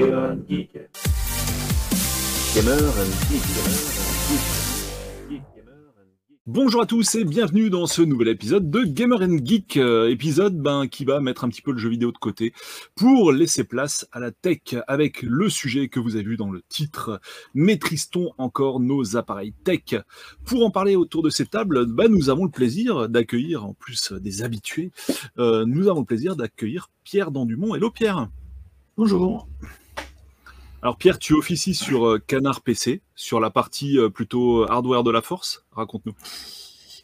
Gamer and Geek. Gamer and Geek. Gamer and Geek. Bonjour à tous et bienvenue dans ce nouvel épisode de Gamer and Geek, euh, épisode ben, qui va mettre un petit peu le jeu vidéo de côté pour laisser place à la tech avec le sujet que vous avez vu dans le titre. Maîtrise-t-on encore nos appareils tech? Pour en parler autour de cette table, ben, nous avons le plaisir d'accueillir, en plus des habitués, euh, nous avons le plaisir d'accueillir Pierre Dandumont. Hello Pierre Bonjour. Alors Pierre, tu officies sur euh, Canard PC, sur la partie euh, plutôt hardware de la force. Raconte-nous.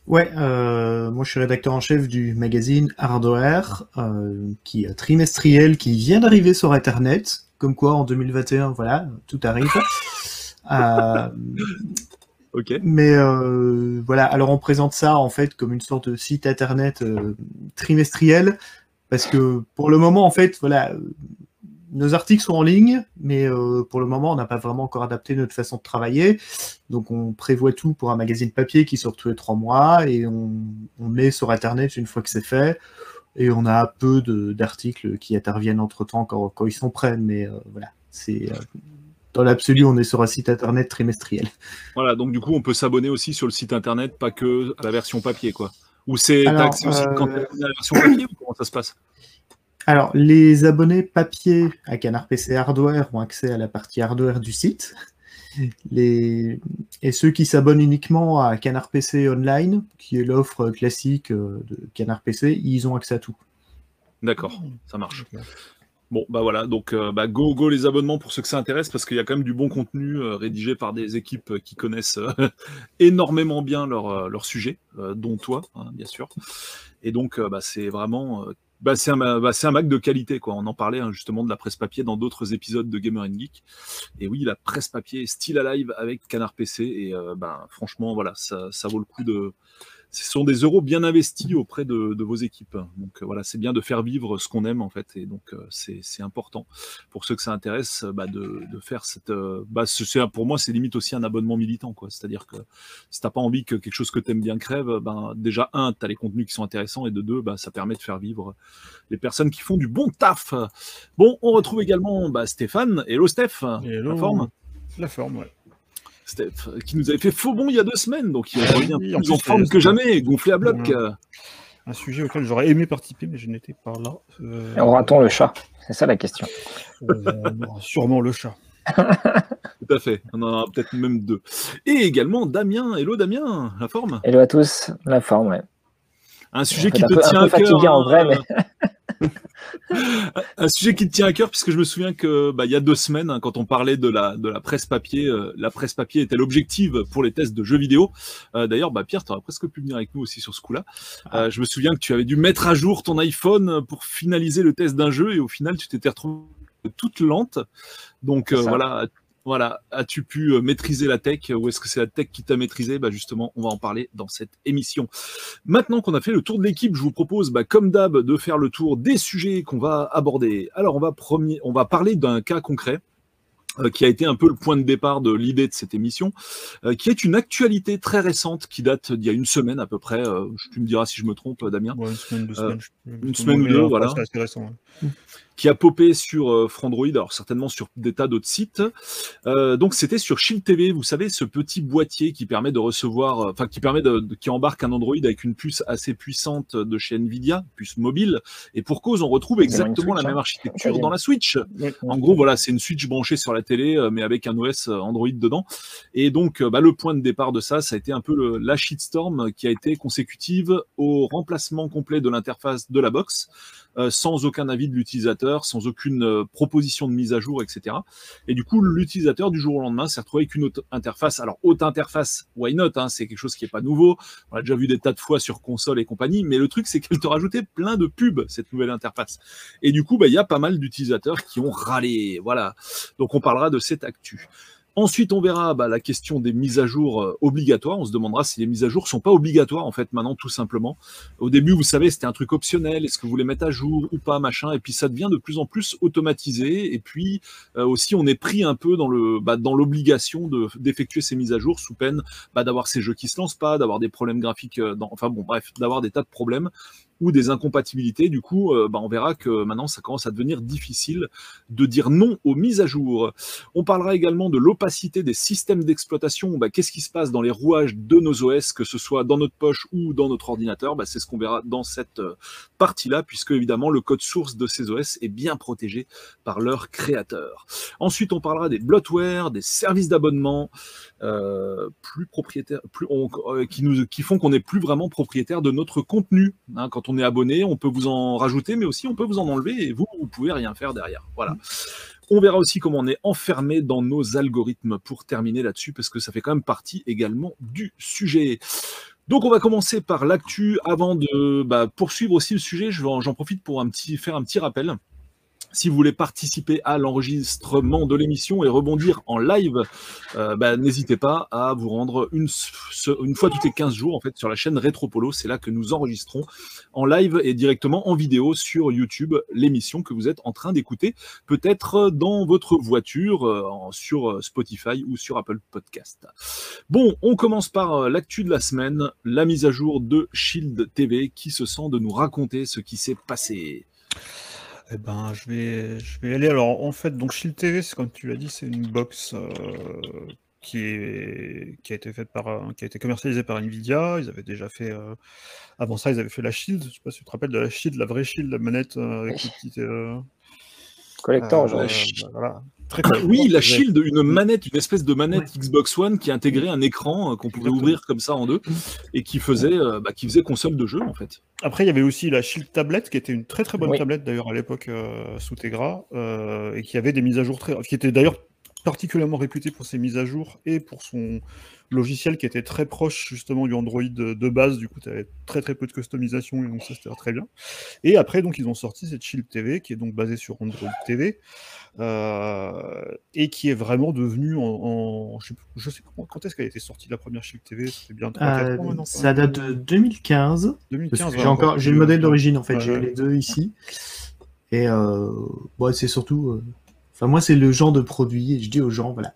Ouais, euh, moi je suis rédacteur en chef du magazine Hardware, euh, qui est trimestriel, qui vient d'arriver sur Internet. Comme quoi, en 2021, voilà, tout arrive. Euh, Ok. mais euh, voilà, alors on présente ça en fait comme une sorte de site Internet euh, trimestriel, parce que pour le moment, en fait, voilà, euh, nos articles sont en ligne, mais euh, pour le moment, on n'a pas vraiment encore adapté notre façon de travailler. Donc, on prévoit tout pour un magazine papier qui sort tous les trois mois et on, on met sur Internet une fois que c'est fait. Et on a peu d'articles qui interviennent entre temps quand, quand ils sont prêts. Mais euh, voilà, c'est euh, dans l'absolu, on est sur un site Internet trimestriel. Voilà, donc du coup, on peut s'abonner aussi sur le site internet, pas que à la version papier, quoi. Ou c'est accès aussi euh, quand la version papier ou comment ça se passe? Alors, les abonnés papier à Canard PC Hardware ont accès à la partie hardware du site. Les... Et ceux qui s'abonnent uniquement à Canard PC Online, qui est l'offre classique euh, de Canard PC, ils ont accès à tout. D'accord, ça marche. Bon, bah voilà, donc euh, bah, go go les abonnements pour ceux que ça intéresse, parce qu'il y a quand même du bon contenu euh, rédigé par des équipes euh, qui connaissent euh, énormément bien leur, leur sujet, euh, dont toi, hein, bien sûr. Et donc, euh, bah, c'est vraiment... bah, c'est un, bah, un Mac de qualité, quoi. On en parlait hein, justement de la presse papier dans d'autres épisodes de Gamer and Geek. Et oui, la presse papier est still alive avec Canard PC. Et euh, bah, franchement, voilà, ça, ça vaut le coup de, ce sont des euros bien investis auprès de, de vos équipes. Donc voilà, c'est bien de faire vivre ce qu'on aime en fait, et donc euh, c'est important pour ceux que ça intéresse bah, de, de faire cette. euh, bah, pour moi, c'est limite aussi un abonnement militant, quoi. C'est-à-dire que si t'as pas envie que quelque chose que t'aimes bien crève, ben déjà un, t'as les contenus qui sont intéressants, et de deux, bah, ça permet de faire vivre les personnes qui font du bon taf. Bon, on retrouve également Stéphane. Hello Steph, Hello. la forme. La forme, ouais. Steph, euh, qui nous avait fait faux bon il y a deux semaines, donc il Ah revient oui, en plus en forme c'est- que jamais, gonflé à bloc. Ouais. euh. Un sujet auquel j'aurais aimé participer, mais je n'étais pas là. Euh, Et Aura-t-on le chat C'est ça la question. on aura sûrement le chat. Tout à fait. On en aura peut-être même deux. Et également Damien. Hello Damien, la forme? Hello à tous, la forme, ouais. Un sujet qui un te peu- un tient peu à cœur. fatigué en vrai, un sujet qui te tient à cœur, puisque je me souviens que bah, il y a deux semaines, hein, quand on parlait de la, de la presse papier, euh, la presse papier était l'objectif pour les tests de jeux vidéo. Euh, D'ailleurs, bah, Pierre, tu aurais presque pu venir avec nous aussi sur ce coup-là. Euh, je me souviens que tu avais dû mettre à jour ton iPhone pour finaliser le test d'un jeu, et au final, tu t'étais retrouvé toute lente. Donc euh, voilà, voilà, as-tu pu euh, maîtriser la tech ou est-ce que c'est la tech qui t'a maîtrisé? Bah Justement, on va en parler dans cette émission. Maintenant qu'on a fait le tour de l'équipe, je vous propose, bah, comme d'hab, de faire le tour des sujets qu'on va aborder. Alors, on va, premier, on va parler d'un cas concret euh, qui a été un peu le point de départ de l'idée de cette émission, euh, qui est une actualité très récente qui date d'il y a une semaine à peu près. tu me diras si je me trompe, Damien Ouais, une semaine, deux semaines. une semaine ou deux, voilà. C'est assez récent. ouais. Qui a popé sur euh, Frandroid, alors certainement sur des tas d'autres sites. Euh, donc c'était sur Shield TV, vous savez, ce petit boîtier qui permet de recevoir, euh, enfin qui permet de, de- qui embarque un Android avec une puce assez puissante de chez Nvidia, puce mobile. Et pour cause, on retrouve exactement la même hein. architecture dans la Switch. En gros, voilà, c'est une Switch branchée sur la télé, euh, mais avec un OS Android dedans. Et donc, bah, le point de départ de ça, ça a été un peu le, la shitstorm qui a été consécutive au remplacement complet de l'interface de la box, sans aucun avis de l'utilisateur, sans aucune euh, proposition de mise à jour, etc. Et du coup, l'utilisateur du jour au lendemain s'est retrouvé avec une autre interface. Alors, haute interface, why not hein, C'est quelque chose qui est pas nouveau. On l'a déjà vu des tas de fois sur console et compagnie. Mais le truc, c'est qu'elle te rajoutait plein de pubs cette nouvelle interface. Et du coup, bah, il y a pas mal d'utilisateurs qui ont râlé. Voilà. Donc, on parlera de cette actu. Ensuite, on verra bah, la question des mises à jour euh, obligatoires. On se demandera si les mises à jour sont pas obligatoires, en fait, maintenant, tout simplement. Au début, vous savez, c'était un truc optionnel. Est-ce que vous les mettez à jour ou pas, machin. Et puis, ça devient de plus en plus automatisé. Et puis, euh, aussi, on est pris un peu dans bah, l'obligation de, d'effectuer ces mises à jour sous peine bah, d'avoir ces jeux qui se lancent pas, d'avoir des problèmes graphiques, euh, dans, enfin bon, bref, d'avoir des tas de problèmes. Ou des incompatibilités. Du coup, euh, bah, on verra que maintenant, ça commence à devenir difficile de dire non aux mises à jour. On parlera également de l'opacité des systèmes d'exploitation. Bah, Qu'est-ce qui se passe dans les rouages de nos OS, que ce soit dans notre poche ou dans notre ordinateur? Bah, C'est ce qu'on verra dans cette euh, partie-là, puisque évidemment, le code source de ces OS est bien protégé par leur créateur. Ensuite, on parlera des bloatware, des services d'abonnement, euh, plus propriétaires, plus, euh, qui, nous, qui font qu'on n'est plus vraiment propriétaire de notre contenu. hein. quand on est abonné, on peut vous en rajouter, mais aussi on peut vous en enlever et vous, vous pouvez rien faire derrière. Voilà. On verra aussi comment on est enfermé dans nos algorithmes pour terminer là-dessus, parce que ça fait quand même partie également du sujet. Donc on va commencer par l'actu avant de bah, poursuivre aussi le sujet. J'en profite pour un petit, faire un petit rappel. Si vous voulez participer à l'enregistrement de l'émission et rebondir en live, euh, bah, n'hésitez pas à vous rendre une, fois tous les 15 jours en fait sur la chaîne Retropolo. C'est là que nous enregistrons en live et directement en vidéo sur YouTube l'émission que vous êtes en train d'écouter, peut-être dans votre voiture, euh, sur euh, Spotify ou sur Apple Podcast. Bon, on commence par euh, l'actu de la semaine, la mise à jour de Shield TV qui se sent de nous raconter ce qui s'est passé. Eh ben, je vais, je vais aller. Alors, en fait, donc Shield TV, c'est comme tu l'as dit, c'est une box euh, qui, est, qui a été faite par, qui a été commercialisée par Nvidia. Ils avaient déjà fait, euh, avant ça, ils avaient fait la Shield. Je sais pas si tu te rappelles de la Shield, la vraie Shield, la manette euh, avec Oui. les petites. Collector, genre. voilà. Très Oui, la Shield, une manette, une espèce de manette Xbox One qui intégrait un écran euh, qu'on pouvait Exactement. ouvrir comme ça en deux et qui faisait, euh, bah, qui faisait console de jeu en fait. Après, il y avait aussi la Shield tablette, qui était une très très bonne Oui. tablette d'ailleurs à l'époque euh, sous Tegra, euh, et qui avait des mises à jour très, qui était d'ailleurs particulièrement réputée pour ses mises à jour et pour son logiciel qui était très proche justement du Android de, base. Du coup, tu avais très très peu de customisation, et donc ça c'était très bien. Et après, donc ils ont sorti cette Shield TV, qui est donc basée sur Android TV. euh, et qui est vraiment devenue en, en- je sais, plus- je sais pas quand- est-ce qu'elle a été sortie la première Shield TV, c'était bien 3-4 Euh, ans quand ça même. date de 2015. Parce 2015. que ouais, j'ai encore, j'ai le modèle euh, d'origine en fait, ouais, j'ai ouais. les deux ici. Et euh, bon, c'est surtout, euh, enfin moi c'est le genre de produit et je dis aux gens voilà,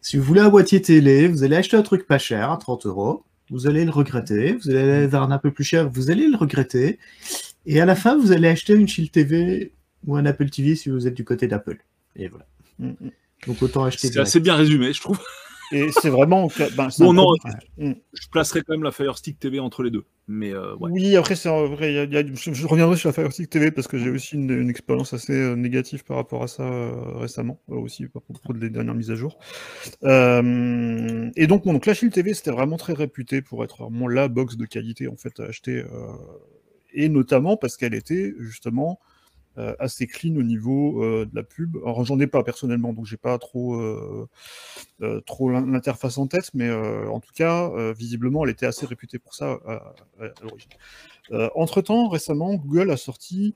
si vous voulez un boîtier télé, vous allez acheter un truc pas cher à 30 euros, vous allez le regretter. Vous allez aller vers un peu plus cher, vous allez le regretter. Et à la fin, vous allez acheter une Shield TV ou un Apple TV si vous êtes du côté d'Apple. Et voilà. Mm, mm. Donc autant acheter. C'est assez bien résumé, je trouve. Et c'est vraiment. ben, Bon, non, produit- Mm. Je placerai quand même la Fire Stick TV entre les deux. Euh. Oui, après, c'est vrai, je, reviendrai sur la Fire Stick TV parce que j'ai aussi une, expérience assez euh, négative par rapport à ça euh, récemment, aussi par propos des dernières mises à jour. Et donc, bon, donc la Shield TV, c'était vraiment très réputé pour être vraiment la box de qualité en fait à acheter, et notamment parce qu'elle était justement assez clean au niveau euh, de la pub. Alors, j'en ai pas personnellement, donc j'ai pas trop, euh, euh, l'interface en tête, mais euh, en tout cas, euh, visiblement, elle était assez réputée pour ça à, l'origine. Euh, entre-temps, récemment, Google a sorti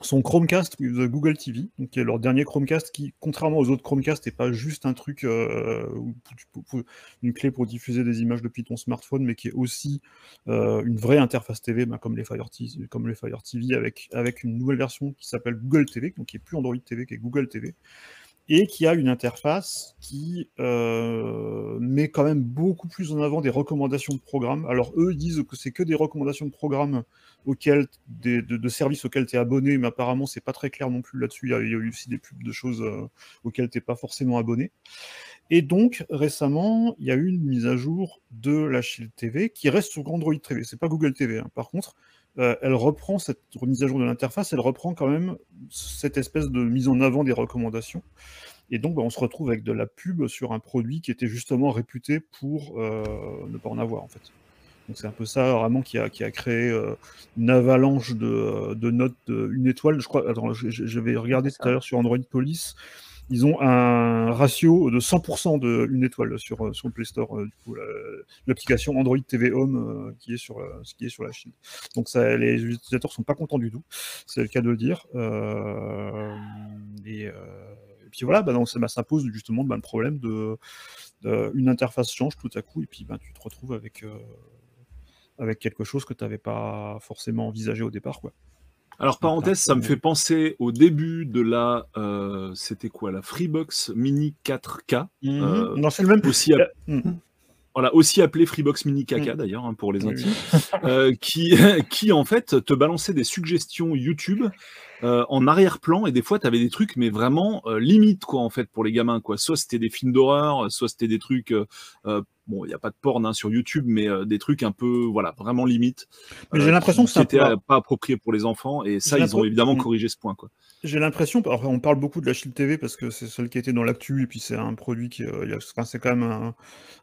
son Chromecast the Google TV, qui est leur dernier Chromecast qui, contrairement aux autres Chromecast, n'est pas juste un truc, euh, une clé pour diffuser des images depuis ton smartphone, mais qui est aussi euh, une vraie interface TV, bah, comme, les Fire TV, avec, avec une nouvelle version qui s'appelle Google TV, donc qui est plus Android TV, qui est Google TV, et qui a une interface qui euh, met quand même beaucoup plus en avant des recommandations de programmes. Alors eux, disent que c'est que des recommandations de programmes auxquels, des, de, services auxquels tu es abonné, mais apparemment c'est pas très clair non plus là-dessus. Il y a, il y a eu aussi des pubs de choses euh, auxquelles tu n'es pas forcément abonné. Et donc, récemment, il y a eu une mise à jour de la Shield TV qui reste sur Android TV. C'est pas Google TV. hein. Par contre, euh, elle reprend cette remise à jour de l'interface, elle reprend quand même cette espèce de mise en avant des recommandations. Et donc, bah, on se retrouve avec de la pub sur un produit qui était justement réputé pour euh, ne pas en avoir, en fait. Donc, c'est un peu ça, vraiment, qui a, qui a créé euh, une avalanche de, de notes de une étoile. Je crois, attends, je, je- je vais regarder C'est tout à l'heure sur Android Police. Ils ont un ratio de 100% de une étoile sur, euh, sur le Play Store, euh, du coup, la- l'application Android TV Home euh, qui, est sur, qui est sur la Chine. Donc ça, les utilisateurs sont pas contents du tout, c'est le cas de le dire. Et, puis voilà, bah, donc, ça, bah, ça pose justement bah, le problème de, une interface change tout à coup et puis tu te retrouves avec, avec quelque chose que tu n'avais pas forcément envisagé au départ. Quoi. Alors parenthèse, ça me fait penser au début de la, euh, c'était quoi, la Freebox Mini 4K. Euh, non, c'est le même. aussi à- Mm. voilà, aussi appelé Freebox Mini Caca Mm. d'ailleurs hein, pour les Oui, intimes, euh, qui, qui en fait te balançait des suggestions YouTube euh, en arrière-plan et des fois tu avais des trucs mais vraiment euh, limite quoi en fait pour les gamins quoi. Soit c'était des films d'horreur, soit c'était des trucs euh, euh, bon il y a pas de porn hein, sur YouTube mais des trucs un peu voilà vraiment limite. Mais j'ai l'impression que étaient peu- pas approprié pour les enfants et ça ils ont évidemment Mm. corrigé ce point quoi. J'ai l'impression, on parle beaucoup de la Shield TV parce que c'est celle qui était dans l'actu et puis c'est un produit qui, c'est quand même un,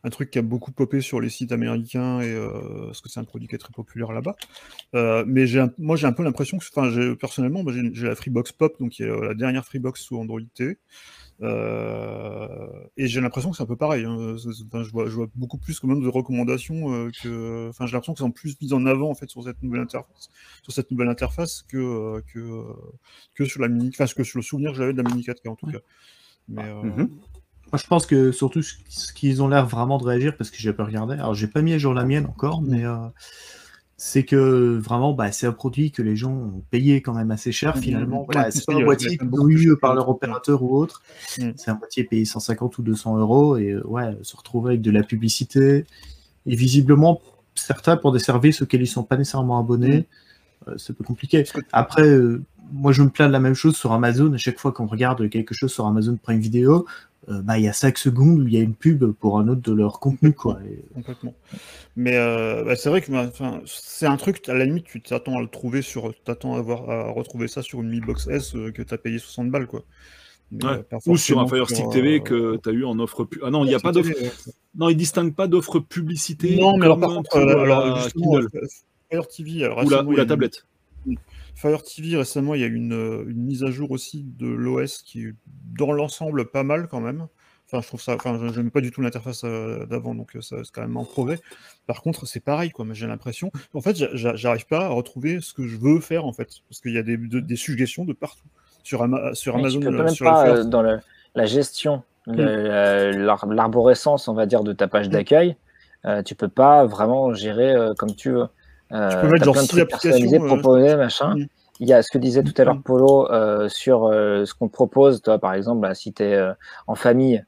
un truc qui a beaucoup popé sur les sites américains et parce que c'est un produit qui est très populaire là-bas. Mais moi j'ai un peu l'impression que, enfin, personnellement, moi, j'ai, j'ai la Freebox Pop, donc qui est la dernière Freebox sous Android TV. Euh, et j'ai l'impression que c'est un peu pareil. hein. C'est- c'est- enfin, je, vois, je vois beaucoup plus quand même de recommandations euh, que. Enfin, j'ai l'impression qu'ils sont plus mis en avant en fait sur cette nouvelle interface, sur cette nouvelle interface que euh, que euh, que sur la mini, enfin que sur le souvenir que j'avais de la mini 4K en tout cas. Mais euh, Mhm. Moi, je pense que surtout ce qu'ils ont l'air vraiment de réagir, parce que j'ai pas regardé. Alors, j'ai pas mis à jour la mienne encore, mais euh, c'est que vraiment, bah, c'est un produit que les gens ont payé quand même assez cher Mhm. finalement. Ouais, Voilà, c'est pas un boîtier qu'ils ont eu par leur opérateur ou autre. C'est un boîtier payé 150 ou 200 euros et euh, ouais, se retrouver avec de la publicité. Et visiblement, certains pour des services auxquels ils sont pas nécessairement abonnés, euh, c'est un peu compliqué. Après, euh, moi je me plains de la même chose sur Amazon. À chaque fois qu'on regarde quelque chose sur Amazon Prime Video, euh, bah, il y a 5 secondes où il y a une pub pour un autre de leur contenu. Quoi. Et, complètement. Mais euh, bah, c'est vrai que bah, c'est un truc, à la limite, tu t'attends à le trouver sur, t'attends à, voir, à retrouver ça sur une Mi Box S euh, que tu as payé 60 balles quoi. Mais, Ouais. euh, pas Ou sur un Fire Stick TV euh, que tu as eu en offre. pu- Ah non, il n'y a pas d'offre. Ouais. Non, ils distinguent pas d'offre publicité. Non, mais alors par contre, euh, alors, la justement, Kindle euh, Fire TV, alors, ou la, ou tablette. Fire TV, récemment, il y a eu une, euh, une mise à jour aussi de l'OS qui est dans l'ensemble pas mal quand même. Enfin, je trouve ça, enfin, je- j'aime pas du tout l'interface euh, d'avant, donc euh, ça, c'est quand même en progrès. Par contre, c'est pareil, quoi. Mais j'ai l'impression, en fait, j'a- j'a- j'arrive pas à retrouver ce que je veux faire, en fait, parce qu'il y a des, de- des suggestions de partout sur, Ama- sur Mais Amazon, tu peux euh, même sur pas, euh, dans le- la gestion, Mm. euh, l'arborescence, on va dire, de ta page d'accueil, euh, tu peux pas vraiment gérer euh, comme tu veux. Euh, Tu peux mettre genre plein de six trucs applications, euh, proposés, machin. Il y a ce que disait tout à l'heure. Polo euh, sur euh, ce qu'on te propose, toi, par exemple, bah, si tu es en famille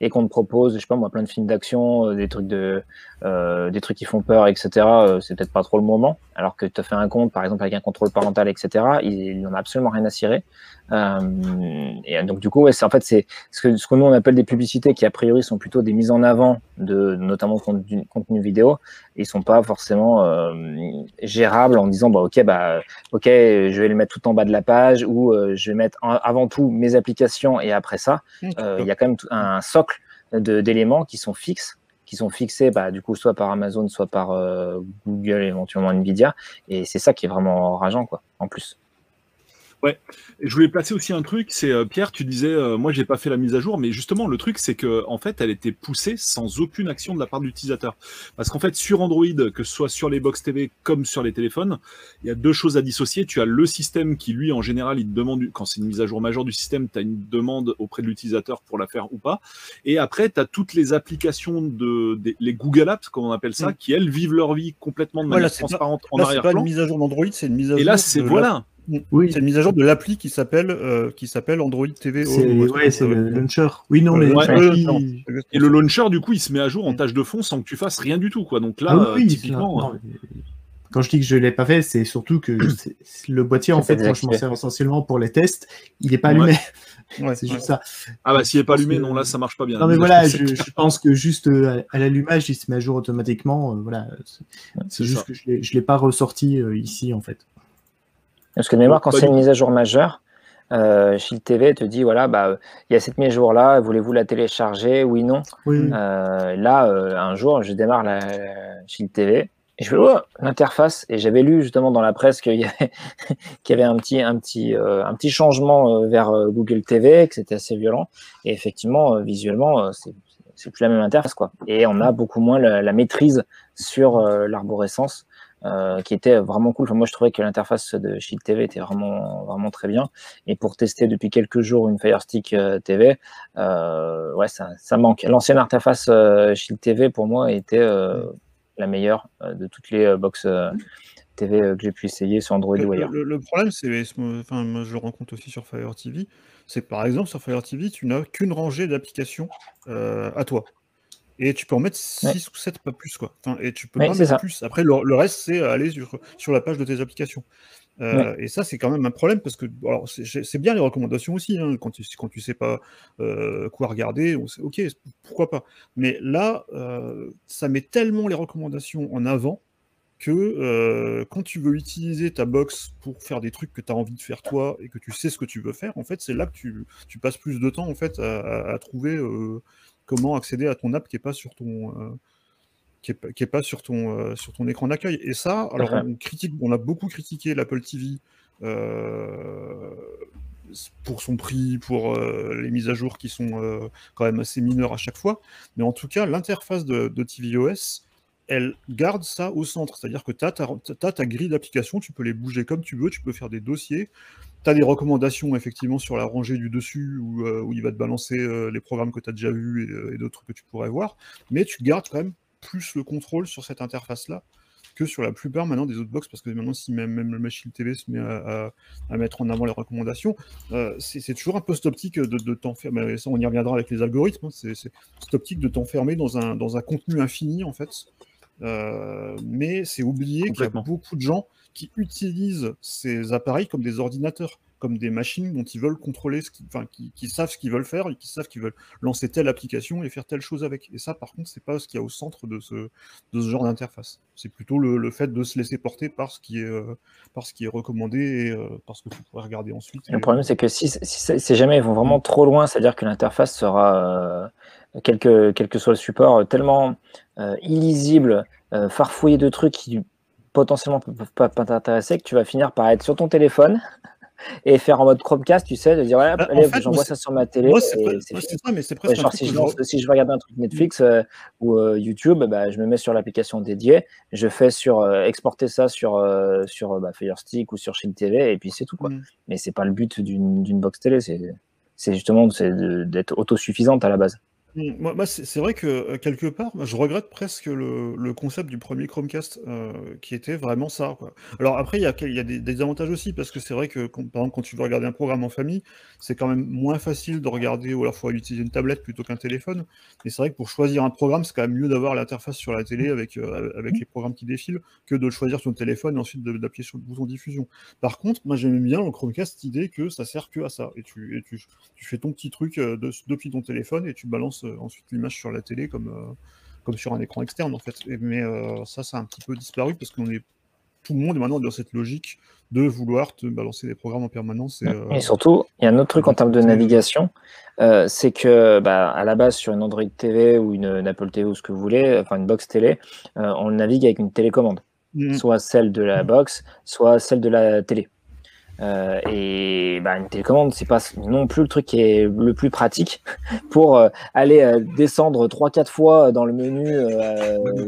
et qu'on te propose, je sais pas moi, plein de films d'action, des trucs de, euh, des trucs qui font peur, etc. euh, c'est peut-être pas trop le moment. Alors que tu as fait un compte, par exemple avec un contrôle parental, etc. Il, il n'en a absolument rien à cirer. Euh, et donc du coup, ouais, c'est en fait c'est ce que ce que nous on appelle des publicités qui a priori sont plutôt des mises en avant de notamment de contenu, contenu vidéo. Ils sont pas forcément euh, gérables en disant bah ok bah ok je vais le mettre tout en bas de la page ou euh, je vais mettre en- avant tout mes applications et après ça Mm, euh, il y a quand même un socle de- d'éléments qui sont fixes, qui sont fixés bah, du coup soit par Amazon, soit par euh, Google, éventuellement Nvidia, et c'est ça qui est vraiment rageant quoi. En plus. Et je voulais placer aussi un truc, c'est euh, Pierre, tu disais, euh, moi j'ai pas fait la mise à jour, mais justement le truc c'est que en fait elle était poussée sans aucune action de la part de l'utilisateur. Parce qu'en fait sur Android, que ce soit sur les box TV comme sur les téléphones, il y a deux choses à dissocier. Tu as le système qui lui en général il te demande, quand c'est une mise à jour majeure du système, tu as une demande auprès de l'utilisateur pour la faire ou pas. Et après tu as toutes les applications de des- les Google Apps, comme on appelle ça, Mm. qui elles vivent leur vie complètement de Voilà, manière pas- transparente en Là, c'est pas arrière-plan. une mise à jour d'Android, c'est une mise à jour. Et là c'est voilà. Oui, C'est une mise à jour de l'appli qui s'appelle euh, qui s'appelle Android TV. c'est truc ouais, c'est le launcher. Oui, non, mais Ouais, non, Et le launcher, du coup, il se met à jour en tâche de fond sans que tu fasses rien du tout, quoi. Donc là, Ah oui, euh, oui, typiquement, non, mais Quand je dis que je l'ai pas fait, c'est surtout que le boîtier, en fait, moi je m'en sers essentiellement pour les tests, il n'est pas allumé. Ouais, c'est ouais. juste ça. ah bah s'il est pas allumé, que- non, là, ça marche pas bien. Non mais voilà, je, pense que juste euh, à, l'allumage, il se met à jour automatiquement. euh, voilà, c'est juste ça. que je l'ai- je l'ai pas ressorti euh, ici en fait. Parce que de mémoire, quand c'est une mise à jour majeure, euh, Shield TV te dit voilà, bah il y a cette mise à jour là, voulez-vous la télécharger Oui, non. Oui. Euh, là, euh, un jour, je démarre la, la Shield TV et je fais oh, l'interface. Et j'avais lu justement dans la presse qu'il y avait, qu'il y avait un petit, un petit, euh, un petit changement euh, vers euh, Google TV, que c'était assez violent. Et effectivement, visuellement, c'est c'est plus la même interface quoi. Et on a beaucoup moins la, la maîtrise sur l'arborescence. Euh, qui était vraiment cool. Enfin, moi, je trouvais que l'interface de Shield TV était vraiment, vraiment très bien. Et pour tester depuis quelques jours une Fire Stick euh, TV, euh, ouais, ça, ça manque. L'ancienne interface Shield TV, pour moi, était euh, la meilleure de toutes les box euh, TV que j'ai pu essayer sur Android Le, ou ailleurs. le- le problème, c'est, enfin, moi je le rencontre aussi sur Fire TV, c'est que par exemple sur Fire TV, tu n'as qu'une rangée d'applications à toi. Et tu peux en mettre 6 ou 7, pas plus. Quoi. Enfin, et tu peux Ouais, pas mettre ça. plus. Après, le, le reste, c'est aller sur, sur la page de tes applications. Euh, Et ça, c'est quand même un problème parce que alors, c'est bien les recommandations aussi. hein, quand, tu, quand tu sais pas euh, quoi regarder, on sait, ok, pourquoi pas. Mais là, euh, ça met tellement les recommandations en avant que euh, quand tu veux utiliser ta box pour faire des trucs que tu as envie de faire toi et que tu sais ce que tu veux faire, en fait, c'est là que tu, tu passes plus de temps en fait à, à- à trouver euh, comment accéder à ton app qui est pas sur ton euh, qui est, pas- qui est pas sur ton euh, sur ton écran d'accueil. Et ça, alors on critique, on a beaucoup critiqué l'Apple TV. euh, pour son prix, pour euh, les mises à jour qui sont quand même assez mineures à chaque fois. Mais en tout cas, l'interface de, de tvOS, elle garde ça au centre. C'est-à-dire que tu as, ta grille d'applications, tu peux les bouger comme tu veux, tu peux faire des dossiers. Tu as des recommandations effectivement sur la rangée du dessus où, euh, où il va te balancer euh, les programmes que tu as déjà vus et, euh, et d'autres que tu pourrais voir. Mais tu gardes quand même plus le contrôle sur cette interface-là que sur la plupart maintenant des autres box, parce que maintenant, si même, même le Machine TV se met à, à- à mettre en avant les recommandations, euh, c'est toujours un peu cette optique de, de t'enfermer, mais ça on y reviendra avec les algorithmes, hein, c'est cette optique de t'enfermer dans un, dans un contenu infini en fait. Mais c'est oublier qu'il y a beaucoup de gens qui utilisent ces appareils comme des ordinateurs, comme des machines dont ils veulent contrôler, ce qui, enfin, qui, qui savent ce qu'ils veulent faire et qui savent qu'ils veulent lancer telle application et faire telle chose avec. Et ça, par contre, c'est pas ce qu'il y a au centre de ce, de ce genre d'interface. C'est plutôt le, le fait de se laisser porter par ce qui est, euh, par ce qui est recommandé et euh, par ce que tu pourrais regarder ensuite. Le problème, c'est que si, si, c'est- si jamais ils vont vraiment trop loin, c'est-à-dire que l'interface sera, euh, quel, que, quel que soit le support, euh, tellement illisible, euh, farfouillé de trucs qui potentiellement peuvent pas, t'intéresser, que tu vas finir par être sur ton téléphone et faire en mode Chromecast, tu sais, de dire, ouais, Bah, allez, j'envoie ça sur ma télé. Moi, c'est ça, mais c'est presque genre, si je, si je regarder un truc Netflix euh, ou euh, YouTube, bah, je me mets sur l'application dédiée, je fais sur euh, exporter ça sur, sur bah, Fire Stick ou sur Shield TV, et puis c'est tout. Quoi. Mm. Mais c'est pas le but d'une box télé, c'est justement d'être autosuffisante à la base. Mm, Moi, moi, c'est c'est vrai que euh, quelque part, moi, je regrette presque le, le concept du premier Chromecast euh, qui était vraiment ça. Quoi. Alors après, il y a, quel- il y a des, des avantages aussi parce que c'est vrai que quand- par exemple, quand tu veux regarder un programme en famille, c'est quand même moins facile de regarder ou alors faut utiliser une tablette plutôt qu'un téléphone. Mais c'est vrai que pour choisir un programme, c'est quand même mieux d'avoir l'interface sur la télé avec, euh, avec les programmes qui défilent que de le choisir sur le téléphone et ensuite de- d'appuyer sur le bouton diffusion. Par contre, moi j'aimais bien le Chromecast l'idée que ça sert que à ça. Et tu, et tu, tu fais ton petit truc euh, de- depuis ton téléphone et tu balances euh, ensuite l'image sur la télé comme, euh, comme sur un écran externe en fait. Et- mais euh, ça, ça a un petit peu disparu parce qu'on est tout le monde est maintenant dans cette logique de vouloir te balancer des programmes en permanence. Et, euh, Et surtout, il y a un autre truc en termes de navigation, euh, c'est que bah, à la base sur une Android TV ou une, une Apple TV ou ce que vous voulez, enfin une box télé, euh, on navigue avec une télécommande, mm, soit celle de la box, soit celle de la télé. Euh, et bah, une télécommande, c'est pas non plus le truc qui est le plus pratique pour euh, aller euh, descendre trois quatre fois dans le menu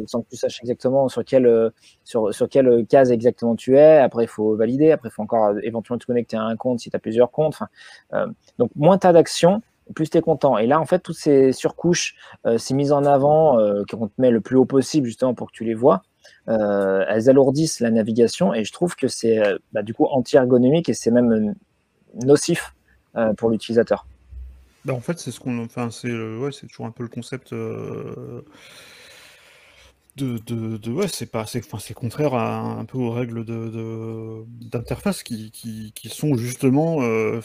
sans que tu saches exactement sur quelle sur, sur quelle case exactement tu es. Après, il faut valider. Après, il faut encore éventuellement te connecter à un compte si tu as plusieurs comptes. Enfin, donc, moins tu as d'actions, plus tu es content. Et là, en fait, toutes ces surcouches, ces mises en avant qu'on te met le plus haut possible justement pour que tu les vois, euh, elles alourdissent la navigation et je trouve que c'est euh, bah, du coup anti-ergonomique et c'est même euh, nocif pour l'utilisateur. bah, en fait, c'est ce qu'on, enfin, c'est, ouais, toujours un peu le concept. De, de, de- ouais, c'est pas, c'est, enfin, c'est contraire à, un peu aux règles de, d'interface qui, qui, qui sont justement, euh,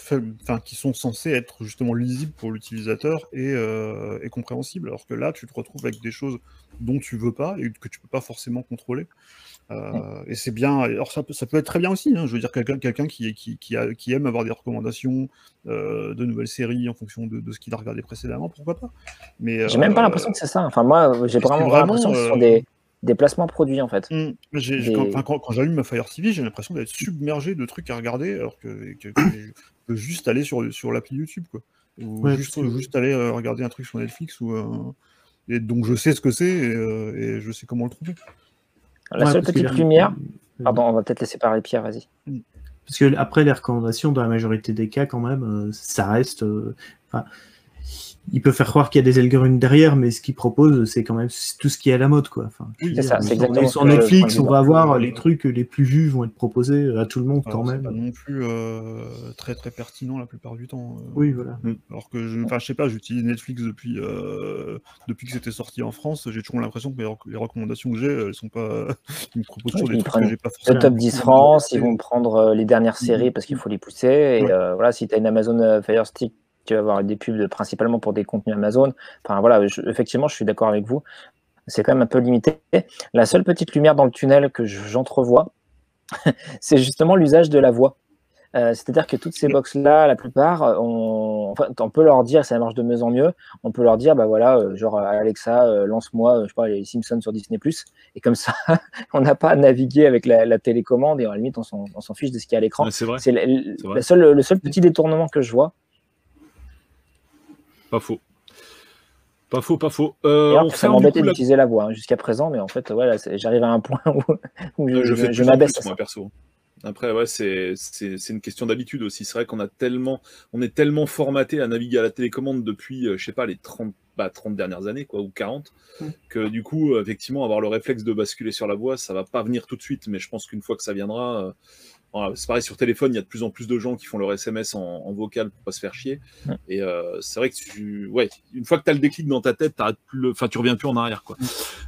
qui sont censées être justement lisibles pour l'utilisateur et, euh, et compréhensibles. Alors que là, tu te retrouves avec des choses dont tu veux pas et que tu peux pas forcément contrôler. Euh, et c'est bien. Alors ça peut, ça peut être très bien aussi. hein, je veux dire quelqu'un, quelqu'un qui, qui, qui, a- qui aime avoir des recommandations euh, de nouvelles séries en fonction de, de ce qu'il a regardé précédemment, pourquoi pas. Mais J'ai même pas euh, l'impression que c'est ça. Enfin, moi, j'ai vraiment, vraiment, l'impression que ce sont des, des placements produits en fait. Des- quand, enfin, quand- quand j'allume ma Fire TV, j'ai l'impression d'être submergé de trucs à regarder, alors que, que- que je peux juste aller sur, sur l'appli YouTube, quoi. Ou Ouais, juste, parce que- juste aller regarder un truc sur Netflix, ou, euh, et donc je sais ce que c'est, et, euh, et je sais comment le trouver. La Ouais, seule petite lumière. Pardon, on va peut-être laisser parler Pierre, vas-y. Parce que après les recommandations, dans la majorité des cas, quand même, euh, ça reste. euh, enfin, il peut faire croire qu'il y a des algorithmes derrière, mais ce qu'il propose, c'est quand même tout ce qui est à la mode, quoi. Enfin, dire, ça, c'est sur- Netflix, on va dire. voir les trucs les plus vus vont être proposés à tout le monde quand Alors, c'est même. pas non plus euh, très très pertinent la plupart du temps. euh. Oui, voilà. Alors que je, enfin, je sais pas, j'utilise Netflix depuis euh, depuis que c'était sorti en France. J'ai toujours l'impression que les, rec- les recommandations que j'ai, elles sont pas. Ils me proposent toujours Ouais, des ils trucs prennent que j'ai pas Le top 10 France, ils vont prendre les dernières séries parce qu'il faut les pousser. Et Ouais. euh, voilà, si tu as une Amazon Fire Stick, tu vas avoir des pubs de- principalement pour des contenus Amazon. Enfin voilà, je- effectivement, je suis d'accord avec vous. C'est quand même un peu limité. La seule petite lumière dans le tunnel que je- j'entrevois, c'est justement l'usage de la voix. Euh, C'est-à-dire que toutes ces box-là, la plupart, euh, on, enfin, on peut leur dire, ça marche de mieux en mieux, on peut leur dire, bah voilà, euh, genre Alexa, euh, lance-moi, je sais pas, les Simpsons sur Disney+, et comme ça, on n'a pas à naviguer avec la, la télécommande, et à la limite, on s'en fiche de ce qu'il y a à l'écran. C'est le, le seul, le seul petit détournement que je vois. Pas faux. Pas faux, pas faux. Euh, on ça m'embêtait la- d'utiliser la voix hein, jusqu'à présent, mais en fait, voilà, j'arrive à un point où, où je, Euh, je je- je m'abaisse moi, perso. Après, ouais, c'est une question d'habitude aussi. C'est vrai qu'on a tellement, on est tellement formaté à naviguer à la télécommande depuis, euh, je sais pas, les 30, bah, 30 dernières années, quoi, ou 40, Mm. que du coup, effectivement, avoir le réflexe de basculer sur la voix, ça va pas venir tout de suite, mais je pense qu'une fois que ça viendra, euh, voilà, c'est pareil sur téléphone, il y a de plus en plus de gens qui font leur SMS en, en vocal pour pas se faire chier. Et euh, c'est vrai que tu, ouais, une fois que tu as le déclic dans ta tête, plus le- enfin, tu reviens plus en arrière, quoi.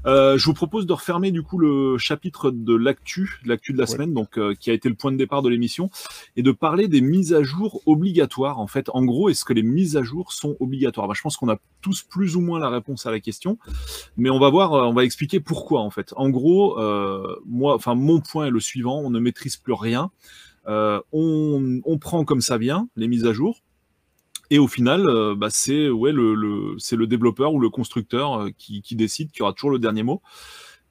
Euh, je vous propose de refermer du coup le chapitre de l'actu, de l'actu de la Ouais. semaine, donc euh, qui a été le point de départ de l'émission, et de parler des mises à jour obligatoires. En fait, en gros, est-ce que les mises à jour sont obligatoires? Bah, Je pense qu'on a tous plus ou moins la réponse à la question, mais on va voir, euh, on va expliquer pourquoi en fait. En gros, euh, moi, enfin mon point est le suivant on ne maîtrise plus rien. Euh, on, prend comme ça vient les mises à jour. Et au final, euh, bah, c'est ouais, le, le, le développeur ou le constructeur euh, qui décide, qui aura toujours le dernier mot.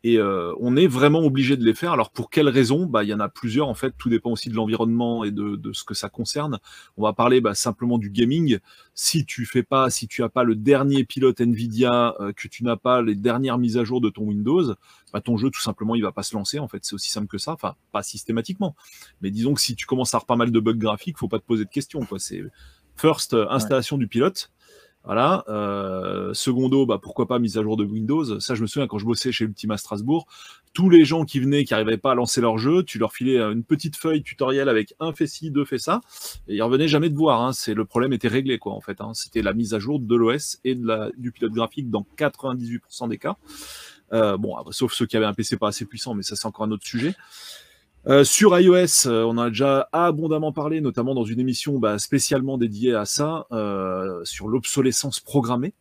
Et euh, on est vraiment obligé de les faire. Alors pour quelles raisons? Bah, Il y en a plusieurs en fait. Tout dépend aussi de l'environnement et de, de ce que ça concerne. On va parler bah, simplement du gaming. Si tu fais pas, si tu as pas le dernier pilote Nvidia, euh, que tu n'as pas les dernières mises à jour de ton Windows, bah, ton jeu tout simplement il va pas se lancer. En fait, c'est aussi simple que ça. Enfin, pas systématiquement, mais disons que si tu commences à avoir pas mal de bugs graphiques, faut pas te poser de questions. Quoi. C'est first installation du pilote. Voilà. Euh, secondo, bah, pourquoi pas mise à jour de Windows. Ça, je me souviens quand je bossais chez Ultima Strasbourg, tous les gens qui venaient, qui n'arrivaient pas à lancer leur jeu, tu leur filais une petite feuille tutoriel avec un fait ci, deux fait ça, et ils revenaient jamais te voir. Hein. C'est le problème était réglé quoi en fait. Hein. C'était la mise à jour de l'OS et de la, du pilote graphique dans 98% des cas. Euh, bon, sauf ceux qui avaient un PC pas assez puissant, mais ça c'est encore un autre sujet. Euh, sur iOS, euh, on en a déjà abondamment parlé, notamment dans une émission bah, spécialement dédiée à ça, euh, sur l'obsolescence programmée.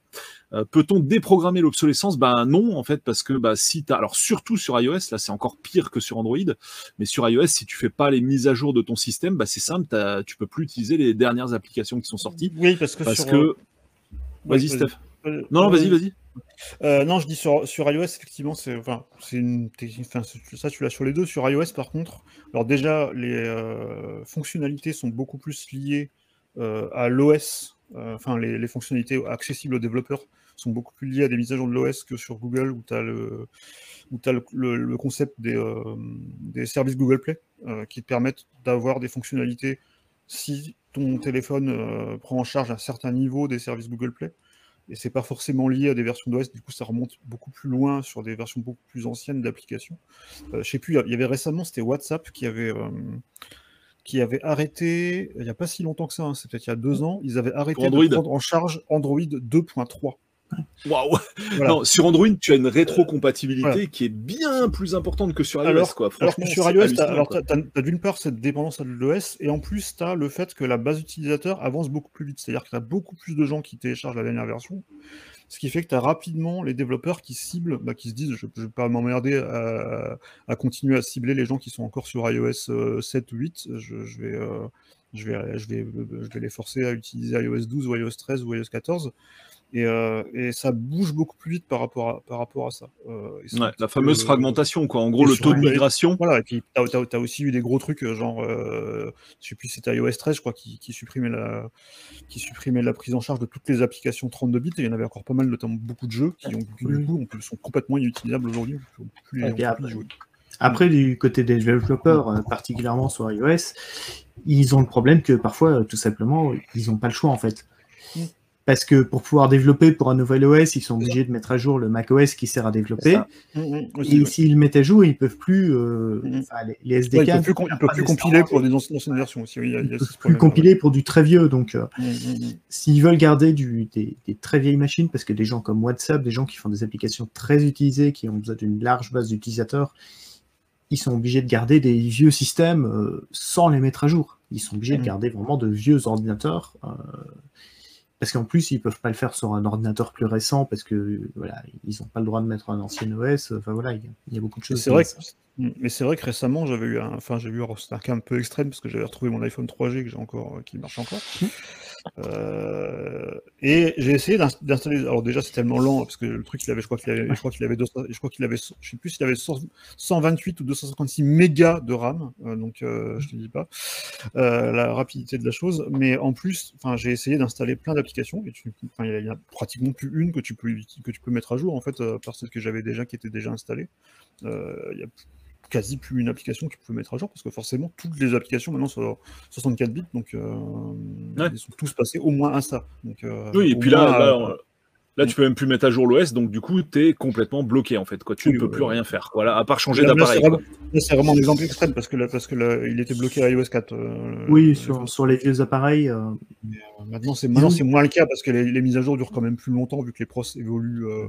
Euh, Peut-on déprogrammer l'obsolescence? Ben non, en fait, parce que bah, si tu alors surtout sur iOS, là c'est encore pire que sur Android, mais sur iOS, si tu fais pas les mises à jour de ton système, bah, c'est simple, tu peux plus utiliser les dernières applications qui sont sorties, Oui, parce que parce sur, que... euh, Vas-y, Steph. Non, non, vas-y, euh, vas-y. Euh, non, je dis sur, iOS, effectivement, c'est enfin, une. Enfin, ça, tu l'as sur les deux. Sur iOS, par contre, alors déjà, les euh, fonctionnalités sont beaucoup plus liées euh, à l'OS. Enfin, les, fonctionnalités accessibles aux développeurs sont beaucoup plus liées à des mises à jour de l'OS que sur Google, où tu as le, le, concept des, des services Google Play qui te permettent d'avoir des fonctionnalités si ton téléphone prend en charge un certain niveau des services Google Play et c'est pas forcément lié à des versions d'OS, du coup ça remonte beaucoup plus loin sur des versions beaucoup plus anciennes d'applications. Euh, je sais plus, il y avait récemment, c'était WhatsApp qui avait, euh, qui avait arrêté, il n'y a pas si longtemps que ça, hein, c'est peut-être il y a deux ans, ils avaient arrêté de prendre en charge Android 2.3. Waouh Voilà. Sur Android, tu as une rétrocompatibilité Voilà. qui est bien plus importante que sur iOS. Alors- quoi. Alors que sur iOS, tu as, d'une part cette dépendance à l'OS, et en plus, tu as le fait que la base utilisateur avance beaucoup plus vite. C'est-à-dire que tu as beaucoup plus de gens qui téléchargent la dernière version, ce qui fait que tu as rapidement les développeurs qui ciblent, bah, qui se disent je ne vais pas m'emmerder à, à continuer à cibler les gens qui sont encore sur iOS euh, 7 ou 8. Je, je vais, euh, je, vais, je, vais, je vais les forcer à utiliser iOS 12 ou iOS 13 ou iOS 14. Et, euh, et ça bouge beaucoup plus vite par rapport à, par rapport à ça. Euh, et Ouais, la fameuse euh, fragmentation, quoi. En gros, le taux de migration. voilà, et puis t'as as, aussi eu des gros trucs, euh, genre, euh, je sais plus, c'était iOS 13, je crois, qui, qui, supprimait la, qui supprimait la prise en charge de toutes les applications 32 bits, et il y en avait encore pas mal, notamment beaucoup de jeux qui, ont, qui, du coup, on- sont complètement inutilisables aujourd'hui. après- du côté des développeurs, particulièrement sur iOS, ils ont le problème que parfois, tout simplement, ils n'ont pas le choix en fait. Parce que pour pouvoir développer pour un nouvel OS, ils sont obligés de mettre à jour le macOS qui sert à développer. C'est Mm, mm, aussi, Et ouais. s'ils le mettent à jour, ils peuvent plus. euh, enfin, les, Ouais, SDK ils peuvent plus, ne ils peuvent peuvent plus nécessairement compiler pour des anciennes versions aussi. oui, Il y a, il y a ce plus compiler pour du très vieux. Donc, euh, s'ils veulent garder du, des, des très vieilles machines, parce que des gens comme WhatsApp, des gens qui font des applications très utilisées, qui ont besoin d'une large base d'utilisateurs, ils sont obligés de garder des vieux systèmes euh, sans les mettre à jour. Ils sont obligés de garder vraiment de vieux ordinateurs. Parce qu'en plus, ils peuvent pas le faire sur un ordinateur plus récent parce que voilà, ils n'ont pas le droit de mettre un ancien OS. Enfin voilà, il y a, il y a beaucoup de choses. C'est vrai, que, mais c'est vrai que récemment, j'avais eu un, enfin, j'ai eu, un cas un peu extrême parce que j'avais retrouvé mon iPhone 3G que j'ai encore, euh, qui marche encore. Euh, et j'ai essayé d'ins- d'installer. Alors déjà, c'est tellement lent parce que le truc, il avait, je crois qu'il avait, je crois qu'il avait, 200 je crois qu'il avait, je sais plus s'il avait 100 128 ou 256 mégas de RAM. euh, donc, euh, je te dis pas euh, la rapidité de la chose. Mais en plus, enfin, j'ai essayé d'installer plein d'applications il y, a- il pratiquement plus une que tu peux que tu peux mettre à jour en fait, par celle que j'avais déjà qui était déjà installée. Il quasi plus une application que tu peux mettre à jour parce que forcément toutes les applications maintenant sont 64 bits donc euh, Ouais. ils sont tous passés au moins à ça. Donc, euh, Oui, et puis là, moins, là, euh, on- là, tu peux même plus mettre à jour l'OS, donc du coup, tu es complètement bloqué en fait. Quoi. Tu Oui, ne peux ouais, plus ouais. rien faire, voilà, à part changer d'appareil. c'est vraiment, un exemple extrême parce que là, parce que là, il était bloqué à iOS 4. euh, Oui, euh, sur, sur les vieux appareils. euh, Maintenant, c'est maintenant c'est moins le cas parce que les, les mises à jour durent quand même plus longtemps vu que les pros évoluent euh,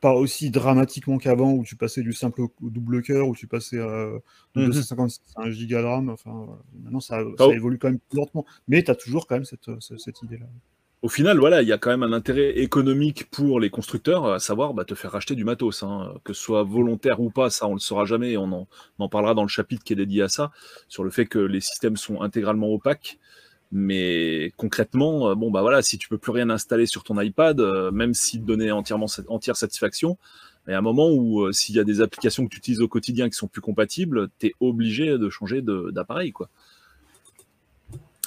pas aussi dramatiquement qu'avant où tu passais du simple au, double cœur où tu passais euh, de Mhm. 256 à 1 giga de RAM. Enfin, maintenant ça, Oh. évolue quand même plus lentement, mais tu as toujours quand même cette, euh, cette, idée-là. Au final, voilà, il y a quand même un intérêt économique pour les constructeurs, à savoir bah, te faire racheter du matos, hein, que ce soit volontaire ou pas, ça on le saura jamais, et on en, on en parlera dans le chapitre qui est dédié à ça, sur le fait que les systèmes sont intégralement opaques. Mais concrètement, euh, bon bah voilà, si tu peux plus rien installer sur ton iPad, euh, même s'il te donnait entièrement entière satisfaction, il y a un moment où euh, s'il y a des applications que tu utilises au quotidien qui sont plus compatibles, tu es obligé de changer d'appareil quoi.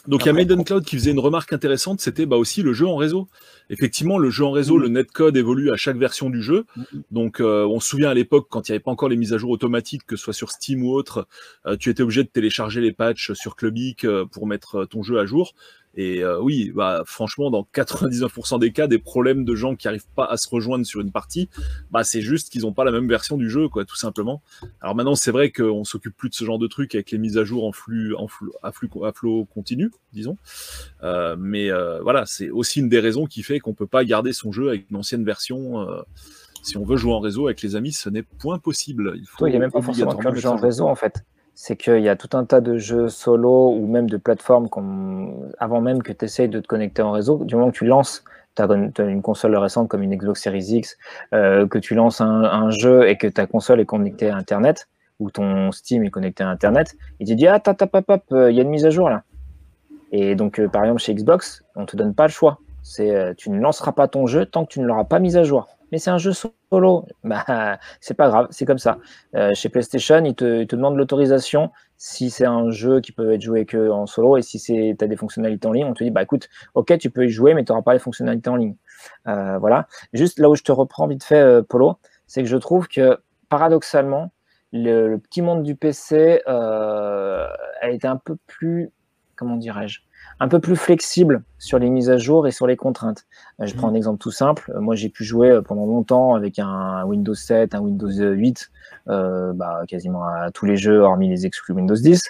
Donc il y a Maiden Cloud qui faisait une remarque intéressante, c'était bah, aussi le jeu en réseau. Effectivement, le jeu en réseau, Mhm. le netcode évolue à chaque version du jeu. Mhm. Donc euh, on se souvient à l'époque, quand il n'y avait pas encore les mises à jour automatiques, que ce soit sur Steam ou autre, euh, tu étais obligé de télécharger les patchs sur Clubic euh, pour mettre ton jeu à jour. Et euh, oui, bah, franchement, dans 99% des cas, des problèmes de gens qui n'arrivent pas à se rejoindre sur une partie, bah, c'est juste qu'ils n'ont pas la même version du jeu, quoi, tout simplement. Alors maintenant, c'est vrai qu'on s'occupe plus de ce genre de trucs avec les mises à jour en flux, en flux, à, flux, à flot continu, disons. Euh, mais euh, voilà, c'est aussi une des raisons qui fait qu'on peut pas garder son jeu avec une ancienne version. euh, si on veut jouer en réseau avec les amis, ce n'est point possible. Il n'y a même pas forcément que le jeu en réseau en fait. C'est qu'il y a tout un tas de jeux solo ou même de plateformes avant même que tu essayes de te connecter en réseau. Du moment que tu lances une console récente comme une Xbox Series X, euh, que tu lances un, jeu et que ta console est connectée à Internet ou ton Steam est connecté à Internet, il te dit Ah, tap, tap, tap, tap, il y a une mise à jour là. Et donc, euh, par exemple, chez Xbox, on te donne pas le choix. Euh, tu ne lanceras pas ton jeu tant que tu ne l'auras pas mis à jour. Mais c'est un jeu solo. Bah, c'est pas grave, c'est comme ça. Euh, chez PlayStation, ils te, ils te demandent l'autorisation si c'est un jeu qui peut être joué que en solo et si tu as des fonctionnalités en ligne, on te dit bah écoute, ok, tu peux y jouer, mais tu n'auras pas les fonctionnalités en ligne. Euh, voilà. Juste là où je te reprends vite fait, euh, Polo, c'est que je trouve que paradoxalement, le, le petit monde du PC a été un peu plus, comment dirais-je, un peu plus flexible sur les mises à jour et sur les contraintes. Euh, je prends un exemple tout simple. Moi, j'ai pu jouer euh, pendant longtemps avec un Windows 7, un Windows 8, euh, bah, quasiment à tous les jeux, hormis les exclus Windows 10.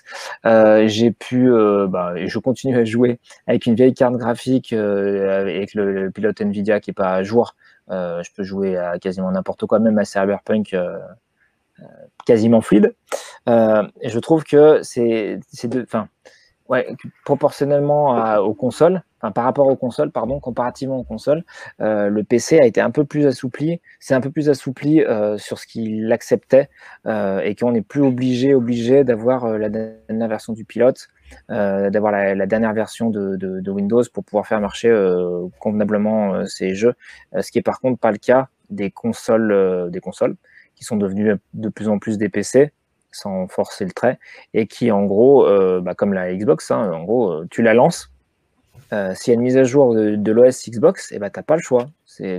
Euh, j'ai pu, euh, bah, et je continue à jouer avec une vieille carte graphique, euh, avec le, le, pilote Nvidia qui est pas à jour. Euh, je peux jouer à quasiment n'importe quoi, même à Cyberpunk. Euh, quasiment fluide. Euh, et je trouve que c'est de, enfin, ouais, proportionnellement aux consoles, enfin, par rapport aux consoles, pardon, comparativement aux consoles, euh, le PC a été un peu plus assoupli, c'est un peu plus assoupli euh, sur ce qu'il acceptait euh, et qu'on n'est plus obligé, obligé d'avoir euh, la dernière version du pilote, euh, d'avoir la, dernière version de, Windows pour pouvoir faire marcher euh, convenablement ces jeux, euh, ce qui est par contre pas le cas des consoles, euh, des consoles qui sont devenus de plus en plus des PC, sans forcer le trait, et qui en gros, euh, bah, comme la Xbox, hein, en gros, tu la lances, euh, s'il y a une mise à jour de, de l'OS Xbox, et eh ben, tu n'as pas le choix.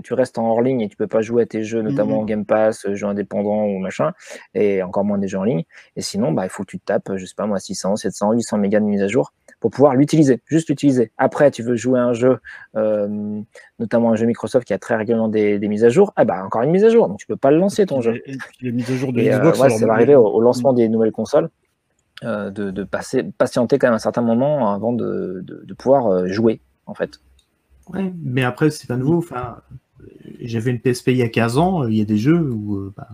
Tu restes en hors ligne et tu peux pas jouer à tes jeux, notamment en Game Pass, jeux indépendants ou machin, et encore moins des jeux en ligne. Et sinon, bah, il faut que tu te tapes, je sais pas moi, 600, 700, 800 mégas de mise à jour pour pouvoir l'utiliser, juste l'utiliser. Après, tu veux jouer à un jeu, euh, notamment un jeu Microsoft qui a très régulièrement des, mises à jour, ah bah encore une mise à jour, donc tu peux pas le lancer ton jeu. les mises à jour de et, Xbox, euh, ça va arriver au, lancement des nouvelles consoles. Euh, de, passer, patienter quand même un certain moment avant de, de pouvoir jouer en fait. Ouais, mais après, c'est pas nouveau. Enfin, j'avais une PSP il y a 15 ans, il y a des jeux où euh, bah,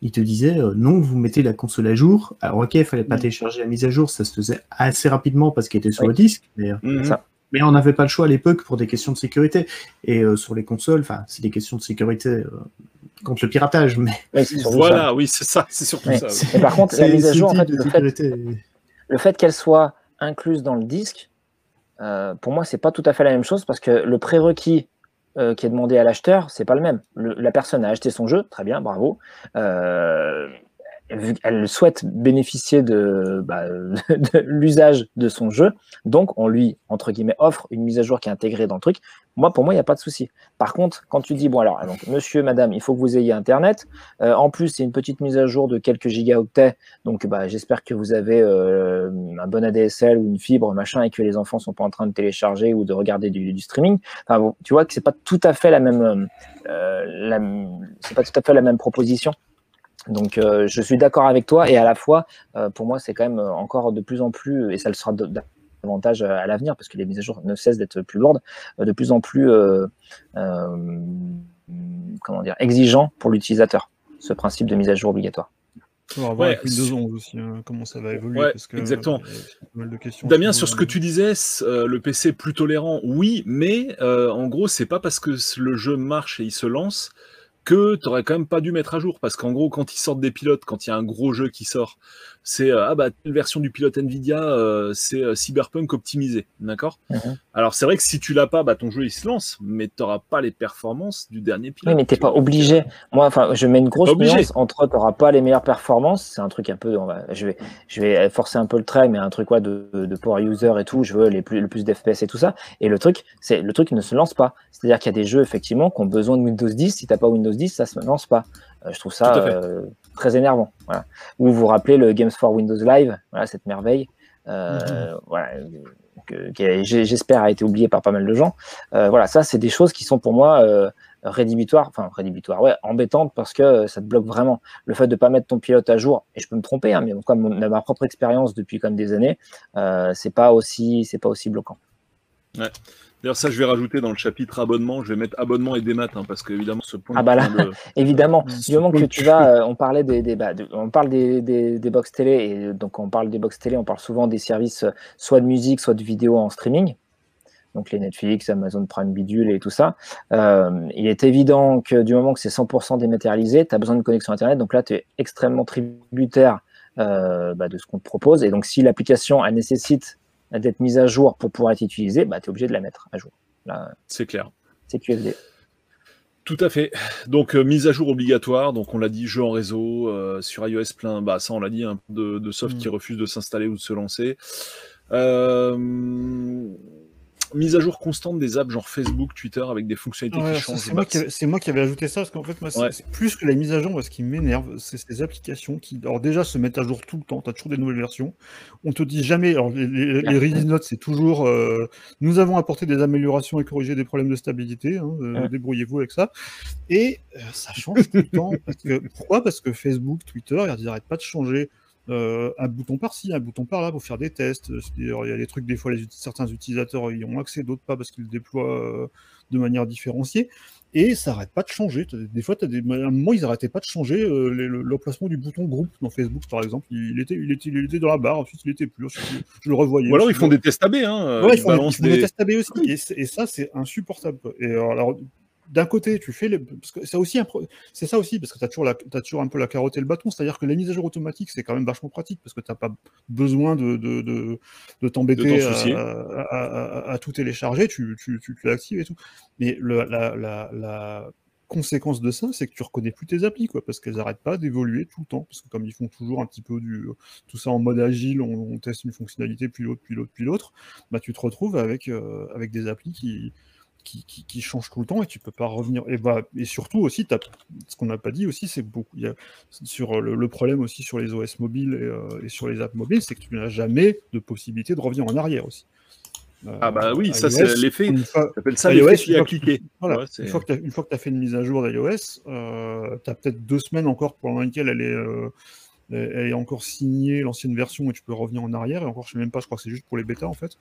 ils te disaient euh, non, vous mettez la console à jour. Alors, ok, il fallait pas mm. télécharger la mise à jour, ça se faisait assez rapidement parce qu'elle était sur le disque, mais, euh, mm-hmm. mais on n'avait pas le choix à l'époque pour des questions de sécurité. Et sur les consoles, enfin, c'est des questions de sécurité contre le piratage. Mais voilà, oui, c'est ça, c'est surtout ça. par contre, la mise à jour, en fait, le fait qu'elle soit incluse dans le disque, euh, pour moi, c'est pas tout à fait la même chose parce que le prérequis euh, qui est demandé à l'acheteur, c'est pas le même. la personne a acheté son jeu, très bien, bravo. Euh, elle souhaite bénéficier bah, de, l'usage de son jeu, donc on lui, entre guillemets, offre une mise à jour qui est intégrée dans le truc. Moi, pour moi, il n'y a pas de souci. Par contre, quand tu dis, bon alors, monsieur, madame, il faut que vous ayez Internet, euh, en plus, c'est une petite mise à jour de quelques gigaoctets, donc bah, j'espère que vous avez euh, un bon ADSL ou une fibre, machin, et que les enfants sont pas en train de télécharger ou de regarder du, streaming. Enfin, bon, tu vois que c'est pas tout à fait la même, euh, c'est pas tout à fait la même proposition. Donc euh, je suis d'accord avec toi et à la fois, euh, pour moi, c'est quand même encore de plus en plus, et ça le sera davantage à l'avenir, parce que les mises à jour ne cessent d'être plus lourdes, euh, de plus en plus comment dire, exigeant pour l'utilisateur, ce principe de mise à jour obligatoire. On va avec Windows 11 aussi, hein, comment ça va évoluer. parce que, exactement. Damien, sur ce que tu disais, le PC plus tolérant, oui, mais en gros, c'est pas parce que le jeu marche et il se lance que tu aurais quand même pas dû mettre à jour parce qu'en gros quand ils sortent des pilotes, quand il y a un gros jeu qui sort, c'est euh, ah bah telle version du pilote Nvidia, euh, c'est euh, Cyberpunk optimisé, d'accord? Mhm. Alors c'est vrai que si tu l'as pas, bah ton jeu il se lance, mais tu n'auras pas les performances du dernier pilote. Oui, mais t'es pas obligé. Moi, enfin, je mets une grosse nuance entre n'auras pas les meilleures performances, c'est un truc un peu, je vais, je vais forcer un peu le trait, mais un truc quoi de, de power user et tout, je veux les plus, le plus d'FPS et tout ça. Et le truc, c'est le truc ne se lance pas. C'est-à-dire qu'il y a des jeux effectivement qui ont besoin de Windows 10. Si t'as pas Windows 10, ça se lance pas. je trouve ça très énervant. Voilà. Ou vous vous rappelez le Games for Windows Live, voilà, cette merveille, euh, mhm. voilà, qui j'espère a été oubliée par pas mal de gens. Euh, voilà, ça c'est des choses qui sont pour moi euh, rédhibitoires, enfin rédhibitoires, ouais, embêtantes parce que ça te bloque vraiment. Le fait de pas mettre ton pilote à jour, et je peux me tromper, hein, mais comme ma propre expérience depuis comme des années, c'est pas aussi, c'est pas aussi bloquant. Ouais. D'ailleurs, ça, je vais rajouter dans le chapitre abonnement. Je vais mettre abonnement et des maths, hein, parce qu'évidemment, ce point. Ah bah là, évidemment. Du moment que tu vas, euh, on parlait des, des bah, on parle des, des, des, box télé, et donc on parle des box télé, on parle souvent des services euh, soit de musique, soit de vidéo en streaming. Donc les Netflix, Amazon Prime Bidule et tout ça. Euh, il est évident que du moment que c'est 100% dématérialisé, tu as besoin de connexion Internet. Donc là, tu es extrêmement tributaire euh, bah, de ce qu'on te propose. Et donc si l'application elle nécessite d'être mise à jour pour pouvoir être utilisée, bah, tu es obligé de la mettre à jour. C'est clair. C'est QFD. Tout à fait. Donc euh, mise à jour obligatoire. Donc on l'a dit, jeu en réseau euh, sur iOS plein. Bah ça on l'a dit, peu de, soft mm. qui refuse de s'installer ou de se lancer. Euh, mise à jour constante des apps genre Facebook, Twitter avec des fonctionnalités qui changent. C'est moi, qui avais ajouté ça parce qu'en fait, moi, c'est plus que la mise à jour, ce qui m'énerve, c'est ces applications qui, alors déjà, se mettent à jour tout le temps. Tu as toujours des nouvelles versions. On te dit jamais, alors les, les, release notes, c'est toujours euh, nous avons apporté des améliorations et corrigé des problèmes de stabilité. Hein, euh, débrouillez-vous avec ça. Et euh, ça change tout le temps. pourquoi? Parce que Facebook, Twitter, ils n'arrêtent pas de changer. Euh, un bouton par-ci, un bouton par-là pour faire des tests. Il y a des trucs, des fois, les, certains utilisateurs y ont accès, d'autres pas parce qu'ils le déploient euh, de manière différenciée. Et ça n'arrête pas de changer. Des fois, as des, à un moment, ils n'arrêtaient pas de changer euh, l'emplacement du bouton groupe dans Facebook, par exemple. Il était, il était, il était dans la barre, ensuite il était plus. Je, le revoyais. Ou alors ils font des tests AB. Hein, ouais, ils, font, des... tests AB aussi. Et, ça, c'est insupportable. Et alors, d'un côté, tu fais les... parce que c'est aussi c'est ça aussi parce que tu as toujours la... as toujours un peu la carotte et le bâton, c'est-à-dire que les mises à jour automatiques, c'est quand même vachement pratique parce que tu n'as pas besoin de, de, de, de t'embêter à, à, tout télécharger, tu, tu, tu, l'actives et tout. Mais le, la, la, la, conséquence de ça, c'est que tu reconnais plus tes applis, quoi, parce qu'elles n'arrêtent pas d'évoluer tout le temps. Parce que comme ils font toujours un petit peu du, tout ça en mode agile, on, teste une fonctionnalité, puis l'autre, puis l'autre, puis l'autre, bah, tu te retrouves avec, euh, avec des applis qui, qui, qui, changent tout le temps et tu peux pas revenir. Et, bah, et surtout aussi, as, ce qu'on n'a pas dit aussi, c'est beaucoup. Y a, sur le, problème aussi sur les OS mobiles et, euh, et sur les apps mobiles, c'est que tu n'as jamais de possibilité de revenir en arrière aussi ah bah oui, ça c'est l'effet. ça l'effet. Voilà, une, fois que tu as fait une mise à jour d'iOS, euh, tu as peut-être deux semaines encore pendant lesquelles elle est, euh, elle est encore signée, l'ancienne version, et tu peux revenir en arrière. Et encore, je sais même pas, je crois que c'est juste pour les bêtas en fait.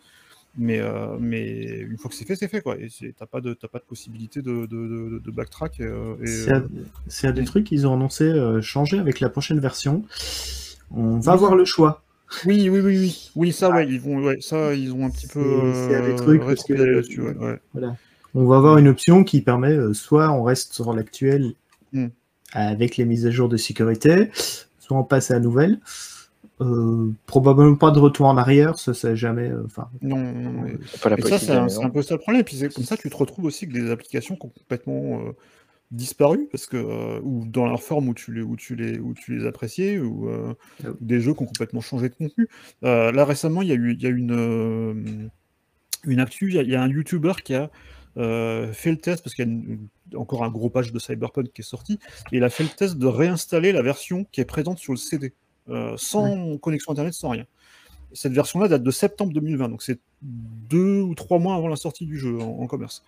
Mais, euh, mais une fois que c'est fait, c'est fait. quoi. Et t'as pas, de, pas de possibilité de, de, de backtrack. Euh, c'est un des trucs qu'ils ont annoncé euh, changer avec la prochaine version. On va avoir le choix. Oui, oui, oui, oui. Oui, ça, ouais, ils vont, ouais, ça, ils ont un petit peu. C'est des trucs parce que, voilà. On va avoir une option qui permet soit on reste sur l'actuel hmm. avec les mises à jour de sécurité, soit on passe à la nouvelle. Euh, probablement pas de retour en arrière, ça, ça jamais. Enfin, non, non, ça, c'est un, peu ça le problème. Et puis c'est comme ça, tu te retrouves aussi avec des applications qui ont complètement euh, disparu parce que euh, ou dans leur forme où tu les où tu les où tu les appréciais ou ah des jeux qui ont complètement changé de contenu. là récemment, il y a eu il y a une une actu, il y, a un YouTuber qui a fait le test parce qu'il y a encore un gros patch de Cyberpunk qui est sorti et il a fait le test de réinstaller la version qui est présente sur le CD. Euh, sans connexion Internet, sans rien. Cette version-là date de septembre 2020, donc c'est deux ou trois mois avant la sortie du jeu en, commerce.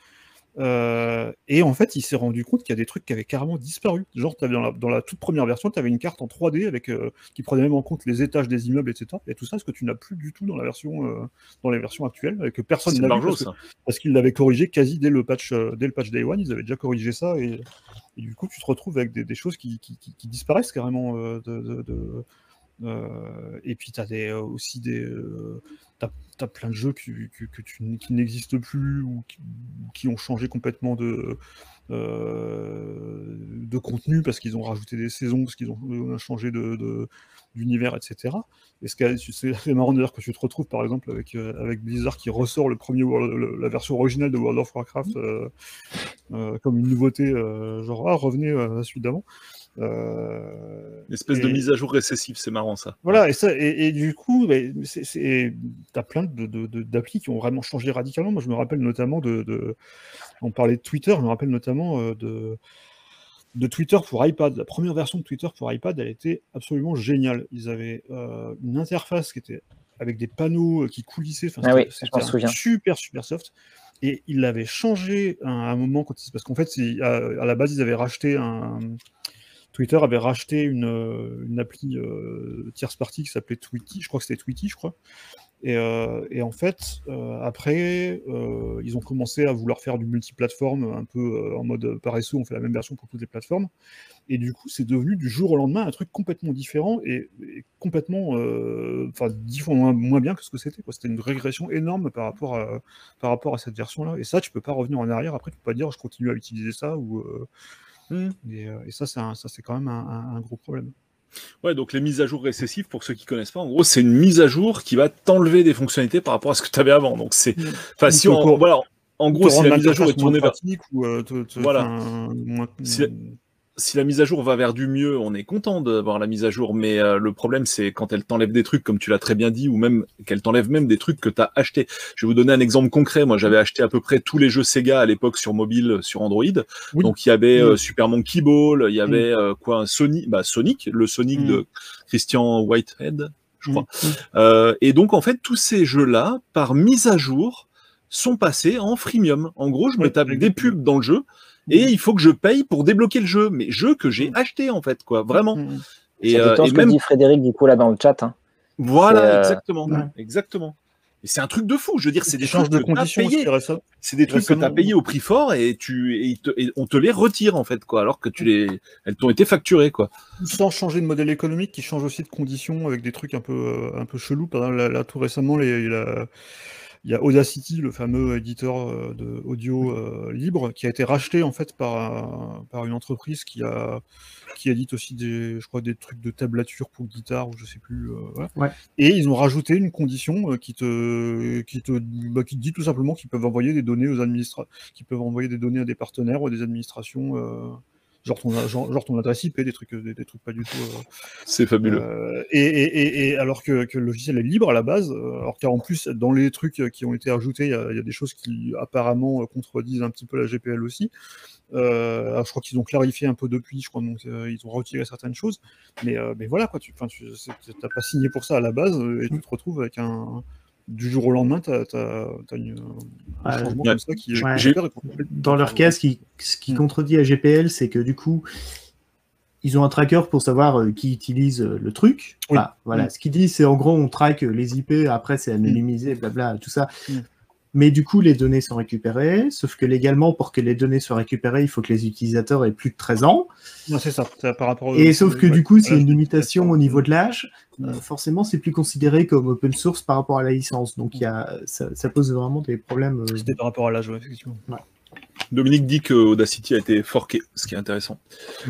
Euh, et en fait, il s'est rendu compte qu'il y a des trucs qui avaient carrément disparu. Genre, avais dans, la, dans, la, toute première version, tu avais une carte en 3D avec, euh, qui prenait même en compte les étages des immeubles, etc. Et tout ça, ce que tu n'as plus du tout dans la version, dans les versions actuelles, et que personne n'a vu parce, qu'ils l'avaient corrigé quasi dès le patch, dès le patch Day One. Ils avaient déjà corrigé ça et, du coup, tu te retrouves avec des, choses qui, qui, qui, disparaissent carrément de, de et puis tu as des, euh, aussi des. Euh, as, plein de jeux qui, qui n'existent plus ou qui, ont changé complètement de, de contenu parce qu'ils ont rajouté des saisons, parce qu'ils ont, changé de, d'univers, etc. Et ce c'est marrant d'ailleurs que tu te retrouves par exemple avec, avec Blizzard qui ressort le premier la version originale de World of Warcraft comme une nouveauté, genre ah, revenez à la suite d'avant. Euh, Une espèce de mise à jour récessive, c'est marrant ça. Voilà, et, ça, et, du coup, tu as plein d'applis de, qui ont vraiment changé radicalement. Moi, je me rappelle notamment de. on parlait de Twitter, je me rappelle notamment euh, de, de Twitter pour iPad. La première version de Twitter pour iPad, elle était absolument géniale. Ils avaient euh, une interface qui était avec des panneaux qui coulissaient. Enfin, ah oui, super, super soft. Et ils l'avaient changé à un moment, quand parce qu'en fait, à, à, la base, ils avaient racheté un, Twitter avait racheté une, euh, appli euh, tierce partie qui s'appelait Tweety, je crois que c'était Tweety, je crois. Et, euh, en fait, après, ils ont commencé à vouloir faire du multiplateforme, un peu en mode paresseux, on fait la même version pour toutes les plateformes. Et du coup, c'est devenu du jour au lendemain un truc complètement différent et, complètement, enfin, dix fois moins, bien que ce que c'était. C'était une régression énorme par rapport à, par rapport à cette version-là. Et ça, tu peux pas revenir en arrière. Après, tu peux pas dire je continue à utiliser ça ou Mmh. Euh, et, ça, c'est quand même un, gros problème. Ouais, donc les mises à jour récessives, pour ceux qui connaissent pas, en gros, c'est une mise à jour qui va t'enlever des fonctionnalités par rapport à ce que tu avais avant. Donc c'est, enfin, si on, voilà, en gros, si la mise à jour est tournée vers, ou, euh, voilà, si la mise à jour va vers du mieux, on est content d'avoir la mise à jour, mais euh, le problème c'est quand elle t'enlève des trucs, comme tu l'as très bien dit, ou même qu'elle t'enlève même des trucs que tu as achetés. Je vais vous donner un exemple concret. Moi, j'avais acheté à peu près tous les jeux Sega à l'époque sur mobile, sur Android. Donc il y avait euh, Super Monkey Ball, il y avait euh, quoi, un Sonic, bah, Sonic, le Sonic de Christian Whitehead, je crois. et donc en fait, tous ces jeux-là, par mise à jour, sont passés en freemium. En gros, je me tape des pubs dans le jeu et il faut que je paye pour débloquer le jeu, mais jeu que j'ai mm. acheté en fait, quoi, vraiment. Mm. Et, euh, et même dit Frédéric du coup là dans le chat. Hein. Voilà, euh, exactement, exactement. Et c'est un truc de fou. Je veux dire, c'est des choses de conditions. C'est des trucs que tu as payé au prix fort et tu et, on te les retire en fait quoi, alors que tu les, elles t'ont été facturées quoi. Sans changer de modèle économique, qui change aussi de conditions avec des trucs un peu euh, un peu chelous. Par exemple, là, tout récemment, les, il y a Audacity, le fameux éditeur euh, de audio euh, libre, qui a été racheté en fait par, par une entreprise qui a qui édite aussi des, je crois, des trucs de tablature pour guitare ou je sais plus. euh, voilà. Ouais. Et ils ont rajouté une condition euh, qui te qui te bah, qui te dit tout simplement qu'ils peuvent envoyer des données aux administra qui peuvent envoyer des données à des partenaires ou à des administrations. Euh, Genre ton, genre, genre ton adresse IP, des trucs, des, des trucs pas du tout. euh, C'est fabuleux. euh, et, et, et, alors que, que le logiciel est libre à la base, euh, alors qu'en plus, dans les trucs euh, qui ont été ajoutés, il y, a- il y a des choses qui apparemment euh, contredisent un petit peu la GPL aussi. Euh, alors, je crois qu'ils ont clarifié un peu depuis, je crois, donc euh, ils ont retiré certaines choses. Mais, euh, mais voilà, quoi, tu n'as pas signé pour ça à la base euh, et tu te retrouves avec un. Du jour au lendemain, tu as, un Ouais. changement Ouais. comme ça qui est Ouais. super et complètement- Dans leur cas, ce qui, ce qui Mm. contredit à GPL, c'est que du coup, ils ont un tracker pour savoir euh, qui utilise euh, le truc. Oui. Enfin, voilà, Mm. ce qu'ils disent, c'est en gros, on traque les IP, après c'est anonymisé, blabla, tout ça. Mm. Mais du coup, les données sont récupérées, sauf que légalement, pour que les données soient récupérées, il faut que les utilisateurs aient plus de 13 ans. Non, c'est ça, c'est par rapport au- Et sauf que ouais, du coup, s'il y a voilà, une limitation au niveau de l'âge, euh, forcément, c'est plus considéré comme open source par rapport à la licence. Donc, il y a, ça, ça pose vraiment des problèmes. euh, C'était par rapport à l'âge, ouais, effectivement. Dominique dit que Audacity a été forqué, ce qui est intéressant.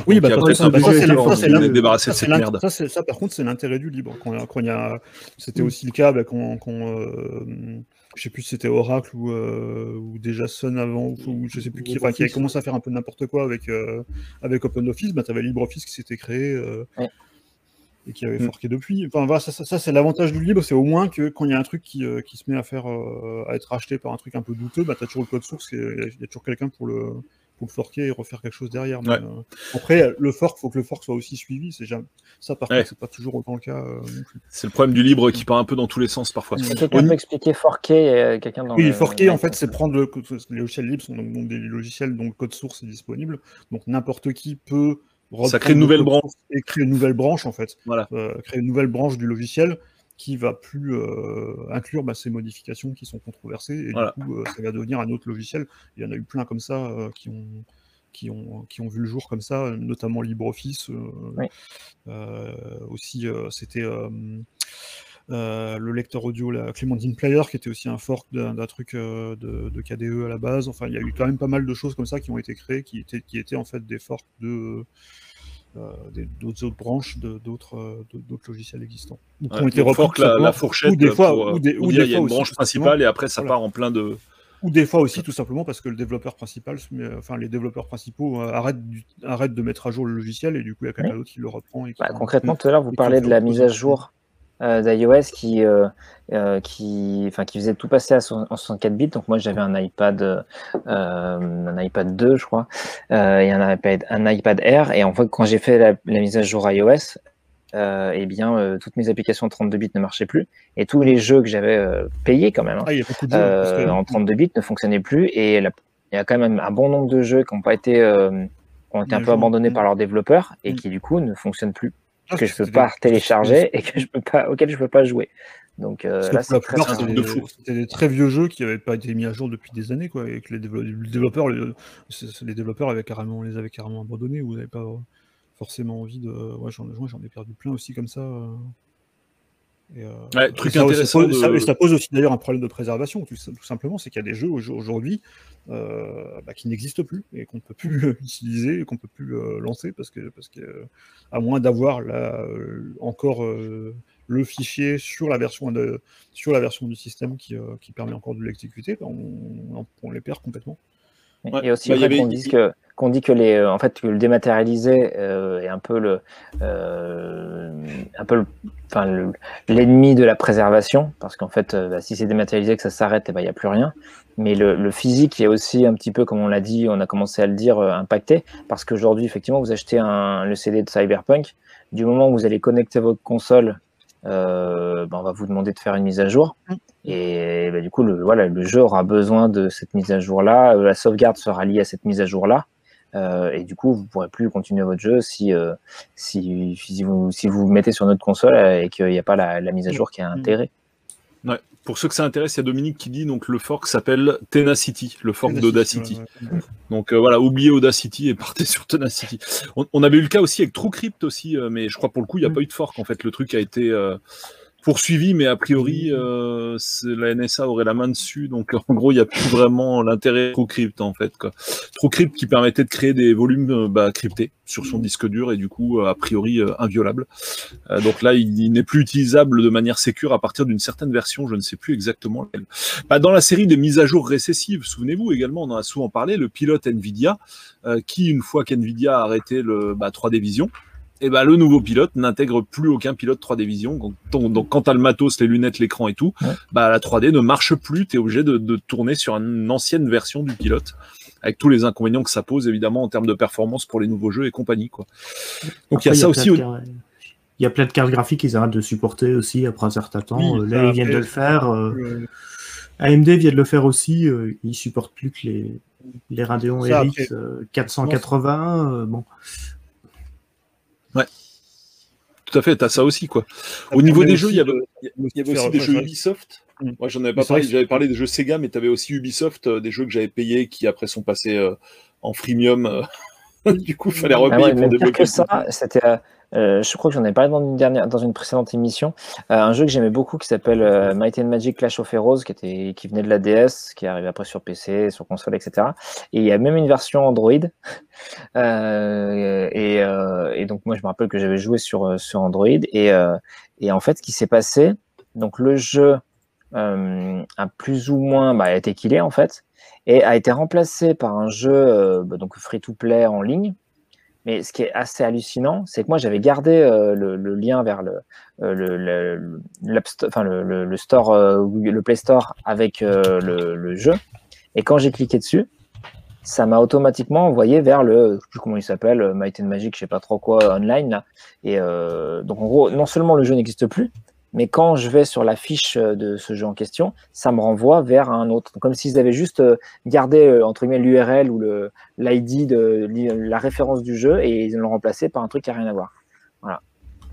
Oui, Donc, bah, a ça, bah, c'est pour ça, Ça, de c'est cette l'int- merde. ça, c'est- ça, par contre, c'est l'intérêt du libre. Quand, quand il y a, c'était Mm. aussi le cas bah, quand, quand, euh, je sais plus si c'était Oracle ou, euh, ou déjà Sun avant, ou, ou je sais plus qui, enfin, qui avait LibreOffice. commencé à faire un peu n'importe quoi avec, euh, avec OpenOffice, bah, tu avais LibreOffice qui s'était créé euh, Ouais. Et qui avait Mm. forqué depuis. Enfin, voilà, ça, ça, ça, c'est l'avantage du libre, c'est au moins que quand il y a un truc qui, euh, qui se met à faire euh, à être racheté par un truc un peu douteux, bah, tu as toujours le code source et il y a toujours quelqu'un pour le pour le forquer et refaire quelque chose derrière. Mais, Ouais. euh, après, le fork, faut que le fork soit aussi suivi. C'est jamais... Ça, par Ouais. contre, c'est pas toujours autant le cas euh. C'est le problème du libre qui part un peu dans tous les sens parfois. Mm. Quelqu'un Au- peut expliquer Forqué euh, quelqu'un dans Oui, le- forquer, en fait, c'est prendre le code- les logiciels libres sont donc, donc des logiciels dont le code source est disponible. Donc n'importe qui peut reprendre crée une le nouvelle branche. et créer une nouvelle branche en fait. Voilà. Euh, créer une nouvelle branche du logiciel qui va plus euh, inclure bah, ces modifications qui sont controversées et Voilà. du coup euh, ça va devenir un autre logiciel. Il y en a eu plein comme ça euh, qui ont qui ont, qui ont vu le jour comme ça, notamment LibreOffice. euh, Oui. euh, aussi, euh, c'était le lecteur audio, la Clementine Player, qui était aussi un fork d'un truc euh, de, de KDE à la base. Enfin, il y a eu quand même pas mal de choses comme ça qui ont été créées, qui étaient, qui étaient en fait des forks de euh, d'autres autres branches de- d'autres euh, d'autres logiciels existants. Ou qui Ouais, ont été fork la, la fourchette ou des fois, pour, euh, ou des, ou dire des il y a fois une aussi, branche tout simplement, principale et après ça Voilà. part en plein de. ou des fois aussi tout simplement parce que le développeur principal, enfin les développeurs principaux euh, arrêtent, du- arrêtent de mettre à jour le logiciel et du coup il y a quelqu'un d'autre qui le reprend. Et qui Bah, concrètement, tout à l'heure, vous qui parlez de la mise à jour euh, d'iOS qui, euh, euh, qui, enfin, qui faisait tout passer à en 64 bits. Donc moi, j'avais un iPad, euh, un iPad 2, je crois, euh, et un iPad, un iPad Air. Et en fait, quand j'ai fait la, la mise à jour iOS, euh, eh bien, euh, toutes mes applications 32 bits ne marchaient plus, et tous les jeux que j'avais euh, payés quand même. hein, Ah, jeux. euh, que- en 32 bits ne fonctionnait plus et il y a quand même un bon nombre de jeux qui ont pas été euh, qui ont été un peu abandonnés par leurs développeurs et Mm. qui du coup ne fonctionnent plus que je peux pas télécharger et que je peux pas auquel je peux pas jouer donc euh, là c'est très c'était de des, fou. c'était des très vieux jeux qui n'avaient pas été mis à jour depuis des années, quoi, et que les, dévelop- les développeurs, les, développeurs avaient carrément, les avaient carrément abandonnés, ou n'avaient pas forcément envie de. Ouais, j'en moi, j'en ai perdu plein aussi comme ça. Et, Ouais, et truc ça, intéressant ça pose, ça- de- et ça pose aussi d'ailleurs un problème de préservation, tout, tout simplement, c'est qu'il y a des jeux au- aujourd'hui euh, bah, qui n'existent plus et qu'on ne peut plus euh, utiliser qu'on ne peut plus euh, lancer parce que, parce que euh, à moins d'avoir là encore le fichier sur la version de, sur la version du système qui, qui permet encore de l'exécuter, bah, on- on les perd complètement. Il Ouais. a aussi Bah, avait- qu'on dise que qu'on dit que les euh, en fait que le dématérialisé euh, est un peu le euh, un peu enfin le- l'ennemi de la préservation parce qu'en fait euh, bah, si c'est dématérialisé que ça s'arrête et ben il y a plus rien mais le, le physique est aussi un petit peu comme on l'a dit on a commencé à le dire euh, impacté parce qu'aujourd'hui effectivement vous achetez un le CD de Cyberpunk du moment où vous allez connecter votre console euh, ben, on va vous demander de faire une mise à jour Mm. et bah, du coup, le, voilà, le jeu aura besoin de cette mise à jour-là. Euh, La sauvegarde sera liée à cette mise à jour-là. Euh, et du coup, vous pourrez plus continuer votre jeu si, euh, si, si, vous, si vous mettez sur notre console et qu'il n'y a pas la, la mise à jour qui est intégrée. Ouais. Pour ceux que ça intéresse, il y a Dominique qui dit donc le fork s'appelle Tenacity, le fork d'Audacity. Ouais, ouais. Donc euh, voilà, oubliez Audacity et partez sur Tenacity. On, on avait eu le cas aussi avec TrueCrypt aussi, euh, mais je crois pour le coup, il n'y a Mm. pas eu de fork en fait. Le truc a été, euh, poursuivi, mais a priori, euh, la NSA aurait la main dessus. Donc, en gros, il n'y a plus vraiment l'intérêt TrueCrypt, en fait. Quoi. TrueCrypt qui permettait de créer des volumes euh, bah, cryptés sur son disque dur et du coup, euh, a priori, inviolable. donc là, il, n'est plus utilisable de manière sécure à partir d'une certaine version, je ne sais plus exactement laquelle. Bah, dans la série des mises à jour récessives, souvenez-vous également, on en a souvent parlé, le pilote NVIDIA, qui, une fois qu'NVIDIA a arrêté le bah, 3D Vision, et eh ben, le nouveau pilote n'intègre plus aucun pilote 3D Vision. Donc, quand tu as le matos, les lunettes, l'écran et tout, bah, la 3D ne marche plus. Tu es obligé de, tourner sur une ancienne version du pilote, avec tous les inconvénients que ça pose, évidemment, en termes de performance pour les nouveaux jeux et compagnie. Quoi. Donc il y a ça aussi. Il y a plein de cartes graphiques qu'ils arrêtent de supporter aussi après un certain temps. Euh, là, ils viennent de le faire. Euh, AMD vient de le faire aussi. Euh, ils supportent plus que les, les Radeon RX 480. bon. Ouais. Tout à fait, tu as ça aussi. quoi. Au niveau des jeux, il y avait, aussi des jeux Ubisoft. Mm. Moi, j'en avais pas parlé, j'avais parlé des jeux Sega, mais tu avais aussi Ubisoft, euh, des jeux que j'avais payés qui après sont passés euh, en freemium. Euh. du coup, il fallait ah repayer pour développer. que ça, c'était euh, je crois que j'en ai parlé dans une, dernière, dans une précédente émission. Euh, un jeu que j'aimais beaucoup qui s'appelle euh, Might and Magic Clash of Heroes, qui, était, qui venait de la DS, qui est arrivé après sur PC, sur console, etc. Et il y a même une version Android. et, et, donc, moi, je me rappelle que j'avais joué sur, sur Android. Et, et en fait, ce qui s'est passé, donc le jeu a plus ou moins bah, a été killé, en fait, et a été remplacé par un jeu bah, donc free-to-play en ligne mais ce qui est assez hallucinant, c'est que moi j'avais gardé euh, le, lien vers le, euh, le, enfin, le, store, euh, le Play Store avec le, jeu. Et quand j'ai cliqué dessus, ça m'a automatiquement envoyé vers le, je sais plus comment il s'appelle, Might and Magic, je sais pas trop quoi, online. Là. Et donc en gros, non seulement le jeu n'existe plus, mais quand je vais sur la fiche euh, de ce jeu en question, ça me renvoie vers un autre. Comme s'ils avaient juste euh, gardé euh, entre guillemets l'URL ou le l'ID de la référence du jeu et ils l'ont remplacé par un truc qui n'a rien à voir. Voilà.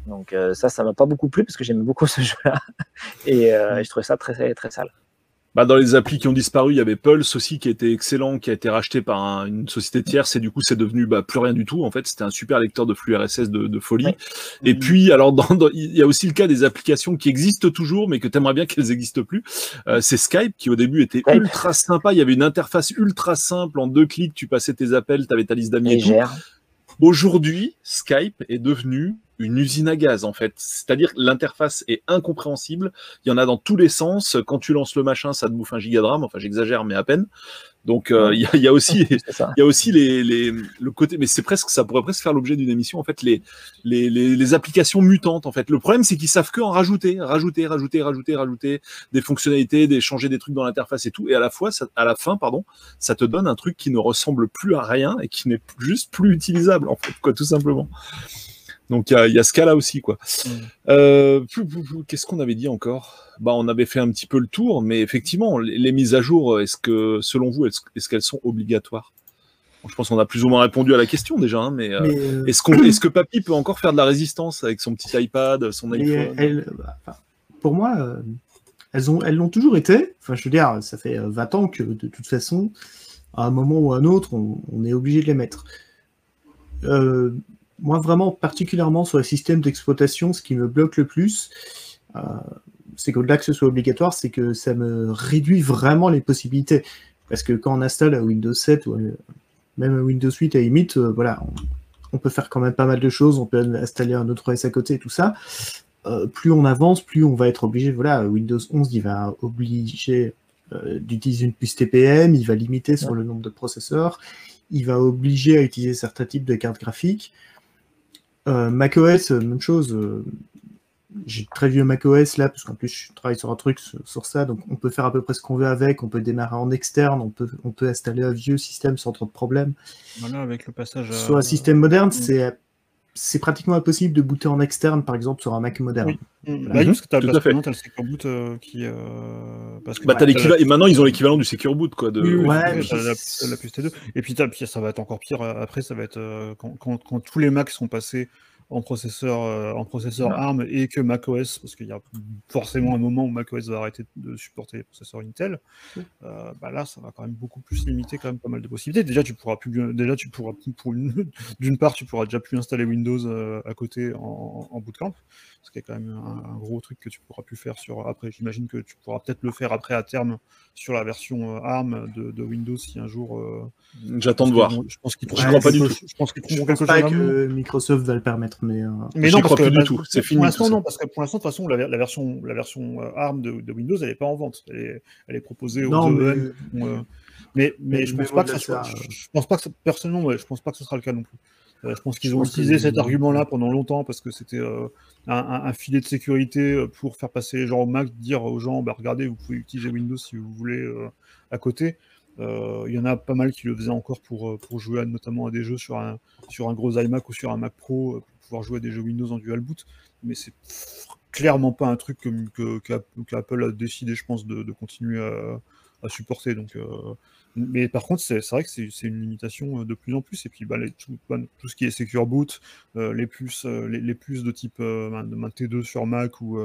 Donc ça, ça m'a pas beaucoup plu parce que j'aime beaucoup ce jeu-là et, je trouvais ça très très sale. Bah, dans les applis qui ont disparu, il y avait Pulse aussi qui était excellent, qui a été racheté par une société tierce et du coup c'est devenu bah, plus rien du tout. En fait, c'était un super lecteur de flux RSS de, folie. Et puis, alors dans, il y a aussi le cas des applications qui existent toujours, mais que t'aimerais bien qu'elles n'existent plus. Euh, c'est Skype qui au début était ultra sympa. Il y avait une interface ultra simple en deux clics. Tu passais tes appels, tu avais ta liste d'amis. Aujourd'hui, Skype est devenu une usine à gaz en fait. C'est-à-dire l'interface est incompréhensible. Il y en a dans tous les sens. Quand tu lances le machin, ça te bouffe un giga Enfin, j'exagère, mais à peine. Donc euh, il y, a, aussi, il y a aussi les, les, le côté, mais c'est presque, ça pourrait presque faire l'objet d'une émission en fait, les, les, les, applications mutantes en fait. Le problème c'est qu'ils savent que en rajouter, rajouter, rajouter, rajouter, rajouter des fonctionnalités, des changer des trucs dans l'interface et tout, et à la fois, ça, à la fin, pardon, ça te donne un truc qui ne ressemble plus à rien et qui n'est juste plus utilisable en fait, quoi, tout simplement. Donc il y, a, ce cas-là aussi, quoi. Mm. Euh, qu'est-ce qu'on avait dit encore? Bah, on avait fait un petit peu le tour, mais effectivement, les, mises à jour, est-ce que, selon vous, est-ce, qu'elles sont obligatoires? Je pense qu'on a plus ou moins répondu à la question déjà, hein, mais, euh, euh, est-ce, que Papy peut encore faire de la résistance avec son petit iPad, son iPhone? bah, Pour moi, elles ont, elles l'ont toujours été. Enfin, je veux dire, ça fait 20 ans que de toute façon, à un moment ou à un autre, on, on est obligé de les mettre. Euh, moi, vraiment, particulièrement sur les systèmes d'exploitation, ce qui me bloque le plus, euh, c'est qu'au-delà que ce soit obligatoire, c'est que ça me réduit vraiment les possibilités. Parce que quand on installe un Windows 7 ou même un Windows 8 à limite, euh, voilà, on, peut faire quand même pas mal de choses, on peut installer un autre OS à côté et tout ça. Euh, plus on avance, plus on va être obligé, voilà, Windows 11, il va obliger d'utiliser une puce TPM, il va limiter sur le nombre de processeurs, il va obliger à utiliser certains types de cartes graphiques. Euh, macOS, euh, même chose. Euh, j'ai très vieux macOS là, parce qu'en plus je travaille sur un truc sur, ça, donc on peut faire à peu près ce qu'on veut avec, on peut démarrer en externe, on peut, on peut installer un vieux système sans trop de problèmes. Voilà, avec le passage Sur un système moderne, c'est c'est pratiquement impossible de booter en externe, par exemple, sur un Mac moderne. Oui. Mmh. Bah, parce que tu as, le Secure Boot qui. parce que, bah, et maintenant, ils ont l'équivalent du Secure Boot. Quoi, de... ouais, la, T2. Et puis, ça va être encore pire après, ça va être quand, quand, tous les Macs sont passés en processeur, euh, en processeur. ARM et que macOS, parce qu'il y a forcément un moment où macOS va arrêter de supporter les processeurs Intel, euh, bah là, ça va quand même beaucoup plus limiter quand même pas mal de possibilités. Déjà, tu pourras plus, déjà, tu pourras plus- pour une, d'une part, tu pourras déjà plus installer Windows euh, à côté en, en bootcamp, ce qui est quand même un, un gros truc que tu pourras plus faire sur. Après, j'imagine que tu pourras peut-être le faire après à terme sur la version euh, ARM de, de Windows si un jour. euh, J'attends de voir. Je pense qu'ils Ouais, trouveront pas du chose- Je pense qu'ils Je trouveront quelque pas chose. que Microsoft va le permettre, mais. euh, mais non, crois parce que plus du bah, tout. C'est pour fini, l'instant, tout ça. non, parce que pour l'instant, de toute façon, la, la version, la version euh, ARM de, de Windows, elle n'est pas en vente. Elle est, elle est proposée aux Non, OEM. mais- qui font, euh, mais, mais, mais- je mais pense pas que ça soit. Je, pense pas que personnellement, ouais, je pense pas que ce sera le cas non plus. Euh, je pense qu'ils ont utilisé que- cet argument-là pendant longtemps parce que c'était euh, un, filet de sécurité euh, pour faire passer les gens au Mac, dire aux gens, bah, regardez, vous pouvez utiliser Windows si vous voulez euh, à côté. Il y en a pas mal qui le faisaient encore pour, pour jouer à- notamment à des jeux sur un, sur un gros iMac ou sur un Mac Pro pour pouvoir jouer à des jeux Windows en dual boot. Mais c'est clairement pas un truc que, que- a décidé, je pense, de, de continuer à, à supporter. Donc, mais par contre, c'est vrai que c'est une limitation euh, de plus en plus. Et puis, bah, les- tout, bah, tout ce qui est Secure Boot, euh, les, puces, euh, les, les puces de type euh, ben, de- ben, T2 sur Mac ou,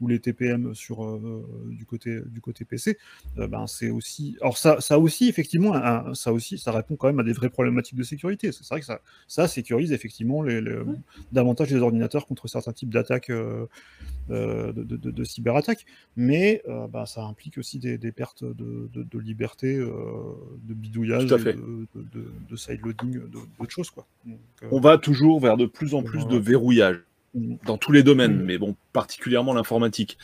ou les TPM sur, du, côté, du côté PC, euh, ben, c'est aussi. Alors, ça, ça aussi, effectivement, un- ça aussi, ça répond quand même à des vraies problématiques de sécurité. C'est vrai que ça, ça sécurise effectivement les, les- davantage les ordinateurs contre certains types d'attaques, de, de, de- de cyberattaques. Mais bah, ça implique aussi des, des pertes de, liberté, de bidouillage, Tout à et fait. de, de, de, de sideloading, de- d'autres choses. Quoi. Donc, euh, On va toujours vers de plus en plus de verrouillage dans tous les domaines, Mm. mais bon, particulièrement l'informatique.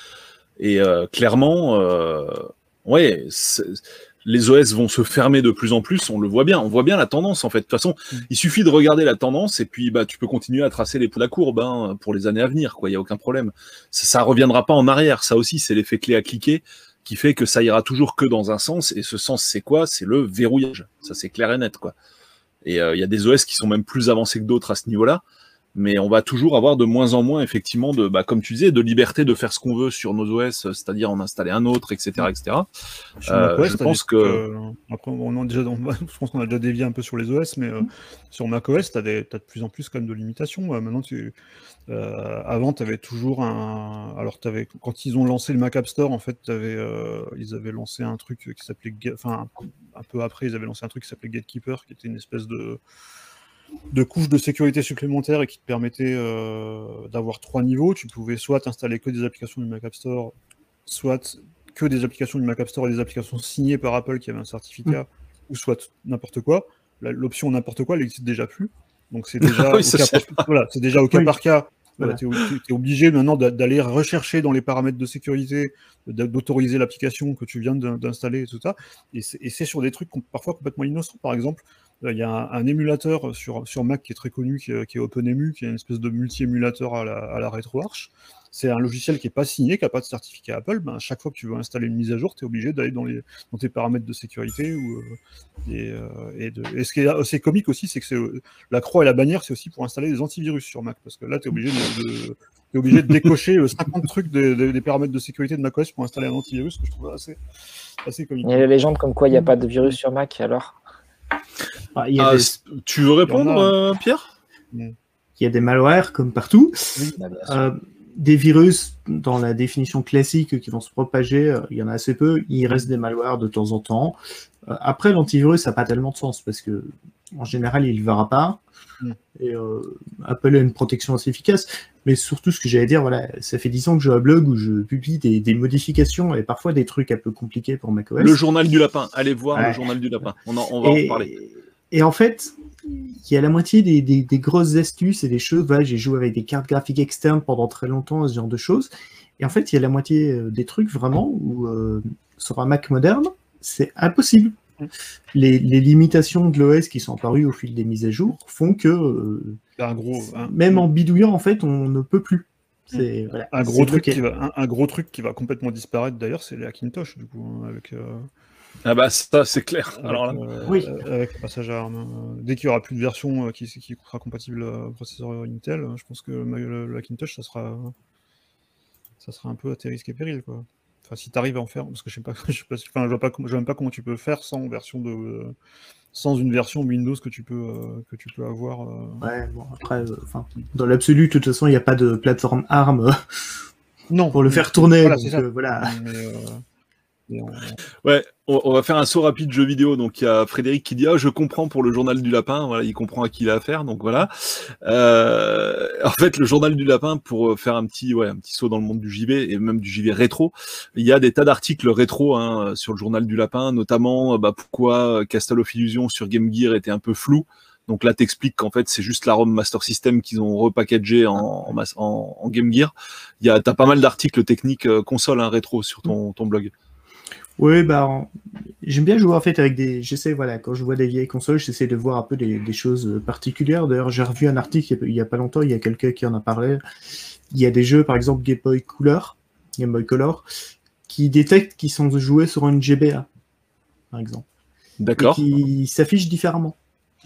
Et euh, clairement, euh, ouais, les OS vont se fermer de plus en plus. On le voit bien. On voit bien la tendance en fait. De toute façon, Mm. il suffit de regarder la tendance et puis bah tu peux continuer à tracer les la courbe hein, pour les années à venir. Quoi, il y a aucun problème. Ça, ça reviendra pas en arrière. Ça aussi, c'est l'effet clé à cliquer qui fait que ça ira toujours que dans un sens. Et ce sens, c'est quoi? C'est le verrouillage. Ça, c'est clair et net, quoi. Et euh, il y a des OS qui sont même plus avancés que d'autres à ce niveau-là. Mais on va toujours avoir de moins en moins, effectivement, de, bah, comme tu disais, de liberté de faire ce qu'on veut sur nos OS, euh, c'est-à-dire en installer un autre, etc., etc. Sur Euh, macOS, je t'as pense des que- euh, après, on a déjà, on- je pense qu'on a déjà dévié un peu sur les OS, mais euh, sur macOS, tu as, de plus en plus quand même de limitations. Euh, maintenant, tu, euh, avant, tu avais toujours un. Alors, quand ils ont lancé le Mac App Store, en fait, t'avais, euh, ils avaient lancé un truc qui s'appelait. Enfin, un peu après, ils avaient lancé un truc qui s'appelait Gatekeeper, qui était une espèce de de couche de sécurité supplémentaire et qui te permettait euh, d'avoir trois niveaux. Tu pouvais soit installer que des applications du Mac App Store, soit que des applications du Mac App Store et des applications signées par Apple qui avaient un certificat, ou soit n'importe quoi. L'option n'importe quoi, elle n'existe déjà plus. Donc c'est déjà, Oui, par, voilà, déjà au cas Oui. par cas. Voilà. tu es, obligé maintenant d'a- d'aller rechercher dans les paramètres de sécurité, d'a- d'autoriser l'application que tu viens d'in- d'installer et tout ça. Et c'est sur des trucs parfois complètement innocents. Par exemple, il y a un, un émulateur sur, sur Mac qui est très connu, qui, est- qui est OpenEmu, qui est une espèce de multi-émulateur à la, à la RetroArch. C'est un logiciel qui n'est pas signé, qui n'a pas de certificat Apple. Ben, à chaque fois que tu veux installer une mise à jour, tu es obligé d'aller dans, les- dans tes paramètres de sécurité. Ou, euh, et, euh, et, de- et ce qui est assez comique aussi, c'est que c'est, euh, la croix et la bannière, c'est aussi pour installer des antivirus sur Mac. Parce que là, tu es obligé de, obligé de décocher euh, 50 trucs des, des- des paramètres de sécurité de macOS pour installer un antivirus, que je trouve assez, assez comique. Il y a la légende comme quoi il n'y a pas de virus sur Mac, alors? Ah, il, y a Ah, des, tu veux répondre, a. euh, Pierre? Il y a des malwares comme partout. Bah. Euh, des virus, dans la définition classique, qui vont se propager, euh, il y en a assez peu. Il reste des malwares de temps en temps. Euh, après, l'antivirus, ça n'a pas tellement de sens parce que, en général, il ne le verra pas. Mm. Et euh, Apple a une protection assez efficace. Mais surtout, ce que j'allais dire, voilà, ça fait 10 ans que j'ai un blog où je publie des, des modifications et parfois des trucs un peu compliqués pour macOS. Le journal du lapin. Allez voir Ouais. le journal du lapin. On, en- on va en parler. et en fait, il y a la moitié des, des- des grosses astuces et des choses. Voilà, j'ai joué avec des cartes graphiques externes pendant très longtemps, ce genre de choses. Et en fait, il y a la moitié euh, des trucs vraiment où euh, sur un Mac moderne, c'est impossible. Les, les limitations de l'OS qui sont apparues au fil des mises à jour font que euh, un gros, un- même en bidouillant, en fait, on ne peut plus. C'est voilà, un gros truc bloqué. qui va, un, un gros truc qui va complètement disparaître d'ailleurs, c'est les Hackintosh du coup, hein, avec, euh, Ah bah ça, c'est clair. avec, Alors là, euh, Oui. euh, avec le passage à ARM. hein. Dès qu'il y aura plus de version euh, qui, qui sera compatible euh, au processeur Intel, je pense que le, le- le Hackintosh ça sera, ça sera un peu à tes risques et périls quoi. Enfin, si tu arrives à en faire, parce que je sais pas, je sais pas, enfin, je vois pas, je vois même pas comment tu peux faire sans version de, sans une version Windows que tu peux, euh, que tu peux avoir. euh. Ouais, bon, après, euh, enfin, dans l'absolu, de toute façon, il n'y a pas de plateforme ARM euh, Non. pour le faire tourner. Voilà, donc, euh. Mais, euh, Ouais, on, va faire un saut rapide jeu vidéo. Donc il y a Frédéric qui dit ah je comprends pour le journal du lapin. Voilà, il comprend à qui il a affaire. Donc voilà. Euh, en fait, le journal du lapin pour faire un petit ouais un petit saut dans le monde du JV et même du JV rétro. Il y a des tas d'articles rétro hein, sur le journal du lapin, notamment bah, pourquoi Castle of Illusion sur Game Gear était un peu flou. Donc là, t'expliques qu'en fait, c'est juste la ROM Master System qu'ils ont repackagé en, Game Gear. Il y a, t'as pas mal d'articles techniques euh, console hein, rétro sur ton blog. Oui, bah, en- j'aime bien jouer en fait avec des. J'essaie, voilà, quand je vois des vieilles consoles, j'essaie de voir un peu des, des choses euh, particulières. D'ailleurs, j'ai revu un article il y a- pas longtemps, il y a quelqu'un qui en a parlé. Il y a des jeux, par exemple Game Boy Color, Game Boy Color, qui détectent qu'ils sont joués sur une GBA, par exemple. et D'accord. qui s'affichent différemment.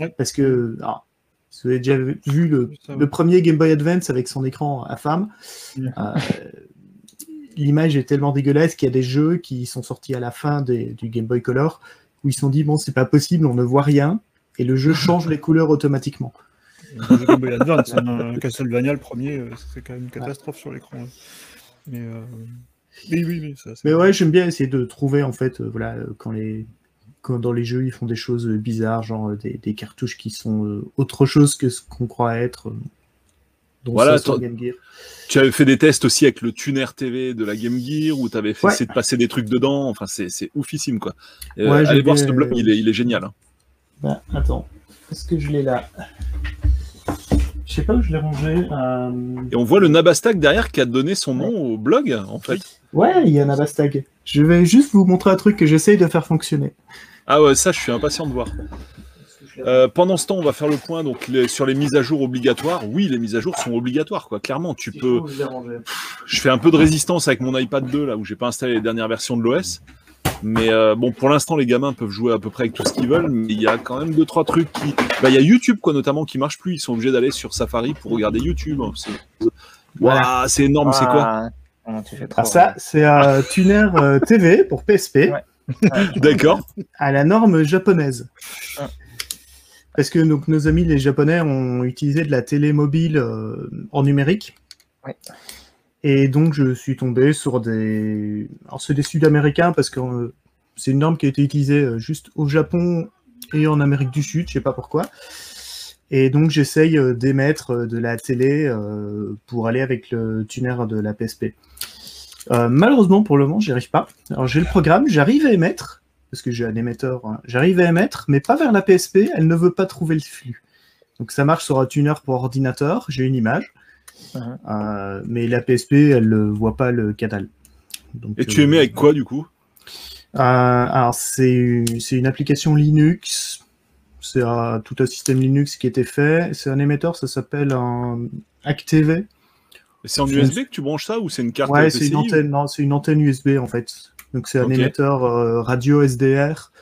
Ouais. Parce que, alors, si vous avez déjà vu le, le premier Game Boy Advance avec son écran à femme, Ouais. euh, l'image est tellement dégueulasse qu'il y a des jeux qui sont sortis à la fin des- du Game Boy Color où ils se sont dit bon c'est pas possible, on ne voit rien et le jeu change les couleurs automatiquement. Game Boy Advance, hein, un Castlevania, le premier, euh, c'est quand même une catastrophe sur l'écran. hein. Mais euh, oui, oui, oui, ça. Mais ouais, j'aime bien essayer de trouver en fait, euh, voilà, euh, quand les quand dans les jeux ils font des choses euh, bizarres, genre euh, des, des cartouches qui sont euh, autre chose que ce qu'on croit être. Euh, Voilà, ça sur toi- Game Gear. Tu avais fait des tests aussi avec le tuner TV de la Game Gear où tu avais fait Ouais. essayé de passer des trucs dedans. Enfin, c'est oufissime quoi. Euh, Ouais, allez voir ce blog, il est, il est génial. hein. Bah, attends, est-ce que je l'ai là? Je sais pas où je l'ai rangé. euh, Et on voit le Nabastag derrière qui a donné son nom au blog en fait. Ouais, il y a Navastag. Je vais juste vous montrer un truc que j'essaye de faire fonctionner. Ah ouais, ça je suis impatient de voir. Euh, pendant ce temps, on va faire le point donc les- sur les mises à jour obligatoires. Oui, les mises à jour sont obligatoires quoi. Clairement, tu peux. Je fais un peu de résistance avec mon iPad 2 là où j'ai pas installé les dernières versions de l'OS. Mais euh, bon, pour l'instant, les gamins peuvent jouer à peu près avec tout ce qu'ils veulent. Mais il y a quand même deux trois trucs qui. Bah, il y a YouTube quoi notamment qui marche plus. Ils sont obligés d'aller sur Safari pour regarder YouTube. C'est Voilà. Ouah, c'est énorme. C'est quoi Ah, comment tu fais trop, Ah, ça, c'est un tuner euh, TV pour PSP Ouais. D'accord. à la norme japonaise. Parce que donc, nos amis les japonais ont utilisé de la télé mobile euh, en numérique. Ouais. Et donc je suis tombé sur des... Alors c'est des Sud-Américains parce que euh, c'est une norme qui a été utilisée euh, juste au Japon et en Amérique du Sud, je sais pas pourquoi. Et donc j'essaye d'émettre de la télé euh, pour aller avec le tuner de la PSP. Malheureusement pour le moment j'y arrive pas. Alors j'ai le programme, j'arrive à émettre, parce que j'ai un émetteur, hein. j'arrive à émettre, mais pas vers la PSP, elle ne veut pas trouver le flux. Donc ça marche sur un tuner pour ordinateur, j'ai une image, Mhm. euh, mais la PSP elle ne voit pas le canal. Donc, Et tu euh, aimais avec quoi du coup? Euh, alors, c'est c'est une application Linux. C'est un- tout un système Linux qui était fait. C'est un émetteur, ça s'appelle un ActV. C'est en USB que tu branches ça ou c'est une carte Ouais, PCI c'est une antenne. Non, c'est une antenne USB en fait. Donc c'est un émetteur euh, radio SDR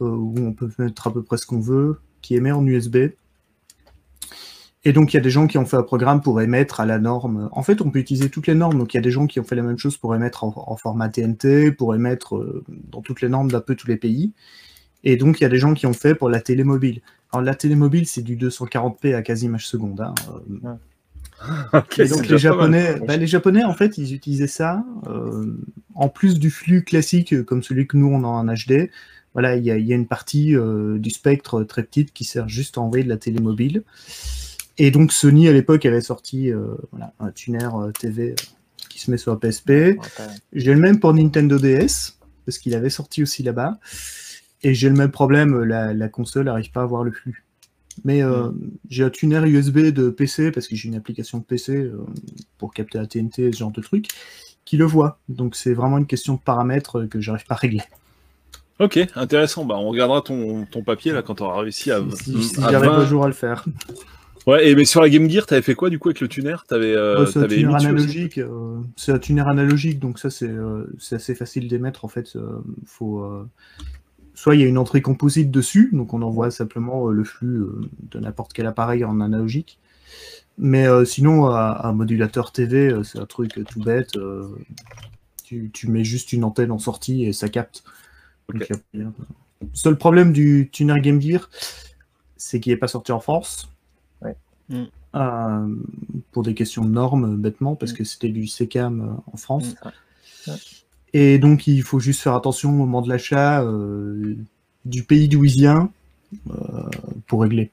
euh, où on peut mettre à peu près ce qu'on veut, qui émet en USB. Et donc il y a des gens qui ont fait un programme pour émettre à la norme. En fait, on peut utiliser toutes les normes. Donc il y a des gens qui ont fait la même chose pour émettre en, en format TNT, pour émettre euh, dans toutes les normes d'un peu tous les pays. Et donc il y a des gens qui ont fait pour la télé mobile. Alors la télé mobile, c'est du 240p à quasi image seconde. hein. Euh, Et donc les mal. japonais, bah, les japonais en fait, ils utilisaient ça euh, en plus du flux classique euh, comme celui que nous on a en HD. Voilà, il y a, il y a une partie euh, du spectre très petite qui sert juste à envoyer de la télé mobile. Et donc Sony à l'époque avait sorti euh, voilà, un tuner TV qui se met sur la PSP. Ouais. J'ai le même pour Nintendo DS parce qu'il avait sorti aussi là-bas. Et j'ai le même problème, la, la console n'arrive pas à voir le flux. Mais euh, j'ai un tuner USB de PC parce que j'ai une application de PC euh, pour capter la TNT, ce genre de truc, qui le voit. Donc c'est vraiment une question de paramètres que j'arrive pas à régler. Ok, intéressant. Bah, on regardera ton, ton papier là quand tu auras réussi à. Si, j'arrive 20. un jour à le faire. Ouais, et mais sur la Game Gear, t'avais fait quoi du coup avec le tuner? T'avais euh, Ouais, un tuner analogique. euh, c'est un tuner analogique, donc ça c'est euh, assez facile d'émettre. En fait, euh, faut euh, soit il y a une entrée composite dessus, donc on envoie simplement euh, le flux euh, de n'importe quel appareil en analogique. Mais euh, sinon, un, un modulateur TV, c'est un truc tout bête. euh, Tu, tu mets juste une antenne en sortie et ça capte. Donc, y a rien de- Seul problème du tuner Game Gear, c'est qu'il n'est pas sorti en France. Ouais. Mm. Euh, pour des questions de normes, bêtement, parce Mm. que c'était du euh, en France. Mm. Et donc, il faut juste faire attention au moment de l'achat euh, du pays d'où il vient euh, pour régler.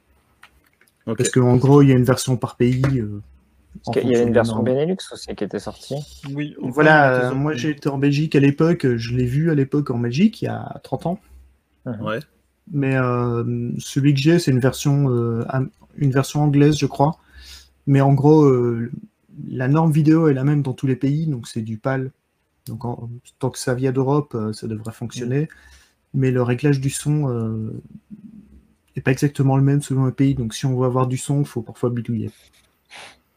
Ok. Parce qu'en gros, il y a une version par pays. euh, qu'il y fonction une version. Benelux aussi qui était sortie? Oui, enfin, Voilà, euh, moi j'étais en Belgique à l'époque, je l'ai vu à l'époque en Belgique, il y a 30 ans. Ouais. Mais euh, celui que j'ai, c'est une version, euh, une version anglaise, je crois. Mais en gros, euh, la norme vidéo est la même dans tous les pays, donc c'est du PAL. Donc en- tant que ça vient d'Europe, euh, ça devrait fonctionner. Mais le réglage du son euh, n'est pas exactement le même selon le pays. Donc si on veut avoir du son, il faut parfois bidouiller.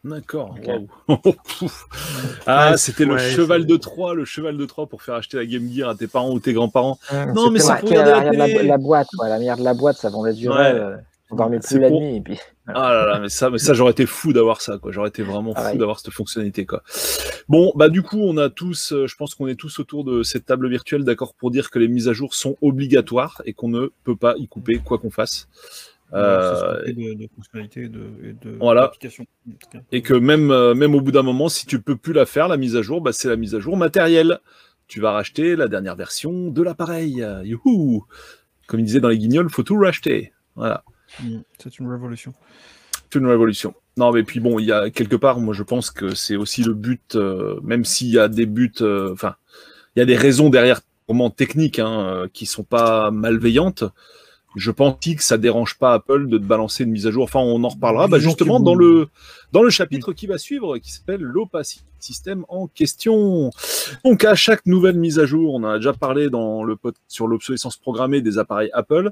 D'accord. Ah, Ouais, c'était le ouais, cheval de Troie, le cheval de Troie pour faire acheter la Game Gear à tes parents ou tes grands-parents. Non, mais marqué pour la la, la boîte, quoi. À l'arrière de la boîte, ça vendait du Ouais. rêve. On dormait plus la pour- nuit. Et puis... Ah là là, mais ça, mais ça j'aurais été fou d'avoir ça, quoi. J'aurais été vraiment fou Pareil. d'avoir cette fonctionnalité, quoi. Bon, bah du coup, on a tous, euh, je pense qu'on est tous autour de cette table virtuelle, d'accord, pour dire que les mises à jour sont obligatoires et qu'on ne peut pas y couper quoi qu'on fasse. Euh, de, de et de, et de Voilà. et que même, euh, même au bout d'un moment, si tu peux plus la faire, la mise à jour, bah, c'est la mise à jour matérielle. Tu vas racheter la dernière version de l'appareil. Youhou Comme il disait dans les guignols, faut tout racheter. Voilà. Mm, C'est une révolution. C'est une révolution. Non, mais puis bon, il y a quelque part, moi je pense que c'est aussi le but, euh, même s'il y a des buts, euh, enfin, il y a des raisons derrière, vraiment techniques, hein, euh, qui sont pas malveillantes. Je pense que ça dérange pas Apple de te balancer une mise à jour. Enfin, on en reparlera bah, justement dans le dans le chapitre qui va suivre, qui s'appelle l'opacity système en question. Donc, à chaque nouvelle mise à jour, on a déjà parlé dans le pod sur l'obsolescence programmée des appareils Apple.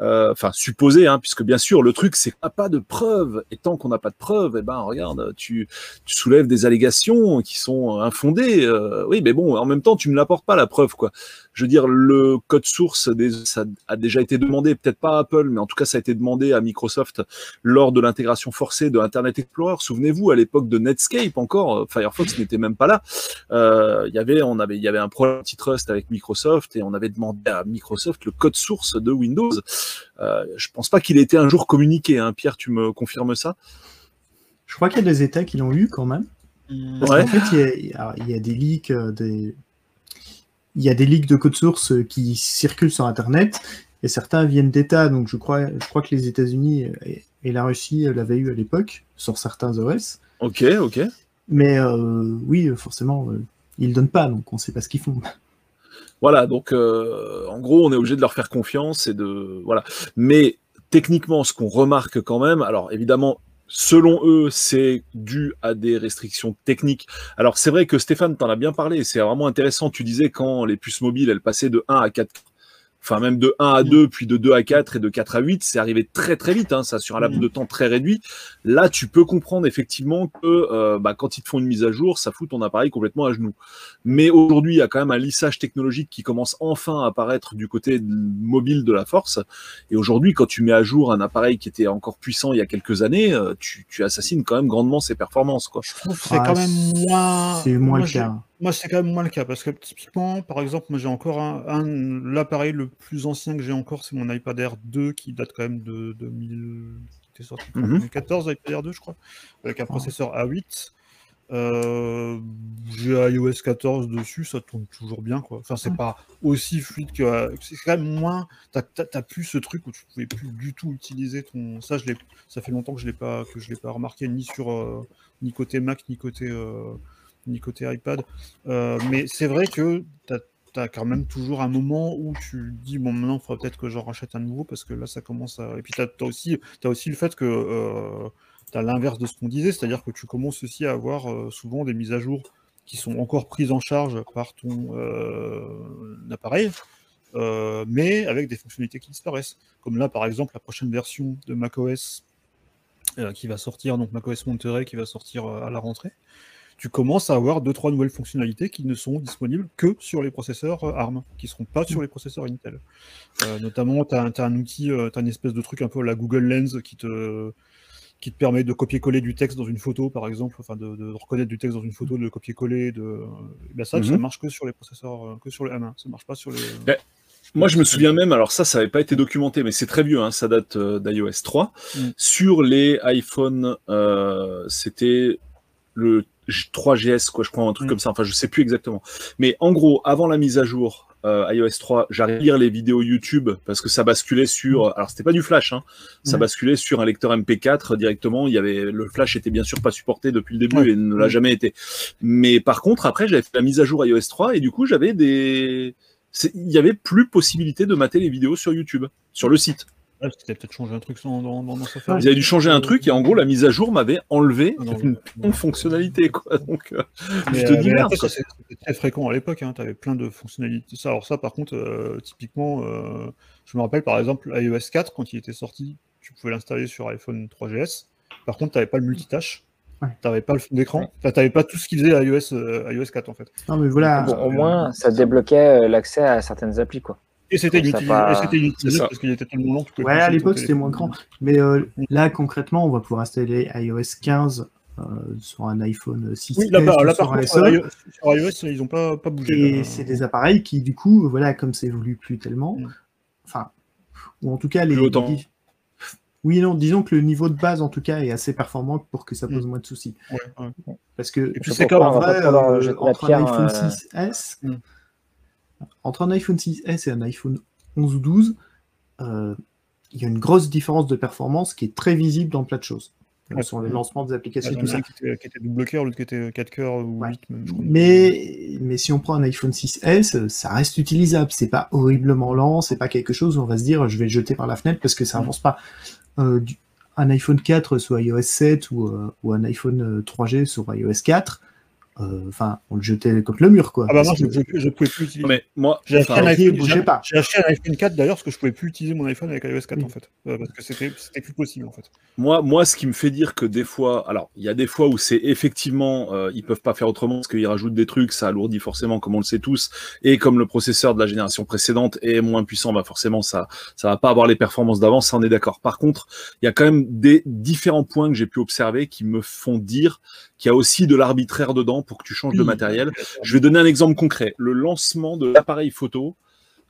Euh, Enfin, supposé, hein, puisque bien sûr, le truc, c'est qu'on n'a pas de preuves. Et tant qu'on n'a pas de preuves, eh ben, regarde, tu, tu soulèves des allégations qui sont infondées. Euh, oui, mais bon, en même temps, tu ne l'apportes pas la preuve, quoi. Je veux dire, le code source, des, ça a déjà été demandé, peut-être pas à Apple, mais en tout cas, ça a été demandé à Microsoft lors de l'intégration forcée de Internet Explorer. Souvenez-vous, à l'époque de Netscape encore, euh, Firefox n'était même pas là. Euh, il y avait, on avait, il y avait un problème antitrust avec Microsoft et on avait demandé à Microsoft le code source de Windows. Euh, je pense pas qu'il ait été un jour communiqué. Hein. Pierre, tu me confirmes ça? Je crois qu'il y a des États qui l'ont eu quand même. Mm. Parce Ouais. qu'en fait, il y a- il y, des leaks, euh, des... il y a des leaks de code source qui circulent sur Internet, et certains viennent d'États. Donc, je crois, je crois que les États-Unis et, la Russie l'avaient eu à l'époque sur certains OS. Ok, ok. Mais euh, oui, forcément, euh, ils le donnent pas, donc on ne sait pas ce qu'ils font. Voilà, donc euh, en gros, on est obligé de leur faire confiance et de voilà. Mais techniquement, ce qu'on remarque quand même, alors évidemment, selon eux, c'est dû à des restrictions techniques. Alors c'est vrai que Stéphane t'en a bien parlé, c'est vraiment intéressant. Tu disais quand les puces mobiles, elles passaient de 1 à 4 enfin même de 1 à 2, puis de 2 à 4 et de 4 à 8, c'est arrivé très très vite, hein, ça sur un laps Mhm. de temps très réduit. Là, tu peux comprendre effectivement que euh, bah, quand ils te font une mise à jour, ça fout ton appareil complètement à genoux. Mais aujourd'hui, il y a quand même un lissage technologique qui commence enfin à apparaître du côté mobile de la force. Et aujourd'hui, quand tu mets à jour un appareil qui était encore puissant il y a quelques années, euh, tu, tu assassines quand même grandement ses performances. Quoi. Je trouve que c'est Ah, quand même moins. C'est moins cas. Moi, c'est quand même moins le cas parce que typiquement, par exemple, moi j'ai encore un, un- l'appareil le plus ancien que j'ai encore, c'est mon iPad Air 2 qui date quand même de 2000, qui était sorti en Mhm. 2014, iPad Air 2, je crois, avec un processeur A8. Euh, j'ai iOS 14 dessus, ça tourne toujours bien, quoi. Enfin, c'est pas aussi fluide que. C'est quand même moins. T'as, t'as- t'as plus ce truc où tu pouvais plus du tout utiliser ton. Ça, je l'ai. Ça fait longtemps que je l'ai pas que je l'ai pas remarqué ni sur euh, ni côté Mac ni côté euh, ni côté iPad. Euh, mais c'est vrai que t'as as quand même toujours un moment où tu dis bon maintenant il faudrait peut-être que j'en rachète un nouveau parce que là ça commence à et puis t'as as aussi le fait que euh, t'as l'inverse de ce qu'on disait c'est-à-dire que tu commences aussi à avoir euh, souvent des mises à jour qui sont encore prises en charge par ton euh, appareil mais avec des fonctionnalités qui disparaissent comme là par exemple la prochaine version de macOS qui va sortir donc macOS Monterey qui va sortir à la rentrée tu commences à avoir deux trois nouvelles fonctionnalités qui ne sont disponibles que sur les processeurs euh, ARM, qui seront pas sur les processeurs Intel. Euh, notamment, tu as, un outil, tu as une espèce de truc un peu la Google Lens qui te qui te permet de copier-coller du texte dans une photo, par exemple, enfin de, de reconnaître du texte dans une photo, de le copier-coller. De... Ben ça, ça Mhm. marche que sur les processeurs, euh, que sur le M1. Ça marche pas sur les. Ben, Moi, je me souviens même, alors ça, ça n'avait pas été documenté, mais c'est très vieux, hein, ça date euh, d'iOS 3. Mm. Sur les iPhone, euh, c'était le 3GS, quoi, je crois, un truc Mm. comme ça. Enfin, je sais plus exactement. Mais en gros, avant la mise à jour euh, iOS 3, j'arrivais à lire les vidéos YouTube parce que ça basculait sur. Alors, c'était pas du Flash, hein, ça Mm. basculait sur un lecteur MP4 directement. Il y avait le Flash était bien sûr pas supporté depuis le début Ouais. et ne l'a jamais été. Mais par contre, après, j'avais fait la mise à jour iOS 3 et du coup, j'avais des. Il y avait plus possibilité de mater les vidéos sur YouTube, sur le site. Ouais, parce que peut-être changé un truc dans, dans, dans, Safari. Ils avaient dû changer un truc et en gros, la mise à jour m'avait enlevé Ah non, une non. fonctionnalité. Quoi. Donc, euh, Mais, je te euh, dis merde. c'était très fréquent à l'époque. Hein. Tu avais plein de fonctionnalités. Ça, alors ça, par contre, euh, typiquement, euh, je me rappelle par exemple iOS 4 quand il était sorti, tu pouvais l'installer sur iPhone 3GS. Par contre, tu n'avais pas le multitâche. Ouais. Tu n'avais pas le fond d'écran. Enfin, tu n'avais pas tout ce qu'il faisait à iOS, euh, iOS 4 en fait. Non, mais voilà. Bon, au moins, ça débloquait l'accès à certaines applis, quoi. Et c'était pas- et ça. parce qu'il était tellement long. que tu Ouais, à l'époque, c'était moins grand. Mais euh, Mm. là, concrètement, on va pouvoir installer iOS 15 euh, sur un iPhone 6 Oui, là, bah, là, par un contre, iOS- sur iOS, ils n'ont pas, pas bougé. Et là. c'est des appareils qui, du coup, voilà, comme ça évolue plus tellement, Mm. enfin, ou en tout cas, les. Plus Oui, non, disons que le niveau de base, en tout cas, est assez performant pour que ça pose moins de soucis. Ouais, ouais. Parce que, puis, Je c'est comme- en on va vrai, euh, entre un iPhone euh, 6S, Mm. Entre un iPhone 6S et un iPhone 11 ou 12, euh, il y a une grosse différence de performance qui est très visible dans plein de choses. Ouais. Sur le lancement des applications et tout ça. qui était, qui était double cœur, l'autre qui était 4 cœurs ou Ouais. 8 même. je crois. Mais, mais si on prend un iPhone 6S, euh, ça reste utilisable. C'est pas horriblement lent, c'est pas quelque chose où on va se dire je vais le jeter par la fenêtre parce que ça avance pas. Euh, un iPhone 4 sur iOS 7 ou, euh, ou un iPhone euh, 3G sur iOS 4, euh, enfin, on le jetait contre le mur, quoi. Ah bah moi, que- je, je pouvais plus utiliser. mais moi, J'ai acheté, enfin, un iPhone, bougez j'ai- pas. j'ai acheté un iPhone 4 d'ailleurs parce que je pouvais plus utiliser mon iPhone avec iOS 4 Oui. en fait. Euh, parce que c'était c'était plus possible en fait. Moi, moi, ce qui me fait dire que des fois, alors il y a des fois où c'est effectivement, euh, ils peuvent pas faire autrement parce qu'ils rajoutent des trucs, ça alourdit forcément, comme on le sait tous, et comme le processeur de la génération précédente est moins puissant, bah forcément ça, ça va pas avoir les performances d'avant, ça on est d'accord. Par contre, il y a quand même des différents points que j'ai pu observer qui me font dire qu'il y a aussi de l'arbitraire dedans pour que tu changes de matériel. Je vais donner un exemple concret. Le lancement de l'appareil photo,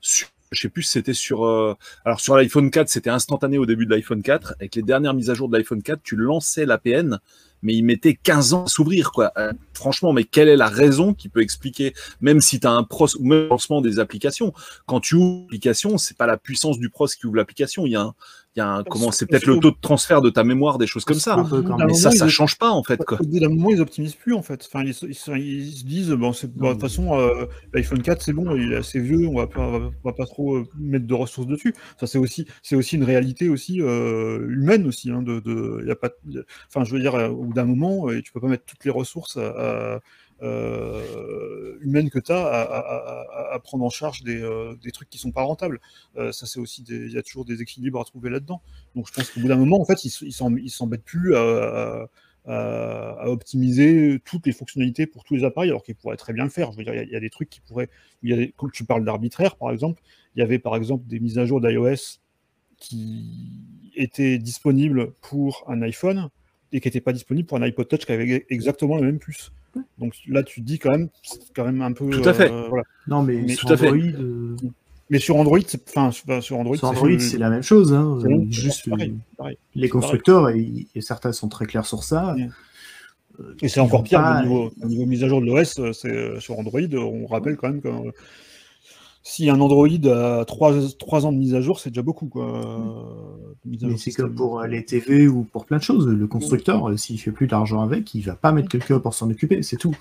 sur, je sais plus si c'était sur, euh, alors sur l'iPhone 4, c'était instantané au début de l'iPhone 4. Avec les dernières mises à jour de l'iPhone 4, tu lançais l'APN, mais il mettait 15 ans à s'ouvrir, quoi. Euh, franchement, mais quelle est la raison qui peut expliquer, même si tu as un pros ou même lancement des applications, quand tu ouvres l'application, c'est pas la puissance du pros qui ouvre l'application, il y a un, il y a un, comment, c'est peut-être le taux de transfert de ta mémère, des choses comme ça. Peu quand. Mais ça, ils ça ont- change pas, en fait, quoi. Au bout d'un moment, ils optimisent plus en fait. Enfin, ils, se- ils se- ils se disent bon, de toute façon, euh, l'iPhone 4 c'est bon, il est assez vieux, on va pas, on va, pas trop euh, mettre de ressources dessus. Ça c'est aussi, c'est aussi une réalité aussi euh, humaine aussi. Hein, de, de, y a pas, y a- enfin, je veux dire, euh, au bout d'un moment, euh, tu peux pas mettre toutes les ressources à- à- euh, humaines que tu as à, prendre en charge des, euh, des trucs qui sont pas rentables. Euh, ça c'est aussi, il y a toujours des équilibres à trouver là-dedans. Donc je pense qu'au bout d'un moment, en fait, ils s'embêtent plus à, optimiser toutes les fonctionnalités pour tous les appareils, alors qu'ils pourraient très bien le faire. Je veux dire, il y a- des trucs qui pourraient. Quand tu parles d'arbitraire, par exemple, il y avait par exemple des mises à jour d'iOS qui étaient disponibles pour un iPhone et qui n'étaient pas disponibles pour un iPod Touch qui avait exactement la même puce. Donc là, tu te dis quand même, c'est quand même un peu. Tout à fait. euh, voilà. Non, mais, Mais sur tout à fait. Android, euh, Mais sur Android, c'est- enfin, sur Android, sur Android, c'est la même chose. Hein. bon, Juste, c'est pareil, pareil. les constructeurs, et, et certains sont très clairs sur ça. Euh, Et c'est encore pire au niveau, au niveau mise à jour de l'OS, c'est sur Android. On rappelle quand même que euh, si un Android a 3, ans de mise à jour, c'est déjà beaucoup. Quoi. de mise à Mais jour c'est comme pour euh, les TV ou pour plein de choses. Le constructeur, euh, s'il fait plus d'argent avec, il va pas mettre quelqu'un pour s'en occuper, c'est tout.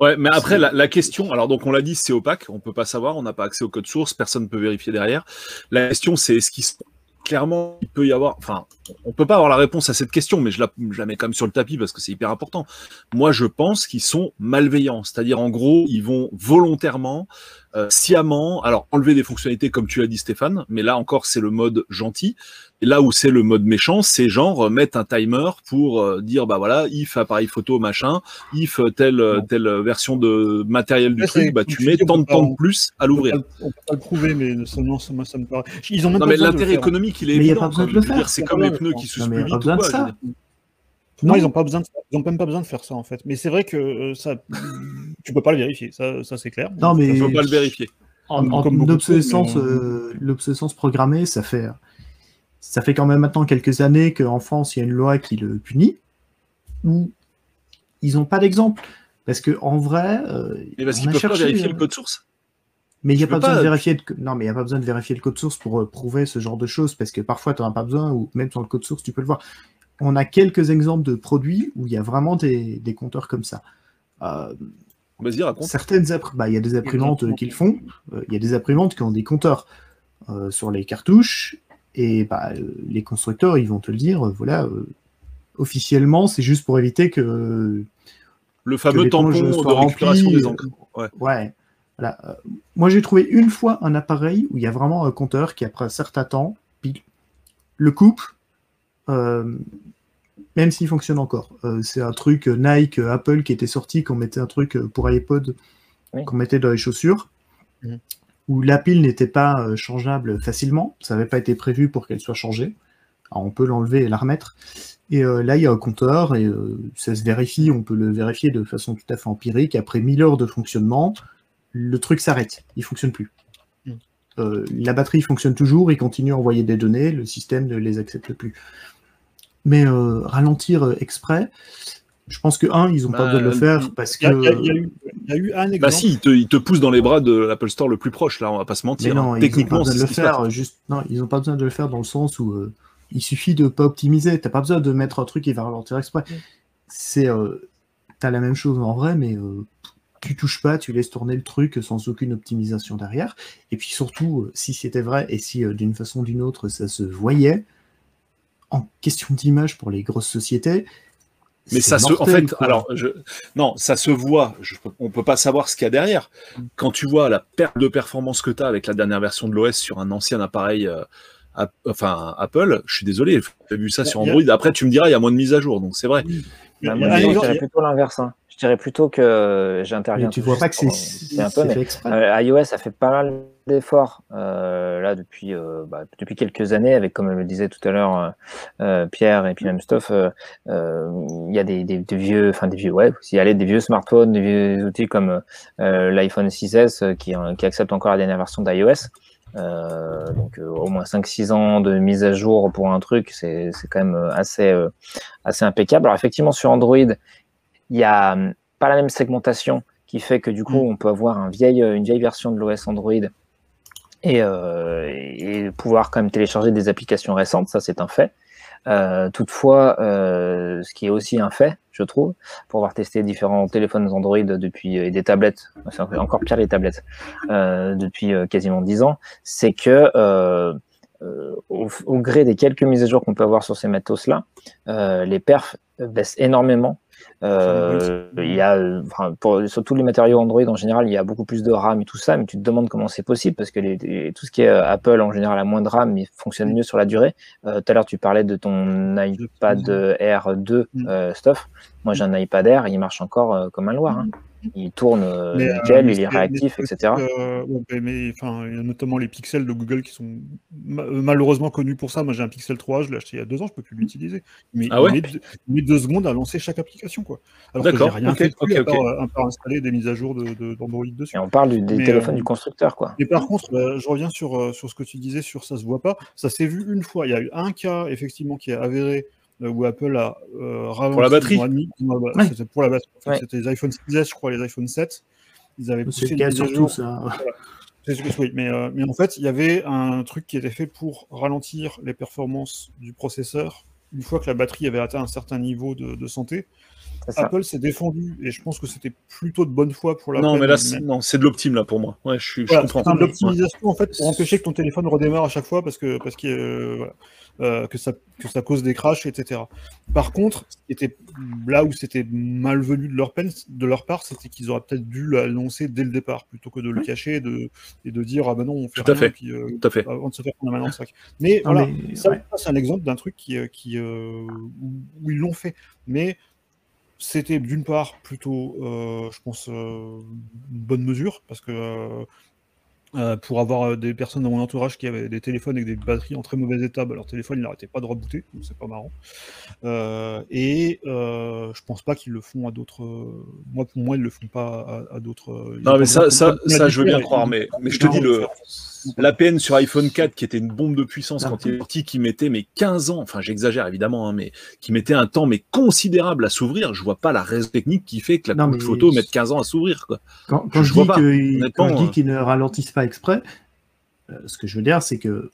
Ouais, mais après, la, la question, alors donc on l'a dit, c'est opaque, on peut pas savoir, on n'a pas accès au code source, personne ne peut vérifier derrière. La question, c'est est-ce qu'il se- clairement, il peut y avoir, enfin, on peut pas avoir la réponse à cette question, mais je la, je la mets quand même sur le tapis parce que c'est hyper important. Moi, je pense qu'ils sont malveillants, c'est-à-dire en gros, ils vont volontairement, euh, sciemment, alors enlever des fonctionnalités comme tu l'as dit Stéphane, mais là encore, c'est le mode gentil. Et là où c'est le mode méchant, c'est genre euh, mettre un timer pour euh, dire bah voilà, if appareil photo machin, if euh, telle Non. telle version de matériel du truc, bah tu tu mets tant de temps de plus à l'ouvrir. On peut pas le prouver, mais ça, non, ça, moi, ça me paraît. Ils ont même Non pas mais besoin de le l'intérêt faire. économique il est Mais évident. pas besoin quoi. de le Je veux dire, faire, C'est comme les pneus qui s'usent Non, plus vite moi, Non. ils n'ont pas besoin, de, ils ont même pas besoin de faire ça en fait. Mais c'est vrai que euh, ça, tu peux pas le vérifier, ça, ça c'est clair. Non, mais peut pas le vérifier. en, en mais, euh, l'obsolescence programmée, ça fait, ça fait quand même maintenant quelques années qu'en France, il y a une loi qui le punit, où ils n'ont pas d'exemple. Parce que en vrai, euh, Mais parce qu'ils peuvent pas vérifier euh, le code source. Mais il n'y a pas besoin pas- de vérifier. le- Non, mais il y a pas besoin de vérifier le code source pour euh, prouver ce genre de choses, parce que parfois tu n'en as pas besoin, ou même sur le code source, tu peux le voir. On a quelques exemples de produits où il y a vraiment des, des compteurs comme ça. Euh, Vas-y, raconte. certaines bah, il y a des imprimantes euh, qui le font. Euh, Il y a des imprimantes qui ont des compteurs euh, sur les cartouches, et bah, euh, les constructeurs, ils vont te le dire, euh, voilà, euh, officiellement, c'est juste pour éviter que Le que fameux tampon l'éponge de soit récupération des encres. Ouais. Ouais. Voilà. Moi, j'ai trouvé une fois un appareil où il y a vraiment un compteur qui, après un certain temps, pile, le coupe, euh, même s'il fonctionne encore. Euh, c'est un truc Nike, Apple qui était sorti, qu'on mettait un truc pour iPod, Oui. qu'on mettait dans les chaussures, Mhm. Où la pile n'était pas euh, changeable facilement. Ça n'avait pas été prévu pour qu'elle soit changée. Alors, on peut l'enlever et la remettre. Et euh, là, il y a un compteur et euh, ça se vérifie. On peut le vérifier de façon tout à fait empirique. Après 1000 heures de fonctionnement, le truc s'arrête. Il fonctionne plus. Mm. Euh, la batterie fonctionne toujours. Il continue à envoyer des données. Le système ne les accepte plus. Mais ralentir exprès, je pense que un, ils n'ont pas Bah, besoin de le faire parce Il y, a, que. il y a- y eu, il y a eu un exemple. Bah si, il te, il te pousse dans les bras de l'Apple Store le plus proche, là, on va pas se Mais mentir. non, hein. ils n'ont pas Techniquement, besoin c'est de le faire. Juste, non, ils n'ont pas besoin de le faire dans le sens où euh, il suffit de pas optimiser. T'as pas besoin de mettre un truc qui va ralentir exprès. C'est, euh, t'as la même chose en vrai, mais euh, tu touches pas, tu laisses tourner le truc sans aucune optimisation derrière. Et puis surtout, euh, si c'était vrai et si euh, d'une façon ou d'une autre ça se voyait, en question d'image pour les grosses sociétés. Mais ça se, en fait, quoi. alors, je, non, ça se voit. Je, on peut pas savoir ce qu'il y a derrière. Quand tu vois la perte de performance que tu as avec la dernière version de l'OS sur un ancien appareil, euh, App- enfin Apple, je suis désolé, j'ai vu ça sur Android. Après, tu me diras, il y a moins de mise à jour, donc c'est vrai. Il y a- Bah, il y a plutôt l'inverse. hein. Je dirais plutôt que j'interviens. Tu vois pas que c'est un peu, mais fait exprès. Euh, iOS a fait pas mal d'efforts euh, là depuis euh, bah, depuis quelques années avec comme le disait tout à l'heure Pierre et puis même euh, il y a des, des, des vieux enfin des vieux ouais s'il y allait des vieux smartphones des vieux outils comme l'iPhone 6s euh, qui, qui accepte encore la dernière version d'iOS euh, donc euh, au moins 5-6 ans de mise à jour pour un truc c'est c'est quand même assez euh, assez impeccable alors effectivement sur Android il y a hum, pas la même segmentation qui fait que du coup, on peut avoir un vieil, euh, une vieille version de l'OS Android et, euh, et pouvoir quand même télécharger des applications récentes, ça c'est un fait. Euh, toutefois, euh, ce qui est aussi un fait, je trouve, pour avoir testé différents téléphones Android depuis et des tablettes, c'est encore pire les tablettes, euh, depuis euh, quasiment 10 ans, c'est que euh, euh, au, au gré des quelques mises à jour qu'on peut avoir sur ces matos-là, euh, les perfs baissent énormément. Euh, il y a, enfin, pour, sur tous les matériaux Android en général, il y a beaucoup plus de RAM et tout ça, mais tu te demandes comment c'est possible parce que les, les- tout ce qui est euh, Apple en général a moins de RAM, mais fonctionne mieux sur la durée. Euh, tout à l'heure, tu parlais de ton iPad Air 2 Mm. euh, stuff. Moi, j'ai un iPad Air, il marche encore comme un loir. hein. Il tourne euh, Mais, euh, nickel, il est réactif, etc. euh, mais- enfin, il y a notamment les pixels de Google qui sont ma- malheureusement connus pour ça. Moi, j'ai un Pixel 3, je l'ai acheté il y a deux ans, je peux plus l'utiliser. Mais Ah ouais il, met deux, il met deux secondes à lancer chaque application, quoi. Alors que j'ai rien fait dessus, ok, à part, à part installer des mises à jour de- de- d'Android dessus. Et on parle du, des Mais, téléphones euh, du constructeur, quoi. Et par contre, je reviens sur, sur ce que tu disais sur ça se voit pas. Ça s'est vu une fois. Il y a eu un cas, effectivement, qui est avéré euh, où Apple a euh, ralenti. Pour la batterie voilà, Ouais. C'était pour la batterie. En fait, Ouais. C'était les iPhone 6S, je crois, les iPhone 7. Ils avaient C'est poussé le cas surtout, ça. C'est ce que- oui, mais, euh, mais en fait, il y avait un truc qui était fait pour ralentir les performances du processeur une fois que la batterie avait atteint un certain niveau de, de santé. Apple s'est défendu et je pense que c'était plutôt de bonne foi pour la Non, peine, mais là, c'est non, c'est de l'optime, là, pour moi. Ouais, je, suis- je voilà, comprends. c'est de Ouais. l'optimisation en fait pour empêcher que ton téléphone redémarre à chaque fois parce que parce que euh, voilà, euh, que ça que ça cause des crashs etc. Par contre, était là où c'était malvenu de leur peine, de leur part, c'était qu'ils auraient peut-être dû l'annoncer dès le départ plutôt que de le cacher et de et de dire ah ben non on fait Tout à rien fait. puis, euh, Tout à fait. avant de se faire prendre la main dans le sac. Mais Non, voilà, mais- ça, ouais. c'est un exemple d'un truc qui, euh, qui euh, où, où ils l'ont fait. Mais c'était d'une part plutôt, euh, je pense, euh, une bonne mesure, parce que euh, Euh, pour avoir euh, des personnes dans mon entourage qui avaient des téléphones avec des batteries en très mauvais état, bah, leur téléphone il n'arrêtait pas de rebooter, donc c'est pas marrant. Euh, et je pense pas qu'ils le font à d'autres. Moi, pour moi, ils le font pas à, d'autres. Non, mais ça, ça, ça, je veux bien croire, mais, mais je te dis, le, l'APN sur iPhone 4, qui était une bombe de puissance quand il est sorti, qui mettait mais 15 ans, enfin j'exagère évidemment, hein, mais qui mettait un temps mais considérable à s'ouvrir, je vois pas la raison technique qui fait que la photo mette 15 ans à s'ouvrir. Quand, je, dis dis qu'ils ne ralentissent pas exprès, euh, ce que je veux dire, c'est que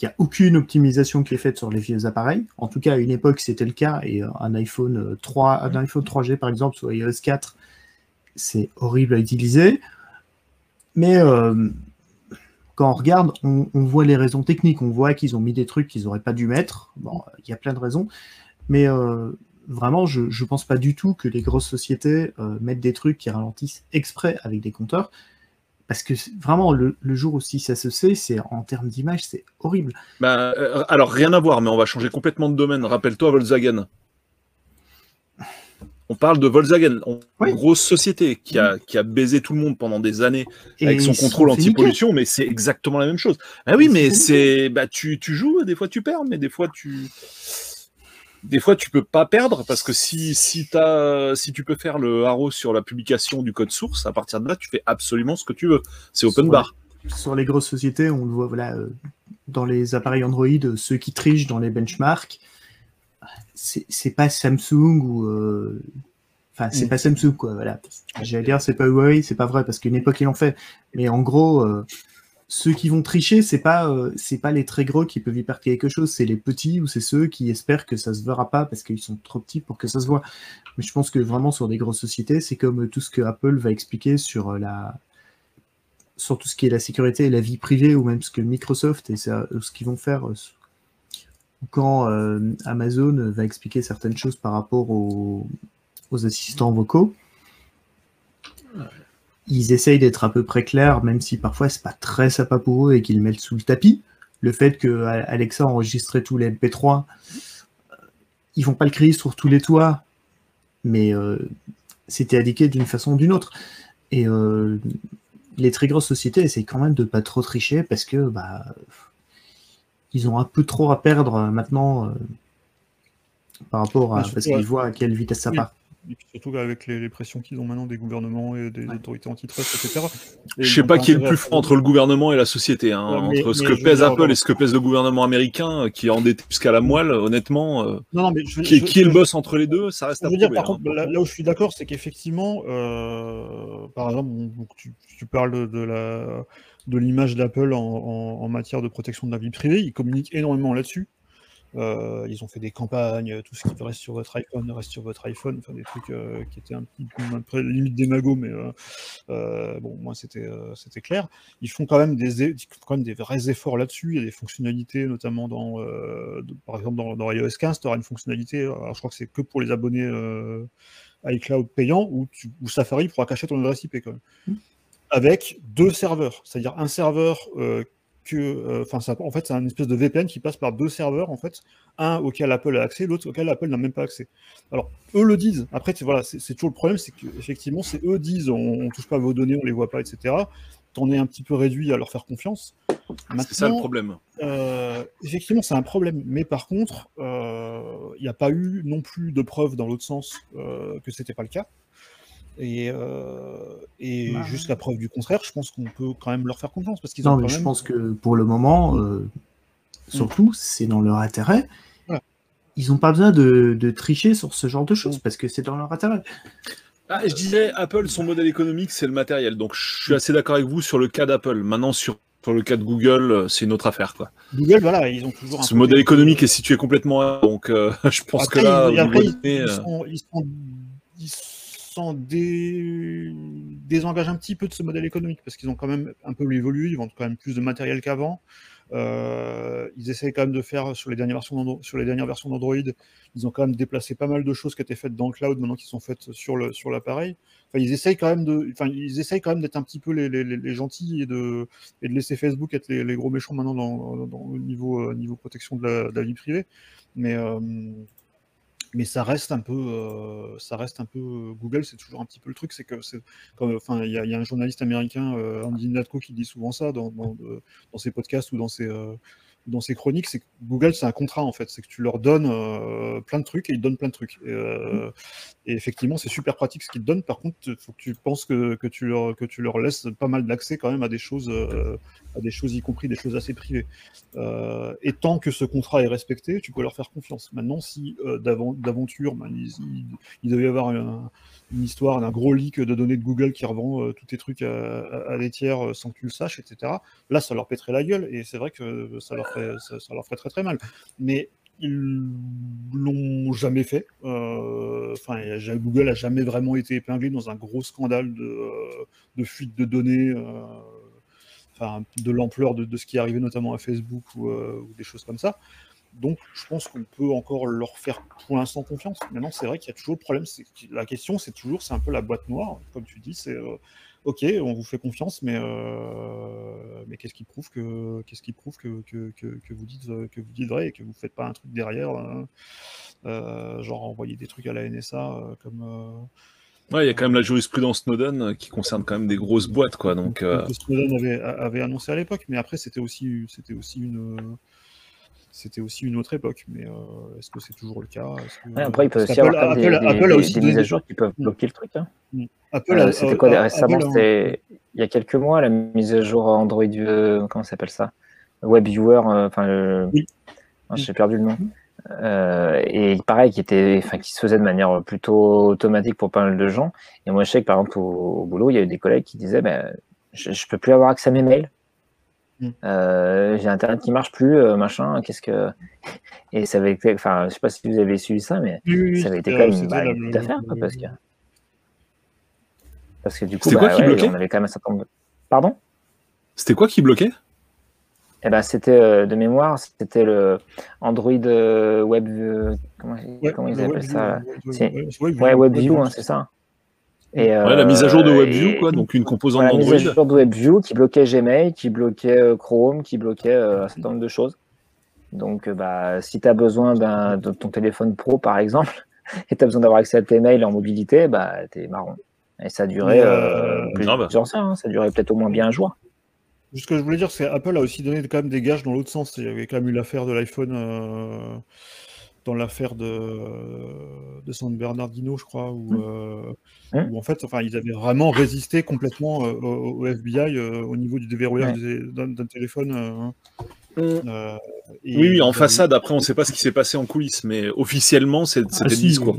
il n'y a aucune optimisation qui est faite sur les vieux appareils. En tout cas, à une époque, c'était le cas. Et euh, un iPhone 3, un iPhone 3G, par exemple, sur iOS 4, c'est horrible à utiliser. Mais euh, quand on regarde, on, voit les raisons techniques. On voit qu'ils ont mis des trucs qu'ils n'auraient pas dû mettre. Il y a plein de raisons. Mais vraiment, je ne pense pas du tout que les grosses sociétés mettent des trucs qui ralentissent exprès avec des compteurs. Parce que vraiment, le, jour où si ça se sait, c'est en termes d'image, c'est horrible. Bah, euh, alors, rien à voir, mais on va changer complètement de domaine. Rappelle-toi Volkswagen. On parle de Volkswagen, une grosse société qui a, qui a baisé tout le monde pendant des années avec son contrôle anti-pollution, mais c'est exactement la même chose. Ah oui, mais c'est, bah, tu, tu joues, des fois tu perds, mais des fois tu des fois tu peux pas perdre parce que si si as, si tu peux faire le haro sur la publication du code source, à partir de là tu fais absolument ce que tu veux. C'est open bar. sur les grosses sociétés, on le voit voilà euh, dans les appareils Android, ceux qui trichent dans les benchmarks, c'est pas Samsung ou euh, enfin c'est mm. pas Samsung quoi voilà. J'allais dire c'est pas Huawei, c'est pas vrai parce qu'une époque ils l'ont fait, mais en gros euh, ceux qui vont tricher, c'est pas euh, c'est pas les très gros qui peuvent y perdre quelque chose, c'est les petits ou c'est ceux qui espèrent que ça se verra pas parce qu'ils sont trop petits pour que ça se voit. Mais je pense que vraiment sur des grosses sociétés, c'est comme tout ce que Apple va expliquer sur euh, la sur tout ce qui est la sécurité et la vie privée ou même ce que Microsoft et ce qu'ils vont faire euh, quand Amazon va expliquer certaines choses par rapport aux, aux assistants vocaux ils essayent d'être à peu près clairs, même si parfois c'est pas très sympa pour eux et qu'ils mettent sous le tapis. Le fait que Alexa enregistrait tous les MP3, euh, ils vont pas le crier sur tous les toits, mais euh, c'était indiqué d'une façon ou d'une autre. Et euh, les très grosses sociétés essayent quand même de pas trop tricher parce que bah ils ont un peu trop à perdre maintenant par rapport à parce qu'ils voient à quelle vitesse ça part. Et puis surtout avec les, pressions qu'ils ont maintenant des gouvernements et des autorités antitrust, etc. Je je sais pas qui est le plus fort entre le gouvernement et la société. Hein, entre ce que pèse Apple et ce que pèse le gouvernement américain, euh, qui est endetté jusqu'à la moelle, honnêtement. Euh, non, non, mais qui, est le boss entre les deux, ça reste à dire, Par contre, là, où je suis d'accord, c'est qu'effectivement, euh, par exemple, tu, parles de, la de l'image d'Apple en, en, matière de protection de la vie privée, ils communiquent énormément là-dessus. Euh, ils ont fait des campagnes, tout ce qui reste sur votre iPhone reste sur votre iPhone, enfin des trucs euh, qui étaient un petit peu limite des magots, mais euh, bon, moi c'était c'était clair. Ils font quand même des quand même des vrais efforts là-dessus. Il y a des fonctionnalités, notamment dans par exemple dans, iOS 15, tu auras une fonctionnalité, alors je crois que c'est que pour les abonnés iCloud payants, où, où, Safari pourra cacher ton adresse IP quand même. Mmh. Avec deux serveurs, c'est-à-dire un serveur que, euh, en fait, c'est un espèce de VPN qui passe par deux serveurs, en fait, un auquel Apple a accès, l'autre auquel Apple n'a même pas accès. Alors, eux le disent. Après, voilà, c'est toujours le problème, c'est qu'effectivement, c'est eux disent, on, ne touche pas vos données, on les voit pas, etc. T'en es un petit peu réduit à leur faire confiance. C'est ça le problème. Euh, effectivement, c'est un problème. Mais par contre, euh, il n'y a pas eu non plus de preuves dans l'autre sens que c'était pas le cas. Et, euh, et bah, jusqu'à preuve du contraire, je pense qu'on peut quand même leur faire confiance. Parce qu'ils non, mais je pense que pour le moment, euh, mm. surtout, c'est dans leur intérêt. Ils n'ont pas besoin de, de, tricher sur ce genre de choses mm. parce que c'est dans leur intérêt. Ah, je disais, Apple, son modèle économique, c'est le matériel. Donc je suis assez d'accord avec vous sur le cas d'Apple. Maintenant, sur, sur le cas de Google, euh, c'est une autre affaire. Quoi. Google, voilà, ils ont toujours. Ce modèle économique est situé complètement. Donc euh, je pense que là. ils, sont, ils, sont, s'en désengagent un petit peu de ce modèle économique parce qu'ils ont quand même un peu évolué, ils vendent quand même plus de matériel qu'avant. Euh, ils essayent quand même de faire sur les dernières versions sur les dernières versions d'Android, ils ont quand même déplacé pas mal de choses qui étaient faites dans le cloud maintenant qui sont faites sur le sur l'appareil. Enfin, ils essayent quand même de, enfin, ils essayent quand même d'être un petit peu les, les, gentils et de et de laisser Facebook être les, gros méchants maintenant dans, dans, le niveau euh, niveau protection de la, de la vie privée. Mais euh, mais ça reste un peu, euh, ça reste un peu Google, c'est toujours un petit peu le truc, c'est que c'est enfin, il y, a un journaliste américain, Andy Natko, qui dit souvent ça dans ses podcasts ou dans ses dans ces chroniques, c'est que Google, c'est un contrat en fait. C'est que tu leur donnes euh, plein de trucs et ils te donnent plein de trucs. Et, euh, effectivement, c'est super pratique ce qu'ils te donnent. Par contre, il faut que tu penses que, tu leur, que tu leur laisses pas mal d'accès quand même à des choses, euh, à des choses y compris des choses assez privées. et tant que ce contrat est respecté, tu peux leur faire confiance. Maintenant, si d'aventure, ben, il, devait y avoir un, une histoire d'un gros leak de données de Google qui revend euh, tous tes trucs à, des tiers euh, sans que tu le saches, etc. Là, ça leur pèterait la gueule et c'est vrai que ça leur, ferait, ça, leur ferait très très mal. Mais ils l'ont jamais fait. Euh, enfin, Google a jamais vraiment été épinglé dans un gros scandale de, fuite de données. enfin, de l'ampleur de, ce qui est arrivé notamment à Facebook ou des choses comme ça. Donc, je pense qu'on peut encore leur faire pour l'instant confiance. Maintenant, c'est vrai qu'il y a toujours le problème. La question, c'est toujours, c'est un peu la boîte noire, comme tu dis. C'est euh, OK, on vous fait confiance, mais, euh, mais qu'est-ce qui prouve que qu'est-ce qui prouve que, que, que, vous dites que vous dites vrai et que vous faites pas un truc derrière, euh, genre envoyer des trucs à la NSA comme. Ouais, il y a quand même la jurisprudence Snowden qui concerne quand même des grosses boîtes, quoi. Donc, Snowden avait, avait annoncé à l'époque, mais après c'était aussi c'était aussi une c'était aussi une autre époque, mais euh, est-ce que c'est toujours le cas? Après, il peut aussi y avoir des, des, mises à jour qui peuvent mm. bloquer le truc. Hein. Mm. Euh, c'était quoi récemment C'était il y a quelques mois la mise à jour Android, euh, comment s'appelle ça? WebViewer, enfin, j'ai perdu le nom. Mm. et pareil, qui était, enfin, qui se faisait de manière plutôt automatique pour pas mal de gens. Et moi, je sais que par exemple au, boulot, il y a eu des collègues qui disaient, ben, je, ne peux plus avoir accès à mes mails Mm. Euh, j'ai internet qui marche plus, euh, machin. Qu'est-ce que et ça avait été, enfin, je sais pas si vous avez suivi ça, mais ça avait été quand même bah, une affaire, parce que parce que du coup, bah, quoi qui on avait quand même un certain nombre. Pardon? C'était quoi qui bloquait? Eh ben, c'était euh, de mémoire, c'était le Android Web, comment, comment ils appellent ça Ouais, WebView, hein, c'est ça. Et, la mise à jour de euh, WebView, quoi, donc une composante d'Android. La mise à jour de WebView qui bloquait Gmail, qui bloquait euh, Chrome, qui bloquait euh, un certain nombre de choses. Donc, bah, si tu as besoin de ton téléphone pro, par exemple, et tu as besoin d'avoir accès à tes mails en mobilité, bah, t'es marron. Et ça a duré plusieurs ça, hein. ça a duré peut-être au moins bien un jour. Ce que je voulais dire, c'est Apple a aussi donné quand même des gages dans l'autre sens. Il y avait quand même eu l'affaire de l'iPhone dans l'affaire de, de San Bernardino, je crois, où, mmh. euh, mmh. où, en fait, enfin, ils avaient vraiment résisté complètement euh, au, FBI euh, au niveau du déverrouillage d'un téléphone. Hein. Mmh. oui, oui, en façade, après, on ne sait pas ce qui s'est passé en coulisses, mais officiellement, c'était ah, le discours.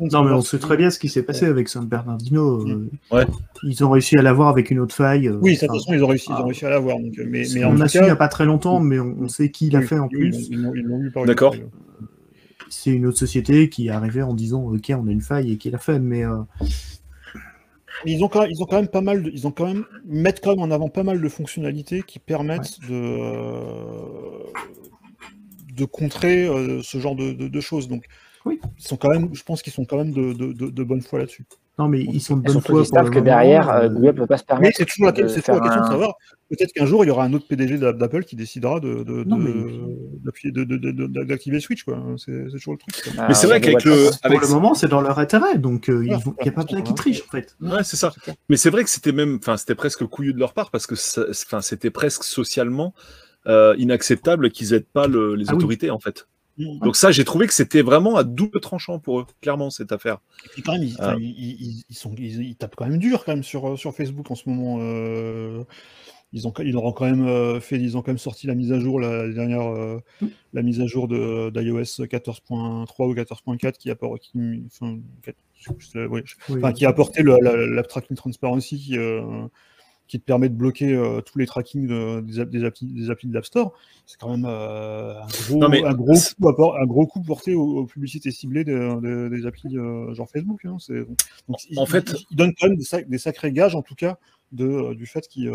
Non, mais on sait très bien ce qui s'est passé avec San Bernardino. Ouais. Ils ont réussi à l'avoir avec une autre faille. Oui, de toute façon, ils ont réussi, ils ont ah. réussi à l'avoir. Mais, mais on a su il n'y a pas très longtemps, mais on, sait qui l'a fait en plus. D'accord c'est une autre société qui est arrivée en disant ok on a une faille et qui l'a fait mais euh, ils ont quand même, ils ont quand même pas mal de, ils ont quand même mettent quand même en avant pas mal de fonctionnalités qui permettent de euh, de contrer euh, ce genre de, choses donc oui. ils sont quand même je pense qu'ils sont quand même de, de bonne foi là-dessus non, mais ils sont de bonne foi. Ils savent que derrière, euh, Google ne peut pas se permettre. Mais c'est toujours la, question de savoir. Peut-être qu'un jour, il y aura un autre PDG d'Apple qui décidera d'activer de, de, le switch. C'est toujours le truc. mais c'est vrai qu'avec le. Pour le moment, c'est dans leur intérêt. Donc, euh, il n'y a pas besoin qu'ils trichent, en fait. Ouais, c'est ça. Mais c'est vrai que c'était même. Enfin, c'était presque couillu de leur part parce que c'était presque socialement euh, inacceptable qu'ils n'aident pas les ah autorités, en fait. Donc ça, j'ai trouvé que c'était vraiment à double tranchant pour eux, clairement, cette affaire. Et quand même, ils, euh. sont, ils, tapent quand même dur quand même sur, sur Facebook en ce moment. Euh. Ils ont, ils quand même fait, ils ont quand même sorti la mise à jour, la, dernière, mm. la mise à jour de d'iOS 14.3 ou 14.4 qui, apporte, qui, qui a apporté l'abstracting transparency qui, qui te permet de bloquer euh, tous les tracking des, des, applis, des applis de l'App Store, c'est quand même euh, un, gros, un, gros coup, un gros coup porté aux, publicités ciblées des applis euh, genre Facebook. Hein, donc, en fait, ils, donnent quand même des, sacrés gages, en tout cas, de, du fait qu'ils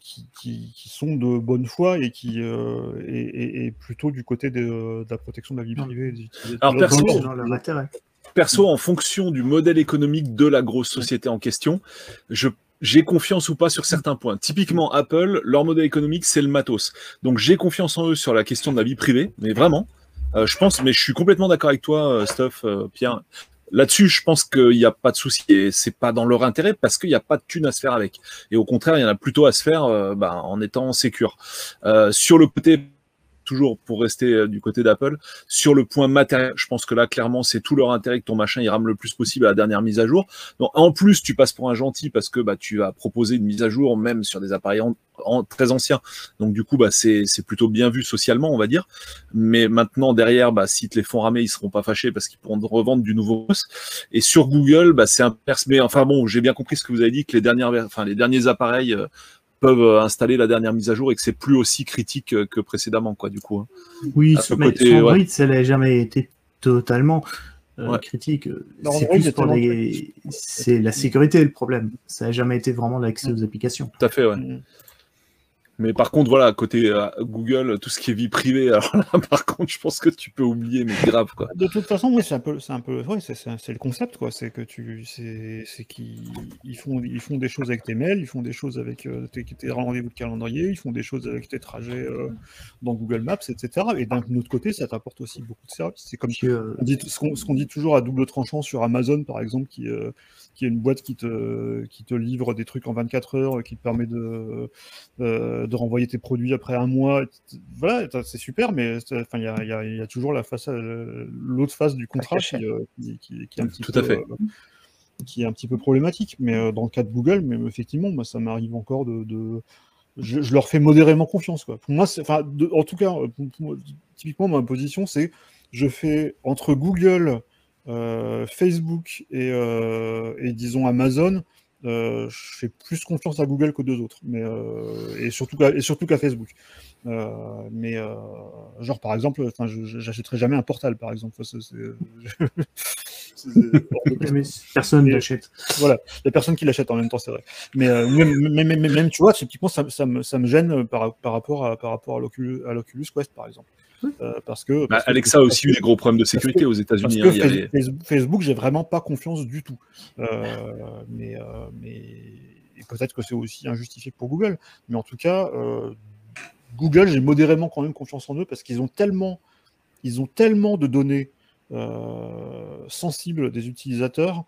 qui, qui, sont de bonne foi et qui est, plutôt du côté de, la protection de la vie privée. Alors, perso, perso, en fonction du modèle économique de la grosse société en question, je j'ai confiance ou pas sur certains points. Typiquement, Apple, leur modèle économique, c'est le matos. Donc j'ai confiance en eux sur la question de la vie privée, mais vraiment. Euh, je pense, mais je suis complètement d'accord avec toi, euh, Stuff, euh, Pierre. Là-dessus, je pense qu'il n'y a pas de souci et c'est pas dans leur intérêt parce qu'il n'y a pas de thunes à se faire avec. Et au contraire, il y en a plutôt à se faire bah, en étant sécure. Euh, sur le côté toujours pour rester euh, du côté d'Apple, sur le point matériel, je pense que là, clairement, c'est tout leur intérêt que ton machin il rame le plus possible à la dernière mise à jour. Donc, en plus, tu passes pour un gentil parce que bah, tu vas proposer une mise à jour même sur des appareils en- très anciens. Donc, du coup, bah, c'est plutôt bien vu socialement, on va dire. Mais maintenant, derrière, bah, s'ils te les font ramer, ils seront pas fâchés parce qu'ils pourront revendre du nouveau. Et sur Google, bah, c'est un Mais enfin bon, j'ai bien compris ce que vous avez dit, que les, dernières, enfin, les derniers appareils euh, peuvent euh, installer la dernière mise à jour et que c'est plus aussi critique euh, que précédemment, quoi, du coup. hein. Oui, ce mais côté, sur ouais. Android, ça n'a jamais été totalement euh, Ouais. critique. Plus pour les... C'est la sécurité le problème. Ça n'a jamais été vraiment l'accès aux applications. Tout à fait, ouais. Mm. Mais par contre, voilà, côté euh, Google, tout ce qui est vie privée, alors là, par contre, je pense que tu peux oublier, mais grave, quoi. De toute façon, oui, c'est un peu, c'est un peu, ouais, c'est, le concept, quoi. C'est que tu, c'est, c'est qu'ils ils font, ils font des choses avec tes mails, ils font des choses avec euh, tes, tes rendez-vous de calendrier, ils font des choses avec tes trajets euh, dans Google Maps, etc. Et d'un autre côté, ça t'apporte aussi beaucoup de services. C'est comme Puis, euh, on dit, ce qu'on ce qu'on dit toujours à double tranchant sur Amazon, par exemple, qui, euh, qui est une boîte qui te, qui te livre des trucs en 24 heures, qui te permet de, euh, de renvoyer tes produits après un mois. Voilà, c'est super, mais il y a, il y a- y a toujours la face, euh, l'autre face du contrat qui, euh, qui, qui- qui est un petit Tout peu, à fait. euh, qui est un petit peu problématique. Mais dans le cas de Google, mais effectivement, moi, ça m'arrive encore de, de- je, je leur fais modérément confiance. Quoi. Pour moi, c'est- enfin, de- en tout cas, pour- pour moi, typiquement, ma position, c'est je fais entre Google, euh, Facebook et, euh, et disons Amazon, euh, je fais plus confiance à Google qu'aux deux autres, mais euh, et surtout qu'à, et surtout qu'à Facebook. Euh, mais euh, genre par exemple, enfin, j'achèterai jamais un portal par exemple. Enfin, c'est- personne n'achète. Voilà, il a personne qui l'achète en même temps, c'est vrai. Mais euh, même, même, même, même, tu vois, typiquement, ça, ça, me, ça me gêne par, par rapport à, par rapport à l'Oculus Quest, par exemple. Euh, parce que, Bah, parce que- Alexa a parce aussi que- eu des gros problèmes de sécurité aux États-Unis. que hein, Facebook, j'ai vraiment pas confiance du tout. Euh, mais, euh, mais peut-être que c'est aussi injustifié pour Google. Mais en tout cas, euh, Google, j'ai modérément quand même confiance en eux parce qu'ils ont tellement, ils ont tellement de données euh, sensibles des utilisateurs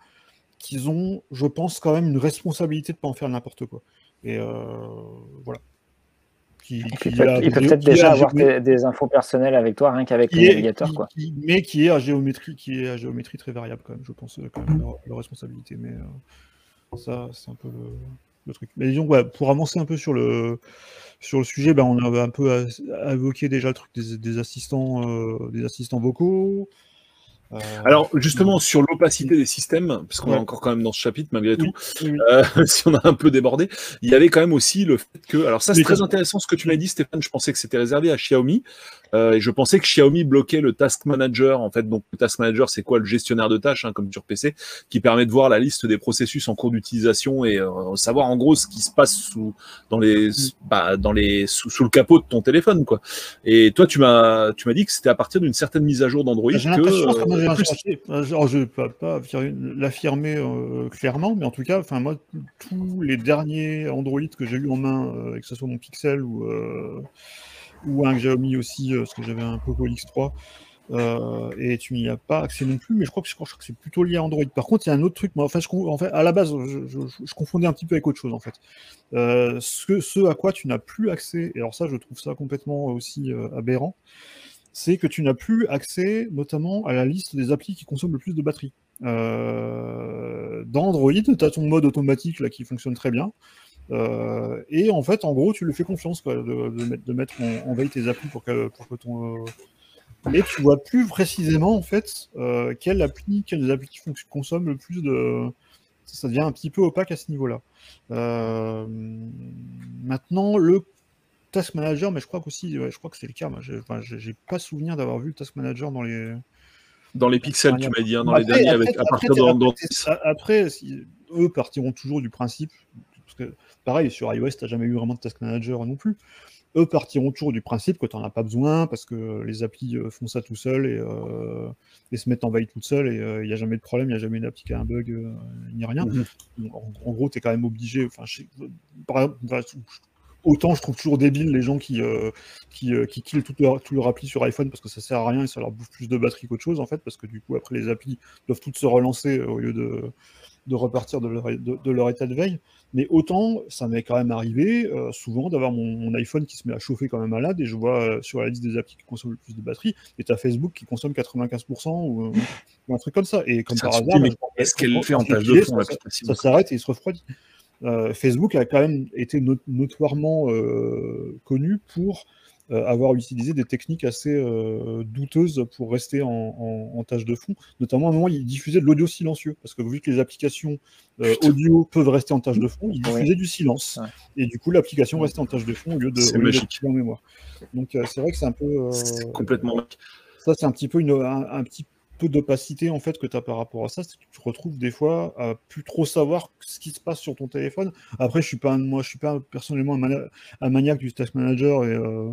qu'ils ont, je pense, quand même une responsabilité de pas en faire n'importe quoi. Et euh, voilà. Qui, Il peut, a- il peut qui peut-être déjà avoir des, des infos personnelles avec toi, rien qu'avec le navigateur. qui- Quoi. mais qui est à géométrie, qui est à géométrie très variable quand même, je pense, euh, quand même, leur, leur responsabilité. Mais euh, ça, c'est un peu le, le truc. Mais disons, ouais, pour avancer un peu sur le sur le sujet, ben, on avait un peu évoqué déjà le truc des, des assistants, euh, des assistants vocaux. Euh, Alors, justement, sur l'opacité des systèmes, parce qu'on Ouais. est encore quand même dans ce chapitre malgré tout, oui, oui. euh, si on a un peu débordé, il y avait quand même aussi le fait que. Alors, ça, c'est très intéressant ce que tu m'as dit, Stéphane. Je pensais que c'était réservé à Xiaomi. Euh, et je pensais que Xiaomi bloquait le Task Manager. En fait, donc, le Task Manager, c'est quoi? Le gestionnaire de tâches, hein, comme sur PC, qui permet de voir la liste des processus en cours d'utilisation et euh, savoir en gros ce qui se passe sous, dans les, bah, dans les, sous, sous le capot de ton téléphone, quoi. Et toi, tu m'as, tu m'as dit que c'était à partir d'une certaine mise à jour d'Android que. Plus- je ne peux pas affirmer- l'affirmer euh, clairement, mais en tout cas, enfin moi, tous les derniers Android que j'ai eu en main, euh, que ce soit mon Pixel ou, euh, ou un Xiaomi aussi, parce que j'avais un Poco X3, euh, et tu n'y as pas accès non plus, mais je crois que, je crois que c'est plutôt lié à Android. Par contre, il y a un autre truc, moi, en fait, je, con- en fait, à la base, je, je- je confondais un petit peu avec autre chose, en fait. Euh, ce, ce à quoi tu n'as plus accès, et alors ça, je trouve ça complètement aussi euh, aberrant, c'est que tu n'as plus accès notamment à la liste des applis qui consomment le plus de batterie. Euh, dans Android, tu as ton mode automatique qui fonctionne très bien. Euh, et en fait, en gros, tu lui fais confiance de, mettre, en, veille tes applis pour que, pour ton. euh, tu vois plus précisément en fait euh, quelle appli, quelles applis fonc- consomment le plus de. Ça devient un petit peu opaque à ce niveau-là. Maintenant, le Task Manager, mais je crois qu'aussi, ouais, je crois que c'est le cas. Moi, j'ai enfin, pas souvenir d'avoir vu le Task Manager dans les. Dans les pixels, tu m'as dit, hein, dans les Après- derniers, avec, après- à partir après, de après, dans- c'est- après, si- eux partiront toujours du principe, parce que pareil, sur iOS, tu n'as jamais eu vraiment de task manager non plus. Eux partiront toujours du principe que tu n'en as pas besoin parce que les applis euh, font ça tout seuls et, euh, et se mettent en veille toutes seules et euh, il n'y a jamais de problème, il n'y a jamais une appli qui a un bug, euh, ni rien. Mhm. En, en gros, tu es quand même obligé. Enfin, je par exemple, autant je trouve toujours débile les gens qui, euh, qui, euh, qui killent toute leur, tout leur appli sur iPhone parce que ça sert à rien et ça leur bouffe plus de batterie qu'autre chose en fait, parce que du coup après les applis doivent toutes se relancer euh, au lieu de, de repartir de leur, de, de leur état de veille. Mais autant, ça m'est quand même arrivé euh, souvent d'avoir mon, mon iPhone qui se met à chauffer quand même malade et je vois sur la liste des applis qui consomment le plus de batterie, et t'as Facebook qui consomme 95% ou, ou un truc comme ça. Et comme Ça par hasard, Est-ce qu'elle fait en de fond ça s'arrête et il se refroidit. Euh, Facebook a quand même été no- notoirement euh, connu pour euh, avoir utilisé des techniques assez douteuses pour rester en, en- en tâche de fond. Notamment, à un moment, il diffusait de l'audio silencieux, parce que vu que les applications audio peuvent rester en tâche de fond, il Oui. diffusait du silence. Ouais. Et du coup, l'application restait en tâche de fond au lieu de en mémoire. Donc, c'est vrai que c'est un peu... C'est complètement ça, c'est un petit peu une, un, un petit peu d'opacité en fait que tu as par rapport à ça, c'est que tu te retrouves des fois à plus trop savoir ce qui se passe sur ton téléphone. Après, je suis pas moi, je suis pas personnellement un, mania- un maniaque du Task Manager et, euh,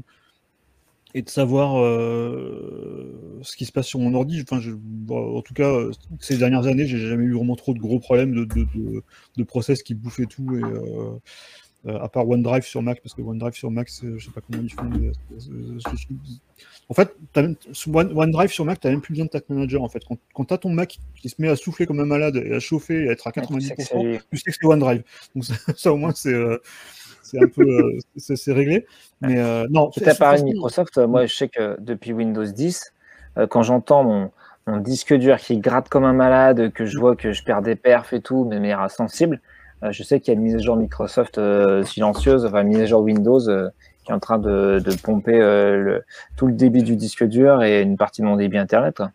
et de savoir euh, ce qui se passe sur mon ordi. Enfin, en tout cas, ces dernières années, j'ai jamais eu vraiment trop de gros problèmes de, de, process qui bouffaient tout et euh, à part OneDrive sur Mac, parce que OneDrive sur Mac, je sais pas comment ils font. En fait, OneDrive sur Mac, tu n'as même plus besoin de Task Manager. En fait. Quand, quand tu as ton Mac qui se met à souffler comme un malade et à chauffer et à être à Ouais, tu sais que 90%, c'est lui. tu sais que c'est OneDrive. Donc ça, ça, au moins, c'est euh, un peu euh, c'est réglé. Mais euh, non, Tout appareil c'est- Microsoft, euh, moi je sais que depuis Windows 10, euh, quand j'entends mon, mon disque dur qui gratte comme un malade, que je vois que je perds des perfs et tout, mais manière sensible, je sais qu'il y a une mise à jour Microsoft silencieuse, enfin une mise à jour Windows qui est en train de, de pomper euh, le, tout le débit du disque dur et une partie de mon débit Internet. quoi.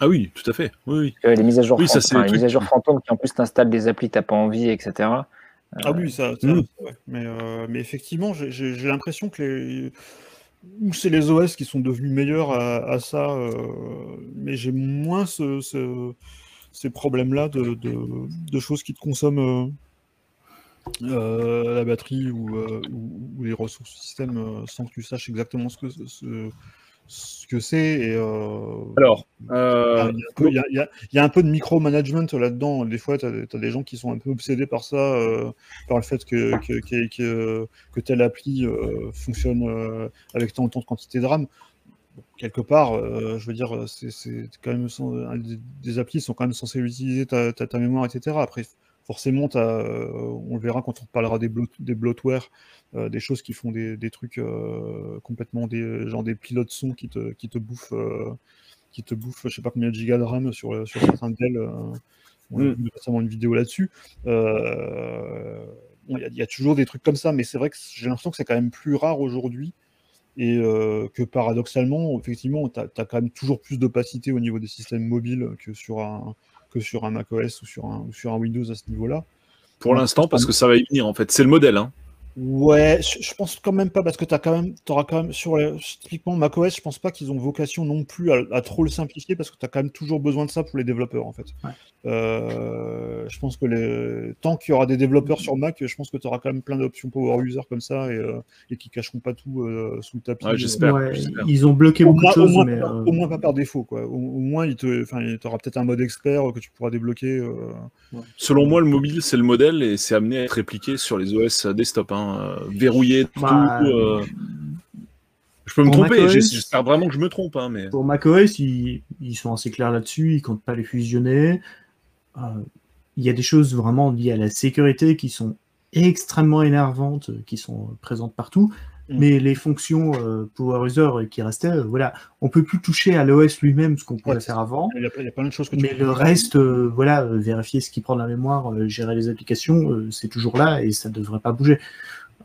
Ah oui, tout à fait. Oui, oui. Euh, les mises à jour, Oui, ça, fant- c'est enfin, le les truc mises à jour qui- fantômes qui en plus t'installes des applis t'as pas envie, etc. Ah oui, ça, Mm. vrai. Mais, euh, mais effectivement, j'ai- l'impression que les. Ou c'est les OS qui sont devenus meilleurs à, à ça, euh, mais j'ai moins ce, ce- ces problèmes-là de, de- de choses qui te consomment euh, la batterie ou, euh, ou- ou les ressources du système euh, sans que tu saches exactement ce que ce, ce que c'est. Alors, il y a- y un peu- y a- un de micromanagement là-dedans. Des fois, tu as, des gens qui sont un peu obsédés par ça, par le fait que, que, que, que- que telle appli fonctionne avec tant, tant de quantité de RAM. Quelque part, euh, je veux dire, c'est c'est quand même sans- des, des applis sont quand même censés utiliser ta, ta, ta mémoire, etc. Après, forcément, euh, on le verra quand on parlera des, bloat, des bloatware, euh, des choses qui font des, des trucs euh, complètement des genre des pilotes son qui te, qui te bouffent. euh, qui te bouffe, je sais pas combien de gigas de RAM sur, sur certains Dell. euh, on a Mm. vu récemment une vidéo là-dessus. Il y, a- il y a toujours des trucs comme ça, mais c'est vrai que j'ai l'impression que c'est quand même plus rare aujourd'hui. Et euh, que paradoxalement, effectivement, tu as, quand même toujours plus d'opacité au niveau des systèmes mobiles que sur un, que sur un macOS ou sur un, ou sur un Windows à ce niveau-là. pour l'instant, parce que ça va y venir, en fait. C'est le modèle. Hein. Ouais, je, je pense quand même pas parce que tu quand même, auras quand même sur les- typiquement macOS, je pense pas qu'ils ont vocation non plus à, à trop le simplifier parce que tu as quand même toujours besoin de ça pour les développeurs en fait. Ouais. Euh, je pense que les... tant qu'il y aura des développeurs sur Mac, je pense que tu auras quand même plein d'options power user comme ça et, euh, et qui cacheront pas tout euh, sous le tapis. Ouais, j'espère. Ouais, j'espère. ils ont bloqué Au beaucoup moins, de au choses, moins mais pas, euh, au moins pas par défaut quoi. Au, au moins il te, t'aura peut-être un mode expert que tu pourras débloquer. euh, Selon moi, le mobile, c'est le modèle et c'est amené à être répliqué sur les OS desktop. Hein. Euh, Verrouillé, tout. Bah, euh, Je peux me tromper, j'espère vraiment que je me trompe. Hein, mais... pour macOS, ils, ils sont assez clairs là-dessus, ils comptent pas les fusionner. Euh, Il y a des choses vraiment liées à la sécurité qui sont extrêmement énervantes, qui sont présentes partout. Mm. Mais les fonctions euh, Power User qui restaient, voilà, on peut plus toucher à l'OS lui-même ce qu'on pouvait Ouais, faire avant. Il y, a, il y a plein de choses que tu Mais le reste, euh, voilà, vérifier ce qui prend de la mémoire, gérer les applications, c'est toujours là et ça ne devrait pas bouger.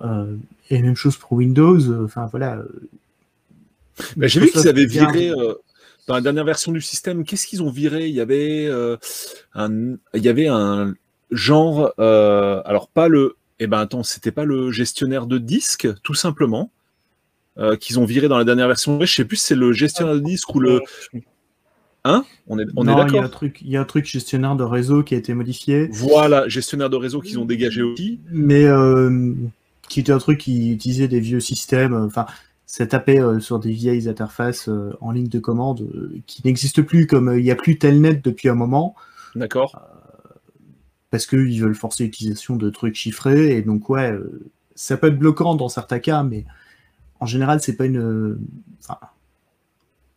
Euh, et même chose pour Windows, euh, enfin voilà. euh, Bah, J'ai vu qu'ils avaient viré dans la dernière version du système. Qu'est-ce qu'ils ont viré? Il y avait un, il y avait un genre. alors pas le. Eh ben attends, c'était pas le gestionnaire de disque, tout simplement, euh, qu'ils ont viré dans la dernière version. Je sais plus si c'est le gestionnaire de disque ou le. Hein? On est, on est non, il y a un d'accord. truc, il y a un truc gestionnaire de réseau qui a été modifié, Voilà, gestionnaire de réseau qu'ils ont dégagé aussi. mais euh, qui était un truc qui utilisait des vieux systèmes. euh, Enfin, ça tapait euh, sur des vieilles interfaces euh, en ligne de commande euh, qui n'existent plus, comme il n'y a plus Telnet depuis un moment. D'accord. parce qu'ils veulent forcer l'utilisation de trucs chiffrés. Et donc, ouais, ça peut être bloquant dans certains cas, mais en général, c'est pas une. enfin,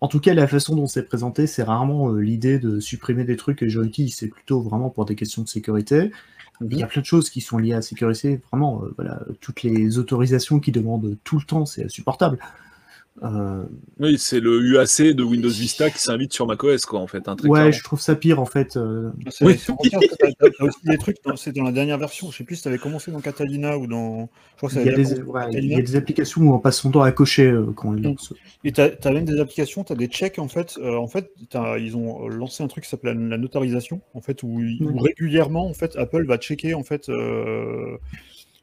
en tout cas, la façon dont c'est présenté, c'est rarement l'idée de supprimer des trucs que j'utilise, c'est plutôt vraiment pour des questions de sécurité. Il y a plein de choses qui sont liées à la sécurité, vraiment, euh, voilà, toutes les autorisations qui demandent tout le temps, c'est insupportable. Euh, Oui, c'est le UAC de Windows Vista qui s'invite sur macOS, quoi, en fait. hein, très ouais, clairement. je trouve ça pire, en fait. euh, Oui. t'as aussi des trucs, dans- c'est dans la dernière version. Je sais plus si tu avais commencé dans Catalina ou dans. Je crois que ça Il y, a des, déjà commencé dans ouais, il Catalina. y a des applications où on passe son temps à cocher euh, quand on les lance. Et tu as, même des applications, tu as des checks en fait. euh, en fait, ils ont lancé un truc qui s'appelle la, la notarisation, en fait, où, où régulièrement, en fait, Apple va checker en fait euh,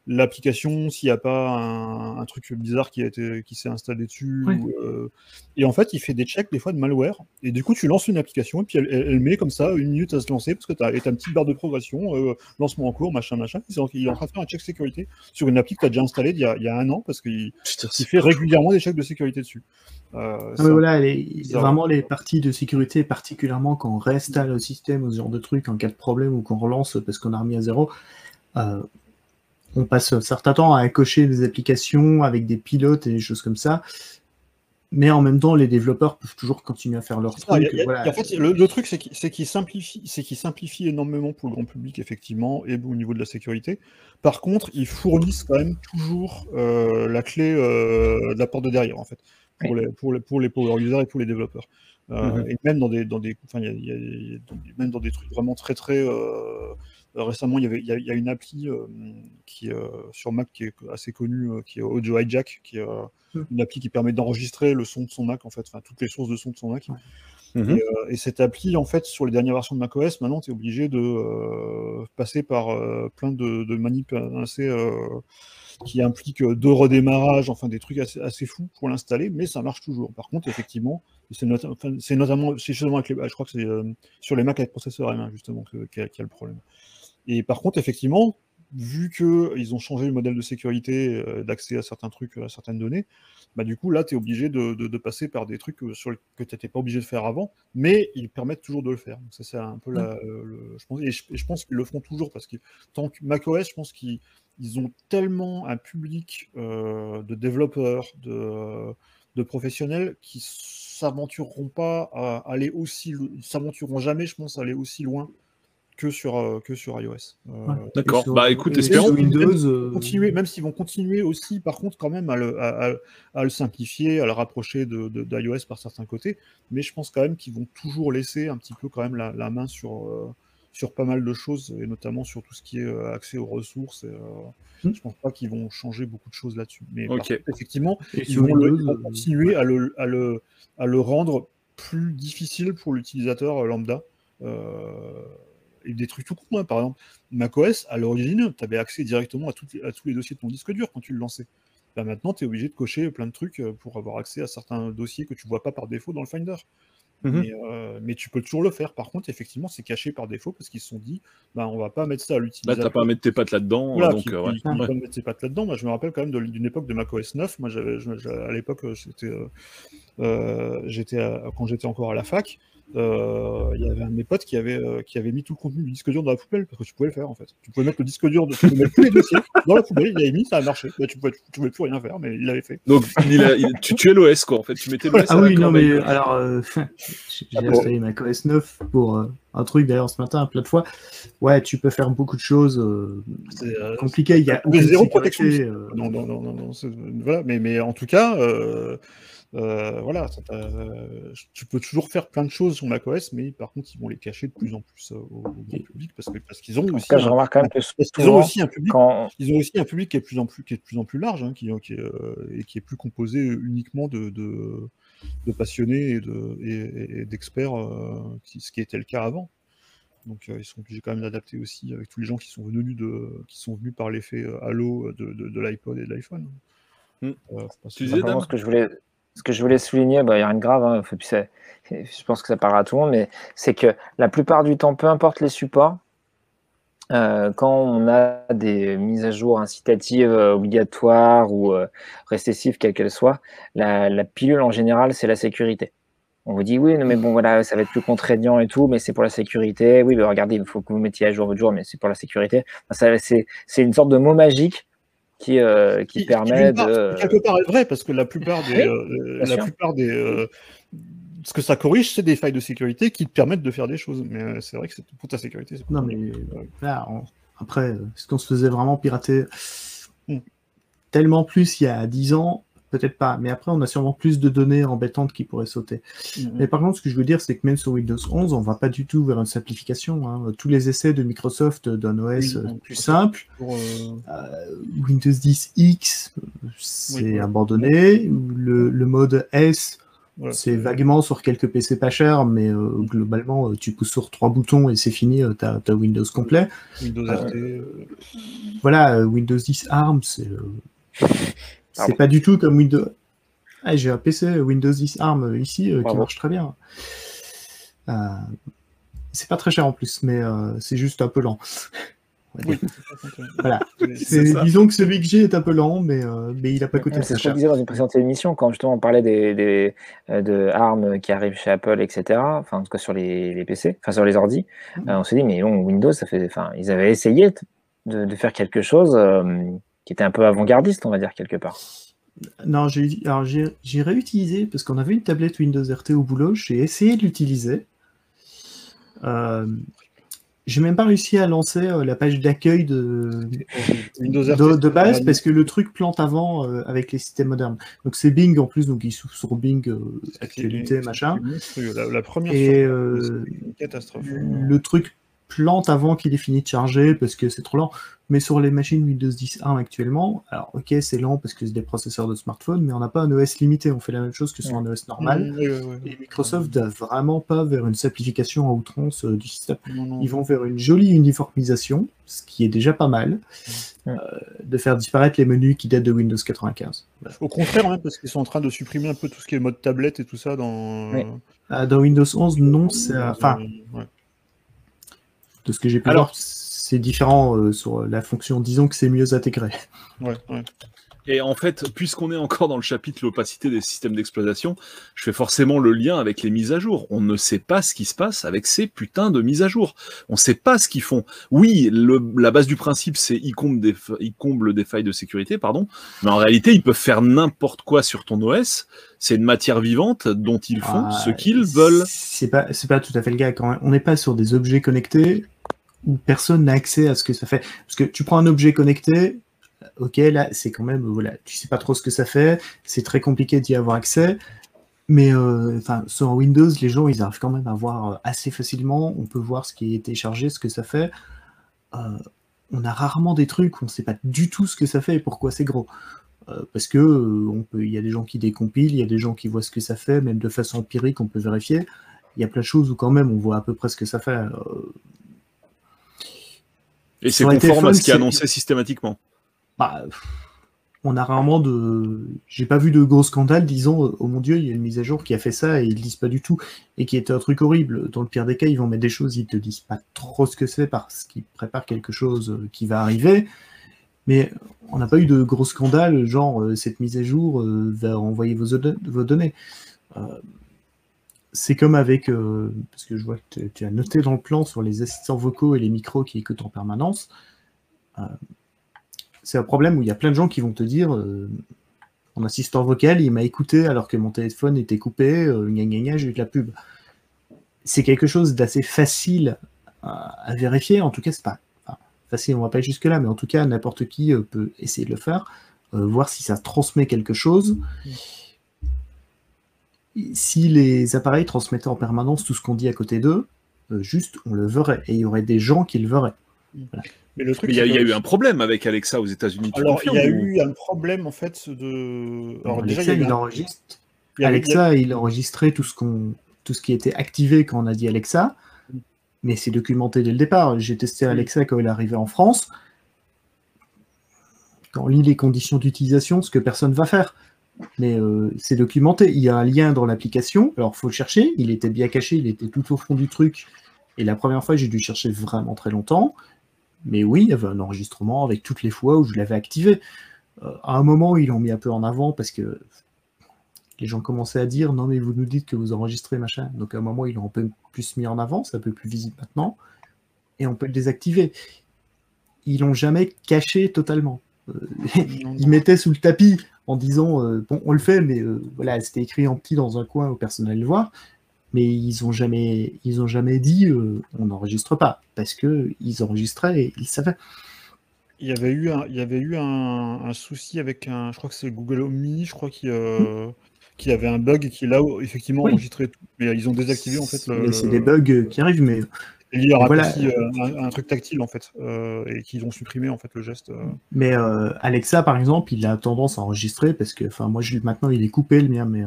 l'application s'il n'y a pas un, un truc bizarre qui a été qui s'est installé dessus. Ou, euh, et en fait, il fait des checks des fois de malware. Et du coup, tu lances une application et puis elle, elle- elle met comme ça une minute à se lancer parce que tu as, une petite barre de progression, euh, lancement en cours, machin, machin. Il est en- train de faire un check sécurité sur une appli que tu as déjà installée il y a, il y a un an parce qu'il fait régulièrement des checks de sécurité dessus. Euh, Ah, voilà, les- vraiment les parties de sécurité, particulièrement quand on réinstalle le système ou ce genre de truc en cas de problème ou qu'on relance parce qu'on a remis à zéro, euh, on passe un certain temps à cocher des applications avec des pilotes et des choses comme ça. Mais en même temps, les développeurs peuvent toujours continuer à faire leur truc. a- a- en fait, le, le truc, c'est qu'il c'est qu'il simplifie, c'est qu'il simplifie énormément pour le grand public, effectivement, et au niveau de la sécurité. Par contre, ils fournissent quand même toujours euh, la clé euh, de la porte de derrière, en fait, pour, les, pour, les, pour les power users et pour les développeurs. Euh, Mhm. Et même dans des, dans des, enfin, il y a- il y a- il y a dans des- même dans des trucs vraiment très très euh, récemment, il y avait, il y a, il y a une appli euh, qui euh, sur Mac qui est assez connue, euh, qui est Audio Hijack, qui est euh, Mhm. une appli qui permet d'enregistrer le son de son Mac, en fait, enfin toutes les sources de son de son Mac. Mhm. Et, euh, et cette appli, en fait, sur les dernières versions de macOS, maintenant, tu es obligé de euh, passer par euh, plein de, de manip assez, euh, qui impliquent euh, deux redémarrages, enfin des trucs assez, assez fous pour l'installer, mais ça marche toujours. Par contre, effectivement, c'est enfin, notamment, c'est justement avec les, je crois que c'est euh, sur les Mac avec processeur M1 justement que- qu'il y, a- qu'il y a le problème. Et par contre, effectivement, vu qu'ils ont changé le modèle de sécurité, euh, d'accès à certains trucs, à certaines données, bah, du coup, là, tu es obligé de, de- de passer par des trucs euh, sur que tu n'étais pas obligé de faire avant, mais ils permettent toujours de le faire. Donc, ça, c'est un peu la, euh, le- je pense, et je, et je pense qu'ils le feront toujours parce que tant que macOS, je pense qu'ils ils ont tellement un public euh, de développeurs, de, de professionnels qui s'aventureront pas à aller aussi, s'aventureront jamais, je pense, à aller aussi loin que sur, euh, que sur iOS. Euh, Ouais. D'accord. Bah écoute, espérons. sur Windows, euh, continuer, même s'ils vont continuer aussi, par contre, quand même à le, à, à- à le simplifier, à le rapprocher de, de- d'iOS par certains côtés, mais je pense quand même qu'ils vont toujours laisser un petit peu quand même la, la main sur, euh, sur pas mal de choses, et notamment sur tout ce qui est euh, accès aux ressources. Et, euh, Mm. Je pense pas qu'ils vont changer beaucoup de choses là-dessus. Mais contre, effectivement, et ils vont, le- Windows, ils vont continuer à le, à, le, à le rendre plus difficile pour l'utilisateur lambda. Euh, des trucs tout con, hein. par exemple, macOS, à l'origine, tu avais accès directement à, toutes les- à tous les dossiers de ton disque dur quand tu le lançais. Là, maintenant, tu es obligé de cocher plein de trucs euh, pour avoir accès à certains dossiers que tu vois pas par défaut dans le Finder. Mhm. Mais, euh, mais tu peux toujours le faire. Par contre, effectivement, c'est caché par défaut parce qu'ils se sont dit, bah, on va pas mettre ça à Bah, l'utilisateur. t'as pas à mettre tes pattes là-dedans. Voilà, donc, qui, euh, ouais. Ouais. mettre ses pattes là-dedans. Moi, je me rappelle quand même d'une époque de macOS 9. Moi, je- à l'époque, j'étais, euh, j'étais à- quand j'étais encore à la fac, euh, il y avait un de mes potes qui avait, euh, qui avait mis tout le contenu du disque dur dans la poubelle parce que tu pouvais le faire en fait. Tu pouvais mettre le disque dur, de, tu pouvais mettre tous les dossiers dans la poubelle. Il avait mis, ça a marché. Bah, tu pouvais, tu pouvais plus rien faire, mais il l'avait fait. Donc, il a- il- tu, tu es l'OS, quoi, en fait. Tu mettais l'OS Ah oui, non, mais alors, euh, j'ai Ah installé ma OS 9 pour euh, un truc d'ailleurs ce matin, plein de fois. Ouais, tu peux faire beaucoup de choses euh, euh, compliquées. Il y a zéro sécurité, protection. euh, Non, non, non, non, non, voilà, mais, mais en tout cas, euh, euh, voilà, ça t'a- tu peux toujours faire plein de choses sur macOS, mais par contre, ils vont les cacher de plus en plus euh, au, au grand public parce que parce qu'ils ont En aussi, je un, remarque quand même que parce qu'ils ont aussi un public, quand, ils ont aussi un public qui est de plus en plus qui est de plus en plus large, hein, qui, qui est, euh, et qui est plus composé uniquement de, de, de passionnés et de et, et d'experts, euh, qui- ce qui était le cas avant. Donc euh, ils sont obligés quand même d'adapter aussi avec tous les gens qui sont venus de qui sont venus par l'effet euh, halo de, de, de l'iPod et de l'iPhone. Hmm. Euh, Tu disais, ce que je voulais, ce que je voulais souligner, bah, il n'y a rien de grave, hein, je pense que ça parlera à tout le monde, mais c'est que la plupart du temps, peu importe les supports, euh, quand on a des mises à jour incitatives euh, obligatoires ou euh, récessives, quelles qu'elles soient, la, pilule en général, c'est la sécurité. on vous dit oui, mais bon, voilà, ça va être plus contraignant et tout, mais c'est pour la sécurité. Oui, mais regardez, il faut que vous mettiez à jour votre jour, mais c'est pour la sécurité. C'est une sorte de mot magique qui, euh, qui, permet de. Quelque part est vrai, parce que la plupart des. euh, la plupart des euh, ce que ça corrige, c'est des failles de sécurité qui te permettent de faire des choses. Mais euh, c'est vrai que c'est pour ta sécurité. Non, mais là, on... après, est-ce qu'on se faisait vraiment pirater Hmm. Tellement plus il y a 10 ans, peut-être pas. Mais après, on a sûrement plus de données embêtantes qui pourraient sauter. Mhm. Mais par contre, ce que je veux dire, c'est que même sur Windows 11, on va pas du tout vers une simplification. hein. Tous les essais de Microsoft d'un OS Oui, euh, plus simple, Pour, euh, euh, Windows 10 X, euh, c'est Oui, abandonné. Le, le mode S, voilà, c'est vaguement sur quelques PC pas chers, mais euh, globalement, euh, tu pousses sur trois boutons et c'est fini, tu as, Windows complet. Windows Euh, RT. euh, Voilà, euh, Windows 10 ARM, c'est euh, c'est Pardon. pas du tout comme Windows. Ah, J'ai un PC Windows 10 ARM ici euh, qui Bravo. marche très bien. Euh, c'est pas très cher en plus, mais euh, c'est juste un peu lent. Oui. Voilà. C'est- C'est-. Disons que celui que j'ai est un peu lent, mais, euh, mais il a pas coûté C'est très ce qu'on cher. disait dans une précédente émission, quand justement on parlait des, des, euh, de ARM qui arrivent chez Apple, etc. Enfin, en tout cas sur les, les PC, enfin sur les ordi. Euh, on s'est dit, mais bon, Windows, ça fait, enfin, ils avaient essayé de, de faire quelque chose qui était un peu avant-gardiste, on va dire, quelque part. Non, j'ai alors j'ai j'ai réutilisé parce qu'on avait une tablette Windows RT au boulot. J'ai essayé de l'utiliser. Euh, j'ai même pas réussi à lancer euh, la page d'accueil de, Windows de, RT. de base parce que le truc plante avant euh, avec les systèmes modernes. Donc c'est Bing en plus, donc il s'ouvre sur Bing euh, actualité machin. La, la première Et euh, une catastrophe. le truc plante avant qu'il ait fini de charger parce que c'est trop lent. Mais sur les machines Windows 10 1 actuellement, alors ok, c'est lent parce que c'est des processeurs de smartphone, mais on n'a pas un OS limité. On fait la même chose que sur un OS normal. Oui. Et Microsoft va vraiment pas vers une simplification à outrance euh, du système. Non, non. Ils vont vers une jolie uniformisation, ce qui est déjà pas mal, Ouais. euh, de faire disparaître les menus qui datent de Windows 95. Au contraire, même, parce qu'ils sont en train de supprimer un peu tout ce qui est mode tablette et tout ça dans. Euh, dans Windows 11, non, c'est enfin. De ce que j'ai pu Alors- voir, c'est différent euh, sur la fonction. Disons que c'est mieux intégré. Ouais, ouais. Et en fait, puisqu'on est encore dans le chapitre l'opacité des systèmes d'exploitation, je fais forcément le lien avec les mises à jour. On ne sait pas ce qui se passe avec ces putains de mises à jour. On ne sait pas ce qu'ils font. Oui, le- la base du principe, c'est ils comblent, des, fa- ils comblent des failles de sécurité, pardon. Mais en réalité, ils peuvent faire n'importe quoi sur ton OS. C'est une matière vivante dont ils font Ah, ce qu'ils veulent. C'est pas, c'est pas tout à fait le cas. Quand même. on n'est pas sur des objets connectés personne n'a accès à ce que ça fait. Parce que tu prends un objet connecté, ok, là, c'est quand même, voilà, tu sais pas trop ce que ça fait, c'est très compliqué d'y avoir accès. Mais euh, enfin, sur Windows, les gens, ils arrivent quand même à voir euh, assez facilement. On peut voir ce qui est téléchargé, ce que ça fait. Euh, on a rarement des trucs où on sait pas du tout ce que ça fait et pourquoi c'est gros. Parce que on peut, il y a des gens qui décompilent, il y a des gens qui voient ce que ça fait, même de façon empirique, on peut vérifier. Il y a plein de choses où quand même on voit à peu près ce que ça fait. Et c'est conforme à ce qui est annoncé systématiquement. bah, on a rarement de. J'ai pas vu de gros scandale, disons, euh, oh mon dieu, il y a une mise à jour qui a fait ça et ils le disent pas du tout, et qui était un truc horrible. Dans le pire des cas, ils vont mettre des choses, ils te disent pas trop ce que c'est parce qu'ils préparent quelque chose euh, qui va arriver. Mais on n'a pas eu de gros scandale, genre euh, cette mise à jour va envoyer vos, vos données. Euh, c'est comme avec, euh, parce que je vois que tu- as noté dans le plan sur les assistants vocaux et les micros qui écoutent en permanence. Euh, c'est un problème où il y a plein de gens qui vont te dire euh, mon assistant vocal, il m'a écouté alors que mon téléphone était coupé, euh, gna gna gna, j'ai eu de la pub. C'est quelque chose d'assez facile à, vérifier, en tout cas, c'est pas facile, on va pas aller jusque-là, mais en tout cas, n'importe qui peut essayer de le faire, voir si ça transmet quelque chose. Si les appareils transmettaient en permanence tout ce qu'on dit à côté d'eux, euh, juste on le verrait, et il y aurait des gens qui le verraient. Mais le truc, il y, a- y eu un problème avec Alexa aux États-Unis. Alors, il y a ou- eu un problème en fait de. Alors, déjà, Alexa, il un- enregistre. il a- Alexa, il enregistrait tout ce qu'on, tout ce qui était activé quand on a dit Alexa, mais c'est documenté dès le départ. J'ai testé Alexa quand il est arrivé en France. Quand on lit les conditions d'utilisation, ce que personne va faire. Mais euh, c'est documenté. Il y a un lien dans l'application. Alors, faut le chercher. Il était bien caché. Il était tout au fond du truc. Et la première fois, j'ai dû chercher vraiment très longtemps. Mais oui, il y avait un enregistrement avec toutes les fois où je l'avais activé. Euh, à un moment, ils l'ont mis un peu en avant parce que les gens commençaient à dire non mais vous nous dites que vous enregistrez machin. Donc à un moment ils l'ont un peu plus mis en avant, c'est un peu plus visible maintenant, et on peut le désactiver. Ils l'ont jamais caché totalement. Euh, ils mettaient sous le tapis en disant euh, bon on le fait mais euh, voilà c'était écrit en petit dans un coin où personne n'allait le voir mais ils ont jamais ils ont jamais dit on n'enregistre pas parce que ils enregistraient et ils savaient il y avait eu un, il y avait eu un, un souci avec un, je crois que c'est Google Home Mini, je crois euh, qu'il avait un bug qui là effectivement Oui. enregistrait tout, mais ils ont désactivé en fait le. C'est des bugs qui arrivent mais Il y aura Voilà. aussi euh, un, un truc tactile en fait, euh, et qu'ils ont supprimé en fait le geste. euh. Mais Alexa, par exemple, il a tendance à enregistrer parce que, enfin, moi, je, maintenant, il est coupé le mien, mais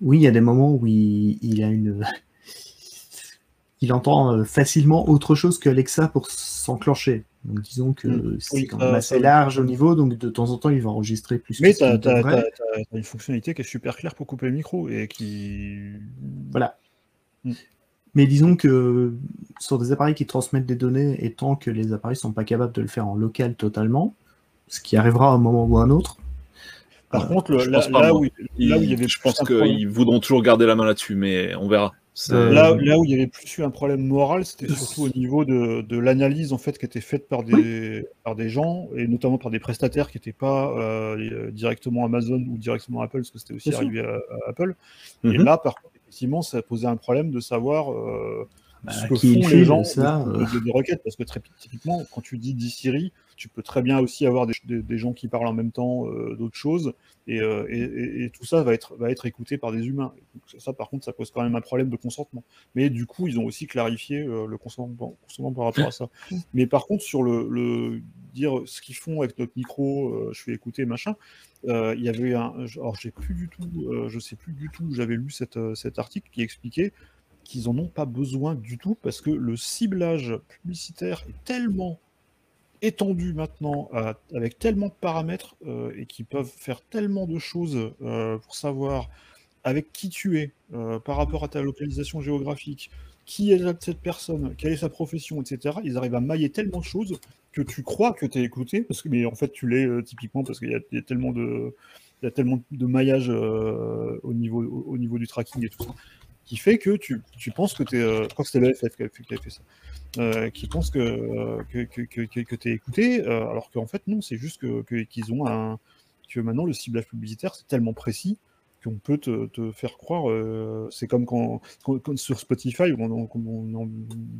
oui, il y a des moments où il, il a une. il entend facilement autre chose que Alexa pour s'enclencher. Donc, disons que Mm. c'est Oui, quand même assez large au niveau, donc de temps en temps, il va enregistrer plus Mais tu as, une fonctionnalité qui est super claire pour couper le micro et qui. Voilà. Mm. Mais disons que sur des appareils qui transmettent des données, et tant que les appareils sont pas capables de le faire en local totalement, ce qui arrivera à un moment ou à un autre, Par Euh, contre, le- là, où, Ils- là où il y avait je plus pense qu'ils voudront toujours garder la main là-dessus, mais on verra. Là, là où il y avait plus eu un problème moral, c'était surtout au niveau de, de l'analyse en fait qui était faite par des, par des gens et notamment par des prestataires qui n'étaient pas euh, directement Amazon ou directement Apple, parce que c'était aussi Bien arrivé à, à Apple. Et Mhm. là, par contre, effectivement, ça posait un problème de savoir euh, Bah, ce que qui font les gens ça, de, euh. de- requêtes, parce que très typiquement, quand tu dis dis Siri, tu peux très bien aussi avoir des, des- des gens qui parlent en même temps euh, d'autres choses, et, euh, et- et- tout ça va être, va être écouté par des humains. Donc, ça, par contre, ça pose quand même un problème de consentement. Mais du coup, ils ont aussi clarifié euh, le consentement, consentement par rapport à ça. Mais par contre, sur le, le- dire ce qu'ils font avec notre micro, je fais écouter machin, il y avait un, alors j'ai plus du tout, je sais plus du tout, j'avais lu cette, cet article qui expliquait qu'ils en ont pas besoin du tout parce que le ciblage publicitaire est tellement étendu maintenant, à- avec tellement de paramètres euh, et qui peuvent faire tellement de choses euh, pour savoir avec qui tu es euh, par rapport à ta localisation géographique, qui est cette personne, quelle est sa profession, etc. Ils arrivent à mailler tellement de choses que tu crois que tu es écouté, parce que, mais en fait tu l'es euh, typiquement parce qu'il y, a- tellement de, de maillage euh, au niveau du tracking et tout ça, qui fait que tu, tu penses que tu es. je crois que c'était l'EFF qui qui avait fait ça. euh, qui pense que, euh, que, que, que, que, tu es écouté, euh, alors qu'en fait, non, c'est juste qu'ils ont un. que maintenant, le ciblage publicitaire, c'est tellement précis qu'on peut te, te faire croire. euh, c'est comme quand, quand- quand sur Spotify, on, on, on- on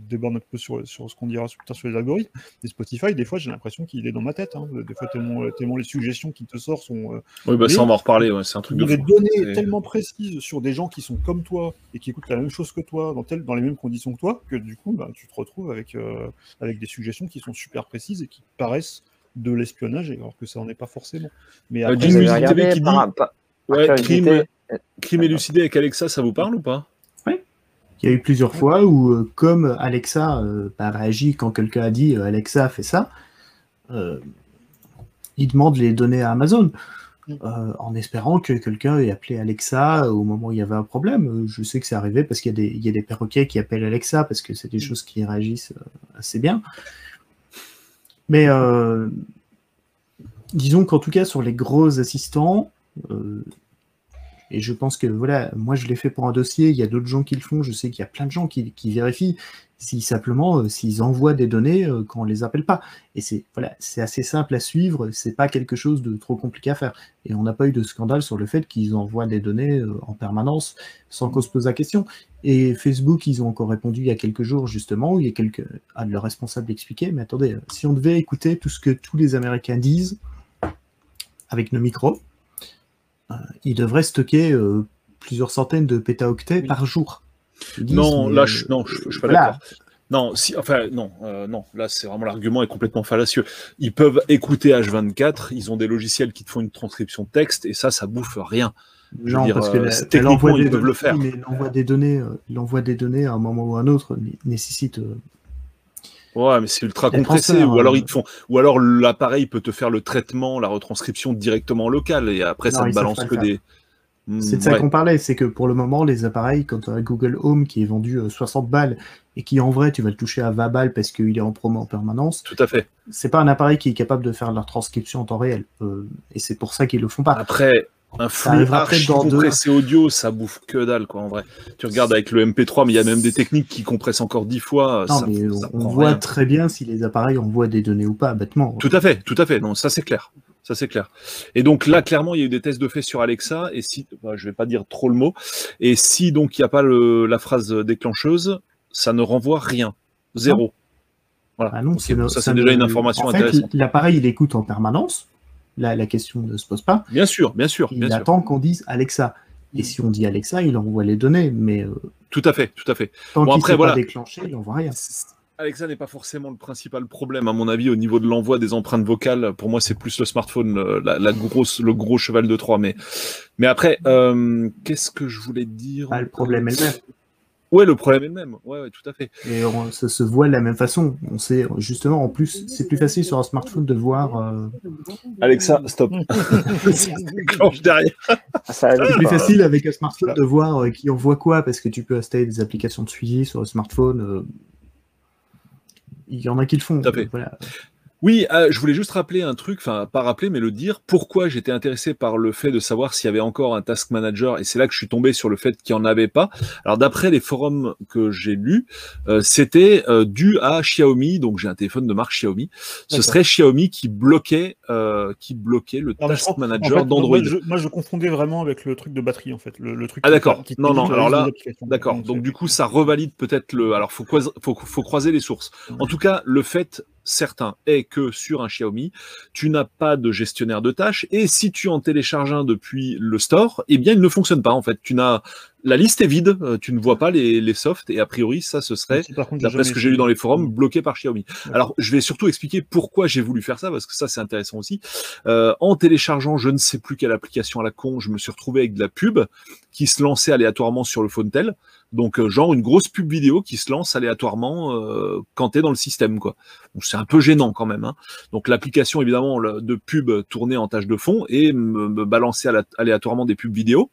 déborde un peu sur, sur ce qu'on dira plus tard sur les algorithmes. Et Spotify, des fois, j'ai l'impression qu'il est dans ma tête. hein. Des fois, tellement, tellement les suggestions qu'il te sort sont. euh, Oui, bah, Mais- ça, on va en reparler. ouais, C'est un truc de des données tellement précises sur des gens qui sont comme toi et qui écoutent la même chose que toi, dans, tel- dans les mêmes conditions que toi, que du coup, bah, tu te retrouves avec, euh, avec des suggestions qui sont super précises et qui paraissent de l'espionnage, alors que ça n'en est pas forcément. Mais Euh, après, TV qui par- dit- par- par Ouais, crime, euh, crime élucidé avec Alexa, ça vous parle ou pas? Il y a eu plusieurs fois où, euh, comme Alexa euh, bah, réagit quand quelqu'un a dit euh, Alexa fait ça, euh, il demande les données à Amazon Mm. euh, en espérant que quelqu'un ait appelé Alexa au moment où il y avait un problème. Euh, Je sais que c'est arrivé parce qu'il y, a des- il y a des perroquets qui appellent Alexa parce que c'est des choses qui réagissent euh, assez bien. Mais euh, disons qu'en tout cas sur les gros assistants, euh, et je pense que voilà, moi je l'ai fait pour un dossier, il y a d'autres gens qui le font, je sais qu'il y a plein de gens qui, vérifient si simplement euh, s'ils envoient des données euh, quand on les appelle pas. Et c'est voilà, c'est assez simple à suivre, c'est pas quelque chose de trop compliqué à faire. Et on n'a pas eu de scandale sur le fait qu'ils envoient des données euh, en permanence sans qu'on se pose la question. Et Facebook, ils ont encore répondu il y a quelques jours justement, où il y a quelques un de leurs responsables expliqué, mais attendez, euh, si on devait écouter tout ce que tous les Américains disent avec nos micros, euh, ils devraient stocker euh, plusieurs centaines de pétaoctets Oui. par jour. Disent, Non, là, euh, je, non, je, je suis pas voilà. d'accord. Non, si, enfin, non, euh, non. Là, c'est vraiment l'argument est complètement fallacieux. Ils peuvent écouter H24. Ils ont des logiciels qui te font une transcription de texte, et ça, ça bouffe rien. Je Non, dire, parce que euh, la- techniquement, ils des peuvent données- le faire. mais l'envoi des données, euh, l'envoi des données à un moment ou à un autre né- nécessite. Euh, Ouais, mais c'est ultra compressé. Ou alors euh, ils te font, ou alors l'appareil peut te faire le traitement, la retranscription directement local, et après Non, ça savent balance que des. Hmm, C'est de ça ouais. qu'on parlait, c'est que pour le moment, les appareils, quand tu as Google Home qui est vendu euh, 60 balles et qui en vrai tu vas le toucher à 20 balles parce qu'il est en promo en permanence, Tout à fait. c'est pas un appareil qui est capable de faire la transcription en temps réel. Euh, et c'est pour ça qu'ils le font pas. Après, Un flux archi deux. compressé audio, ça bouffe que dalle, quoi, en vrai. Tu regardes avec le MP3, mais il y a même des techniques qui compressent encore dix fois. Non, ça- mais ça on voit rien. très bien si les appareils envoient des données ou pas, bêtement. Tout à fait, tout à fait. Non, ça c'est clair. Ça c'est clair. Et donc là, clairement, il y a eu des tests de fait sur Alexa. Et si, bah, je vais pas dire trop le mot. Et si donc il n'y a pas le- la phrase déclencheuse, ça ne renvoie rien, zéro. Voilà. Ah non, Donc, ça c'est déjà ne- une information en fait, intéressante. L'appareil, il écoute en permanence. La question ne se pose pas. Bien sûr, bien sûr, Il bien attend qu'on dise Alexa. Et si on dit Alexa, il envoie les données. Mais euh, Tout à fait, tout à fait. tant Bon, qu'il après, voilà. pas déclenché, il n'envoie rien. Alexa n'est pas forcément le principal problème, à mon avis, au niveau de l'envoi des empreintes vocales. Pour moi, c'est plus le smartphone, euh, la, la grosse, le gros cheval de Troie. Mais, mais après, euh, qu'est-ce que je voulais dire Pas le problème est le même. Ouais, le problème est le même. Ouais, ouais, tout à fait. Et on- ça se voit de la même façon. On sait justement, en plus, c'est plus facile sur un smartphone de voir. euh, Alexa, stop. Ça déclenche derrière. Ah, c'est plus facile avec un smartphone de voir euh, qui envoie quoi, parce que tu peux installer des applications de suivi sur le smartphone. euh, Il y en a qui le font. Tout à fait. Voilà. Oui, euh, je voulais juste rappeler un truc, enfin pas rappeler, mais le dire, pourquoi j'étais intéressé par le fait de savoir s'il y avait encore un task manager, et c'est là que je suis tombé sur le fait qu'il n'y en avait pas. Alors d'après les forums que j'ai lus, euh, c'était euh, dû à Xiaomi, donc j'ai un téléphone de marque Xiaomi, ce serait Xiaomi qui bloquait, euh, qui bloquait le Non, task en manager fait, d'Android. Moi je, moi, je confondais vraiment avec le truc de batterie, en fait. Le, le truc Ah, d'accord. Non, non, alors là. D'accord. Donc, du coup, ça revalide peut-être le. Alors, faut, croiser- faut, faut croiser les sources. En tout cas, le fait certain est que sur un Xiaomi, tu n'as pas de gestionnaire de tâches et si tu en télécharges un depuis le store, eh bien, il ne fonctionne pas. En fait, tu n'as la liste est vide, euh, tu ne vois pas les, les softs et a priori, ça ce serait d'après ce que j'ai lu dans les forums, essayé. bloqué par Xiaomi. Alors, je vais surtout expliquer pourquoi j'ai voulu faire ça, parce que ça, c'est intéressant aussi. Euh, en téléchargeant je ne sais plus quelle application à la con, je me suis retrouvé avec de la pub qui se lançait aléatoirement sur le Fontel. Donc, euh, genre une grosse pub vidéo qui se lance aléatoirement euh, quand tu es dans le système. quoi. Donc, c'est un peu gênant quand même. hein. Donc, l'application, évidemment, de pub tournait en tâche de fond et me, alé- aléatoirement des pubs vidéo.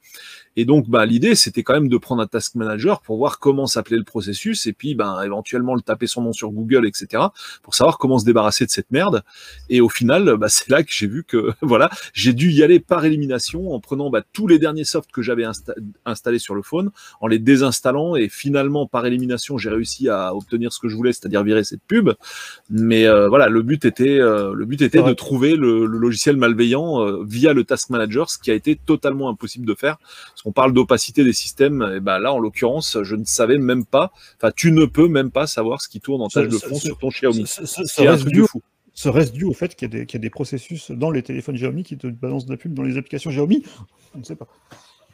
Et donc, bah, l'idée, c'était quand même de prendre un task manager pour voir comment s'appelait le processus et puis, ben, éventuellement, le taper son nom sur Google, etc., pour savoir comment se débarrasser de cette merde. Et au final, bah, c'est là que j'ai vu que, voilà, j'ai dû y aller par élimination en prenant bah, tous les derniers softs que j'avais insta- installés sur le phone, en les désinstallant et finalement, par élimination, j'ai réussi à obtenir ce que je voulais, c'est-à-dire virer cette pub. Mais euh, voilà, le but était, euh, le but était de trouver le, le logiciel malveillant euh, via le Task Manager, ce qui a été totalement impossible de faire. Parce qu'on parle d'opacité des systèmes, et ben là, en l'occurrence, je ne savais même pas. Enfin, tu ne peux même pas savoir ce qui tourne en tâche de fond sur ton Xiaomi. C'est un reste truc dû au- fou. ça reste dû au fait qu'il y, a des- qu'il y a des processus dans les téléphones Xiaomi qui te balancent de la pub dans les applications Xiaomi. On ne sait pas.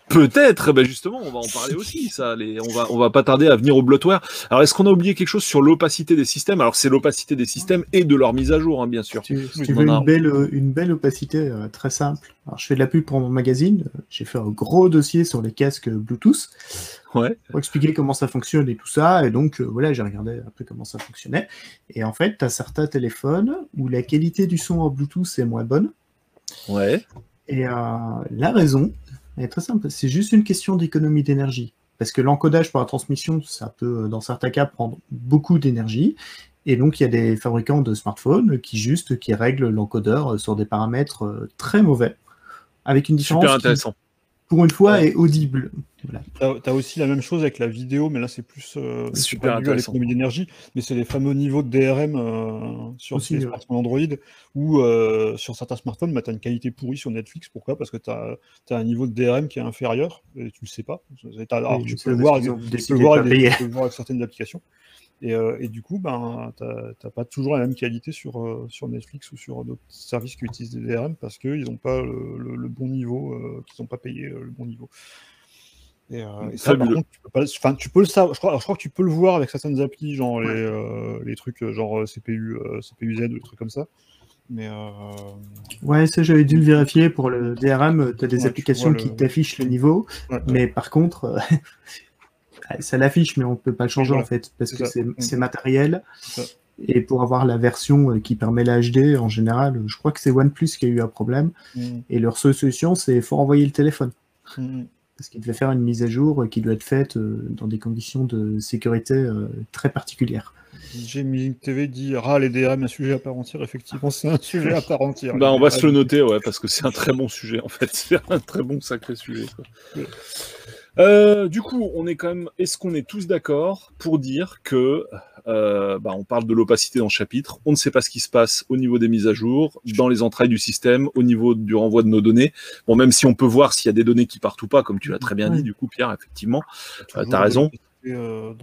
Peut-être, ben justement, on va en parler aussi. Ça, les, on va, on va pas tarder à venir au bloatware. Alors, est-ce qu'on a oublié quelque chose sur l'opacité des systèmes? Alors, c'est l'opacité des systèmes et de leur mise à jour, hein, bien sûr. Si tu, si tu veux a- une belle, euh, une belle opacité euh, très simple. Alors, je fais de la pub pour mon magazine. euh, J'ai fait un gros dossier sur les casques Bluetooth Ouais. pour expliquer comment ça fonctionne et tout ça. Et donc, euh, voilà, j'ai regardé un peu comment ça fonctionnait. Et en fait, tu as certains téléphones où la qualité du son en Bluetooth est moins bonne. Ouais. Et euh, la raison est très simple. C'est juste une question d'économie d'énergie. Parce que l'encodage pour la transmission, ça peut, euh, dans certains cas, prendre beaucoup d'énergie. Et donc, il y a des fabricants de smartphones qui juste qui règlent l'encodeur euh, sur des paramètres euh, très mauvais, avec une différence Super qui, intéressant. Pour une fois, Ouais. est audible. Tu as, aussi la même chose avec la vidéo, mais là c'est plus euh, c'est Super pas dû à l'économie d'énergie, mais c'est les fameux niveaux de DRM euh, sur Aussi, les ouais. smartphones Android ou euh, sur certains smartphones, bah, tu as une qualité pourrie sur Netflix. Pourquoi? Parce que tu as, un niveau de DRM qui est inférieur et tu le sais pas. T'as- Alors, Oui, tu, peux le sais, voir tu peux voir avec tu peux le voir avec certaines applications. Et, euh, et du coup, ben, tu n'as pas toujours la même qualité sur, euh, sur Netflix ou sur d'autres services qui utilisent des DRM parce qu'ils n'ont pas le, le- le bon niveau, euh, qu'ils n'ont pas payé le bon niveau. Et, euh, et ça, par contre, tu peux, pas, enfin, tu peux le savoir. Je crois, alors, je crois que tu peux le voir avec certaines applis, genre les, euh, les trucs genre CPU, euh, CPU Z ou des trucs comme ça. Mais euh, Ouais, ça, j'avais dû le vérifier pour le DRM. Tu as des Ouais, applications qui le- t'affichent le niveau. ouais, Mais par contre, euh, ça l'affiche, mais on peut pas le changer Voilà, en fait, parce que c'est Mm. c'est matériel. Et pour avoir la version euh, qui permet la HD, en général, je crois que c'est OnePlus qui a eu un problème. mm, Et leur seule solution, c'est faut envoyer le téléphone. mm, parce qu'il devait faire une mise à jour qui doit être faite dans des conditions de sécurité très particulières. DJ Music TV dit RAL et DRM un sujet à part entière. Effectivement, c'est un sujet à part entière. bah, on va se le noter, ouais, parce que c'est un très bon sujet en fait. C'est un très bon sacré sujet. Euh, du coup, on est quand même. Est-ce qu'on est tous d'accord pour dire que euh, bah, on parle de l'opacité dans le chapitre, on ne sait pas ce qui se passe au niveau des mises à jour, dans les entrailles du système, au niveau du renvoi de nos données. Bon, même si on peut voir s'il y a des données qui partent ou pas, comme tu l'as très bien dit, du coup, Pierre, effectivement, tu as raison. Euh,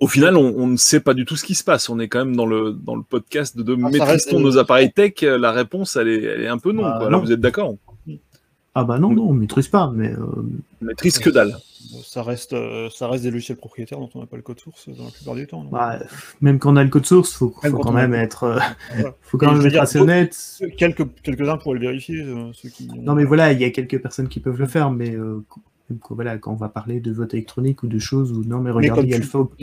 Au final, on, ne sait pas du tout ce qui se passe. On est quand même dans le, dans le podcast de ah, maîtrise-t-on nos appareils tech La réponse, elle est, elle est un peu non. Bah, Là, vous êtes d'accord? Ah bah non, non, on maîtrise pas, mais... Euh... On maîtrise que dalle. Ça reste, euh, ça reste des logiciels propriétaires dont on n'a pas le code source dans la plupart du temps. Bah, même quand on a le code source, faut, faut quand même être, euh, faut quand même être assez honnête. Quelques, quelques-uns pourraient le vérifier. Ceux qui non mais voilà, il y a quelques personnes qui peuvent le faire, mais voilà, quand on va parler de vote électronique ou de choses où non, mais regardez, il, y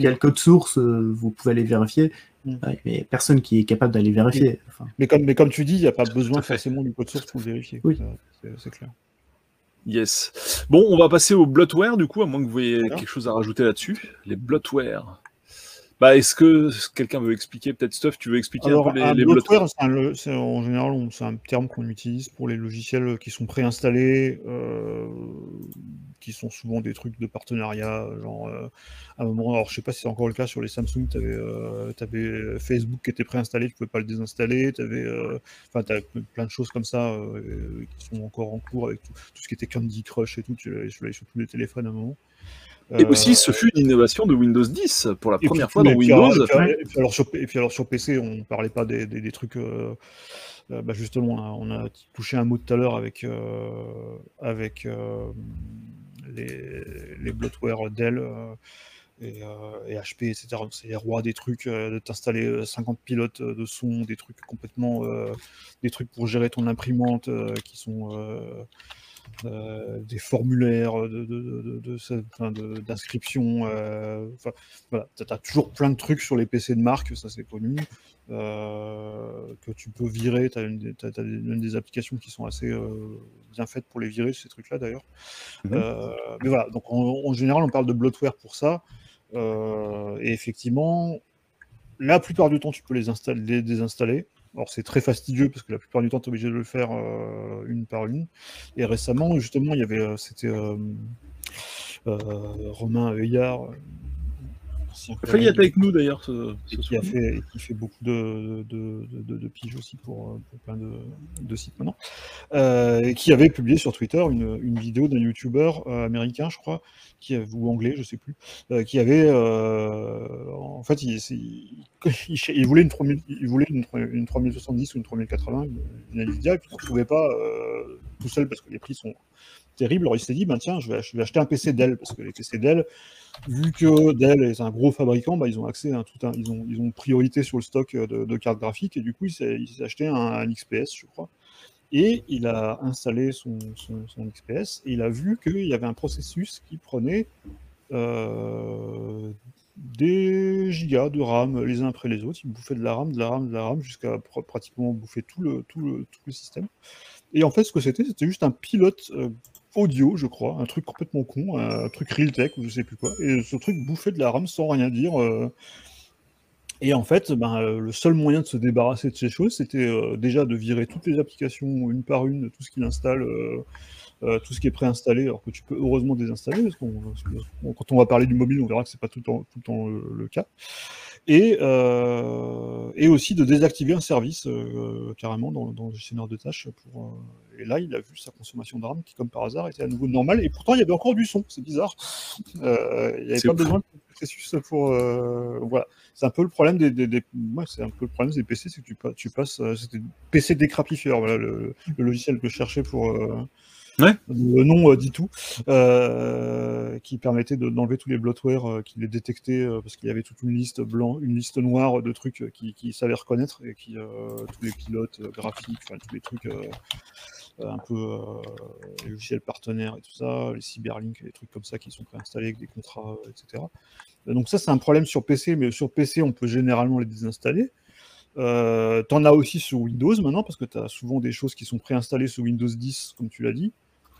a le, code source, euh, vous pouvez aller vérifier. Mm. mais personne qui est capable d'aller vérifier. Mais, comme, mais comme tu dis, il n'y a pas besoin forcément du code source pour vérifier. Oui. C'est clair. Yes. Bon, on va passer au bloatware du coup, à moins que vous ayez quelque chose à rajouter là-dessus. Les bloatware. Bah, est-ce que quelqu'un veut expliquer Peut-être Stuff, tu veux expliquer un peu les, les bloatware En général, c'est un terme qu'on utilise pour les logiciels qui sont préinstallés, euh, qui sont souvent des trucs de partenariat. Genre, euh, à un moment, alors je sais pas si c'est encore le cas sur les Samsung, tu avais, euh, Facebook qui était préinstallé, tu pouvais pas le désinstaller. Tu avais enfin, plein de choses comme ça qui sont encore en cours avec tout, ce qui était Candy Crush et tout. Tu l'avais sur tous les téléphones à un moment. Et aussi, ce fut une innovation de Windows 10 pour la première fois dans Windows. Et puis, alors, sur, et puis alors sur PC, on ne parlait pas des, des, trucs. Euh, euh, bah justement, on a, touché un mot tout à l'heure avec, euh, avec les, les bloatware Dell. Et, et, HP, etc. C'est les rois des trucs, de t'installer 50 pilotes de son, des trucs complètement, des trucs pour gérer ton imprimante qui sont euh, des formulaires d'inscription. Euh, voilà, tu as toujours plein de trucs sur les PC de marque, ça c'est connu, euh, que tu peux virer. Tu as, une, des applications qui sont assez bien faites pour les virer, ces trucs-là d'ailleurs. Mhm. mais voilà, donc en, général, on parle de bloatware pour ça. et effectivement, la plupart du temps, tu peux les désinstaller. Alors c'est très fastidieux parce que la plupart du temps tu es obligé de le faire euh, une par une. Et récemment, justement, il y avait, euh, c'était euh, Romain Heuillard, il a failli être avec nous d'ailleurs. qui, a fait, qui fait beaucoup de, de, de, piges aussi pour, pour plein de, sites maintenant. Euh, qui avait publié sur Twitter une, une vidéo d'un YouTuber euh, américain, je crois, qui, ou anglais, je sais plus, euh, qui avait. en fait, il, il, voulait, une, 3000, il voulait une, une 3070 ou une 3080, une Nvidia, et puis il ne trouvait pas tout seul parce que les prix sont terrible. Alors il s'est dit, ben, tiens, je vais, acheter un PC Dell, parce que les PC Dell, vu que Dell est un gros fabricant, ben, ils ont accès à tout ils ont, priorité sur le stock de, cartes graphiques, et du coup, il s'est acheté un, XPS, je crois. Et il a installé son, XPS, et il a vu qu'il y avait un processus qui prenait euh, des gigas de RAM les uns après les autres. Il bouffait de la RAM, de la RAM, de la RAM, jusqu'à pratiquement bouffer tout le, tout, le, tout le système. Et en fait, ce que c'était, c'était juste un pilote euh, audio, je crois, un truc complètement con, un truc Realtek ou je sais plus quoi. Et ce truc bouffait de la RAM sans rien dire. Euh. Et en fait, ben, euh, le seul moyen de se débarrasser de ces choses, c'était euh, déjà de virer toutes les applications une par une, tout ce qu'il installe, tout ce qui est préinstallé, alors que tu peux heureusement désinstaller, parce, que quand on va parler du mobile, on verra que pas tout le temps, tout le, temps le, cas. Et, et, aussi de désactiver un service carrément dans, dans, le gestionnaire de tâches pour, et là, il a vu sa consommation RAM qui, comme par hasard, était à nouveau normale. Et pourtant, il y avait encore du son. C'est bizarre. Euh, il n'y avait pas besoin de processus pour. Euh, voilà. C'est un peu le problème des. des, c'est un peu le problème des PC, c'est que tu, tu passes. Euh, c'était PC décrapifieur, voilà, le, logiciel que je cherchais pour. Le nom dit tout, qui permettait d'enlever tous les bloatware, qui les détectait parce qu'il y avait toute une liste blanc, une liste noire de trucs qui, qui savaient reconnaître et qui tous les pilotes graphiques, enfin tous les trucs euh, un peu euh, les logiciels partenaires et tout ça, les cyberlinks, les trucs comme ça qui sont préinstallés avec des contrats, euh, etc. Donc ça, c'est un problème sur PC, mais sur PC, on peut généralement les désinstaller. tu en as aussi sur Windows maintenant, parce que tu as souvent des choses qui sont préinstallées sous Windows 10, comme tu l'as dit.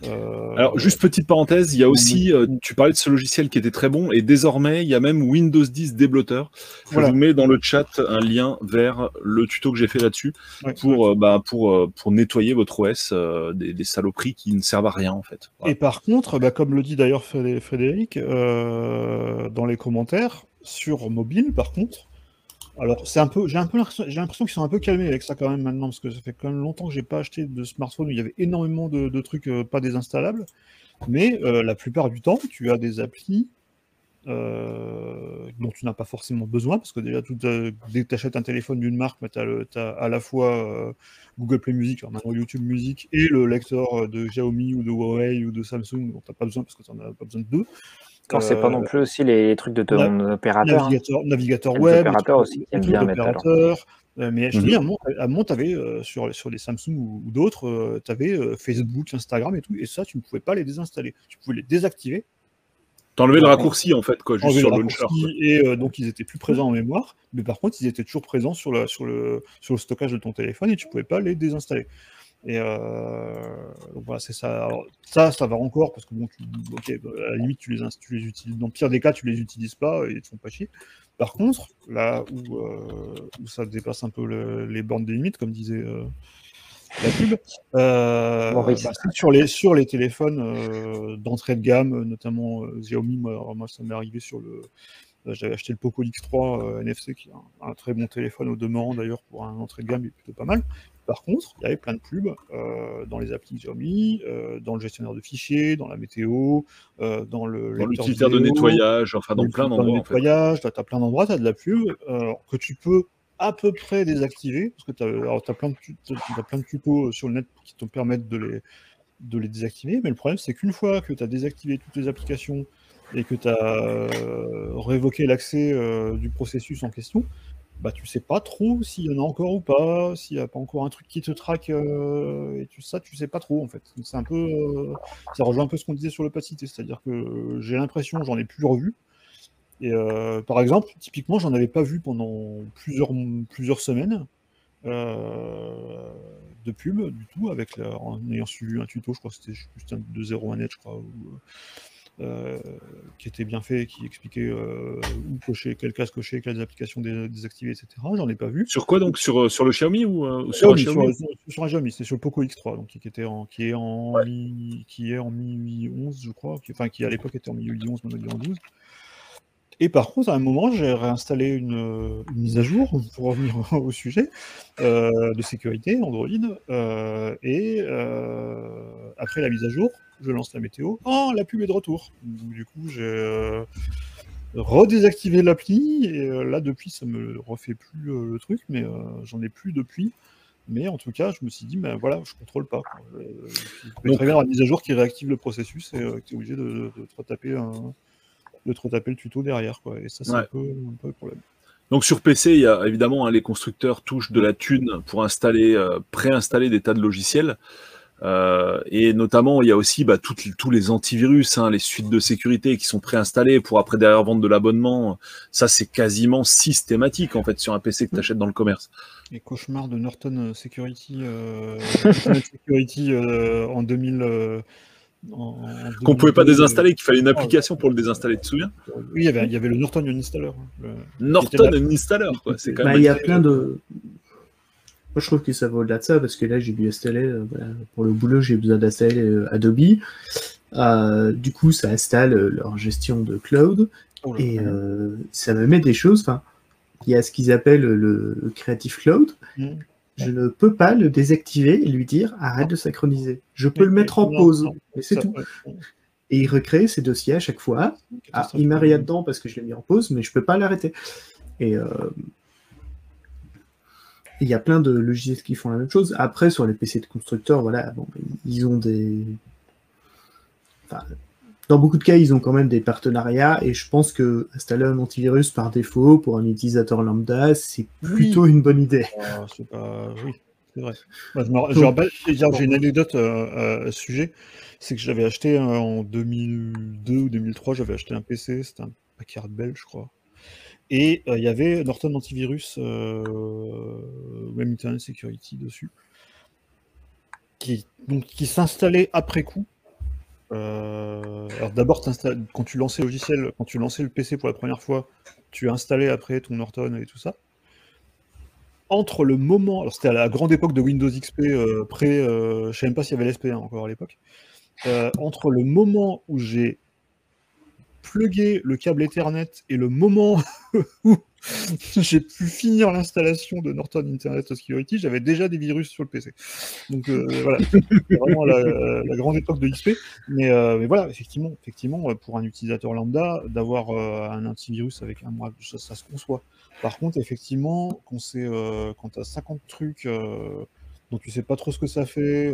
Euh, Alors, juste petite parenthèse, il y a aussi, euh, tu parlais de ce logiciel qui était très bon, et désormais, il y a même Windows 10 déblotteur. Je vous mets dans le chat un lien vers le tuto que j'ai fait là-dessus ouais. pour, euh, bah, pour, pour nettoyer votre OS des, des saloperies qui ne servent à rien, en fait. Voilà. Et par contre, bah, comme le dit d'ailleurs Frédé- Frédéric dans les commentaires, sur mobile, par contre, alors c'est un peu, j'ai un peu l'impression qu'ils sont un peu calmés avec ça quand même maintenant, parce que ça fait quand même longtemps que j'ai pas acheté de smartphone où il y avait énormément de, trucs euh, pas désinstallables, mais euh, la plupart du temps, tu as des applis euh, dont tu n'as pas forcément besoin, parce que déjà, tout, dès que tu achètes un téléphone d'une marque, tu as, à la fois Google Play Music, maintenant YouTube Music, et le lecteur de Xiaomi ou de Huawei ou de Samsung, dont tu n'as pas besoin parce que tu n'en as pas besoin de deux. Quand c'est pas Euh, non plus aussi les trucs de ton na- opérateur. hein. navigateur, web, opérateurs les aussi qui bien. Euh, mais je te Mhm. dis, à un moment, à un moment, t'avais, euh, sur, sur les Samsung ou, ou d'autres, tu avais Facebook, Instagram et tout, et ça, tu ne pouvais pas les désinstaller. Tu pouvais les désactiver, T'enlevais le raccourci, en fait, quoi, juste sur le launcher. et euh, donc ils étaient plus présents en mémoire, mais par contre, ils étaient toujours présents sur, la, sur, le, sur le stockage de ton téléphone et tu pouvais pas les désinstaller. Et euh, donc voilà, c'est ça. Alors, ça, ça va encore parce que bon, tu, ok, bah, à la limite, tu les, tu les utilises. Dans le pire des cas, tu les utilises pas et ils te font pas chier. Par contre, là où, euh, où ça dépasse un peu le- les bornes des limites, comme disait euh, la pub, euh, bah, sur les sur les téléphones euh, d'entrée de gamme, notamment euh, Xiaomi. Moi, moi, ça m'est arrivé sur le. Euh, J'avais acheté le Poco X3 euh, NFC, qui est un, un très bon téléphone au demeurant d'ailleurs pour un entrée de gamme, il est plutôt pas mal. Par contre, il y avait plein de pubs euh, dans les applis Xiaomi, euh, dans le gestionnaire de fichiers, dans la météo, euh, dans le Dans l'utilitaire de nettoyage, enfin, dans le plein d'endroits, de en fait. nettoyage, tu as, plein d'endroits, tu as de la pub que tu peux à peu près désactiver, parce que tu as, plein de tu- t'as plein de tutos sur le net qui te permettent de les, de les désactiver, mais le problème c'est qu'une fois que tu as désactivé toutes les applications et que tu as révoqué l'accès euh, du processus en question, bah tu sais pas trop s'il y en a encore ou pas, s'il n'y a pas encore un truc qui te traque, euh, et tu, ça tu sais pas trop en fait. C'est un peu, euh, ça rejoint un peu ce qu'on disait sur l'opacité, c'est-à-dire que euh, j'ai l'impression, j'en ai plus revu, et euh, par exemple, typiquement, j'en avais pas vu pendant plusieurs, plusieurs semaines euh, de pub du tout, avec en ayant suivi un tuto, je crois que c'était juste un de 0 net, je crois, euh, qui était bien fait, qui expliquait euh, où cocher, quel casque cocher, quelles applications dé- désactiver, etc. J'en ai pas vu. Sur quoi, donc? Sur, euh, sur le Xiaomi ou, euh, ou sur un Xiaomi, Xiaomi sur, un Xiaomi, c'était sur le Poco X3, donc qui était en, qui est en Ouais. mi, qui est en mi 11, je crois, qui, enfin qui à l'époque était en mi 11, maintenant il est en 12. Et par contre, à un moment, j'ai réinstallé une, une mise à jour pour revenir au sujet euh, de sécurité Android. euh, et euh, après la mise à jour, je lance la météo. Oh, la pub est de retour. Donc, du coup, j'ai redésactivé l'appli. Et là, depuis, ça me refait plus le truc, mais j'en ai plus depuis. Mais en tout cas, je me suis dit, ben voilà, je contrôle pas. Euh, il peut Donc- très bien avoir une mise à jour qui réactive le processus et tu es obligé de, de, de te retaper un- de te retaper le tuto derrière. Quoi. Et ça, c'est Ouais. un, peu, un peu le problème. Donc sur PC, il y a évidemment hein, les constructeurs touchent de la thune pour installer, euh, préinstaller des tas de logiciels. Euh, et notamment, il y a aussi bah, toutes tous les antivirus, hein, les suites de sécurité qui sont préinstallées pour après derrière vendre de l'abonnement. Ça, c'est quasiment systématique en fait sur un PC que tu achètes dans le commerce. Les cauchemars de Norton Security, euh, Security euh, en 2000. Qu'on pouvait pas 2002, désinstaller, qu'il fallait une euh, application pour le désinstaller, tu te souviens Oui, il y avait, il y avait le Norton Uninstaller. hein, le- Norton là. Installer, quoi. C'est quand Bah, même. il y a plein de. Moi, je trouve que ça va au-delà de ça parce que là, j'ai dû installer, euh, voilà, pour le boulot, j'ai besoin d'installer euh, Adobe. Euh, du coup, ça installe euh, leur gestion de cloud Oh et euh, ça me met des choses. Enfin, il y a ce qu'ils appellent le Creative Cloud. Mm. Je ne peux pas le désactiver et lui dire arrête de synchroniser. Je peux le mettre en pause, mais c'est tout. Et il recrée ses dossiers à chaque fois. Ah, il m'a rien dedans parce que je l'ai mis en pause, mais je peux pas l'arrêter. Et euh, il y a plein de logiciels qui font la même chose. Après, sur les PC de constructeurs, voilà, bon, ils ont des. Enfin, dans beaucoup de cas, ils ont quand même des partenariats, et je pense que installer un antivirus par défaut pour un utilisateur lambda, c'est Oui. plutôt une bonne idée. C'est pas... Oui, c'est vrai. Je me rappelle, j'ai une anecdote euh, à ce sujet. C'est que j'avais acheté euh, en 2002 ou 2003, j'avais acheté un PC, c'était un Packard Bell, je crois. Et euh, il y avait Norton Antivirus, euh, même Internet Security dessus, qui, donc, qui s'installait après coup Euh, alors d'abord, quand tu lançais le logiciel, quand tu lançais le PC pour la première fois, tu installais après ton Norton et tout ça. Entre le moment, alors c'était à la grande époque de Windows XP, euh, pré, euh, je sais même pas s'il y avait l'SP1 encore à l'époque. Euh, entre le moment où j'ai plugué le câble Ethernet et le moment où j'ai pu finir l'installation de Norton Internet Security, j'avais déjà des virus sur le PC. Donc euh, voilà, c'est vraiment la, la grande époque de XP. Mais, euh, mais voilà, effectivement, effectivement, euh, pour un utilisateur lambda, d'avoir euh, un antivirus avec un mois, ça, ça se conçoit. Par contre, effectivement, quand c'est quand tu as 50 trucs dont tu sais pas trop ce que ça fait,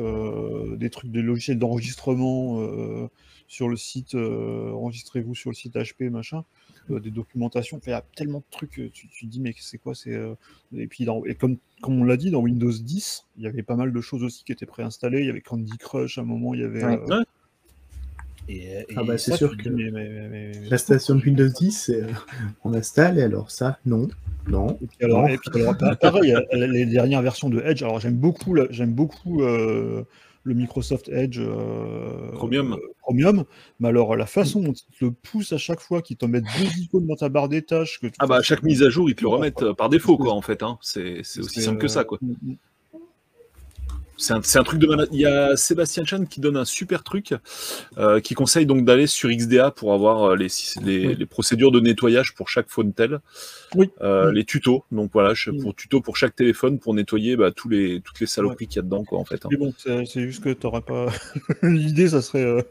des trucs, des logiciels d'enregistrement sur le site, euh, enregistrez-vous sur le site HP, machin, euh, des documentations, il y a tellement de trucs, euh, tu, tu te dis, mais c'est quoi c'est euh, Et puis, dans- et comme, comme on l'a dit, dans Windows 10, il y avait pas mal de choses aussi qui étaient préinstallées. Il y avait Candy Crush à un moment, il y avait. Ouais. euh, Ouais. et, Ah bah, c'est sûr que dis, mais- mais- mais- mais- mais- La station de Windows 10, c'est, euh, on installe, et alors ça, non, non. Et puis alors, Non. et puis alors, pa- pareil, les dernières versions de Edge. Alors j'aime beaucoup, j'aime beaucoup euh, le Microsoft Edge euh, Chromium. euh, Chromium, mais alors la façon dont ils te le poussent à chaque fois, qu'ils t'en mettent deux icônes dans ta barre des tâches, que tu Ah bah à chaque mise à jour, ils te le remettent euh, par défaut, quoi, en fait. Hein. C'est aussi simple que ça, quoi. C'est un, truc de malade. Il y a Sébastien Chan qui donne un super truc, euh, qui conseille donc d'aller sur XDA pour avoir euh, les, les, Oui. les procédures de nettoyage pour chaque phone tel, Oui. Euh, Mm. les tutos. Donc voilà, je- pour tuto pour chaque téléphone pour nettoyer bah, tous les toutes les saloperies qu'il y a dedans, quoi, en fait. hein. Mais bon, c'est juste que t'aurais pas. L'idée, ça serait, euh,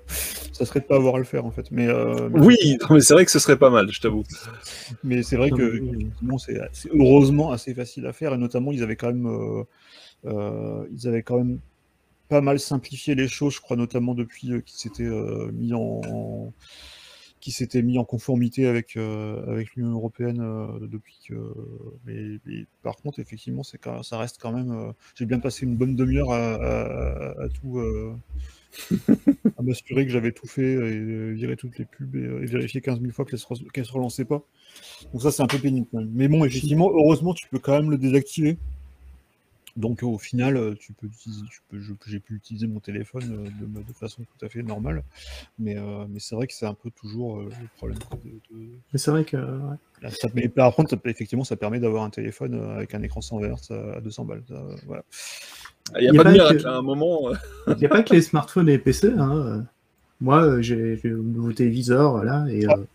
ça serait de pas avoir à le faire en fait. Mais, euh, mais- Oui, non, mais c'est vrai que ce serait pas mal, je t'avoue. Mais c'est vrai que effectivement, c'est heureusement assez facile à faire et notamment ils avaient quand même ils avaient quand même pas mal simplifié les choses, je crois notamment depuis euh, qu'ils s'étaient euh, mis en, qui mis en conformité avec euh, avec l'Union européenne euh, depuis que mais, par contre effectivement c'est ça reste quand même euh, j'ai bien passé une bonne demi-heure à, tout euh, à m'assurer que j'avais tout fait et euh, virer toutes les pubs et, euh, et vérifier 15 000 fois qu'elles qu'elles se relançaient pas. Donc ça, c'est un peu pénible. Mais bon, effectivement, heureusement, tu peux quand même le désactiver. Donc au final, euh, tu peux utiliser, tu peux, je- j'ai pu utiliser mon téléphone euh, de, de façon tout à fait normale. Mais, euh, mais c'est vrai que c'est un peu toujours euh, le problème. de- de- Mais c'est vrai que. ouais. ça- mais par contre, ça- effectivement, ça permet d'avoir un téléphone avec un écran 100 Hz à, à 200 balles. Ça, voilà. Il n'y a, pas de miracle que- à un moment. Il n'y a pas que les smartphones et les PC. Hein. Moi, j'ai nouveau téléviseur, voilà, et euh, Téléviseur,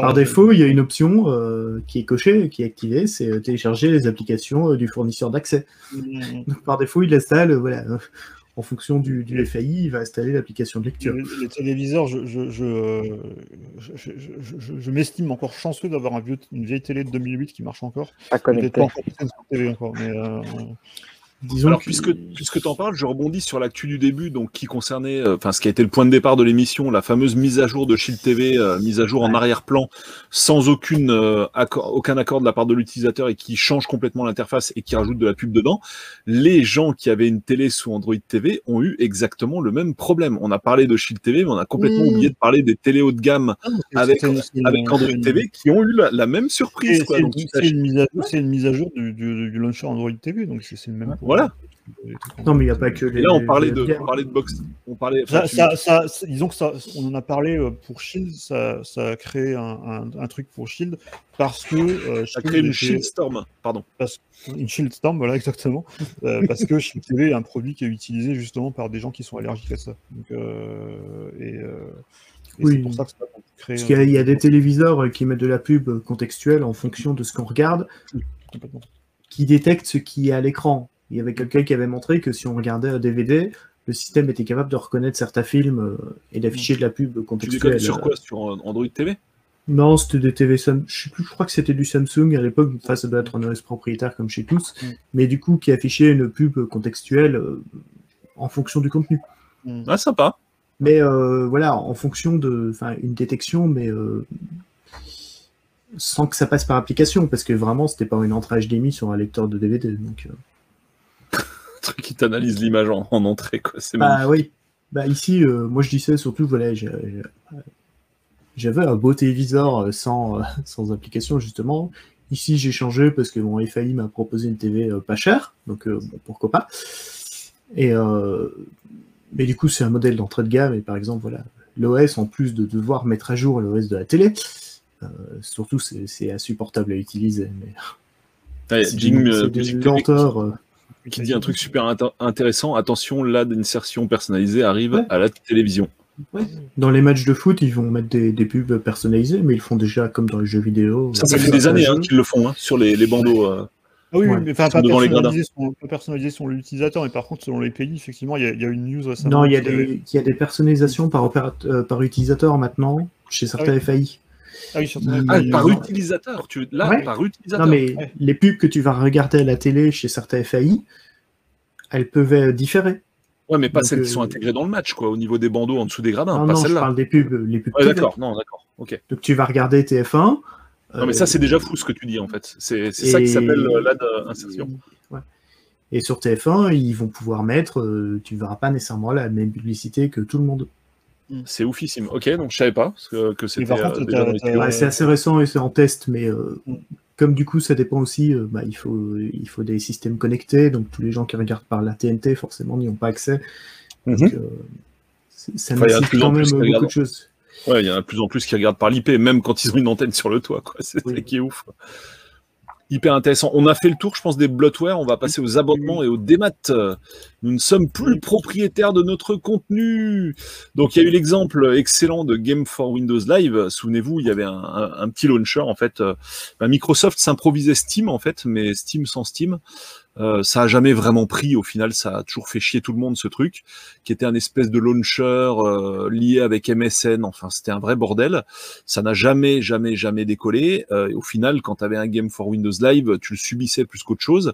par défaut, il y a une option euh, qui est cochée, qui est activée, c'est euh, télécharger les applications euh, du fournisseur d'accès. mm, Donc par défaut, il installe, euh, voilà, euh, en fonction du, du FAI, il va installer l'application de lecture. Les, les téléviseurs, je, je, je, je, je- je- je- je m'estime encore chanceux d'avoir un vieux, une vieille télé de 2008 qui marche encore. Pas encore encore, mais euh, Disons Alors, que- puisque, puisque tu en parles, je rebondis sur l'actu du début, donc qui concernait, euh, enfin, ce qui a été le point de départ de l'émission, la fameuse mise à jour de Shield TV, euh, mise à jour en Ouais. arrière-plan, sans aucune, euh, accord, aucun accord de la part de l'utilisateur et qui change complètement l'interface et qui rajoute de la pub dedans. Les gens qui avaient une télé sous Android TV ont eu exactement le même problème. On a parlé de Shield TV, mais on a complètement Mmh. oublié de parler des télé haut de gamme Avec- une- avec Android c'est une- TV qui ont eu la, la même surprise. c'est- une- mise à jour- du, du, du launcher Android TV, donc c'est le même. pour- Voilà. Non, mais il n'y a pas que Et les. là, on parlait de, on parlait de box, on parlait. Ça, tu- ça, ça- ça- disons que ça, on en a parlé euh, pour Shield, ça, ça a créé un, un- un truc pour Shield parce que euh, ça Shield crée une était- Shield Storm, pardon. une Shield Storm, voilà exactement, euh, parce que Shield TV est un produit qui est utilisé justement par des gens qui sont allergiques à ça. Donc, euh, et euh, et Oui. c'est pour ça que ça a créé. Parce qu'il y, a- y a des téléviseurs qui mettent de la pub contextuelle en fonction de ce qu'on regarde, qui détectent ce qui est à l'écran. Il y avait quelqu'un qui avait montré que si on regardait un DVD, le système était capable de reconnaître certains films euh, et d'afficher de la pub Tu contextuelle. déconnes sur quoi? Sur euh, Android TV Non, c'était des TV Samsung. Je sais plus, je crois que c'était du Samsung à l'époque. Enfin, ça doit être un OS propriétaire comme chez tous. Mm. Mais du coup, qui affichait une pub contextuelle euh, en fonction du contenu. Mm. Ah, sympa. Mais euh, voilà, en fonction de. Enfin, une détection, mais. euh, sans que ça passe par application, parce que vraiment, c'était pas une entrée HDMI sur un lecteur de DVD. Donc, euh, truc qui t'analyse l'image en, en entrée, quoi. C'est Bah oui. Bah ici, euh, moi je disais surtout, voilà, j'avais un beau téléviseur euh, sans, euh, sans application justement. Ici, j'ai changé parce que mon FAI m'a proposé une TV pas chère, donc bon, pourquoi pas. Et mais du coup, c'est un modèle d'entrée de gamme et par exemple, voilà, l'OS en plus de devoir mettre à jour l'OS de la télé. Surtout, c'est insupportable à utiliser. Mais Ouais, Music lenteur. Qui dit un truc super int- intéressant. Attention, là, d'insertion personnalisée arrive Ouais. à la télévision. Dans les matchs de foot, ils vont mettre des, des pubs personnalisées, mais ils font déjà comme dans les jeux vidéo. Ça, ça fait des années hein, qu'ils le font hein, sur les, les bandeaux. euh. Ah oui, Ouais. mais enfin, pas personnalisé, selon, pas personnalisé selon l'utilisateur, mais par contre, selon les pays, effectivement, il y, a- il y a une news récemment. Non, il y, a des, il y a des personnalisations par, opérat- euh, par utilisateur maintenant chez certains oui. FAI. Ah oui, Ah, par utilisateur. Tu... Là, Ouais. par utilisateur. Non, mais Ouais. les pubs que tu vas regarder à la télé chez certains FAI, elles peuvent euh, différer. Ouais, mais pas Donc, celles qui euh, sont intégrées dans le match, quoi, au niveau des bandeaux en dessous des gradins. non, pas non, je parle des pubs, les pubs Ouais, d'accord. Non, d'accord. Ok. Donc tu vas regarder TF1. Non, mais euh, ça, c'est déjà fou ce que tu dis, en fait. C'est ça qui s'appelle euh, l'ad insertion. Ouais. Et sur TF1, ils vont pouvoir mettre, euh, tu verras pas nécessairement la même publicité que tout le monde. C'est oufissime. Ok, donc je savais pas parce que, que c'était euh, c'est assez récent et c'est en test, mais euh, Mm. comme du coup ça dépend aussi, euh, bah, il, faut, il faut des systèmes connectés, donc tous les gens qui regardent par la TNT forcément n'y ont pas accès. Mhm. Donc, euh, c'est- ça Enfin, nécessite quand même beaucoup regardent. de choses. Ouais, il y en a de plus en plus qui regardent par l'IP, même quand ils ont une antenne sur le toit. quoi. C'est Oui. ça qui est ouf. Hyper intéressant. On a fait le tour, je pense, des bloatware. On va passer aux abonnements et aux démat. Nous ne sommes plus propriétaires de notre contenu. Donc, il y a eu l'exemple excellent de Game for Windows Live. Souvenez-vous, il y avait un petit launcher. En fait, Euh, bah, Microsoft s'improvisait Steam, en fait, mais Steam sans Steam. Euh, ça a jamais vraiment pris. Au final, ça a toujours fait chier tout le monde ce truc, qui était un espèce de launcher euh, lié avec MSN. Enfin, c'était un vrai bordel. Ça n'a jamais, jamais, jamais décollé. Euh, au final, quand tu avais un Game for Windows Live, tu le subissais plus qu'autre chose.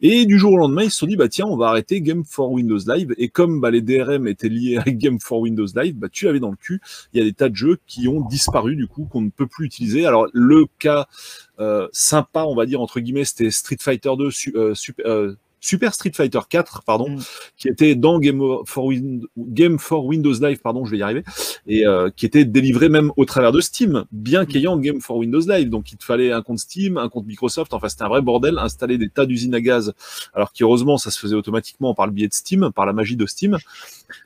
Et du jour au lendemain, ils se sont dit, bah tiens, on va arrêter Game for Windows Live. Et comme bah, les DRM étaient liés avec Game for Windows Live, bah, tu avais dans le cul. Il y a des tas de jeux qui ont disparu du coup, qu'on ne peut plus utiliser. Alors le cas sympa, on va dire entre guillemets, c'était Street Fighter 2, su- euh, super, euh, Super Street Fighter 4, pardon, Mm. qui était dans Game for, Win- Game for Windows Live, pardon, je vais y arriver, et euh, qui était délivré même au travers de Steam, bien qu'ayant Game for Windows Live. Donc il te fallait un compte Steam, un compte Microsoft, enfin c'était un vrai bordel, installer des tas d'usines à gaz, alors qu'heureusement ça se faisait automatiquement par le biais de Steam, par la magie de Steam.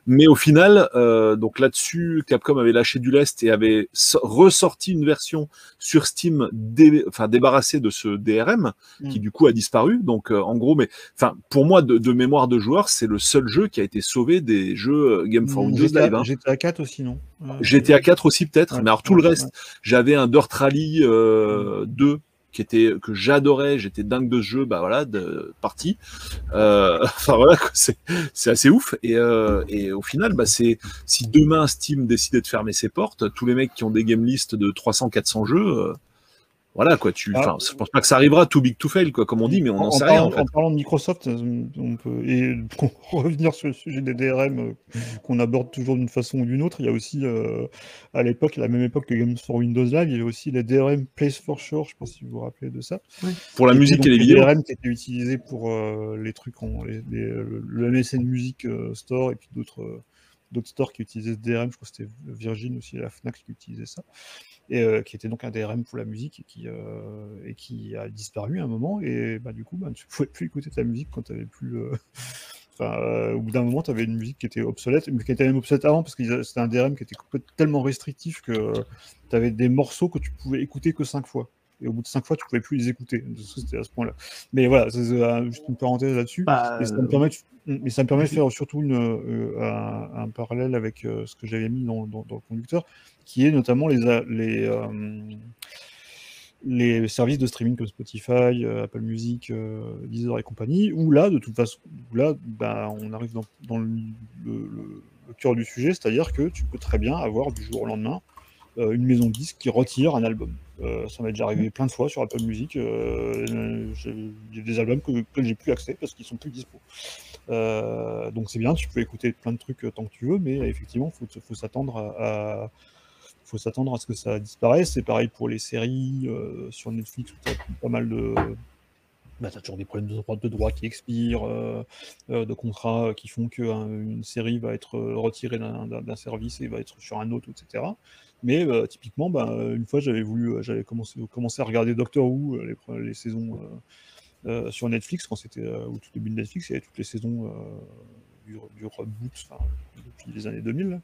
Mais au final, euh, donc là-dessus, Capcom avait lâché du lest et avait so- ressorti une version sur Steam, dé- enfin débarrassée de ce DRM, qui Mm. du coup a disparu. Donc euh, en gros, mais enfin pour moi de, de mémoire de joueur, c'est le seul jeu qui a été sauvé des jeux euh, Game for Windows GTA, Live. hein. GTA 4 aussi, non? Euh, GTA 4 aussi peut-être, Ouais, mais alors tout ouais, le reste, ouais. j'avais un Dirt Rally euh, 2 qui était que j'adorais, j'étais dingue de ce jeu, bah voilà, de partie. Euh, enfin voilà, c'est assez ouf. Et, euh, et au final, bah c'est si demain Steam décidait de fermer ses portes, tous les mecs qui ont des game lists de 300-400 jeux, euh, voilà quoi. Tu, Ah. enfin, je pense pas que ça arrivera too big to fail quoi, comme on dit, mais on n'en En- sait en rien en parlant- fait. En parlant de Microsoft, euh, on peut, et pour revenir sur le sujet des DRM euh, qu'on aborde toujours d'une façon ou d'une autre, il y a aussi, euh, à l'époque, à la même époque que Games for Windows Live, il y avait aussi les DRM Place for Sure, je ne sais pas si vous vous rappelez de ça. Pour la musique donc et les les vidéos. DRM qui étaient utilisés pour euh, les trucs, en, les, les- le le MSN Music Store et puis d'autres euh, d'autres stores qui utilisaient ce DRM, je crois que c'était Virgin aussi, la Fnac qui utilisait ça, et euh, qui était donc un DRM pour la musique et qui, euh, et qui a disparu à un moment, et bah, du coup, bah, tu pouvais plus écouter ta musique quand tu n'avais plus... euh, Enfin, au bout d'un moment, tu avais une musique qui était obsolète, mais qui était même obsolète avant, parce que c'était un DRM qui était tellement restrictif que tu avais des morceaux que tu pouvais écouter que cinq fois. Et au bout de cinq fois, tu pouvais plus les écouter. C'était à ce point-là. Mais voilà, c'est euh, juste une parenthèse là-dessus. Bah, Et ça me permet de, mais ça me permet de faire surtout une, euh, un, un parallèle avec euh, ce que j'avais mis dans, dans- dans le conducteur, qui est notamment les, les, euh, les services de streaming comme Spotify, euh, Apple Music, euh, Deezer et compagnie, où là, de toute façon, là, bah, on arrive dans, dans le, le- le- le cœur du sujet, c'est-à-dire que tu peux très bien avoir du jour au lendemain euh, une maison de disques qui retire un album. Euh, ça m'est déjà arrivé plein de fois sur Apple Music. euh, Il y a des albums que, que j'ai plus accès parce qu'ils sont plus dispo. Euh, donc c'est bien, tu peux écouter plein de trucs euh, tant que tu veux, mais effectivement, il faut, s'attendre à, faut s'attendre à ce que ça disparaisse. C'est pareil pour les séries euh, sur Netflix où as pas mal de. Bah, tu as toujours des problèmes de droits qui expirent, euh, euh, de contrats qui font qu'une série va être euh, retirée d'un service et va être sur un autre, etc. Mais euh, typiquement, bah, une fois, j'avais voulu, euh, j'avais commencé, commencé à regarder Doctor Who, les, les saisons euh, sur Netflix, quand c'était au tout début de Netflix, il y avait toutes les saisons euh, du, du reboot depuis les années 2000. là.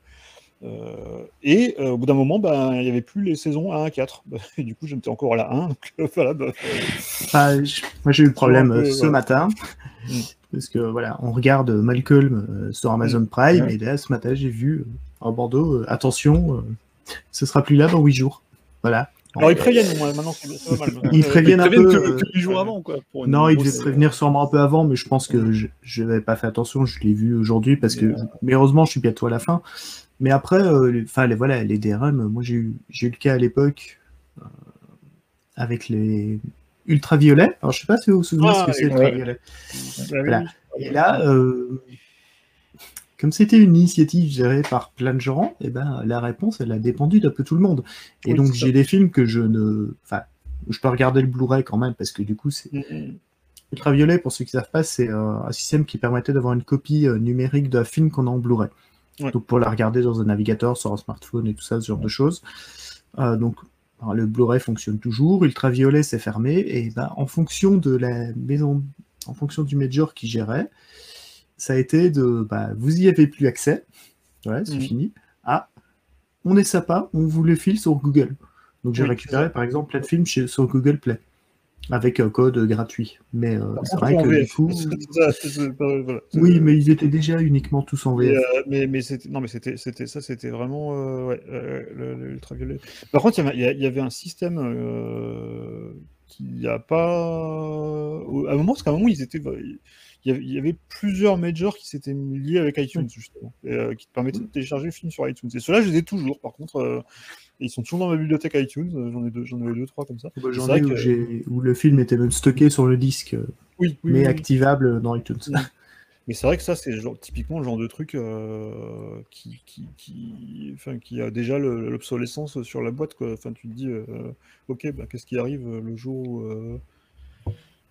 Euh, et euh, au bout d'un moment, ben, il n'y avait plus les saisons 1 à 4. Et du coup, j'étais encore à la 1. Donc, voilà, bah, Ah, moi, j'ai eu le problème peu, ce voilà. matin. Mm. Parce que voilà, on regarde Malcolm euh, sur Amazon Prime, Ouais. et là, ce matin, j'ai vu en Bordeaux, attention, ce sera plus là dans 8 jours. Voilà. Alors, ils préviennent, maintenant, c'est ça va mal. Ils préviennent un peu. que, euh, que huit jours avant, quoi. pour Non, ils devaient prévenir sûrement un peu avant, mais je pense que je n'avais pas fait attention. Je l'ai vu aujourd'hui parce que, mais heureusement, je suis bientôt à la fin. Mais après, euh, les- enfin, les, voilà, les DRM, moi j'ai eu, eu le cas à l'époque euh, avec les ultraviolets. Alors, je sais pas si vous vous souvenez Ah, ce que c'est. Ah Voilà. oui. Et là, euh, comme c'était une initiative gérée par plein de gens, et ben, la réponse, elle a dépendu d'un peu tout le monde. Et Oui, donc, j'ai des films que je ne. Enfin, je peux regarder le Blu-ray quand même, parce que du coup, c'est. Mm, mm. Ultraviolet, pour ceux qui ne savent pas, c'est euh, un système qui permettait d'avoir une copie euh, numérique d'un film qu'on a en Blu-ray. Ouais. Donc, pour la regarder dans un navigateur, sur un smartphone et tout ça, ce genre de choses. Euh, donc, le Blu-ray fonctionne toujours. Ultraviolet, c'est fermé. Et ben, en fonction de la maison, en fonction du major qui gérait, ça a été de, bah, vous y avez plus accès. Voilà, c'est Mhm. fini. Ah, on est sympa, on vous le file sur Google. Donc j'ai Oui, récupéré par exemple plein de films chez, sur Google Play avec un code gratuit. Mais euh, c'est vrai que du coup, voilà. oui, mais ils étaient déjà uniquement tous en VF. euh, mais, mais c'était non mais c'était c'était ça c'était vraiment euh, ouais euh, le- le- l'ultraviolet. Par contre il y, y avait un système euh, qui a pas à un moment parce qu'à un moment ils étaient il y avait, plusieurs majors qui s'étaient liés avec iTunes justement et, euh, qui te permettaient de télécharger le film sur iTunes. Et ceux-là je les ai toujours par contre euh, ils sont toujours dans ma bibliothèque iTunes. euh, J'en ai deux j'en avais deux trois comme ça. J'en ai où, que- j'ai- où le film était même stocké sur le disque, Oui, oui, mais oui, oui. activable dans iTunes. Mais c'est vrai que ça, c'est genre- typiquement le genre de truc euh, qui, qui, qui, enfin, qui a déjà le- l'obsolescence sur la boîte. Quoi. Enfin, tu te dis, euh, ok, bah, qu'est-ce qui arrive le jour où, euh,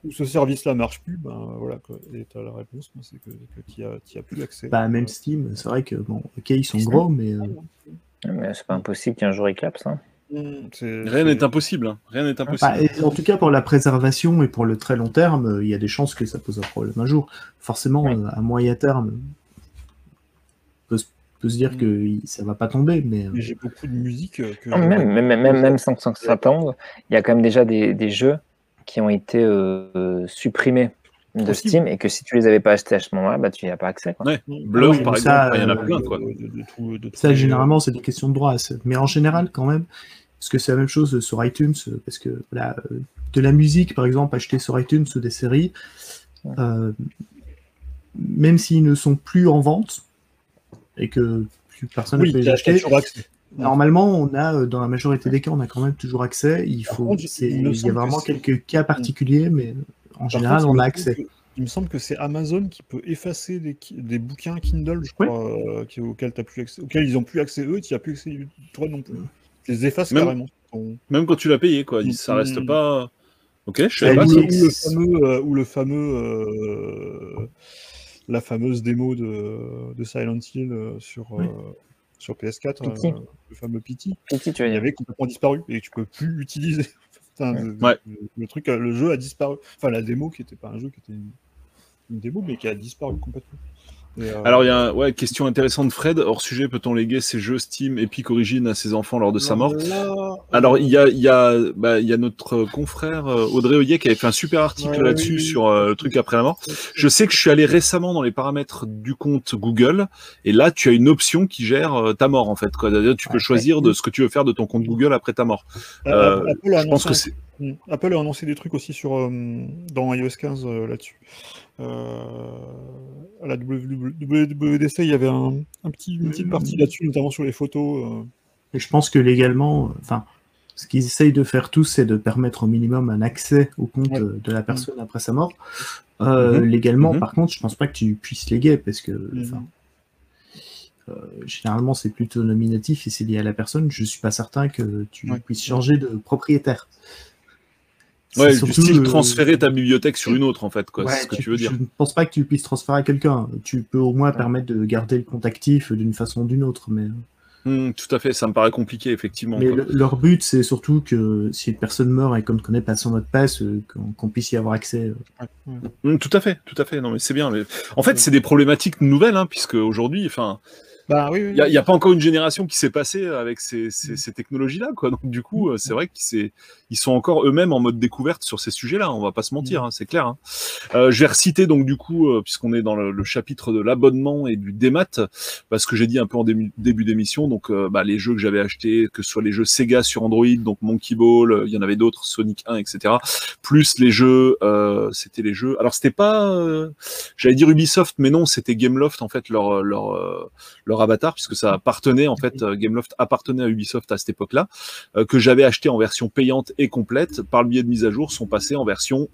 où ce service-là marche plus ben, voilà, quoi. Et tu as la réponse, c'est que, que tu n'y as, plus accès. Bah, même Steam, c'est vrai que, bon, ok, ils sont gros, mais euh, Mais c'est pas impossible qu'un jour il clapse. Hein. mm, c'est- Rien n'est impossible. hein. Rien n'est impossible. bah, en tout cas pour la préservation et pour le très long terme, euh, il y a des chances que ça pose un problème un jour. Forcément, Oui. euh, à moyen terme, on peut, se- peut se dire Mm. que ça va pas tomber, mais Mais j'ai beaucoup de musique que. Non, mais même, même, même, même sans, sans que ça tombe, il y a quand même déjà des, des jeux qui ont été euh, euh, supprimés de. Steam et que si tu les avais pas achetés à ce moment-là, bah, tu n'y as pas accès. Quoi. Ouais. Blur, oui, par exemple, ça, il y en a euh, plein. Quoi. De- de- de tout- de ça tout- généralement c'est des questions de droit. Mais en général quand même, parce que c'est la même chose sur iTunes, euh, parce que voilà, euh, de la musique par exemple achetée sur iTunes ou des séries, euh, même s'ils ne sont plus en vente et que plus personne Oui, ne peut les acheter. Normalement, on a, euh, dans la majorité des cas, on a quand même toujours accès. Il, Par faut, contre, c'est- il me il y a que vraiment quelques cas particuliers, mais en Par général, contre, on me a accès. que- Il me semble que c'est Amazon qui peut effacer des, bouquins Kindle, je crois, euh, auxquels, t'as plus accès, auxquels ils n'ont plus accès eux, tu n'as plus accès toi non plus. Tu les effaces Même- carrément. Même quand tu l'as payé, quoi. Ça Mm. reste pas. Ok, je pas ça. ou, le fameux, euh, ou le fameux, euh, la fameuse démo de, de Silent Hill euh, sur, Oui. Sur PS4, Pity. euh, le fameux Pity, Pity, tu il dire. avait complètement disparu et tu peux plus l'utiliser. Enfin, le- Ouais. le, le truc, euh, le jeu a disparu. Enfin, la démo qui n'était pas un jeu, qui était une, une démo, mais qui a disparu complètement. Euh, Alors, il y a ouais, question intéressante Fred. Hors sujet, peut-on léguer ces jeux Steam Epic Origin à ses enfants lors de sa mort là, Alors, euh, il y a, il y, a, bah, il y a notre confrère euh, Audrey Oyer qui avait fait un super article Ouais, là-dessus oui, oui. sur euh, le truc après la mort. Je sais que je suis allé récemment dans les paramètres du compte Google et là, tu as une option qui gère euh, ta mort en fait. quoi. C'est-à-dire, tu peux choisir de ce que tu veux faire de ton compte Google après ta mort. Euh, je pense que c'est. Mm. Apple a annoncé des trucs aussi sur, euh, dans iOS 15 euh, là-dessus. Euh, à la WWDC, il y avait un, un petit, une petite partie là-dessus, notamment sur les photos. euh. Et je pense que légalement, enfin, ce qu'ils essayent de faire tous, c'est de permettre au minimum un accès au compte Ouais. de la personne après sa mort. Euh, Mhm. Légalement, Mhm. par contre, je pense pas que tu puisses léguer, parce que euh, généralement, c'est plutôt nominatif et c'est lié à la personne. Je suis pas certain que tu Ouais. puisses changer de propriétaire. C'est Ouais, du surtout, style euh, transférer ta bibliothèque sur une autre en fait. quoi. Ouais, ce que tu veux dire. Je ne pense pas que tu puisses transférer à quelqu'un. Tu peux au moins Ouais. permettre de garder le compte actif d'une façon ou d'une autre. Mais, Hmm, tout à fait, ça me paraît compliqué effectivement. mais le- leur but, c'est surtout que si une personne meurt et qu'on ne connaît pas son mot de passe, euh, qu'on puisse y avoir accès. euh. Ouais. Mm, tout à fait, tout à fait. Non, mais c'est bien. mais- En fait, c'est des problématiques nouvelles, hein, puisque aujourd'hui, enfin, Bah oui, oui, Il n'y a, a pas encore une génération qui s'est passée avec ces, ces- ces technologies-là, quoi. Donc du coup, euh, c'est vrai qu'ils ils sont encore eux-mêmes en mode découverte sur ces sujets-là. On va pas se mentir, hein, c'est clair. hein. Euh, je vais reciter donc du coup, euh, puisqu'on est dans le, le chapitre de l'abonnement et du démat, parce que j'ai dit un peu en début, début d'émission. Donc euh, bah, les jeux que j'avais achetés, que ce soit les jeux Sega sur Android, donc Monkey Ball, euh, il y en avait d'autres, Sonic 1, etc. Plus les jeux, euh, c'était les jeux. Alors c'était pas, euh, j'allais dire Ubisoft, mais non, c'était Gameloft en fait leur leur euh, leur avatar, puisque ça appartenait en fait, euh, Gameloft appartenait à Ubisoft à cette époque-là, euh, que j'avais acheté en version payante et complète, par le biais de mise à jour, sont passés en version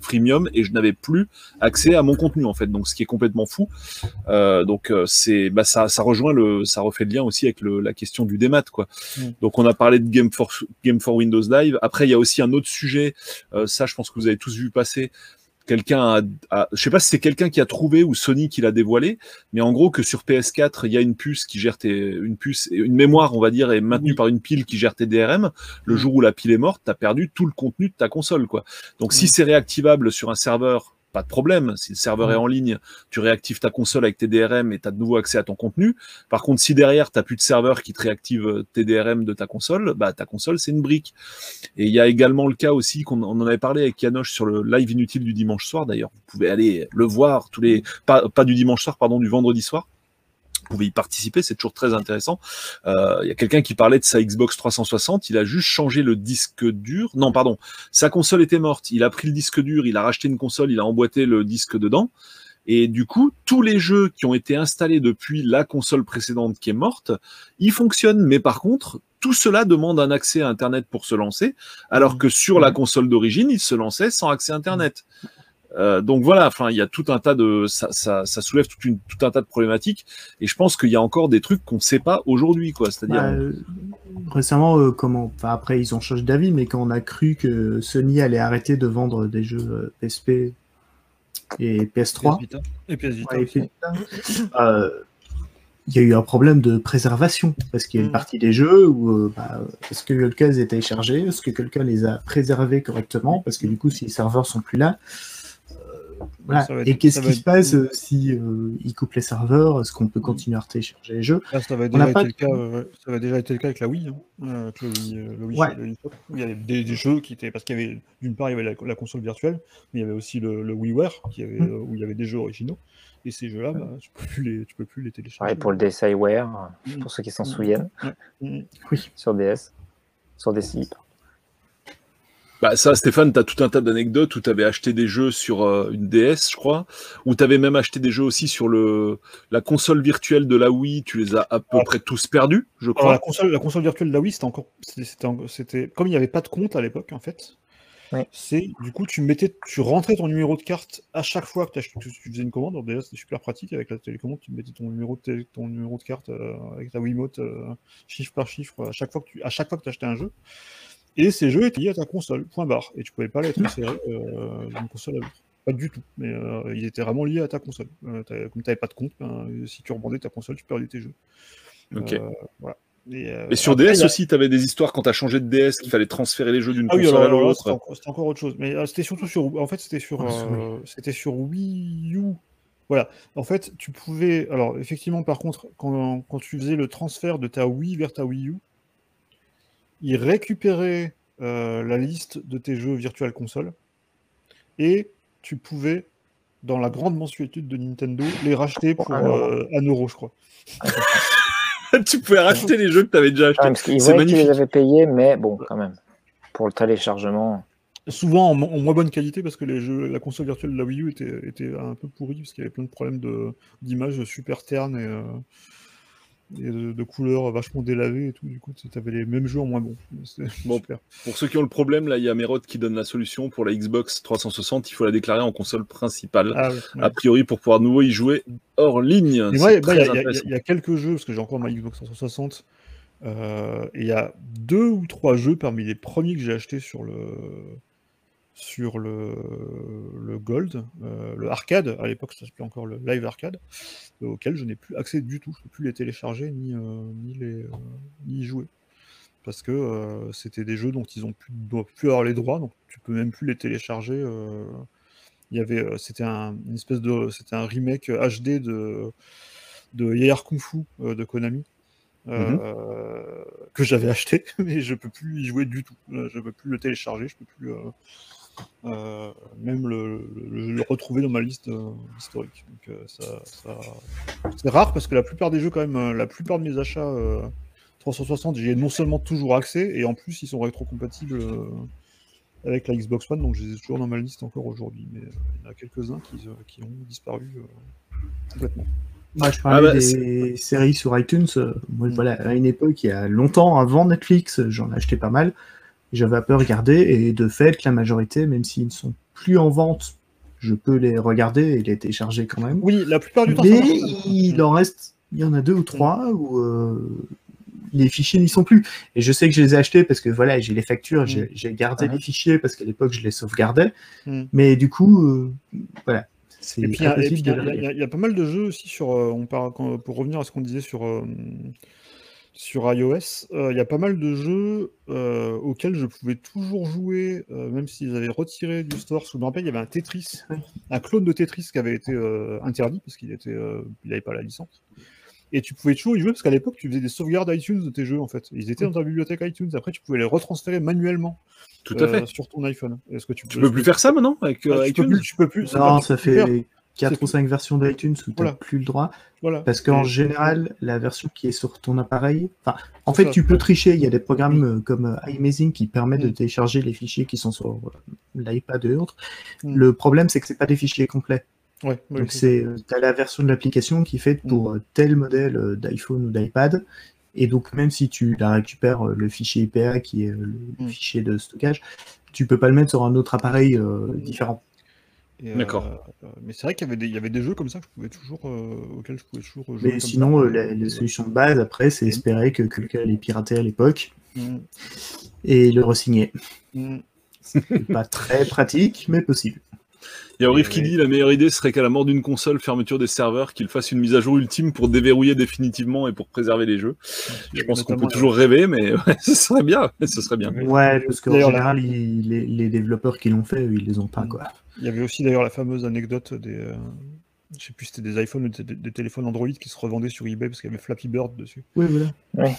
freemium et je n'avais plus accès à mon contenu en fait, donc ce qui est complètement fou. Euh, donc c'est, bah, ça, ça rejoint le, ça refait le lien aussi avec le, la question du démat quoi. Mm. Donc on a parlé de Game for Game for Windows Live. Après il y a aussi un autre sujet, euh, ça je pense que vous avez tous vu passer quelqu'un a, a- je sais pas si c'est quelqu'un qui a trouvé ou Sony qui l'a dévoilé, mais en gros que sur PS4 il y a une puce qui gère tes, une puce, une mémoire on va dire est maintenue Oui. par une pile qui gère tes DRM. Le jour où la pile est morte, t'as perdu tout le contenu de ta console quoi. Donc si c'est réactivable sur un serveur, pas de problème. Si le serveur Mm. est en ligne, tu réactives ta console avec tes DRM et tu as de nouveau accès à ton contenu. Par contre, si derrière, tu plus de serveur qui te réactive euh, tes DRM de ta console, bah, ta console, c'est une brique. Et il y a également le cas aussi, qu'on on en avait parlé avec Yanoche sur le live inutile du dimanche soir, d'ailleurs. Vous pouvez aller le voir tous les, pas, pas du dimanche soir, pardon, du vendredi soir. Vous pouvez y participer, c'est toujours très intéressant. Euh, Il y a quelqu'un qui parlait de sa Xbox 360, il a juste changé le disque dur. Non, pardon, sa console était morte. Il a pris le disque dur, il a racheté une console, il a emboîté le disque dedans. Et du coup, tous les jeux qui ont été installés depuis la console précédente qui est morte, ils fonctionnent. Mais par contre, tout cela demande un accès à Internet pour se lancer, alors que sur la console d'origine, il se lançait sans accès à Internet. Euh, donc voilà, enfin, il y a tout un tas de, ça, ça, ça soulève une, tout un tas de problématiques, et je pense qu'il y a encore des trucs qu'on ne sait pas aujourd'hui, quoi. C'est-à-dire, Bah, euh, récemment, euh, comment, enfin, après ils ont changé d'avis, mais quand on a cru que Sony allait arrêter de vendre des jeux PSP et PS3, PS Vita. Et PS Vita euh, il y a eu un problème de préservation parce qu'il y a une Mm. partie des jeux où euh, bah, est-ce que quelqu'un les a téléchargés, est-ce que quelqu'un les a préservés correctement parce que du coup si les serveurs sont plus là, voilà. Ça va être- et qu'est-ce qui se passe euh, si euh, ils coupent les serveurs, est-ce qu'on peut continuer à télécharger les jeux? Là, ça va On déjà n'a pas été le de- cas. euh, ouais, ça va déjà été le cas avec la Wii. hein, avec le Wii, euh, le Wii, Ouais. le Wii Shop, où il y avait des, des jeux qui étaient parce qu'il y avait d'une part il y avait la, la console virtuelle, mais il y avait aussi le, le WiiWare qui avait, Mm. euh, où il y avait des jeux originaux. Et ces jeux-là, bah, tu peux plus les, tu peux plus les télécharger. Pareil pour le DSiWare, Mm. pour ceux qui s'en Mm. souviennent, Mm. Oui. sur DS, sur DSi. Bah ça, Stéphane, tu as tout un tas d'anecdotes où tu avais acheté des jeux sur euh, une DS, je crois, où tu avais même acheté des jeux aussi sur le la console virtuelle de la Wii, tu les as à peu près tous perdus, je la crois. console, la console virtuelle de la Wii, c'était encore, c'était, comme il n'y avait pas de compte à l'époque, en fait. Ouais. C'est du coup, tu mettais, tu rentrais ton numéro de carte à chaque fois que tu, tu faisais une commande. Déjà, c'était super pratique avec la télécommande. Tu mettais ton numéro de, télé- ton numéro de carte euh, avec ta Wiimote, euh, chiffre par chiffre, à chaque fois que tu, à chaque fois que tu achetais un jeu. Et ces jeux étaient liés à ta console, point barre. Et tu pouvais pas les transférer euh, d'une console à l'autre. Pas du tout. Mais euh, ils étaient vraiment liés à ta console. Euh, comme tu n'avais pas de compte, ben, si tu rebondais ta console, tu perdais tes jeux. Ok. Euh, voilà. Et, euh, Et sur après, DS a- aussi, tu avais des histoires quand tu as changé de DS qu'il fallait transférer les jeux d'une Ah oui, console alors, à alors l'autre. c'était encore, autre chose. Mais euh, c'était surtout sur. En fait, c'était sur. Ah, euh, c'était sur Wii U. Voilà. En fait, tu pouvais. Alors, effectivement, par contre, quand, quand tu faisais le transfert de ta Wii vers ta Wii U, il récupérait euh, la liste de tes jeux Virtual Console et tu pouvais, dans la grande mensuétude de Nintendo, les racheter Pour pour un euro. euh, un euro, je crois. tu pouvais racheter les jeux que tu avais déjà Ah, achetés. qu'ils C'est voyaient qu'ils les magnifique. avaient payés, mais bon, quand même. Pour le téléchargement. Souvent en, mo- en moins bonne qualité parce que les jeux, la console virtuelle de la Wii U était, était un peu pourrie parce qu'il y avait plein de problèmes de- d'image super ternes et, euh, et de, de couleurs vachement délavées et tout. Du coup, tu avais les mêmes jeux en moins bon. C'était Bon. super. Pour ceux qui ont le problème, là, il y a Merod qui donne la solution pour la Xbox 360. Il faut la déclarer en console principale. Ah, ouais, ouais. A priori, pour pouvoir de nouveau y jouer hors ligne. Bah, y, y il y a quelques jeux, parce que j'ai encore ma Xbox 360, euh, et il y a deux ou trois jeux parmi les premiers que j'ai achetés sur le sur le, le Gold, euh, le Arcade, à l'époque ça s'appelait encore le Live Arcade, euh, auquel je n'ai plus accès du tout, je ne peux plus les télécharger ni, euh, ni, les, ni y jouer. Parce que c'était des jeux dont ils ont plus, doivent plus avoir les droits, donc tu peux même plus les télécharger. il y avait, c'était un, une espèce de, c'était un remake HD de, de Yayar Kung Fu de Konami. Mhm. que j'avais acheté, mais je peux plus y jouer du tout. Je peux plus le télécharger, je peux plus même le, le, retrouver dans ma liste historique. Donc, ça, ça... c'est rare parce que la plupart des jeux, quand même, la plupart de mes achats 360, j'y ai non seulement toujours accès, et en plus ils sont rétrocompatibles avec la Xbox One, donc je les ai toujours dans ma liste encore aujourd'hui. Mais il y en a quelques-uns qui, qui ont disparu complètement. Moi, je parlais ah bah, des séries sur iTunes. Moi, voilà, à une époque, il y a longtemps, avant Netflix, j'en ai acheté pas mal. J'avais un peu regardé, et de fait, la majorité, même s'ils ne sont plus en vente, je peux les regarder et les télécharger quand même. Oui, la plupart du temps. Mais il en reste, il y en a deux ou trois où euh, les fichiers n'y sont plus. Et je sais que je les ai achetés parce que voilà, j'ai les factures, j'ai mm. gardé les fichiers parce qu'à l'époque je les sauvegardais. Mm. Mais du coup, euh, voilà. Et puis il y, a pas mal de jeux aussi sur. Euh, on parle, pour revenir à ce qu'on disait sur, euh, sur iOS, il y a pas mal de jeux auxquels je pouvais toujours jouer, même s'ils avaient retiré du store. Je me rappelle, il y avait un Tetris, un clone de Tetris qui avait été interdit parce qu'il était, n'avait pas la licence. Et tu pouvais toujours y jouer parce qu'à l'époque, tu faisais des sauvegardes iTunes de tes jeux en fait. Ils étaient dans ta bibliothèque iTunes. Après, tu pouvais les retransférer manuellement. Tout à fait. sur ton iPhone. Est-ce que tu, peux, peux plus faire ça maintenant avec ah, iTunes? tu peux plus, Non, ça fait 4 ou 5 versions d'iTunes où tu n'as plus le droit. Voilà. Parce qu'en général, la version qui est sur ton appareil. Enfin, en fait, tu peux tricher. Il y a des programmes euh, comme euh, iMazing qui permettent de mm. télécharger les fichiers qui sont sur euh, l'iPad et autres. Mm. Le problème, c'est que c'est pas des fichiers complets. Ouais, Donc c'est tu as la version de l'application qui est faite pour mm. tel modèle d'iPhone ou d'iPad et donc même si tu la récupères le fichier IPA qui est le fichier de stockage, tu peux pas le mettre sur un autre appareil différent. D'accord. Euh, mais c'est vrai qu'il y, avait des, y avait des jeux comme ça que je pouvais toujours, euh, auxquels je pouvais toujours jouer. Mais sinon, euh, la, solution de base, après, c'est espérer que quelqu'un l'ait piraté à l'époque mm. et le resigner. Mm. C'est pas très pratique, mais possible. Il y a Orif qui dit la meilleure idée serait qu'à la mort d'une console, fermeture des serveurs, qu'il fasse une mise à jour ultime pour déverrouiller définitivement et pour préserver les jeux. Je pense qu'on peut toujours rêver, mais ce serait bien. Ce serait bien. Ouais, parce qu'en général, les, développeurs qui l'ont fait, ils les ont pas. Quoi. Il y avait aussi d'ailleurs la fameuse anecdote des, euh, je sais plus, c'était des iPhones ou des, téléphones Android qui se revendaient sur eBay parce qu'il y avait Flappy Bird dessus. Oui, voilà.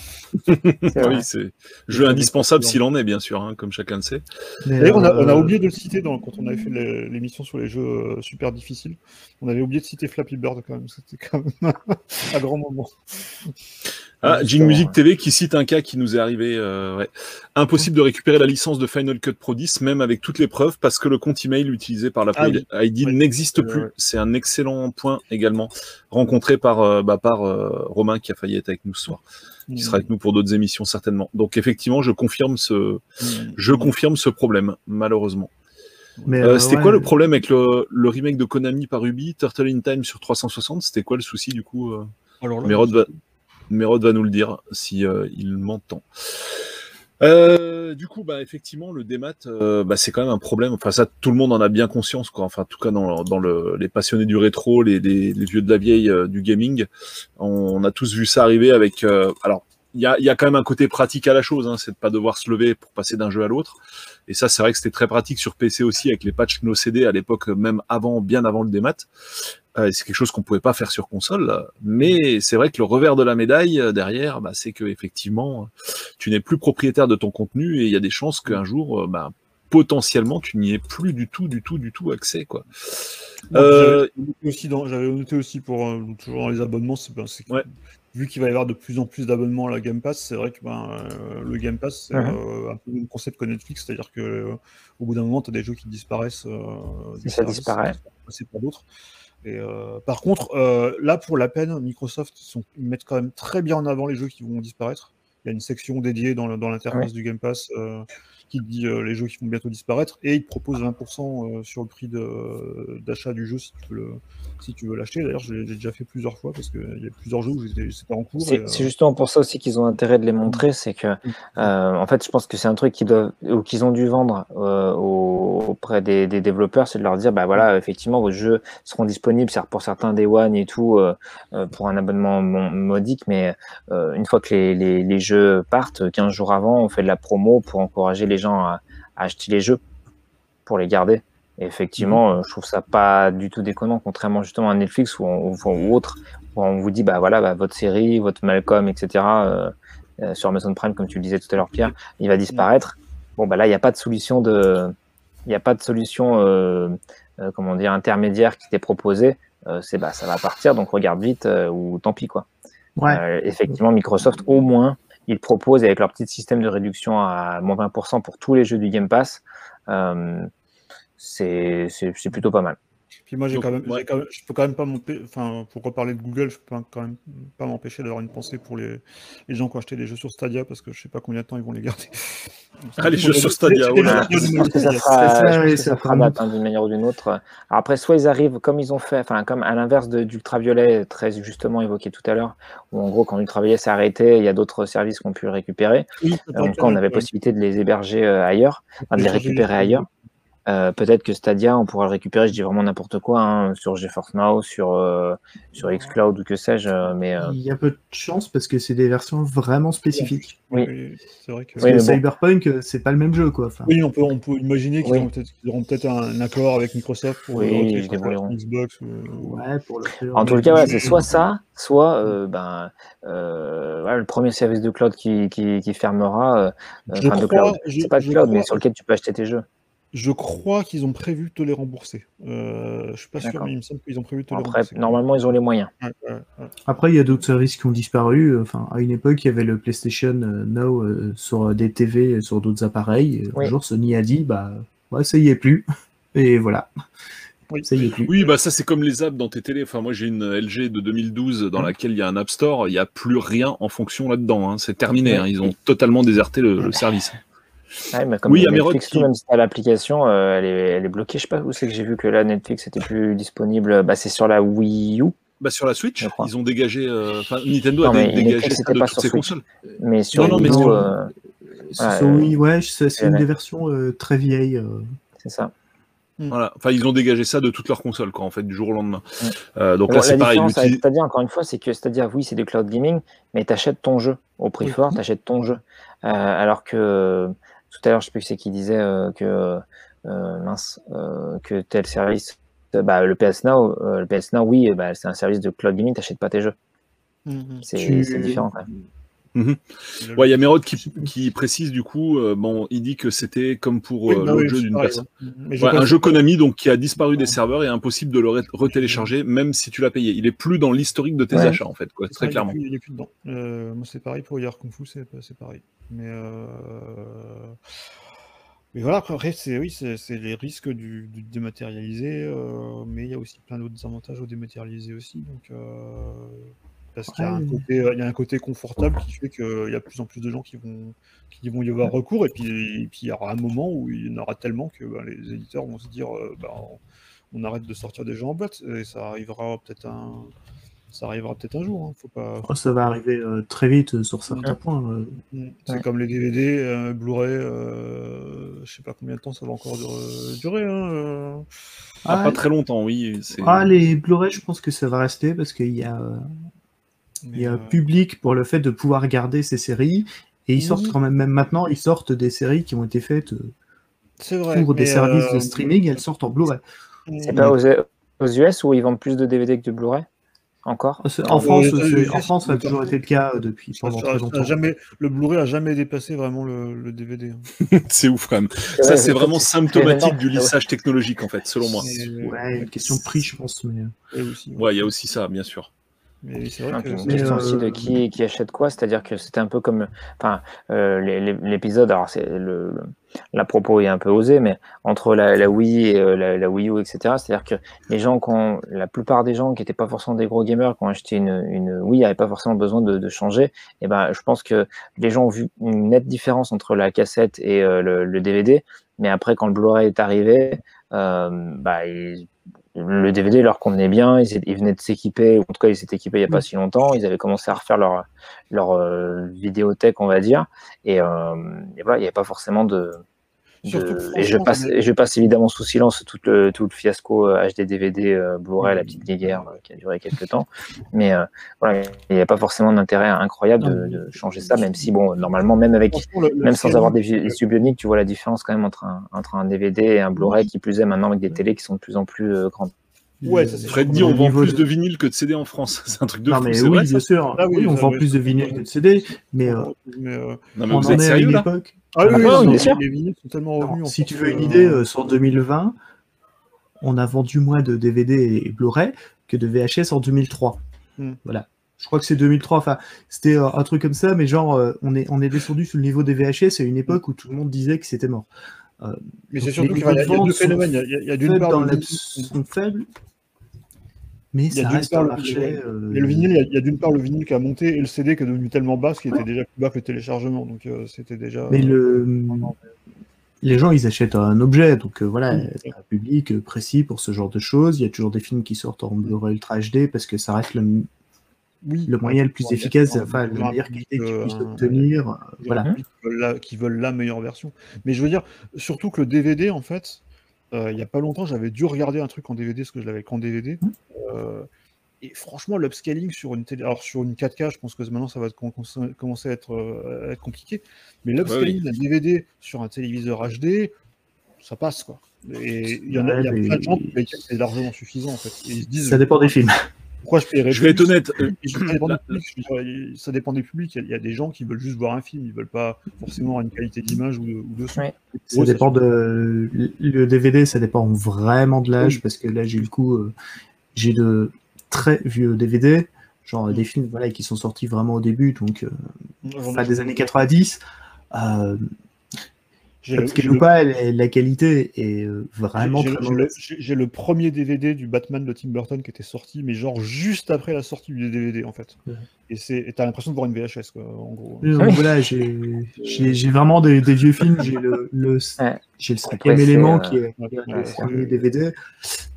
Ah oui, c'est jeu indispensable s'il en est, bien sûr, hein, comme chacun le sait. D'ailleurs, on, a euh, oublié de le citer dans, quand on avait fait l'émission sur les jeux euh, super difficiles. On avait oublié de citer Flappy Bird quand même. C'était quand même un grand moment. Ah, Jing Music TV qui cite un cas qui nous est arrivé. Euh, Impossible de récupérer la licence de Final Cut Pro 10, même avec toutes les preuves, parce que le compte email utilisé par la ah, ID n'existe plus. C'est un excellent point également, rencontré par, euh, bah, par euh, Romain qui a failli être avec nous ce soir, qui sera avec nous pour d'autres émissions certainement. Donc effectivement, je confirme ce, je confirme ce problème, malheureusement. c'était quoi le problème avec le, le, remake de Konami par Ubi, Turtle in Time sur 360 C'était quoi le souci du coup Alors Mérod va nous le dire si euh, il m'entend. Euh, du coup, bah, effectivement, le démat, euh, bah, c'est quand même un problème. Enfin, ça, tout le monde en a bien conscience, quoi. Enfin, en tout cas, dans, dans le, les passionnés du rétro, les, les, les, vieux de la vieille du gaming, on, a tous vu ça arriver avec. alors, il y a, y a, quand même un côté pratique à la chose, hein, c'est de pas devoir se lever pour passer d'un jeu à l'autre. Et ça, c'est vrai que c'était très pratique sur PC aussi avec les patchs no CD à l'époque, même avant, bien avant le démat. Euh, c'est quelque chose qu'on pouvait pas faire sur console. Mais c'est vrai que le revers de la médaille euh, derrière, bah, c'est que effectivement, tu n'es plus propriétaire de ton contenu et il y a des chances qu'un jour, euh, bah, potentiellement, tu n'y aies plus du tout, du tout, du tout accès, quoi. J'avais noté aussi pour toujours dans les abonnements, c'est ben, vu qu'il va y avoir de plus en plus d'abonnements à la Game Pass, c'est vrai que ben, euh, le Game Pass, c'est un peu le concept que Netflix, c'est-à-dire que euh, au bout d'un moment, tu as des jeux qui disparaissent. ça disparaît. C'est pas d'autres. Et, par contre, là, pour la peine, Microsoft, ils, mettent quand même très bien en avant les jeux qui vont disparaître. Il y a une section dédiée dans l'interface du Game Pass qui dit les jeux qui vont bientôt disparaître et ils te proposent 20% sur le prix d'achat du jeu si tu veux si l'acheter. D'ailleurs, j'ai déjà fait plusieurs fois parce qu'il y a plusieurs jeux où c'était en cours. C'est euh, justement pour ça aussi qu'ils ont intérêt de les montrer. C'est que, mm. euh, en fait, je pense que c'est un truc qu'ils doivent ou qu'ils ont dû vendre euh, auprès des, développeurs, c'est de leur dire, bah voilà, mm. effectivement, vos jeux seront disponibles, pour certains Day One et tout, pour un abonnement modique, mais une fois que les, jeux partent, 15 jours avant, on fait de la promo pour encourager les gens à acheter les jeux, pour les garder. Et effectivement, euh, je trouve ça pas du tout déconnant, contrairement justement à Netflix ou, ou- ou autre, où on vous dit bah voilà, bah, votre série, votre Malcolm, etc. euh, euh, sur Amazon Prime, comme tu le disais tout à l'heure, Pierre, il va disparaître. Bon bah là, il n'y a pas de solution de, il n'y a pas de solution, comment dire, intermédiaire qui t'est proposée. C'est bah ça va partir, donc regarde vite ou tant pis quoi. Ouais. Effectivement, Microsoft, au moins, ils proposent avec leur petit système de réduction à moins 20% pour tous les jeux du Game Pass. euh, c'est plutôt pas mal. Puis moi, j'ai Donc, quand même, ouais. j'ai quand même- je peux quand même pas m'empêcher, enfin, pour reparler de Google, je peux pas- quand même pas m'empêcher d'avoir une pensée pour les, les gens qui ont acheté des jeux sur Stadia parce que je sais pas combien de temps ils vont les garder. Ah, les jeux sur Stadia, que ça fera, date hein, d'une manière ou d'une autre. Alors après, soit ils arrivent comme ils ont fait, enfin comme à l'inverse d'Ultraviolet, très justement évoqué tout à l'heure, où en gros quand Ultraviolet s'est arrêté, il y a d'autres services qui ont pu le récupérer. Oui, Euh, en tout cas, on avait possibilité de les héberger euh, ailleurs, enfin, de les récupérer ailleurs. Euh, Peut-être que Stadia, on pourra le récupérer, je dis vraiment n'importe quoi, hein, sur GeForce Now, sur, euh, sur Xcloud ou que sais-je, mais euh, Il y a peu de chance parce que c'est des versions vraiment spécifiques. Oui. Oui, c'est vrai que. Parce Oui, que mais bon. Cyberpunk, c'est pas le même jeu, quoi. Enfin, Oui, on peut, on peut imaginer qu'ils Oui. auront peut-être un accord avec Microsoft pour Oui, le. Xbox. ou- ouais, pour le faire. En tout cas, voilà, c'est soit ça, soit euh, ben, euh, voilà, le premier service de cloud qui, qui, qui fermera, euh, enfin de cloud. je- C'est pas de cloud, mais sur lequel tu peux acheter tes jeux. Je crois qu'ils ont prévu de te les rembourser. Euh, je suis pas sûr, mais il me semble qu'ils ont prévu de te les Après, rembourser. normalement, ils ont les moyens. Ouais, ouais, ouais. Après, il y a d'autres services qui ont disparu. Enfin, à une époque, il y avait le PlayStation euh, Now euh, sur des TV, euh, sur d'autres appareils. Oui. Un jour, Sony a dit, bah, ouais, ça y est plus. Et voilà. Oui. Ça y est plus. Oui, bah ça c'est comme les apps dans tes télés. Enfin, moi j'ai une LG de 2012 dans laquelle il y a un App Store. Il n'y a plus rien en fonction là-dedans. hein. C'est terminé. hein. Ils ont totalement déserté le, le service. Ouais, mais comme Oui, il y a Merod Netflix, qui- tout, même si t'as l'application, euh, elle, est, elle est bloquée. Je sais pas où c'est que j'ai vu que là, Netflix était plus disponible. Bah, c'est sur la Wii U, Bah sur la Switch, ils ont dégagé. euh, Enfin, Nintendo Non, a mais dégagé Netflix, ça c'était de pas toutes sur ses consoles. mais sur Non, non, Wii mais U, sur- euh, sur Wii, ouais, c'est une ouais. des versions euh, très vieilles. euh. c'est ça. Voilà. Enfin, ils ont dégagé ça de toutes leurs consoles, quoi, en fait, du jour au lendemain. Ouais. Euh, donc là, c'est pareil. Stadia, encore une fois, c'est que Stadia, oui, c'est du cloud gaming, mais tu achètes ton jeu au prix Oui. fort, tu achètes ton jeu. Euh, alors que tout à l'heure, je sais plus c'est qui disait euh, que euh, mince, euh, que tel service, bah, le PS Now, euh, le PS Now, oui, bah, c'est un service de cloud gaming, t'achètes pas tes jeux. Mhm. C'est Tu- c'est différent quand même. Ouais, il y a Merod qui, qui précise du coup, euh, bon, il dit que c'était comme pour Oui, euh, bah l'autre oui, jeu d'une personne. ouais. Un jeu Konami donc qui a disparu des serveurs et impossible de le re- retélécharger même si tu l'as payé. Il est plus dans l'historique de tes Ouais. achats en fait, quoi, très il clairement. Il est plus dedans. Euh, moi, c'est pareil pour Yar Kung Fu, c'est c'est pareil. Mais, euh... mais voilà, après, c'est oui, c'est c'est les risques du, du dématérialisé, euh, mais il y a aussi plein d'autres avantages au dématérialisé aussi. Donc, euh, parce qu'il y, a un Ouais. côté- il y a un côté confortable qui fait qu'il y a de plus en plus de gens qui vont, qui vont y avoir recours, et puis, et puis il y aura un moment où il y en aura tellement que bah, les éditeurs vont se dire euh, bah, on, on arrête de sortir des jeux en boîte, et ça arrivera peut-être un. Ça arrivera peut-être un jour. hein. Faut pas, Oh, ça va arriver euh, très vite euh, sur certains points. euh. Mm. C'est Ouais. comme les DVD, euh, Blu-ray, euh, je sais pas combien de temps ça va encore dur- durer. Hein, euh. Ah, Ah, pas très longtemps, oui. Ah, les Blu-ray, je pense que ça va rester parce qu'il y a, euh, il y a euh, un public pour le fait de pouvoir garder ces séries. Et ils sortent quand même, même maintenant, ils sortent des séries qui ont été faites euh, vrai. pour des services euh, de streaming, elles sortent en Blu-ray. C'est pas aux, aux US où ils vendent plus de DVD que de Blu-ray Encore En Ah, France, c'est- US, en France, ça a toujours été le cas euh, depuis pendant ça- très ça a longtemps. jamais, le Blu-ray a jamais dépassé vraiment le, le DVD. hein. c'est ouf quand même. Ça, c'est vraiment symptomatique du lissage technologique en fait, selon moi. Euh, Ouais, une question de prix, je pense. Mais... ouais. Ouais, il y a aussi ça, bien sûr. Mais c'est vrai que une question euh, aussi de qui, qui achète quoi, c'est-à-dire que c'était un peu comme, enfin, euh, l'épisode, alors c'est le, la propos est un peu osé, mais entre la, la Wii et euh, la, la Wii U, etc. C'est-à-dire que les gens, qui ont- la plupart des gens qui n'étaient pas forcément des gros gamers, qui ont acheté une, une Wii, n'avaient pas forcément besoin de, de changer. Et ben, je pense que les gens ont vu une nette différence entre la cassette et euh, le, le DVD, mais après, quand le Blu-ray est arrivé, bah, ils- le DVD leur convenait bien, ils, ils venaient de s'équiper, ou en tout cas ils s'étaient équipés il n'y a pas si longtemps, ils avaient commencé à refaire leur, leur euh, vidéothèque, on va dire, et, euh, et voilà, il n'y avait pas forcément de, de- et je passe, et je passe évidemment sous silence tout le, tout le fiasco euh, HD DVD euh, Blu-ray, la petite guerre euh, qui a duré quelques temps. Mais euh, voilà, il n'y a pas forcément d'intérêt incroyable de, de changer ça, même si bon, normalement, même avec, Franchement, le- le même sans avoir des, des tu vois la différence quand même entre un, entre un DVD et un Blu-ray qui plus est maintenant avec des télés qui sont de plus en plus euh, grandes. Ouais, ça, c'est Fred dit on vend plus de- de vinyle que de CD en France. C'est un truc de Non, fou, mais oui, vrai, bien ça sûr. Ah oui, oui, on vend plus de ouais. que de CD, mais euh, Mais, euh, Non, mais on vous en êtes est à sérieux une là époque. Ah oui, Ah oui, oui, les vinyles sont tellement revenus. en si tu veux une euh, idée, euh, sur 2020, on a vendu moins de DVD et Blu-ray que de VHS en 2003. Hmm. Voilà. Je crois que c'est 2003. Enfin, c'était euh, un truc comme ça, mais genre, euh, on est, on est descendu sur le niveau des VHS à une époque où tout le monde disait que c'était mort. Mais c'est surtout qu'il y a, il y a niveaux de deux phénomènes. Il y a- d'une part dans le la... vinyle- sont faibles, mais ça reste part un le- marché. ouais. euh, il y a le vinyle, il y a- il y a d'une part le vinyle qui a monté et le CD qui est devenu tellement bas qu'il était déjà plus bas que le téléchargement. Donc euh, c'était déjà. Mais le... les gens, ils achètent un objet, donc euh, voilà, Mm. c'est un public euh, précis pour ce genre de choses. Il y a toujours des films qui sortent en Blu-ray Ultra HD parce que ça reste le, oui, le moyen le plus Ouais, efficace, enfin, la meilleure qualité que tu euh, puisses un- obtenir. euh, Voilà. qui veulent, la, qui veulent la meilleure version. Mais je veux dire, surtout que le DVD, en fait, euh, il n'y a pas longtemps, j'avais dû regarder un truc en DVD, parce que je l'avais qu'en DVD. Mmh. euh, et franchement, l'upscaling sur une télé, alors sur une 4K, je pense que maintenant ça va com- com- commencer à être, euh, à être compliqué. Mais l'upscaling d'un DVD sur un téléviseur HD, ça passe quoi. Et il y en a, il y a Ouais, plein de gens mais- pour lesquels c'est largement suffisant en fait. Et ils se disent, Ça dépend des films. Pourquoi je paierais Je vais être honnête. euh, ça dépend, la- des publics, je veux dire, ça dépend des publics. Il y, a, il y a des gens qui veulent juste voir un film, ils veulent pas forcément avoir une qualité d'image ou de, ou de son. Ouais. Ça eux, dépend de le DVD, ça dépend vraiment de l'âge Oui. parce que là j'ai eu le coup, euh, j'ai de très vieux DVD, genre des films voilà qui sont sortis vraiment au début, donc euh, des années 90. Euh, parce ou le- pas, la, qualité est vraiment j'ai- très j'ai le- mauvaise. j'ai- j'ai le premier DVD du Batman de Tim Burton qui était sorti, mais genre juste après la sortie du DVD en fait. Ouais. Et c'est, et t'as l'impression de voir une VHS quoi, en gros. Donc Ah oui. voilà, j'ai vraiment des, des vieux films. J'ai le, le, Ouais. le cinquième élément euh, qui est, Ouais, qui est ouais, le premier DVD.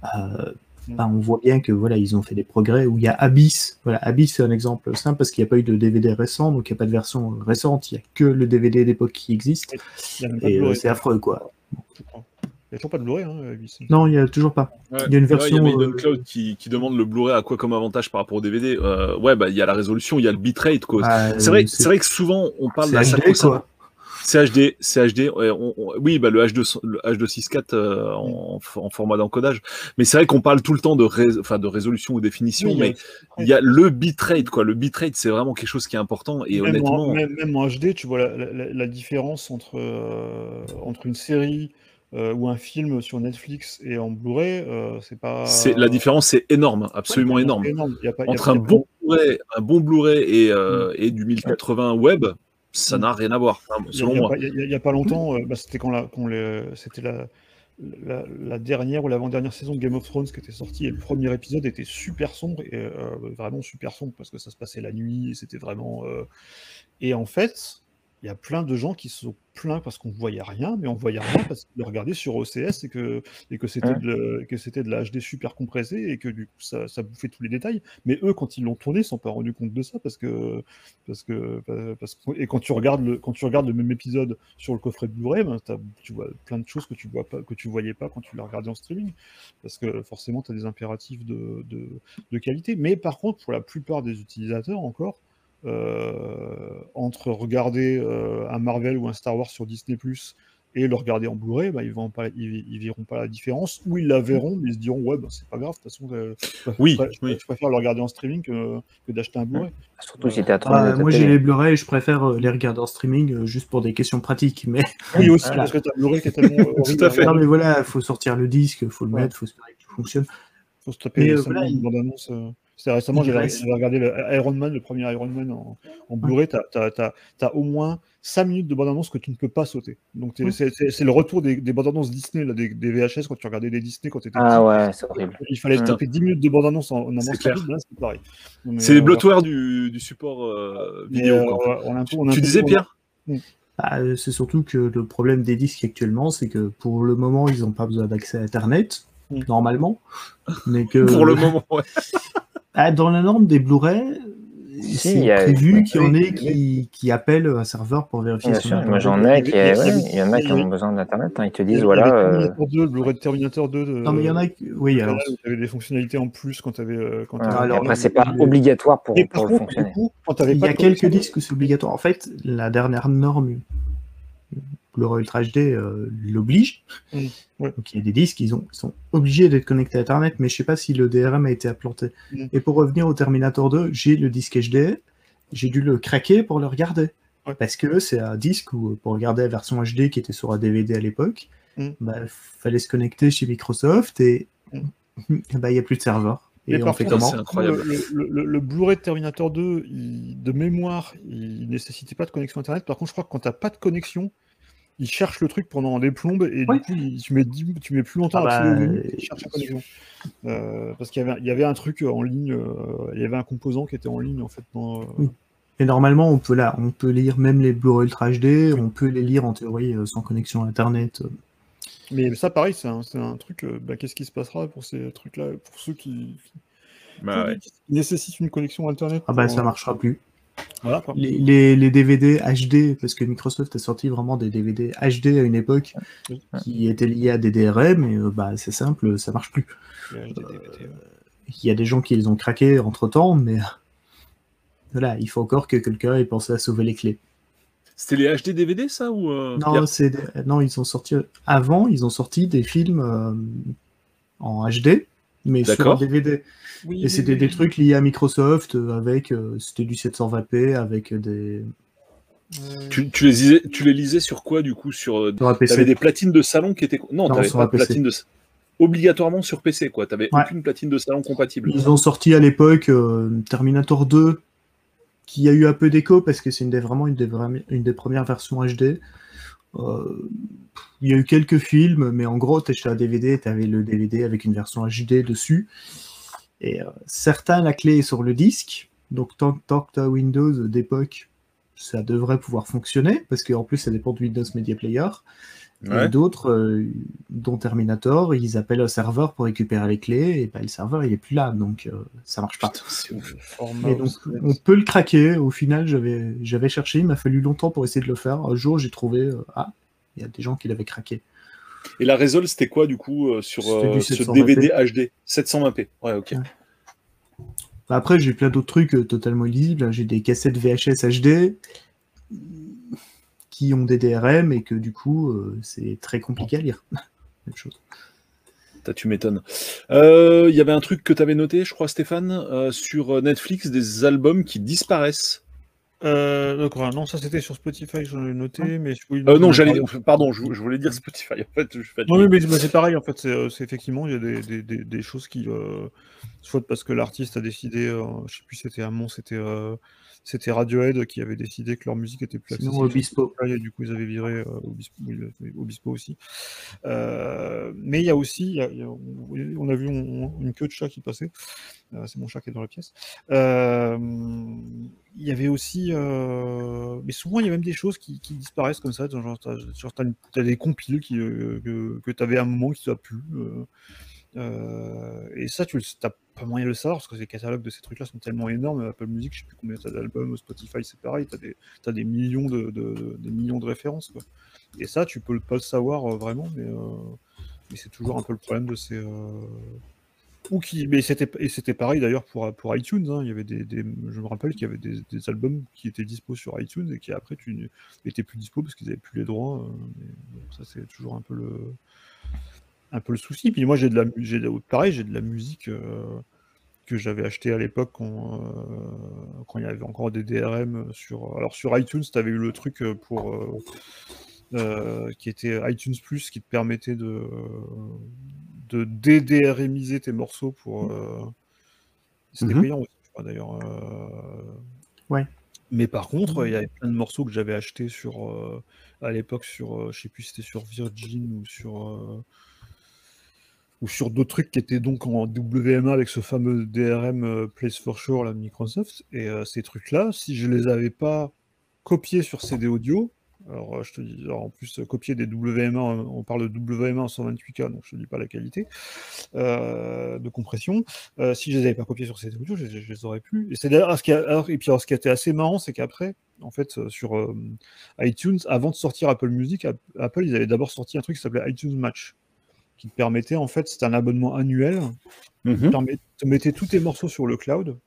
Euh. Bah, on voit bien que voilà, ils ont fait des progrès. Où il y a Abyss. Voilà, Abyss c'est un exemple simple parce qu'il n'y a pas eu de DVD récent, donc il n'y a pas de version récente. Il n'y a que le DVD d'époque qui existe. De Et euh, c'est affreux quoi. Il y a toujours pas de Blu-ray, hein, Abyss. Non, il n'y a toujours pas. Ouais. Il y a une Ouais, version, Il y a euh, Cloud qui, qui demande le Blu-ray à quoi comme avantage par rapport au DVD. Euh, ouais, bah il y a la résolution, il y a le bitrate quoi. Ah, c'est vrai, euh, c'est vrai que souvent on parle c'est d'un HD sacro-saint- quoi. C'est HD, c'est HD. ouais, on- on- oui, bah le H2, le H264 euh, en, en format d'encodage. Mais c'est vrai qu'on parle tout le temps de, résolution ou définition, Oui, mais il y a le bitrate quoi. Le bitrate c'est vraiment quelque chose qui est important et même, honnêtement. en, même, même en HD, tu vois la, la- la différence entre, euh, entre une série euh, ou un film sur Netflix et en Blu-ray, euh, c'est pas. C'est la différence, c'est énorme, absolument Ouais, énorme. Il y a pas- il y a Entre pas- un bon Blu-ray, un bon Blu-ray et, euh, Mm. et du 1080 web, ça n'a rien à voir, enfin, Il y a- selon moi. pas- Il y a- pas longtemps, euh, bah, c'était quand, la, quand le- c'était la, la, la dernière ou l'avant-dernière saison de Game of Thrones qui était sortie et le premier épisode était super sombre et euh, vraiment super sombre parce que ça se passait la nuit et c'était vraiment. euh, Et en fait, il y a plein de gens qui se sont plaints parce qu'on voyait rien, mais on voyait rien parce qu'ils le regardaient sur OCS et que, et que c'était Ouais. de, que de la HD super compressée et que du coup ça, ça bouffait tous les détails. Mais eux, quand ils l'ont tourné, ils ne sont pas rendus compte de ça parce que parce que parce que et quand tu regardes le quand tu regardes le même épisode sur le coffret Blu-ray, ben, tu vois plein de choses que tu vois pas que tu voyais pas quand tu l'as regardé en streaming parce que forcément tu as des impératifs de, de, de qualité. Mais par contre, pour la plupart des utilisateurs encore entre regarder euh, un Marvel ou un Star Wars sur Disney Plus et le regarder en Blu-ray, bah, ils ne pas, ils, ils verront pas la différence, ou ils la verront, mais ils se diront ouais, bah, c'est pas grave, de toute façon, euh, je, préfère- Oui, je préfère- oui. je préfère le regarder en streaming que, que d'acheter un Blu-ray. Surtout si t'es à 30 Ah, minutes de moi j'ai les Blu-ray, je préfère euh, les regarder en streaming euh, juste pour des questions pratiques. Mais Oui, aussi, Voilà. parce que tu as Blu-ray qui est tellement euh, Tout à fait. non, mais voilà, faut sortir le disque, faut le Ouais. mettre, faut espérer que tout fonctionne. faut se taper Mais, euh, voilà, une il- bande-annonce. euh, C'était récemment, j'avais regardé le Iron Man, le premier Iron Man en, en Blu-ray. Tu as, au moins 5 minutes de bande-annonce que tu ne peux pas sauter. Donc, c'est le retour des, des bandes-annonces Disney, là, des, des VHS, quand tu regardais des Disney quand tu étais Ah ouais, c'est horrible. Il fallait Mm. taper 10 minutes de bande-annonce en, en avance C'est pareil. C'est les euh, bloatwares du, du support euh, vidéo. euh, quoi. on a un peu- on a un Tu disais, Pierre? Bah, euh, c'est surtout que le problème des disques actuellement, c'est que pour le moment, ils n'ont pas besoin d'accès à Internet, Mm. normalement. Mais que Pour le moment, ouais. Ah, dans la norme des Blu-ray, c'est prévu qu'il y en ait qui, qui appellent un serveur pour vérifier Bien sûr, moi j'en ai, qui, Il y avait- ouais, il y en a qui ont besoin d'Internet. hein. Ils te Il y disent, voilà, euh, Terminator 2, le Blu-ray de Terminator 2. De, Non, mais il y en a qui... Oui, alors... tu avais des fonctionnalités en plus quand tu avais. Et après, c'est pas obligatoire pour, pour par le contre, fonctionner. Il y a quelques disques où c'est obligatoire. En fait, la dernière norme Blu-ray Ultra HD euh, l'oblige. Mm, ouais. Donc il y a des disques qui sont, sont obligés d'être connectés à Internet, mais je sais pas si le DRM a été implanté. Mm. Et pour revenir au Terminator 2, j'ai le disque HD, j'ai dû le craquer pour le regarder. Ouais. Parce que c'est un disque où, pour regarder la version HD qui était sur un DVD à l'époque, Mm. bah, fallait se connecter chez Microsoft et Mm. bah, il n'y a plus de serveur. Et Mais on fait contre, comment? c'est incroyable. Le, le- le- le Blu-ray de Terminator 2, il- de mémoire, il nécessitait pas de connexion Internet. Par contre, je crois que quand t'as pas de connexion, il cherche le truc pendant des plombes et Ouais. du coup, il- tu, mets tu mets plus longtemps Ah à bah, accéder au menu, il cherche la connexion. Euh, parce qu'il y avait, il y avait un truc en ligne, euh, il y avait un composant qui était en ligne en fait. Dans, euh, Oui. Et normalement, on peut, là, on peut lire même les Blu-ray Ultra HD, on peut les lire en théorie euh, sans connexion Internet. Mais ça, pareil, c'est un, c'est un truc. euh, bah, Qu'est-ce qui se passera pour ces trucs-là, pour ceux qui, Bah ouais. qui nécessitent une connexion Internet Ah bah pour, ça euh, marchera plus. Voilà, quoi. Les, les, les DVD HD, parce que Microsoft a sorti vraiment des DVD HD à une époque Oui. qui étaient liés à des DRM, et euh, bah c'est simple, ça marche plus. Il y a des gens qui les ont craqués entre temps, mais euh, voilà, il faut encore que quelqu'un ait pensé à sauver les clés. C'était les HD DVD, ça ou euh, Non, des- non, ils ont sorti avant, ils ont sorti des films euh, en HD, mais sur. DVD. Oui, Et c'était oui, des oui. trucs liés à Microsoft euh, avec euh, c'était du 720p avec des tu, tu les lisais, tu les lisais sur quoi du coup Sur euh, sur un PC. T'avais des platines de salon qui étaient non, Non, t'avais sur pas un de PC. platine de obligatoirement sur PC quoi. T'avais Ouais. aucune platine de salon compatible. Ils ont sorti à l'époque euh, Terminator 2 qui a eu un peu d'écho parce que c'est une des, vraiment une des, vra- une des premières versions HD. Euh, il y a eu quelques films, mais en gros, tu achetais un DVD, tu avais le DVD avec une version HD dessus. Et euh, certains, la clé est sur le disque. Donc, tant, tant que tu as Windows d'époque, ça devrait pouvoir fonctionner, parce qu'en plus, ça dépend de Windows Media Player. Ouais. Et d'autres, euh, dont Terminator, ils appellent un serveur pour récupérer les clés, et bah, le serveur, il est plus là, donc euh, ça marche pas. Putain, Et donc, on peut le craquer. Au final, j'avais j'avais cherché, il m'a fallu longtemps pour essayer de le faire. Un jour, j'ai trouvé, euh, ah, il y a des gens qui l'avaient craqué. Et la résol, c'était quoi du coup euh, sur euh, ce 720p. DVD HD 720p. Ouais, ok. Ouais. Après, j'ai plein d'autres trucs euh, totalement illisibles. J'ai des cassettes VHS HD qui ont des DRM et que du coup, euh, c'est très compliqué à lire. Même chose. Tu m'étonnes. Euh, Il y avait un truc que tu avais noté, je crois, Stéphane, sur Netflix, des albums qui disparaissent. Euh, d'accord, non, ça c'était sur Spotify, j'en ai noté, mais oui, Euh, non, j'allais. Pardon, je, je voulais dire Spotify. En fait, je. Non, mais, mais c'est pareil, en fait, c'est euh, c'est effectivement, il y a des, des, des, des choses qui, euh, soit parce que l'artiste a décidé, euh, je sais plus, c'était à Mont, c'était euh, c'était Radiohead qui avait décidé que leur musique était plus Sinon, accessible. Obispo. Spotify, et du coup, ils avaient viré euh, Obispo, aussi. Euh, mais il y a aussi, il y a- il y a- on a vu on- une queue de chat qui passait. Euh, c'est mon chat qui est dans la pièce. Il y avait aussi, mais souvent il y a même des choses qui, qui disparaissent comme ça. Genre, une- t'as des compiles qui, que, que tu avais à un moment qui ne plus. Euh, et ça, tu n'as pas moyen de le savoir parce que les catalogues de ces trucs-là sont tellement énormes. Apple Music, je sais plus combien tu as d'albums, Spotify, c'est pareil. Tu as des, millions de, millions de références. Et ça, tu peux pas le savoir euh, vraiment, mais, euh, mais c'est toujours un peu le problème de ces. ou qui, mais c'était pareil d'ailleurs pour, iTunes. hein. Il y avait des, je me rappelle qu'il y avait des, albums qui étaient dispo sur iTunes et qui après tu n'étais plus dispo parce qu'ils avaient plus les droits. ça c'est toujours un peu le un peu le souci. Puis moi j'ai de la j'ai de- pareil j'ai de la musique euh, que j'avais acheté à l'époque quand, euh, quand il y avait encore des DRM sur alors sur iTunes tu avais eu le truc euh, pour euh, qui était iTunes Plus qui te permettait de de DDRMiser tes morceaux pour c'était Mhm. payant aussi je crois d'ailleurs Ouais. mais par contre il y avait plein de morceaux que j'avais achetés sur à l'époque sur je sais plus si c'était sur Virgin ou sur ou sur d'autres trucs qui étaient donc en WMA avec ce fameux DRM euh, Place for Sure de Microsoft. Et euh, ces trucs-là, si je les avais pas copiés sur CD audio, Alors, euh, je te dis, en plus, copier des WMA, on parle de WMA en 128K, donc je ne dis pas la qualité de compression. Si je les avais pas copiés sur ces audios, je, je- les aurais plus. Et c'est d'ailleurs ce qui alors, et puis ce qui a été assez marrant, c'est qu'après, en fait, sur iTunes, avant de sortir Apple Music, App- Apple, ils avaient d'abord sorti un truc qui s'appelait iTunes Match, qui te permettait, en fait, c'était un abonnement annuel Mhm. permet- te mettait tous tes morceaux sur le cloud.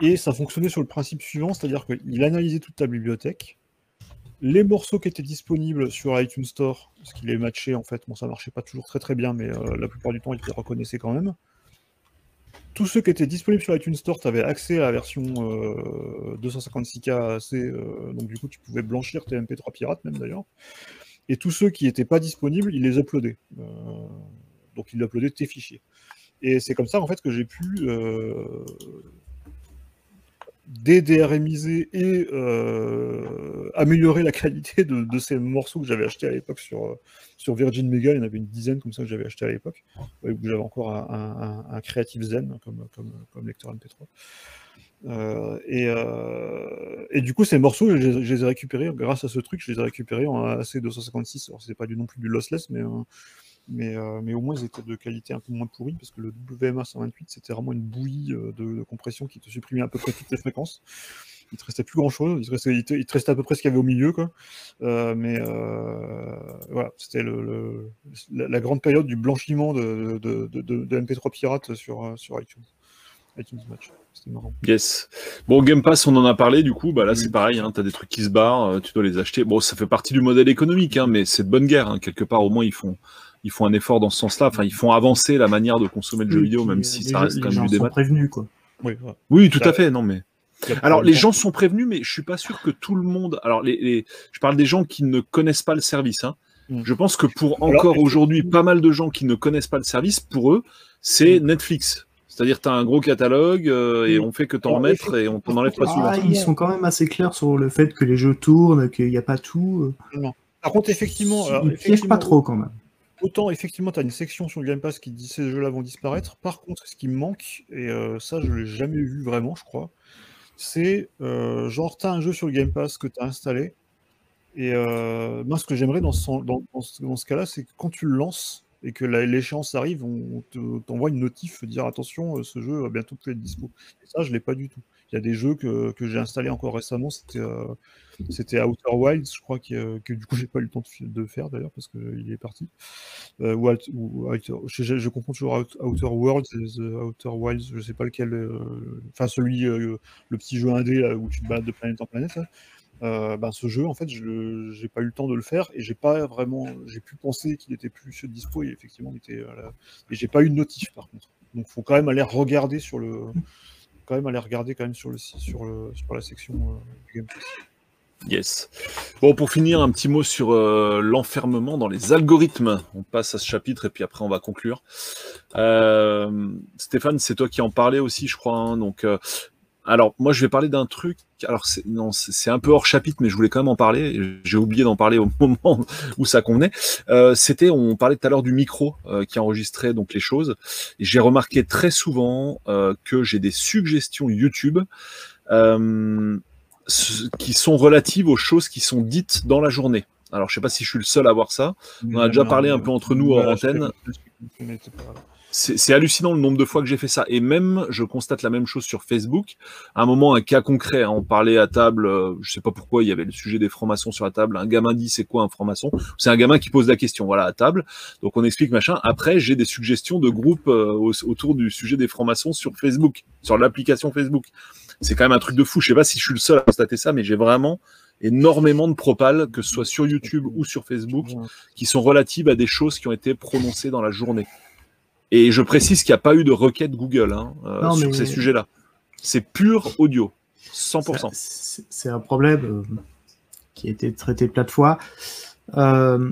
Et ça fonctionnait sur le principe suivant, c'est-à-dire qu'il analysait toute ta bibliothèque. Les morceaux qui étaient disponibles sur iTunes Store, ce qu'il est matché en fait, bon ça marchait pas toujours très très bien, mais euh, la plupart du temps il les reconnaissait quand même. Tous ceux qui étaient disponibles sur iTunes Store, tu avais accès à la version euh, 256K AC, euh, donc du coup tu pouvais blanchir tes MP3 pirates même d'ailleurs. Et tous ceux qui n'étaient pas disponibles, il les uploadait. Euh, donc il uploadait tes fichiers. Et c'est comme ça en fait que j'ai pu euh, et euh, améliorer la qualité de, ces morceaux que j'avais achetés à l'époque sur, euh, sur Virgin Mega. Il y en avait une dizaine comme ça que j'avais acheté à l'époque. J'avais encore un Creative Zen hein, comme, comme, comme lecteur MP3. Euh, et, euh, et du coup, ces morceaux, je les, ai récupérés grâce à ce truc. Je les ai récupérés en AC256. Alors, c'est pas du non plus du lossless, mais, euh, mais, mais au moins ils étaient de qualité un peu moins pourrie parce que le WMA 128 c'était vraiment une bouillie de, compression qui te supprimait à peu près toutes les fréquences. Il te restait plus grand chose, il te restait, à peu près ce qu'il y avait au milieu, mais voilà, c'était la, grande période du blanchiment de, de, de, de- de MP3 pirates sur, sur iTunes. iTunes Match, c'était marrant. Yes. Bon, Game Pass, on en a parlé, du coup, bah là, Oui. c'est pareil, hein, tu as des trucs qui se barrent, euh, tu dois les acheter. Bon, ça fait partie du modèle économique, hein, mais c'est de bonne guerre. hein. Quelque part, au moins, ils font, ils font un effort dans ce sens-là. Enfin, ils font avancer la manière de consommer le jeu vidéo, même si ça reste quand même du sont débat. prévenus, quoi. Oui, tout Ça- à fait, non, mais. Alors, les gens sont prévenus, mais je suis pas sûr que tout le monde. Alors, les, les- je parle des gens qui ne connaissent pas le service. Hein. Mm. Je pense que pour encore aujourd'hui, pas mal de gens qui ne connaissent pas le service, pour eux, c'est Netflix. C'est-à-dire, tu as un gros catalogue euh, et on fait que t'en remettre et on t'en enlève pas souvent. Ah, ils sont quand même assez clairs sur le fait que les jeux tournent, qu'il n'y a pas tout. Par contre, effectivement, alors, Ils piègent effectivement, pas trop quand même. Autant, effectivement, tu as une section sur le Game Pass qui dit ces jeux-là vont disparaître. Par contre, ce qui me manque, et euh, ça, je ne l'ai jamais vu vraiment, je crois, c'est euh, genre, tu as un jeu sur le Game Pass que tu as installé. Et euh, moi, ce que j'aimerais dans ce, dans, dans ce, dans ce cas-là, c'est que quand tu le lances et que l'échéance arrive, on te- t'envoie une notif dire attention, euh, ce jeu va bientôt être dispo. Et ça, je l'ai pas du tout. Il y a des jeux que, que j'ai installés encore récemment, c'était euh, Outer Wilds, je crois, que, que du coup, j'ai pas eu le temps de, de faire d'ailleurs parce qu'il est parti. Euh, ou ou je, confonds toujours Out- Outer Worlds Outer Wilds, je sais pas lequel. euh, Enfin, celui, euh, le petit jeu indé là, où tu te balades de planète en planète. Ben, ce jeu, en fait, je j'ai pas eu le temps de le faire et j'ai pas vraiment, j'ai pu penser qu'il était plus dispo et effectivement, il était. là. Et j'ai pas eu de notif par contre. Donc, faut quand même aller regarder sur le, quand même aller regarder quand même sur le sur la section euh, du Game. Yes. Bon, pour finir, un petit mot sur euh, l'enfermement dans les algorithmes. On passe à ce chapitre et puis après on va conclure. Stéphane, c'est toi qui en parlais aussi, je crois. hein. donc, alors moi, je vais parler d'un truc. Alors, c'est, non, c'est c'est un peu hors chapitre, mais je voulais quand même en parler. J'ai oublié d'en parler au moment où ça convenait. Euh, c'était, on parlait tout à l'heure du micro euh, qui enregistrait donc les choses. Et j'ai remarqué très souvent euh, que j'ai des suggestions YouTube. Qui sont relatives aux choses qui sont dites dans la journée. Alors, je sais pas si je suis le seul à voir ça. On a déjà parlé un peu entre nous je antenne. C'est hallucinant le nombre de fois que j'ai fait ça. Et même, je constate la même chose sur Facebook. À un moment, un cas concret, hein, on parlait à table, euh, je sais pas pourquoi, il y avait le sujet des francs-maçons sur la table. Un gamin dit c'est quoi un franc-maçon? C'est un gamin qui pose la question, voilà, à table. Donc on explique machin. Après, j'ai des suggestions de groupes euh, au- autour du sujet des francs-maçons sur Facebook, sur l'application Facebook. C'est quand même un truc de fou. Je sais pas si je suis le seul à constater ça, mais j'ai vraiment énormément de propales, que ce soit sur YouTube ou sur Facebook, qui sont relatives à des choses qui ont été prononcées dans la journée. Et je précise qu'il n'y a pas eu de requête Google hein, euh, Non, sur mais- ces sujets-là. C'est pur audio, 100%. C'est un problème euh, qui a été traité plein de fois. Euh,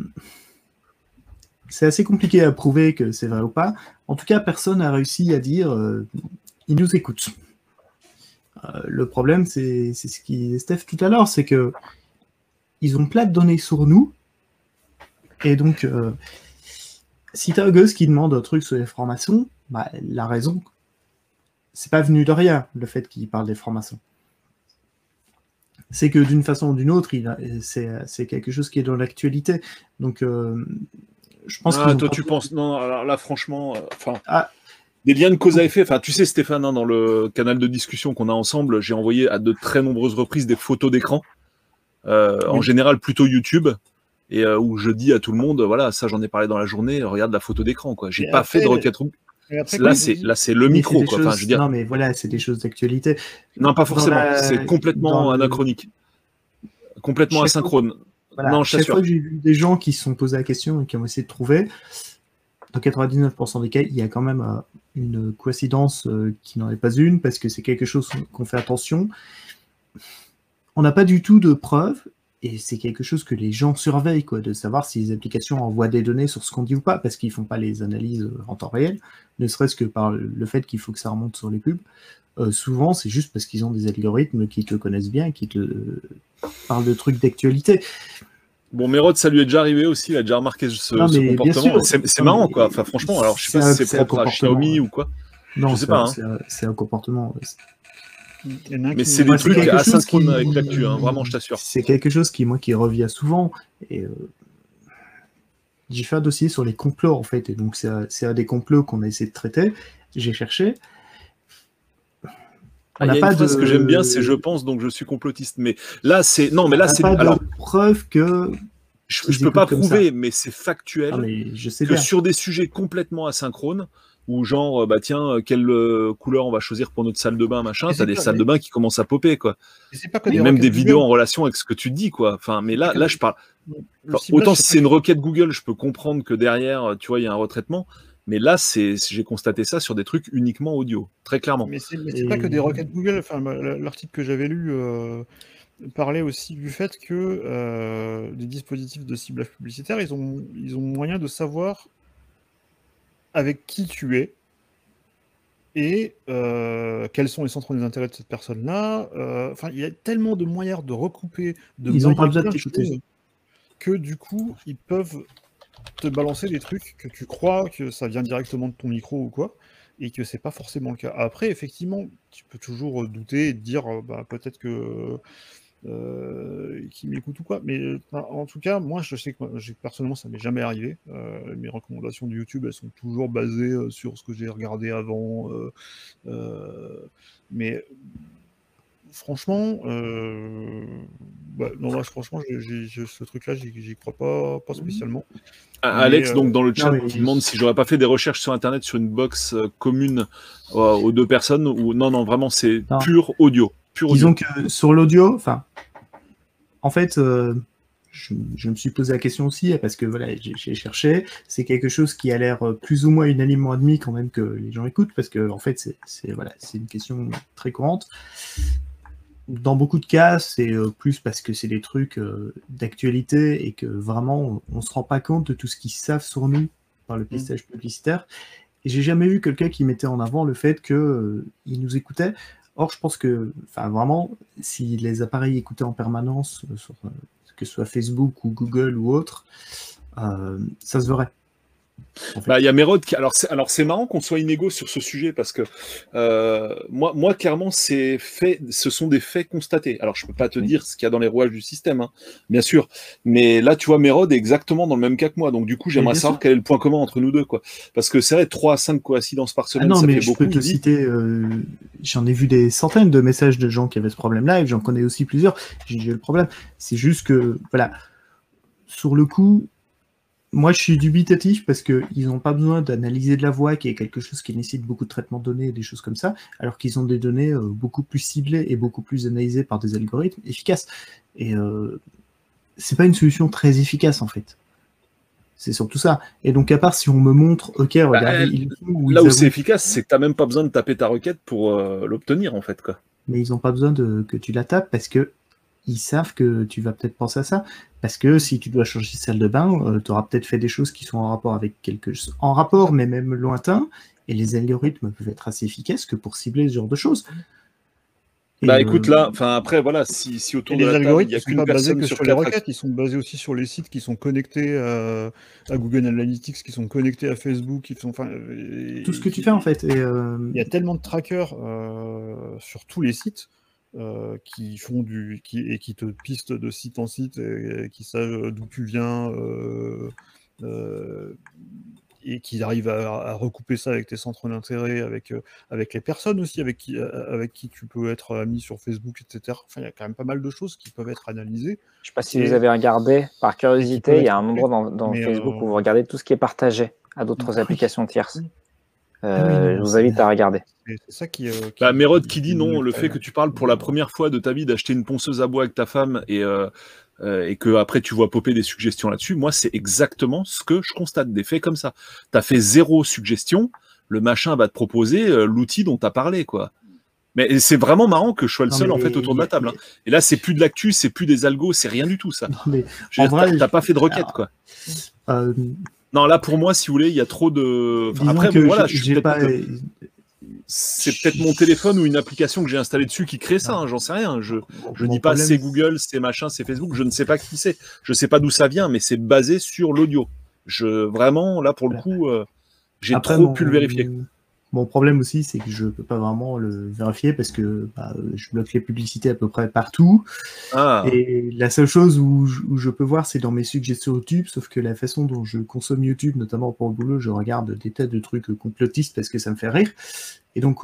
c'est assez compliqué à prouver que c'est vrai ou pas. En tout cas, personne n'a réussi à dire euh, ils nous écoutent. Euh, le problème, c'est ce qui Steph tout à l'heure, c'est que ils ont plein de données sur nous. Et donc, si t'as un gosse qui demande un truc sur les francs-maçons, bah, la raison, c'est pas venu de rien, le fait qu'il parle des francs-maçons. c'est que d'une façon ou d'une autre, c'est quelque chose qui est dans l'actualité. Donc, euh, je pense Ah, que toi, tu penses. Non, alors là, franchement, euh. Ah. Des liens de cause à effet. Enfin, tu sais, Stéphane, hein, dans le canal de discussion qu'on a ensemble, j'ai envoyé à de très nombreuses reprises des photos d'écran. euh, En général, plutôt YouTube. Et euh, où je dis à tout le monde, voilà, ça j'en ai parlé dans la journée, regarde la photo d'écran, quoi. J'ai pas après, fait de requête. Après, Là, c'est là, c'est le micro, quoi. Enfin, je veux dire, Non, mais voilà, c'est des choses d'actualité. non, pas forcément. la- C'est complètement dans le- anachronique, complètement Chaque fois- asynchrone. Voilà, Non, je chaque fois j'ai vu des gens qui se sont posés la question et qui ont essayé de trouver, dans 99% des cas, il y a quand même euh, une coïncidence euh, qui n'en est pas une, parce que c'est quelque chose qu'on fait attention. On n'a pas du tout de preuves, et c'est quelque chose que les gens surveillent, quoi, de savoir si les applications envoient des données sur ce qu'on dit ou pas, parce qu'ils font pas les analyses euh, en temps réel, ne serait-ce que par le fait qu'il faut que ça remonte sur les pubs. Euh, souvent, c'est juste parce qu'ils ont des algorithmes qui te connaissent bien, qui te parlent de trucs d'actualité. Bon, Mérode, ça lui est déjà arrivé aussi, il a déjà remarqué ce, Non, comportement. C'est marrant, quoi. Enfin, franchement, alors je sais pas si c'est propre à. Xiaomi ou quoi. Non, Je sais c'est pas, un- hein. c'est un- c'est un comportement. Mais c'est des trucs quelque chose asynchrones qui- avec l'actu, hein, vraiment, je t'assure. C'est quelque chose qui, moi, qui revient souvent. Et euh, j'ai fait un dossier sur les complots, en fait. Et donc, c'est un, des complots qu'on a essayé de traiter. J'ai cherché. Ah, On Il y a pas une phrase de- que j'aime bien, c'est je pense donc je suis complotiste. Mais là, c'est non, mais là, c'est pas de alors preuve que. je, je peux pas prouver, mais c'est factuel Ah, mais je sais que bien. sur des sujets complètement asynchrones, où genre euh, bah tiens, euh, quelle euh, couleur on va choisir pour notre salle de bain, machin, t'as des pas- salles de bain qui commencent à popper quoi. Et c'est pas que Et des même des vidéos en relation avec ce que tu dis quoi. Enfin, mais là, là, je parle. Enfin, autant si c'est une requête Google, je peux comprendre que derrière, tu vois, il y a un retraitement. Mais là, c'est j'ai constaté ça sur des trucs uniquement audio, très clairement. Mais c'est Et- pas que des requêtes Google. Enfin, la- l'article que j'avais lu euh, parlait aussi du fait que euh, les dispositifs de ciblage publicitaire, ils ont, ils ont moyen de savoir avec qui tu es et euh, quels sont les centres des intérêts de cette personne-là. Euh, Enfin, il y a tellement de moyens de recouper, de Ils ont pas besoin de t'écouter. que du coup, ils peuvent te balancer des trucs que tu crois que ça vient directement de ton micro ou quoi, et que c'est pas forcément le cas. Après, effectivement, tu peux toujours euh, douter et te dire, bah, peut-être que euh, qui m'écoute ou quoi. Mais euh, en tout cas, moi, je sais que moi, personnellement, ça m'est jamais arrivé. Euh, mes recommandations de YouTube, elles sont toujours basées euh, sur ce que j'ai regardé avant. euh, euh, mais franchement, euh, bah, non, franchement, ce truc-là, j'y j'y crois pas, pas spécialement. Ah, Mais, Alex, euh, donc dans le chat, mais- qui demande si j'aurais pas fait des recherches sur Internet sur une box commune euh, aux deux personnes ou non, non, vraiment, c'est Non. pur audio, pur audio. Disons que sur l'audio, enfin, en fait, euh, je, je me suis posé la question aussi parce que voilà, j'ai cherché. C'est quelque chose qui a l'air euh, plus ou moins unanimement admis quand même que les gens écoutent parce que en fait, c'est voilà, une question très courante. Dans beaucoup de cas, c'est euh, plus parce que c'est des trucs d'actualité et que vraiment, on, on se rend pas compte de tout ce qu'ils savent sur nous par le pistage publicitaire. Et j'ai jamais vu quelqu'un qui mettait en avant le fait que euh, il nous écoutait. Or, je pense que, enfin, vraiment, si les appareils écoutaient en permanence, euh, sur, euh, que ce soit Facebook ou Google ou autre, euh, ça se verrait. En fait. Bah, il y a Mérode qui. Alors, c'est, alors, c'est marrant qu'on soit inégaux sur ce sujet parce que euh, moi, moi, clairement, c'est fait, ce sont des faits constatés. Alors, je peux pas te Oui. dire ce qu'il y a dans les rouages du système, hein, bien sûr. Mais là, tu vois, Mérode est exactement dans le même cas que moi. Donc, du coup, j'aimerais savoir sûr. quel est le point commun entre nous deux, quoi. Parce que c'est vrai, 3 à 5 coïncidences par Ah semaine, non, ça mais fait je beaucoup. peux te citer, euh, j'en ai vu des centaines de messages de gens qui avaient ce problème-là, et j'en connais aussi plusieurs. J'ai j'ai eu le problème. C'est juste que, voilà, sur le coup, moi je suis dubitatif parce qu'ils n'ont pas besoin d'analyser de la voix, qui est quelque chose qui nécessite beaucoup de traitement de données et des choses comme ça, alors qu'ils ont des données euh, beaucoup plus ciblées et beaucoup plus analysées par des algorithmes efficaces. Et euh, c'est pas une solution très efficace en fait. C'est surtout ça. Et donc, à part si on me montre, ok, regardez, ils font, ou Là ils où c'est efficace, c'est que t'as même pas besoin de taper ta requête pour euh, l'obtenir, en fait, quoi. mais ils n'ont pas besoin de, que tu la tapes parce que ils savent que tu vas peut-être penser à ça. Parce que si tu dois changer de salle de bain, tu auras peut-être fait des choses qui sont en rapport avec quelque chose. En rapport, mais même lointain. Et les algorithmes peuvent être assez efficaces que pour cibler ce genre de choses. Et, Bah euh, écoute, là, enfin après, voilà, si, si autour Et de les la table, il algorithmes n'y a qu'une personne que sur sur les requêtes, ils sont basés aussi sur les sites qui sont connectés euh, à Google Analytics, qui sont connectés à Facebook, qui sont enfin euh, tout ce que tu fais en fait. Et, euh, Il y a tellement de trackers euh, sur tous les sites euh, qui font du qui, et qui te pistent de site en site et, qui savent d'où tu viens euh, euh, et qui arrivent à, recouper ça avec tes centres d'intérêt, avec, avec les personnes aussi avec qui, avec qui tu peux être ami sur Facebook, etc. Enfin, il y a quand même pas mal de choses qui peuvent être analysées. Je ne sais pas si vous avez regardé, par curiosité, il y a un endroit dans, Facebook où vous regardez tout ce qui est partagé à d'autres applications tierces. Euh, je vous invite à regarder. C'est ça qui. Euh, qui... Bah, Mérode qui dit non, le fait que tu parles pour la première fois de ta vie d'acheter une ponceuse à bois avec ta femme et, euh, et que après tu vois popper des suggestions là-dessus, moi c'est exactement ce que je constate, des faits comme ça. Tu as fait zéro suggestion, le machin va te proposer l'outil dont tu as parlé, quoi. Mais c'est vraiment marrant que je sois le seul en fait autour de la table. Hein. Et là, c'est plus de l'actu, c'est plus des algos, c'est rien du tout ça. Non, mais t'as pas fait de requête quoi. Non, là pour moi, si vous voulez, il y a trop de. après, voilà, je suis pas. C'est peut-être mon téléphone ou une application que j'ai installée dessus qui crée ça, hein, j'en sais rien. Je ne dis pas c'est Google, c'est machin, c'est Facebook, je ne sais pas qui c'est. Je ne sais pas d'où ça vient, mais c'est basé sur l'audio. Je vraiment là pour le coup, euh, j'ai trop pu le vérifier. Mon problème aussi, c'est que je peux pas vraiment le vérifier parce que bah, je bloque les publicités à peu près partout. Ah. Et la seule chose où je, peux voir, c'est dans mes suggestions YouTube, sauf que la façon dont je consomme YouTube, notamment pour le boulot, je regarde des tas de trucs complotistes parce que ça me fait rire. Et donc,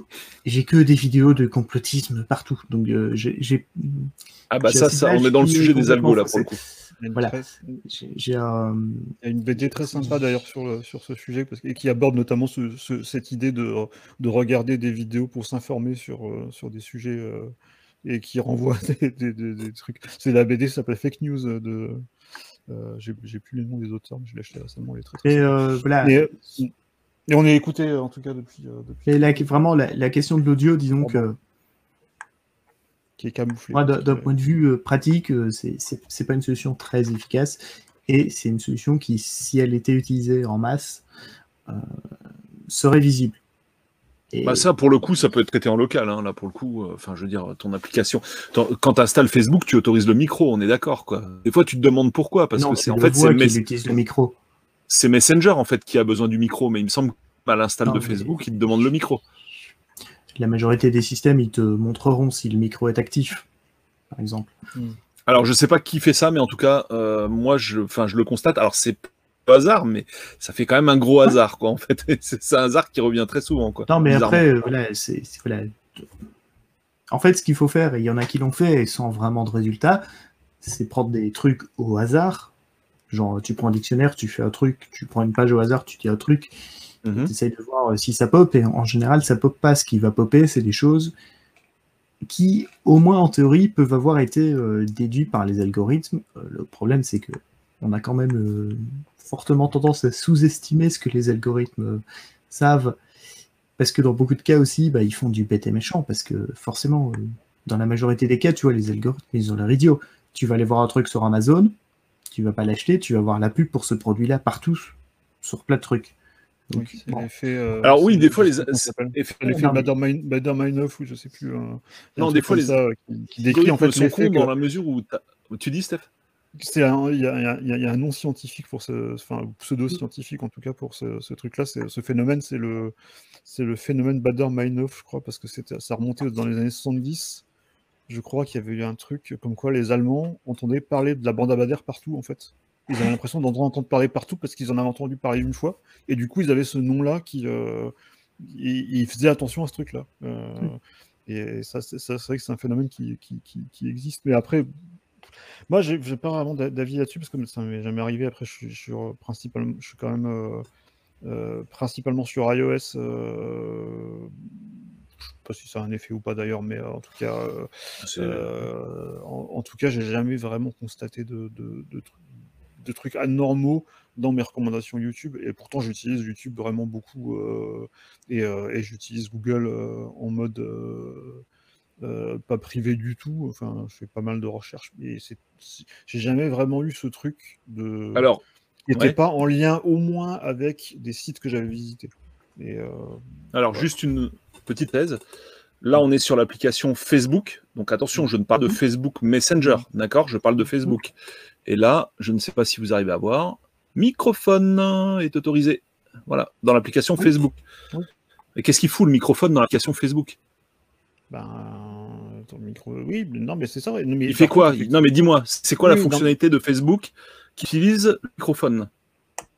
j'ai que des vidéos de complotisme partout. Donc, euh, j'ai. Ah bah ça, ça, on est dans le sujet des algos là pour le coup. Voilà. J'ai un... Il y a une BD très sympa d'ailleurs sur, sur ce sujet parce, et qui aborde notamment ce, cette idée de, de, regarder des vidéos pour s'informer sur, euh, sur des sujets euh, et qui renvoie des, des, des, trucs. C'est la BD, ça s'appelle Fake News de. Euh, J'ai plus les noms des auteurs, mais je l'ai acheté récemment. est très, et, euh, voilà. et, et, on est écouté en tout cas depuis. depuis... Et là, vraiment, la, la, question de l'audio, disons que qui est camouflé. D'un point de vue euh, pratique, euh, c'est pas une solution très efficace et c'est une solution qui, si elle était utilisée en masse, euh, serait visible. Et... Bah ça, pour le coup, ça peut être traité en local. Hein, là, pour le coup, enfin, je veux dire, ton application. Quand tu installes Facebook, tu autorises le micro, on est d'accord, quoi. Des fois, tu te demandes pourquoi, parce que c'est en fait, c'est le micro. C'est Messenger en fait qui a besoin du micro, mais il me semble à l'install de Facebook, il te demande le micro la majorité des systèmes, ils te montreront si le micro est actif, par exemple. Hmm. Alors, je ne sais pas qui fait ça, mais en tout cas, euh, moi, je, je le constate. Alors, c'est pas hasard, mais ça fait quand même un gros hasard, quoi, en fait. c'est un hasard qui revient très souvent, quoi. Non, mais après, voilà, c'est... En fait, ce qu'il faut faire, et il y en a qui l'ont fait et sans vraiment de résultat, c'est prendre des trucs au hasard. Genre, tu prends un dictionnaire, tu fais un truc, tu prends une page au hasard, tu dis un truc, Mhm. Tu de voir euh, si ça pop, et en général, ça pop pas. Ce qui va popper, c'est des choses qui, au moins en théorie, peuvent avoir été euh, déduites par les algorithmes. Euh, le problème, c'est que on a quand même fortement tendance à sous-estimer ce que les algorithmes savent, parce que dans beaucoup de cas aussi, bah, ils font du bête et méchant, parce que forcément, dans la majorité des cas, tu vois, les algorithmes, ils ont l'air idiots. Tu vas aller voir un truc sur Amazon, tu vas pas l'acheter, tu vas voir la pub pour ce produit-là partout, sur plein de trucs. Euh, Alors oui, des fois les l'effet Badermeinhof ou je sais plus. non, des fois les ça, qui, décrit en fait sont cons dans la mesure où, tu dis Steph. Il y, a un nom scientifique pour ce, enfin pseudo scientifique en tout cas pour ce, truc-là. Ce phénomène, c'est le, c'est le phénomène Bader-Meinhof, je crois, parce que ça remontait dans les années 70. Je crois qu'il y avait eu un truc comme quoi les Allemands entendaient parler de la bande à Bader partout en fait. Ils avaient l'impression d'en entendre parler partout parce qu'ils en avaient entendu parler une fois. Et du coup, ils avaient ce nom-là qui. Euh, ils, faisaient attention à ce truc-là. Euh, et ça, c'est vrai que c'est un phénomène qui, qui, existe. Mais après, moi, j'ai pas vraiment d'avis là-dessus parce que ça m'est jamais arrivé. Après, je suis, principalement, je suis quand même euh, principalement sur iOS. je sais pas si ça a un effet ou pas d'ailleurs, mais en tout cas, en, tout cas, j'ai jamais vraiment constaté de, de, de, de trucs anormaux dans mes recommandations YouTube. Et pourtant, j'utilise YouTube vraiment beaucoup. Euh, euh, et, j'utilise Google euh, en mode pas privé du tout. Enfin, je fais pas mal de recherches. Et j'ai jamais vraiment eu ce truc de. Alors. Qui n'était pas en lien au moins avec des sites que j'avais visités. Et, Alors, juste une petite thèse. Là, on est sur l'application Facebook. Donc attention, je ne parle de mhm. Facebook Messenger, d'accord? Je parle de Facebook. Et là, je ne sais pas si vous arrivez à voir, microphone est autorisé. Voilà, dans l'application Facebook. Et qu'est-ce qu'il fout le microphone dans l'application Facebook? Ben, ton micro. Oui, non, mais c'est ça. ouais. Non, mais Il fait quoi? Non, mais dis-moi, c'est quoi Oui, la non. fonctionnalité de Facebook qui utilise le microphone?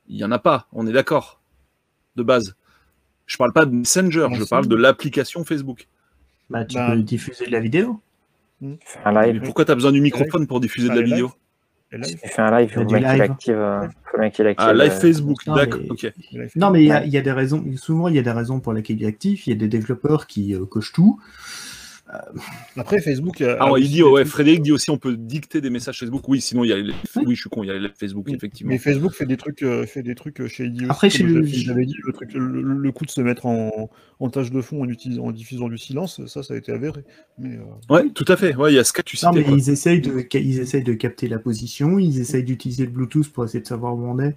Il y en a pas, on est d'accord, de base. Je parle pas de Messenger, je parle de l'application Facebook. Bah, tu Bah, peux diffuser de la vidéo. Fais un Mais live. pourquoi tu as besoin du microphone pour diffuser de la vidéo? Il Il fait un live, Il faut du bien qu'il live. active. euh, faut active. Ah, live euh, Facebook, non, d'accord, mais- ok. Non, mais il y, a- Ouais. il y a des raisons. Souvent, il y a des raisons pour lesquelles il est actif. Il y a des développeurs qui euh, cochent tout. Après, Facebook. a- Ah, a il dit, ouais, Frédéric dit aussi on peut dicter des messages Facebook. Oui, sinon il y a les... Oui, je suis con, il y a les Facebook, Oui, effectivement. Mais Facebook fait des trucs, euh, fait des trucs euh, chez Idiot. Après, chez le- j'avais dit, le, truc, le, coup de se mettre en, en tâche de fond en, utilisant, en diffusant du silence, ça, ça a été avéré. Mais, euh, Ouais, tout à fait. Ouais, il y a ce cas que tu Non, citais. mais quoi. ils essayent, de, ils essayent de capter la position. Ils essayent d'utiliser le Bluetooth pour essayer de savoir où on est.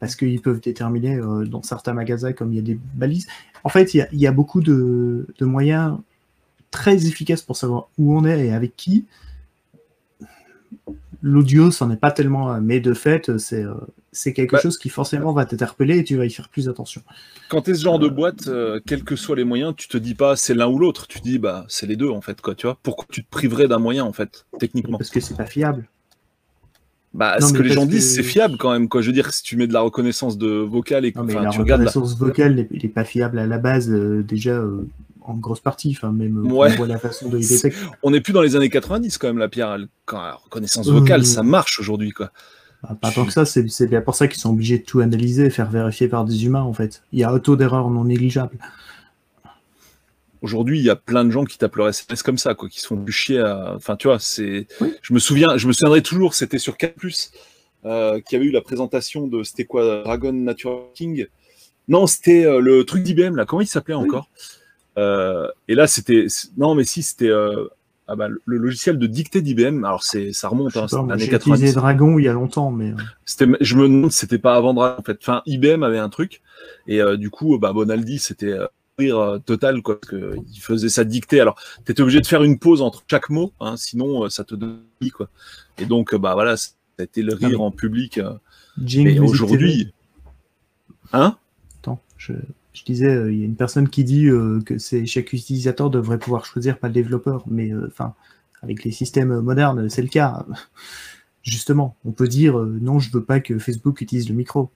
Parce qu'ils peuvent déterminer euh, dans certains magasins, comme il y a des balises. En fait, il y a, il y a beaucoup de, de moyens très efficaces pour savoir où on est et avec qui. L'audio, c'en est pas tellement, un, mais de fait, c'est euh, c'est quelque Bah- chose qui forcément va t'interpeller et tu vas y faire plus attention. Quand tu es ce genre de boîte, euh, quels que soient les moyens, tu te dis pas c'est l'un ou l'autre. Tu dis, bah, c'est les deux, en fait, quoi, tu vois. Pourquoi tu te priverais d'un moyen, en fait, techniquement? Parce que c'est pas fiable. Bah, Non, ce que les gens que- disent, c'est fiable quand même, quoi. Je veux dire, si tu mets de la reconnaissance de vocale et que Non, mais la tu regardes la... reconnaissance vocale n'est pas fiable à la base, euh, déjà euh, en grosse partie. Enfin, même euh, Ouais. on voit la façon de les C'est- détecter. On n'est plus dans les années 90, quand même, la Pierre. Quand la reconnaissance vocale, Euh. ça marche aujourd'hui, quoi. Bah, pas tant que ça, c'est bien pour ça qu'ils sont obligés de tout analyser et faire vérifier par des humains, en fait. Il y a un taux d'erreur non négligeable. Aujourd'hui, il y a plein de gens qui tapent leur SMS comme ça, quoi, qui se font du chier à. Enfin, tu vois, c'est. Oui. Je me souviens, je me souviendrai toujours, c'était sur 4 euh, qui avait eu la présentation de. C'était quoi Dragon Networking Non, c'était euh, le truc d'IBM, là. Comment il s'appelait encore? Et là, c'était. Non, mais si, c'était. euh, Ah bah, le logiciel de dictée d'IBM, alors c'est, ça remonte, hein, moi, l'année J'ai utilisé 90. Dragon il y a longtemps, mais euh, C'était, je me demande si c'était pas avant Dragon, en fait. Enfin, IBM avait un truc, et euh, du coup, bah, Bonaldi, c'était euh, rire euh, total, quoi, parce que il faisait sa dictée. Alors, tu étais obligé de faire une pause entre chaque mot, hein, sinon euh, ça te donnait, quoi. Et donc, euh, bah voilà, été le rire mais- en public. euh. Jing Et aujourd'hui, hein? Attends, je, je disais, euh, il y a une personne qui dit euh, que c'est chaque utilisateur devrait pouvoir choisir, pas le développeur. Mais euh, enfin, avec les systèmes modernes, c'est le cas. Justement, on peut dire non, je veux pas que Facebook utilise le micro.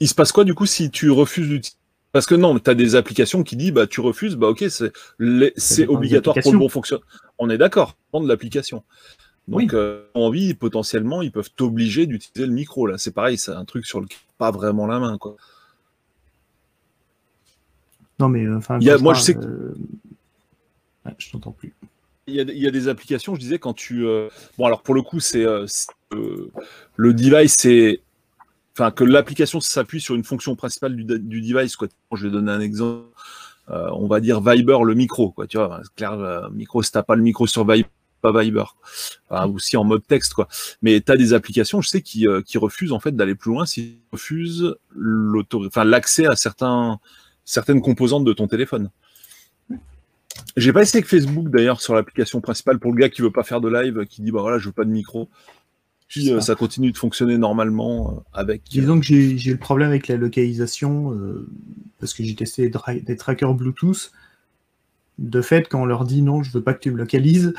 Il se passe quoi du coup si tu refuses d'utiliser Parce que non, tu as des applications qui disent bah tu refuses, bah ok, c'est obligatoire pour le bon fonctionnement. On est d'accord, prendre l'application. Donc, Oui. euh, envie, potentiellement, ils peuvent t'obliger d'utiliser le micro. Là, c'est pareil, c'est un truc sur lequel pas vraiment la main. Quoi. Non, mais euh, enfin, moi, je sais que- euh, ouais, je t'entends plus. Il y, a, il y a des applications, je disais, quand tu. euh, Bon, alors pour le coup, c'est euh, euh, le device, c'est. Enfin, que l'application s'appuie sur une fonction principale du, du device. Quoi. Je vais donner un exemple. On va dire Viber, le micro. Quoi, tu vois, c'est clair, le micro, si pas le micro sur Viber, pas Viber. Enfin, aussi en mode texte, quoi. Mais tu as des applications, je sais, qui, qui refusent en fait d'aller plus loin s'ils refusent enfin, l'accès à certains, certaines composantes de ton téléphone. J'ai pas essayé avec Facebook d'ailleurs sur l'application principale pour le gars qui veut pas faire de live, qui dit bah voilà je veux pas de micro. Puis euh, Ça. ça continue de fonctionner normalement euh, avec. Disons que j'ai j'ai le problème avec la localisation, euh, parce que j'ai testé des, trackers Bluetooth. De fait, quand on leur dit non, je veux pas que tu me localises,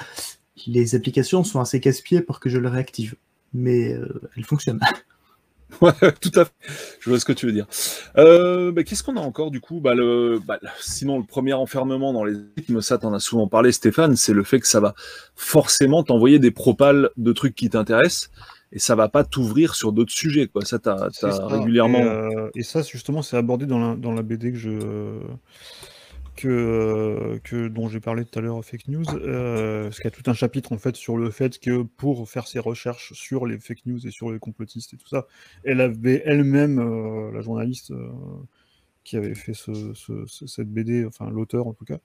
les applications sont assez casse-pieds pour que je le réactive. Mais euh, elles fonctionnent. Ouais, tout à fait. Je vois ce que tu veux dire. Euh, bah, Qu'est-ce qu'on a encore du coup? Bah, le, bah, le- Sinon, le premier enfermement dans les rythmes, ça t'en as souvent parlé, Stéphane, c'est le fait que ça va forcément t'envoyer des propales de trucs qui t'intéressent et ça va pas t'ouvrir sur d'autres sujets. Quoi. Ça, t'as régulièrement. Et, euh, et ça, justement, c'est abordé dans la, dans la BD que je euh, que dont j'ai parlé tout à l'heure, fake news, euh, parce qu'il y a tout un chapitre en fait sur le fait que pour faire ses recherches sur les fake news et sur les complotistes et tout ça, elle avait elle-même, euh, la journaliste qui avait fait ce, ce- ce- cette BD, enfin l'auteur en tout cas,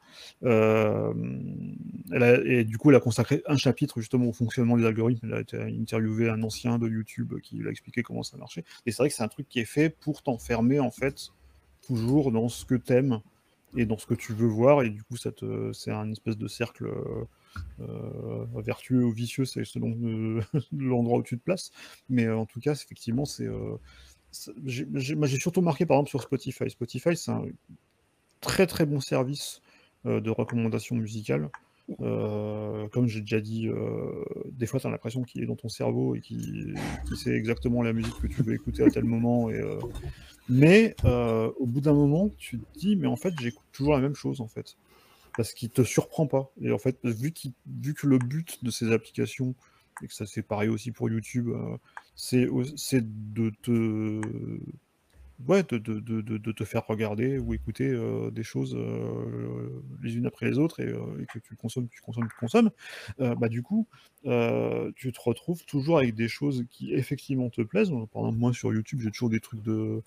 elle a, et du coup elle a consacré un chapitre justement au fonctionnement des algorithmes. Elle a été interviewé un ancien de YouTube qui lui a expliqué comment ça marchait. Et c'est vrai que c'est un truc qui est fait pour t'enfermer en fait toujours dans ce que t'aimes et dans ce que tu veux voir, et du coup, ça te- c'est un espèce de cercle euh, euh, vertueux ou vicieux, c'est selon euh, l'endroit où tu te places. Mais en tout cas, effectivement, c'est. j'ai- surtout marqué par exemple sur Spotify. Spotify, c'est un très très bon service de recommandations musicales. Euh, comme j'ai déjà dit, euh, des fois, tu as l'impression qu'il est dans ton cerveau et qu'il sait exactement la musique que tu veux écouter à tel moment. Euh, Mais au bout d'un moment, tu te dis, mais en fait, j'écoute toujours la même chose, en fait. Parce qu'il te surprend pas. Et en fait, vu, vu que le but de ces applications, et que ça c'est pareil aussi pour YouTube, c'est de te ouais, de, de- de- de- te faire regarder ou écouter euh, des choses euh, les unes après les autres et, euh, et que tu consommes, tu consommes, tu consommes, bah, du coup, tu te retrouves toujours avec des choses qui effectivement te plaisent. Par exemple, moi sur YouTube, j'ai toujours des trucs de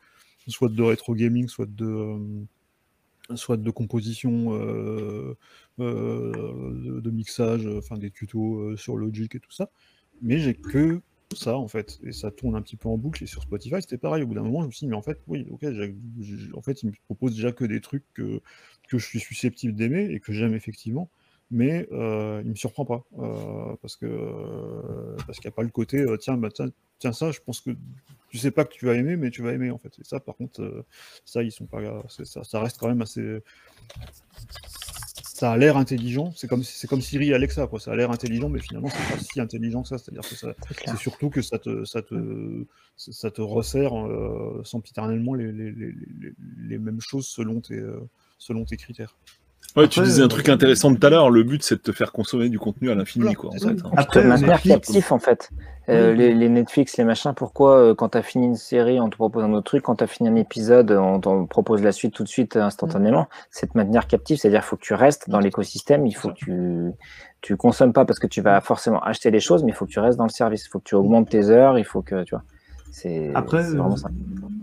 soit de rétro gaming, soit de soit de composition, de, mixage, enfin des tutos sur Logic et tout ça. Mais j'ai que ça en fait, et ça tourne un petit peu en boucle. Et sur Spotify, c'était pareil. Au bout d'un moment, je me suis dit, mais en fait, oui, ok, en fait, il me propose déjà que des trucs que, que je suis susceptible d'aimer et que j'aime effectivement. Mais euh, il me surprend pas euh, parce que euh, parce qu'il n'y a pas le côté tiens bah tiens, tiens ça je pense que tu sais pas que tu vas aimer mais tu vas aimer en fait et ça par contre ça ils sont pas ça, ça reste quand même assez ça a l'air intelligent c'est comme c'est comme Siri et Alexa quoi. Ça a l'air intelligent mais finalement c'est pas si intelligent que ça. C'est à dire que C'est surtout que ça te ça te ça te resserre euh, sempiternellement les, les, les, les, les mêmes choses selon tes euh, selon tes critères Ouais, tu disais un euh, truc intéressant tout à l'heure. Le but, c'est de te faire consommer du contenu à l'infini, Voilà, quoi. en fait, hein. Après, de captif en fait. Euh, Oui. les, les Netflix, les machins, pourquoi euh, quand tu as fini une série, on te propose un autre truc, quand tu as fini un épisode, on t'en propose la suite tout de suite euh, instantanément, c'est te maintenir captif, c'est-à-dire qu'il faut que tu restes dans l'écosystème, il faut que tu tu consommes pas parce que tu vas forcément acheter des choses, mais il faut que tu restes dans le service, il faut que tu augmentes tes heures, il faut que tu vois. C'est Après, euh, ça.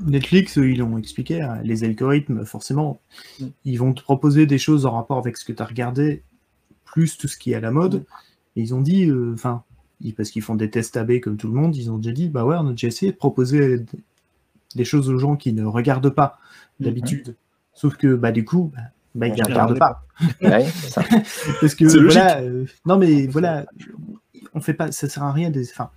Netflix, ils l'ont expliqué, hein, les algorithmes, forcément, Mm. ils vont te proposer des choses en rapport avec ce que tu as regardé, plus tout ce qui est à la mode. Et ils ont dit, euh, enfin, parce qu'ils font des tests AB comme tout le monde, ils ont déjà dit, bah ouais, on a déjà essayé de proposer des choses aux gens qui ne regardent pas Mm. d'habitude. Sauf que, bah, du coup, bah, bah, ils ne regardent pas. Ouais, ça. Parce que, voilà, euh, non, mais voilà, on fait pas, ça sert à rien. des- Enfin,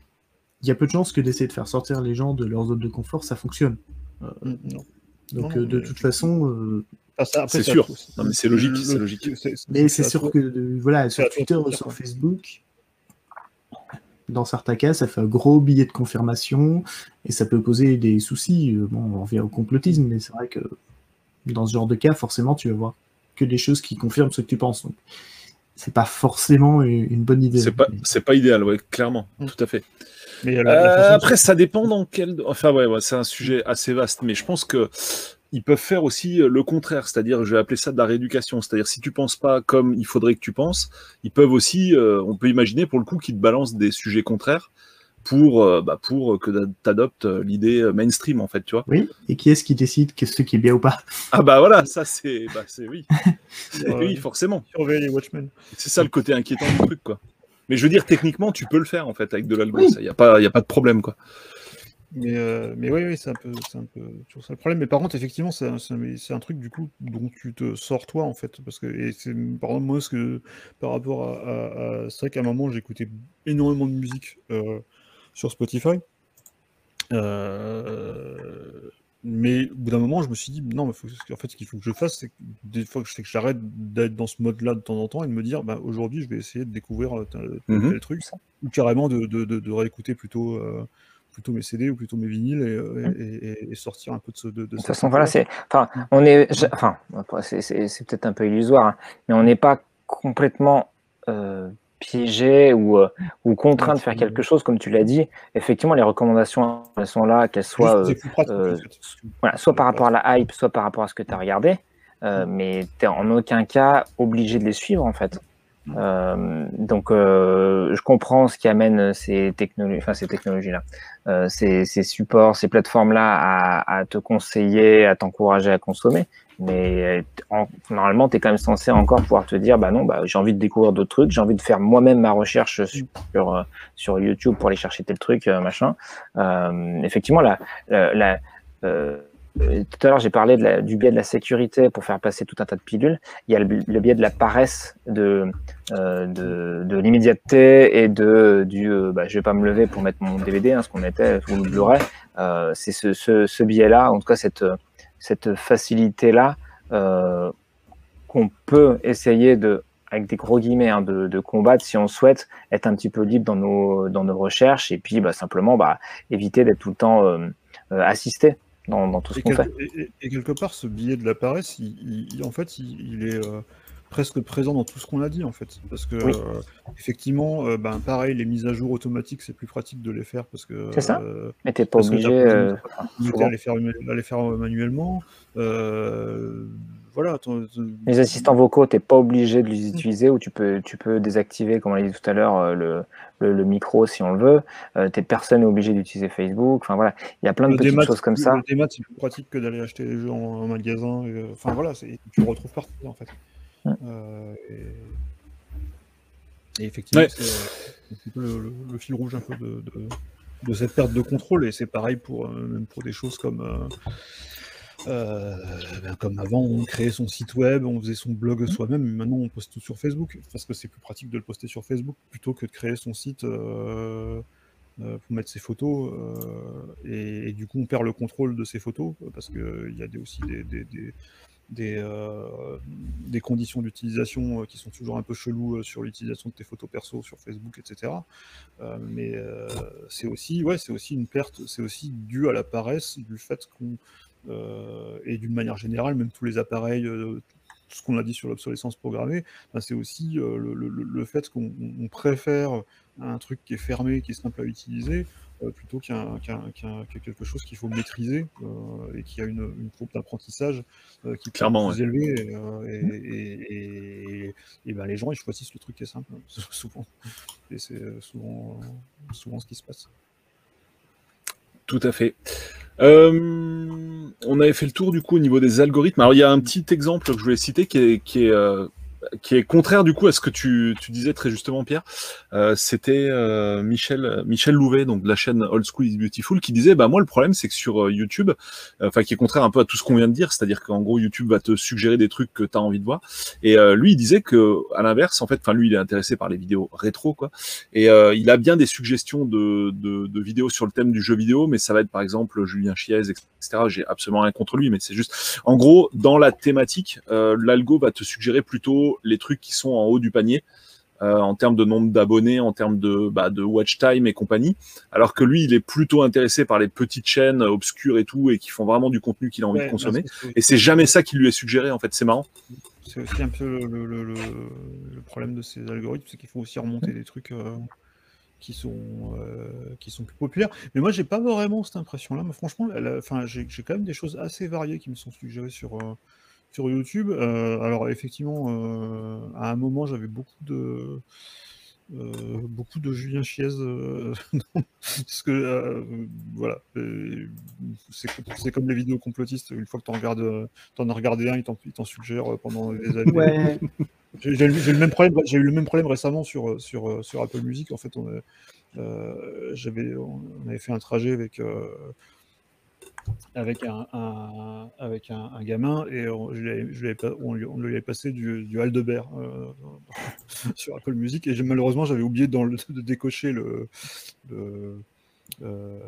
il y a peu de chances que d'essayer de faire sortir les gens de leur zone de confort, ça fonctionne. Mm, non. Donc, Non, euh, de mais- toute façon, euh, Ah, ça, après, C'est ça- sûr. Non, mais c'est logique, le- c'est logique. c'est- mais c'est sûr que, euh, voilà, sur Twitter ou sur. Facebook, dans certains cas, ça fait un gros billet de confirmation et ça peut poser des soucis. Euh, Bon, on revient au complotisme, mais c'est vrai que dans ce genre de cas, forcément, tu vas voir que des choses qui confirment ce que tu penses. Donc, c'est pas forcément une bonne idée. C'est pas, c'est pas idéal, ouais, clairement, Mm. tout à fait. Mais la- la Euh, après, ça dépend dans quel. Enfin, ouais, ouais, c'est un sujet assez vaste, mais je pense que ils peuvent faire aussi euh, le contraire, c'est-à-dire, je vais appeler ça de la rééducation. C'est-à-dire, si tu penses pas comme il faudrait que tu penses, ils peuvent aussi, euh, on peut imaginer pour le coup, qu'ils te balancent des sujets contraires pour, euh, bah, pour que tu adoptes l'idée euh, mainstream, en fait, tu vois. Oui, et qui est-ce qui décide que ce qui est bien ou pas? Ah bah voilà, ça c'est, bah c'est oui, C'est- Ouais. oui, forcément. surveiller les Watchmen. C'est ça le côté inquiétant du truc, quoi. Mais je veux dire, techniquement, tu peux le faire en fait avec de l'algo. Oui. Il n'y a pas, y a pas de problème, quoi. Mais, euh, mais oui, oui, c'est un peu, c'est un peu toujours ça le problème. Mais par contre, effectivement, c'est un, c'est un- c'est un truc du coup dont tu te sors toi en fait, parce que et c'est par exemple moi ce que par rapport à, à- à- c'est vrai qu'à un moment j'écoutais énormément de musique euh, sur Spotify. Euh, mais au bout d'un moment, je me suis dit, non, mais faut- en fait, ce qu'il faut que je fasse, c'est que des fois que je sais que j'arrête d'être dans ce mode-là de temps en temps et de me dire, bah, aujourd'hui, je vais essayer de découvrir tel, tel- Mhm. tel truc, ou carrément de, de, de, de réécouter plutôt, euh, plutôt mes CD ou plutôt mes vinyles et, euh, et, et- sortir un peu de ce. De, de De toute façon, voilà, c'est, enfin, on est, je- enfin, après, c'est, c'est, c'est peut-être un peu illusoire, hein, mais on n'est pas complètement euh, piégé ou, euh, ou contraint de faire quelque chose, comme tu l'as dit. Effectivement, les recommandations, elles sont là, qu'elles soient, euh, euh, voilà, soit par rapport à la hype, soit par rapport à ce que tu as regardé, euh, mais tu en aucun cas obligé de les suivre, en fait. Euh, donc, euh, je comprends ce qui amène ces technologies, enfin ces technologies-là, euh, ces, ces supports, ces plateformes-là à, à te conseiller, à t'encourager à consommer. Mais en- normalement, tu es quand même censé encore pouvoir te dire, bah non, bah, j'ai envie de découvrir d'autres trucs, j'ai envie de faire moi-même ma recherche sur, sur, euh, sur YouTube pour aller chercher tel truc, euh, machin. Euh, effectivement, la, la, la- euh, euh, tout à l'heure, j'ai parlé du biais de la sécurité pour faire passer tout un tas de pilules. Il y a le, biais de la paresse, de, euh, de, de l'immédiateté et de du euh, bah, je vais pas me lever pour mettre mon DVD, hein, ce qu'on était ou le Blu-ray. Euh, c'est ce, ce, biais-là, en tout cas cette, cette facilité-là, euh, qu'on peut essayer de, avec des gros guillemets, hein, de, de, combattre si on souhaite être un petit peu libre dans nos, dans nos recherches et puis bah, simplement bah, éviter d'être tout le temps euh, euh, assisté dans, dans, tout ce qu'on fait. Et, et, quelque part, ce billet de la paresse, il, il, en fait, il, est euh, presque présent dans tout ce qu'on a dit en fait. Parce que Oui. euh, effectivement, euh, ben, pareil, les mises à jour automatiques, c'est plus pratique de les faire parce que C'est ça. Mais t'es pas obligé. à les faire manuellement. Voilà. ton- ton- Les assistants vocaux, t'es pas obligé de les utiliser ou tu peux, tu peux désactiver, comme on l'a dit tout à l'heure, euh, le, le, le micro si on le veut. Euh, t'es personne n'est obligé d'utiliser Facebook. Enfin voilà, il y a plein de Le petites démat, choses comme le ça. démat, c'est plus pratique que d'aller acheter les jeux en, en magasin. et, euh, Enfin voilà, tu le retrouves partout en fait. Euh, et... et effectivement, Ouais. c'est euh, un petit peu le, le- le fil rouge un peu de, de- de cette perte de contrôle. Et c'est pareil pour, euh, même pour des choses comme, euh, euh, ben, comme avant, on créait son site web, on faisait son blog soi-même. mais Maintenant, on poste tout sur Facebook parce que c'est plus pratique de le poster sur Facebook plutôt que de créer son site. euh, euh, pour mettre ses photos euh, et, et du coup on perd le contrôle de ses photos euh, parce que il y a des, aussi des, des, des, des, euh, des conditions d'utilisation euh, qui sont toujours un peu cheloues euh, sur l'utilisation de tes photos perso sur Facebook, etc. Euh, mais euh, c'est aussi, ouais, c'est aussi une perte, c'est aussi dû à la paresse du fait qu'on euh, et d'une manière générale, même tous les appareils, euh, tout ce qu'on a dit sur l'obsolescence programmée, ben, c'est aussi euh, le, le- le fait qu'on on préfère un truc qui est fermé, qui est simple à utiliser, euh, plutôt qu'un qu'un- que quelque chose qu'il faut maîtriser euh, et qui a une, une courbe d'apprentissage euh, qui est Clairement, plus élevée. Et, euh, et- et- et- et ben, les gens, ils choisissent le truc qui est simple, souvent. Et c'est euh, souvent, euh, souvent ce qui se passe. Tout à fait. Euh, on avait fait le tour du coup au niveau des algorithmes. Alors il y a un petit exemple que je voulais citer qui est, euh, qui est contraire du coup à ce que tu, tu disais très justement Pierre. Euh, C'était euh, Michel Michel Louvet donc de la chaîne Old School is Beautiful qui disait bah moi le problème c'est que sur euh, YouTube, enfin qui est contraire un peu à tout ce qu'on vient de dire, c'est-à-dire qu'en gros YouTube va te suggérer des trucs que tu as envie de voir. Et lui il disait que à l'inverse en fait, enfin lui il est intéressé par les vidéos rétro quoi. Et il a bien des suggestions de, de, de vidéos sur le thème du jeu vidéo, mais ça va être par exemple Julien Chiez, etc. J'ai absolument rien contre lui, mais c'est juste, en gros, dans la thématique, euh, l'algo va te suggérer plutôt les trucs qui sont en haut du panier. euh, en termes de nombre d'abonnés, en termes de, bah, de watch time et compagnie, alors que lui, il est plutôt intéressé par les petites chaînes obscures et tout, et qui font vraiment du contenu qu'il a envie Ouais, de consommer. Et c'est jamais ça qui lui est suggéré, en fait, c'est marrant. C'est aussi un peu le, le- le- le- le problème de ces algorithmes, c'est qu'il faut aussi remonter des trucs euh, qui sont euh, qui sont plus populaires. Mais moi, j'ai pas vraiment cette impression-là. Mais franchement, la- enfin, j'ai j'ai quand même des choses assez variées qui me sont suggérées sur euh, sur YouTube. Euh, alors effectivement, à un moment, j'avais beaucoup de euh, beaucoup de Julien Chiez, euh, parce que euh, voilà, c'est comme les vidéos complotistes. Une fois que regardes, euh, t'en as regardé un, il t'en suggère pendant des années. Ouais, J'ai eu le même problème. Récemment sur sur sur Apple Music. En fait, on, a- j'avais on avait fait un trajet avec avec un, un- avec un, un gamin et on, je lui je pas- on, lui, on lui avait passé du, du Aldebert euh, sur Apple Music et malheureusement j'avais oublié dans le- de décocher le, le- euh,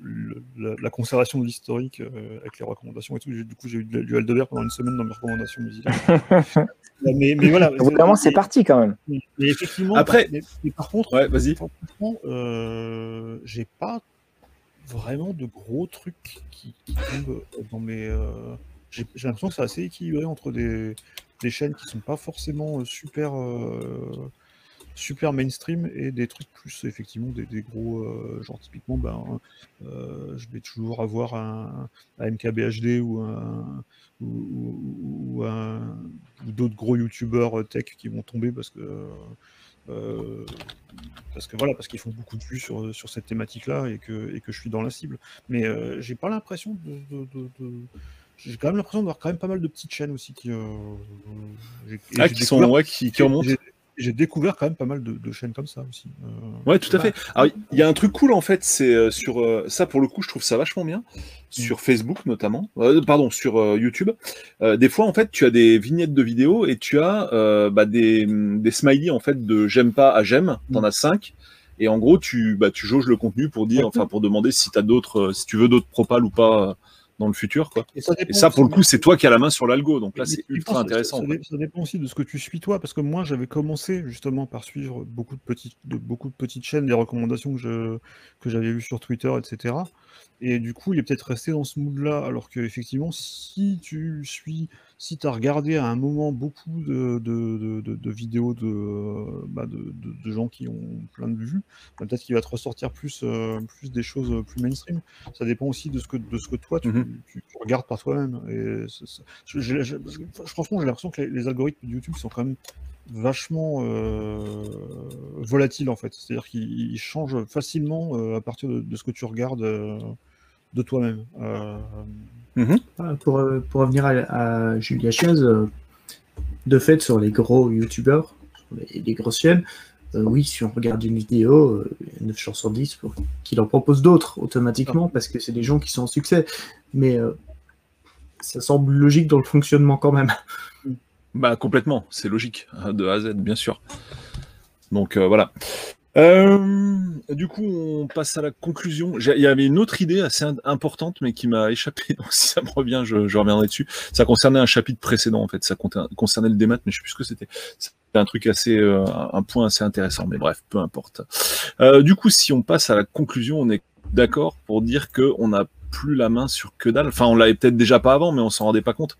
le- la, la conservation de l'historique euh, avec les recommandations et tout. Du coup, j'ai eu de- du Aldebert pendant une semaine dans mes recommandations musicales. mais, mais voilà. Moment, c'est parti quand même. Mais effectivement, Après- par, mais, mais par contre, Ouais, vas-y. euh, j'ai pas vraiment de gros trucs qui, tombent dans mes. euh, j'ai l'impression que c'est assez équilibré entre des, chaînes qui sont pas forcément euh, super. euh, mainstream et des trucs plus effectivement des, gros euh, genre typiquement ben euh, je vais toujours avoir un, MKBHD ou un ou, ou- d'autres gros youtubeurs euh, tech qui vont tomber parce que euh, parce que voilà parce qu'ils font beaucoup de vues sur, sur cette thématique là et que et que je suis dans la cible mais euh, j'ai pas l'impression de, de- de- de- j'ai quand même l'impression de voir quand même pas mal de petites chaînes aussi qui euh, Ah, qui sont, découvert- ouais, qui, qui remontent. j'ai- découvert quand même pas mal de, de chaînes comme ça aussi. Euh, Ouais, tout à bah, fait. Alors, il y a un truc cool en fait, c'est sur euh, ça pour le coup, je trouve ça vachement bien sur Facebook notamment. Euh, pardon, sur euh, YouTube. Euh, des fois, en fait, tu as des vignettes de vidéos et tu as euh, bah, des, des smileys en fait de j'aime pas à j'aime. T'en as cinq. Et en gros, tu bah, tu jauges le contenu pour dire, enfin pour demander si t'as d'autres, euh, si tu veux d'autres propals ou pas dans le futur. Quoi. Et ça, dépend Et ça, pour le coup, c'est toi qui as la main sur l'algo. Donc là, c'est ultra intéressant. Ça, dépend aussi de ce que tu suis toi, parce que moi j'avais commencé justement par suivre beaucoup de petites, de beaucoup de petites chaînes, des recommandations que je que j'avais vues sur Twitter, etc. Et du coup, il est peut-être resté dans ce mood-là, alors que effectivement, si tu suis, si tu as regardé à un moment beaucoup de, de, de- de- de vidéos de, euh, bah, de, gens qui ont plein de vues, bah, peut-être qu'il va te ressortir plus, euh, plus des choses plus mainstream. Ça dépend aussi de ce que, de ce que toi tu, tu- tu regardes par toi-même. Franchement, j'ai l'impression que les, les algorithmes de YouTube sont quand même vachement euh, volatiles en fait. C'est-à-dire qu'ils ils changent facilement euh, à partir de, ce que tu regardes euh, de toi-même. Voilà, Pour, euh, pour revenir à, à Julia Chiez, euh, de fait, sur les gros youtubeurs, sur les, les grosses chaînes, euh, oui, si on regarde une vidéo, euh, il y a 9 chances sur 10 pour qu'il en propose d'autres automatiquement parce que c'est des gens qui sont en succès. Mais ça semble logique dans le fonctionnement quand même. Bah complètement, c'est logique, hein, de A à Z, bien sûr. Donc voilà. Euh, du coup, on passe à la conclusion. Il y avait une autre idée assez importante, mais qui m'a échappé. Donc, si ça me revient, je, reviendrai dessus. Ça concernait un chapitre précédent, en fait. Ça concernait le démat, mais je sais plus ce que c'était. C'était un truc assez, euh, un point assez intéressant. Mais bref, peu importe. Euh, du coup, si on passe à la conclusion, on est d'accord pour dire que on n'a plus la main sur que dalle. Enfin, on l'avait peut-être déjà pas avant, mais on s'en rendait pas compte.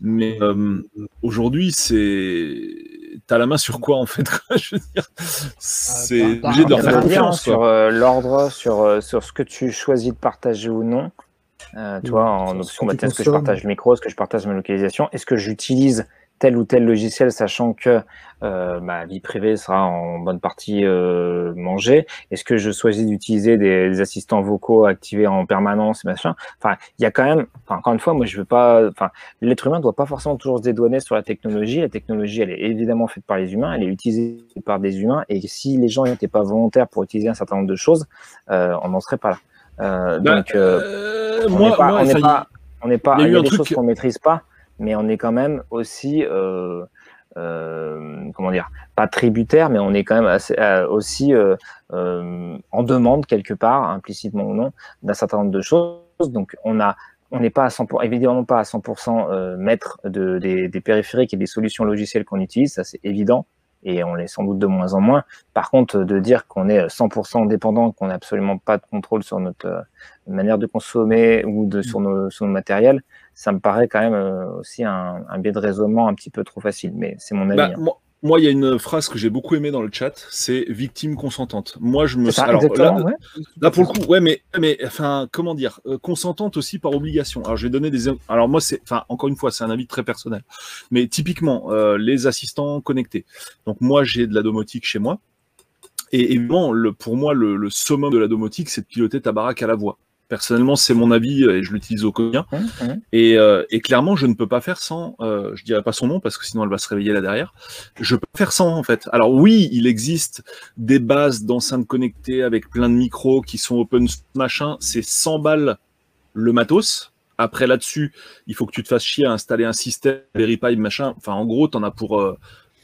Mais euh, aujourd'hui, c'est t'as la main sur quoi en fait Je veux dire, c'est bah, obligé de leur faire confiance. sur quoi. euh, l'ordre, sur, euh, sur ce que tu choisis de partager ou non. Euh, tu Oui, vois, en option, que bah, est-ce que je partage le micro, est-ce que je partage ma localisation, est-ce que j'utilise tel ou tel logiciel, sachant que euh, ma vie privée sera en bonne partie euh, mangée. Est-ce que je choisis d'utiliser des, des assistants vocaux activés en permanence, et machin? Enfin, il y a quand même. Enfin, encore une fois, moi, je veux pas. Enfin, l'être humain ne doit pas forcément toujours se dédouaner sur la technologie. La technologie, elle est évidemment faite par les humains, elle est utilisée par des humains, et si les gens n'étaient pas volontaires pour utiliser un certain nombre de choses, euh, on n'en serait pas là. Euh, Bah, donc, euh, euh, on n'est pas, on n'est pas, on n'est pas, il y a y des truc- choses qu'on maîtrise pas, mais on est quand même aussi, euh, euh, comment dire, pas tributaire, mais on est quand même assez, euh, aussi en demande quelque part, implicitement ou non, d'un certain nombre de choses. Donc, on a, on n'est pas à 100%, évidemment pas à 100% euh, maître de, des, des périphériques et des solutions logicielles qu'on utilise, ça c'est évident, et on l'est sans doute de moins en moins. Par contre, de dire qu'on est 100% dépendant, qu'on n'a absolument pas de contrôle sur notre euh, manière de consommer ou de, sur, nos, sur nos matériels, ça me paraît quand même euh, aussi un, un biais de raisonnement un petit peu trop facile, mais c'est mon avis. bah, hein. moi, moi, il y a une phrase que j'ai beaucoup aimée dans le chat, c'est victime consentante. Moi, je me ça, alors là, ouais. Là pour le coup, ouais, mais mais enfin comment dire, euh, consentante aussi par obligation. Alors je vais donner des, alors moi c'est, enfin encore une fois, c'est un avis très personnel, mais typiquement euh, les assistants connectés. Donc moi j'ai de la domotique chez moi, et évidemment le, pour moi le, le summum de la domotique c'est de piloter ta baraque à la voix. Personnellement, c'est mon avis et je l'utilise au quotidien. Et, euh, et clairement, je ne peux pas faire sans. Euh, je dirais pas son nom parce que sinon elle va se réveiller là derrière. Je peux faire sans en fait. Alors oui, il existe des bases d'enceintes connectées avec plein de micros qui sont open machin. C'est 100 balles le matos. Après là-dessus, il faut que tu te fasses chier à installer un système, Verify, machin. Enfin, en gros, t'en as pour euh,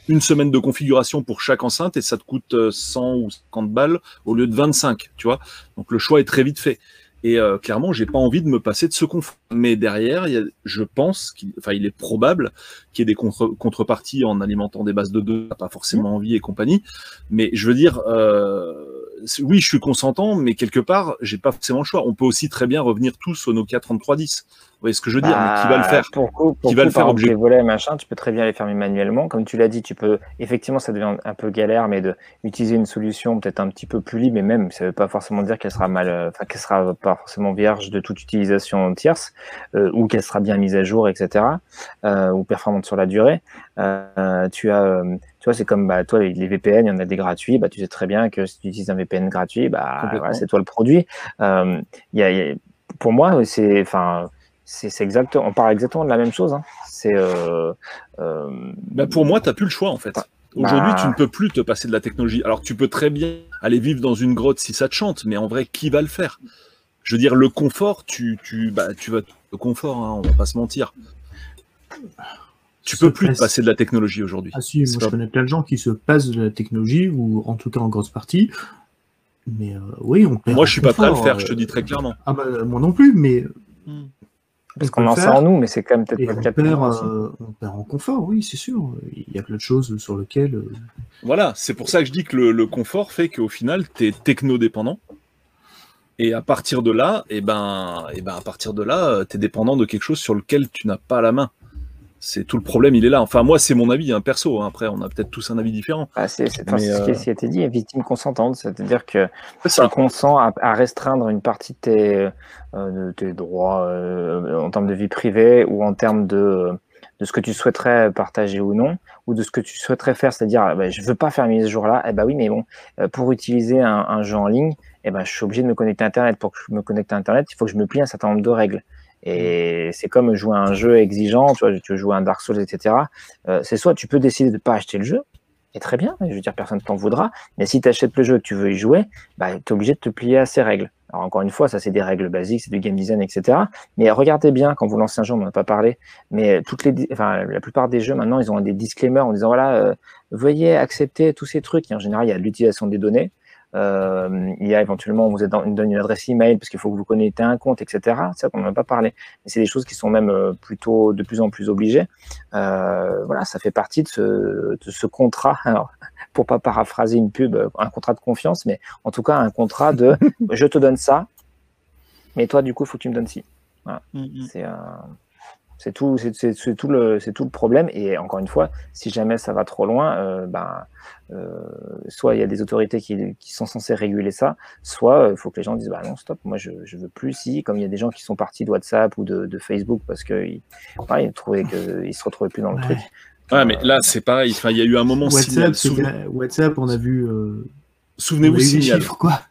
une semaine de configuration pour chaque enceinte et ça te coûte euh, 100 ou 50 balles au lieu de 25, tu vois. Donc le choix est très vite fait. Et euh, clairement, j'ai pas envie de me passer de ce confort. Mais derrière, y a, je pense qu'il il est probable qu'il y ait des contre contreparties en alimentant des bases de deux, pas forcément envie et compagnie. Mais je veux dire, euh, oui, je suis consentant, mais quelque part, j'ai pas forcément le choix. On peut aussi très bien revenir tous au Nokia 3310. Vous voyez ce que je veux dire Mais qui va le Bah, faire Pour, coup, pour Qui va le faire objet- Les volets, machin, tu peux très bien les fermer manuellement. Comme tu l'as dit, tu peux. Effectivement, ça devient un peu galère, mais de utiliser une solution peut-être un petit peu plus libre, mais même, ça veut pas forcément dire qu'elle sera mal, euh, enfin, qu'elle sera pas forcément vierge de toute utilisation tierce, euh, ou qu'elle sera bien mise à jour, etc., euh, ou performante sur la durée. Euh, tu as, tu vois, c'est comme bah, toi, les, les VPN, il y en a des gratuits. Bah, tu sais très bien que si tu utilises un VPN gratuit, bah, voilà, c'est toi le produit. Euh, y a, il y a- pour moi, c'est, enfin, c'est exact, on parle exactement de la même chose. hein. C'est euh, euh, Ben, pour moi, tu n'as plus le choix en fait. Aujourd'hui, Bah. tu ne peux plus te passer de la technologie. Alors, tu peux très bien aller vivre dans une grotte si ça te chante, mais en vrai, qui va le faire? Je veux dire, le confort, tu, tu, bah, tu vas le confort, hein, on va pas se mentir. Tu peux plus te passe- passer de la technologie aujourd'hui. Ah si, moi pas- je connais plein de gens qui se passent de la technologie, ou en tout cas en grosse partie. Mais euh, oui, on perd Moi, je suis pas prêt à le faire, je te euh, dis très clairement. Ah bah moi non plus, mais Parce On qu'on en en nous, mais c'est quand même peut-être Et pas le cas euh, on perd en confort, oui, c'est sûr. Il y a plein de choses sur lesquelles. euh, Voilà, c'est pour ça que je dis que le, le confort fait qu'au final, tu es techno-dépendant. Et à partir de là, et ben, et ben à partir de là, tu es dépendant de quelque chose sur lequel tu n'as pas la main. C'est tout le problème, il est là. Enfin, moi, c'est mon avis, hein, perso. hein. Après, on a peut-être tous un avis différent. Ah, c'est enfin, ce qui euh, ce qui a été dit, victime consentante, c'est-à-dire que tu consens à, à restreindre une partie de tes, euh, de tes droits euh, en termes de vie privée ou en termes de, de ce que tu souhaiterais partager ou non, ou de ce que tu souhaiterais faire, c'est-à-dire ah, ben, je veux pas faire mes jours là, eh ben oui, mais bon, pour utiliser un, un jeu en ligne, eh ben, je suis obligé de me connecter à Internet. Pour que je me connecte à Internet, il faut que je me plie à un certain nombre de règles. Et c'est comme jouer à un jeu exigeant, tu vois, tu jouer à un Dark Souls, etc. Euh, c'est soit tu peux décider de ne pas acheter le jeu, et très bien, je veux dire, personne ne t'en voudra, mais si tu achètes le jeu et que tu veux y jouer, bah, tu es obligé de te plier à ces règles. Alors encore une fois, ça c'est des règles basiques, c'est du game design, etc. Mais regardez bien, quand vous lancez un jeu, on n'en a pas parlé, mais toutes les, di- enfin, la plupart des jeux maintenant, ils ont des disclaimers en disant voilà, euh, veuillez accepter tous ces trucs. Et en général, il y a l'utilisation des données. Euh, il y a éventuellement, on vous on donne une adresse email parce qu'il faut que vous connectez un compte, etc. C'est ça qu'on n'en a pas parlé. Mais c'est des choses qui sont même euh, plutôt de plus en plus obligées. Euh, voilà, ça fait partie de ce, de ce contrat. Alors, pour pas paraphraser une pub, un contrat de confiance, mais en tout cas un contrat de je te donne ça, mais toi du coup il faut que tu me donnes ci. Mm, C'est euh, c'est tout, c'est c'est- c'est tout le c'est tout le problème. Et encore une fois, si jamais ça va trop loin, euh, ben euh, soit il y a des autorités qui, qui sont censées réguler ça, soit il faut que les gens disent bah non stop, moi je je veux plus si comme il y a des gens qui sont partis de WhatsApp ou de, de Facebook parce que ils, pareil, ils trouvaient que ils se retrouvaient plus dans le Ouais. truc. Ouais, mais là, c'est pareil. Enfin, il y a eu un moment signal. WhatsApp, que- WhatsApp, on a vu. euh, on Souvenez-vous a eu des signal. chiffres, quoi.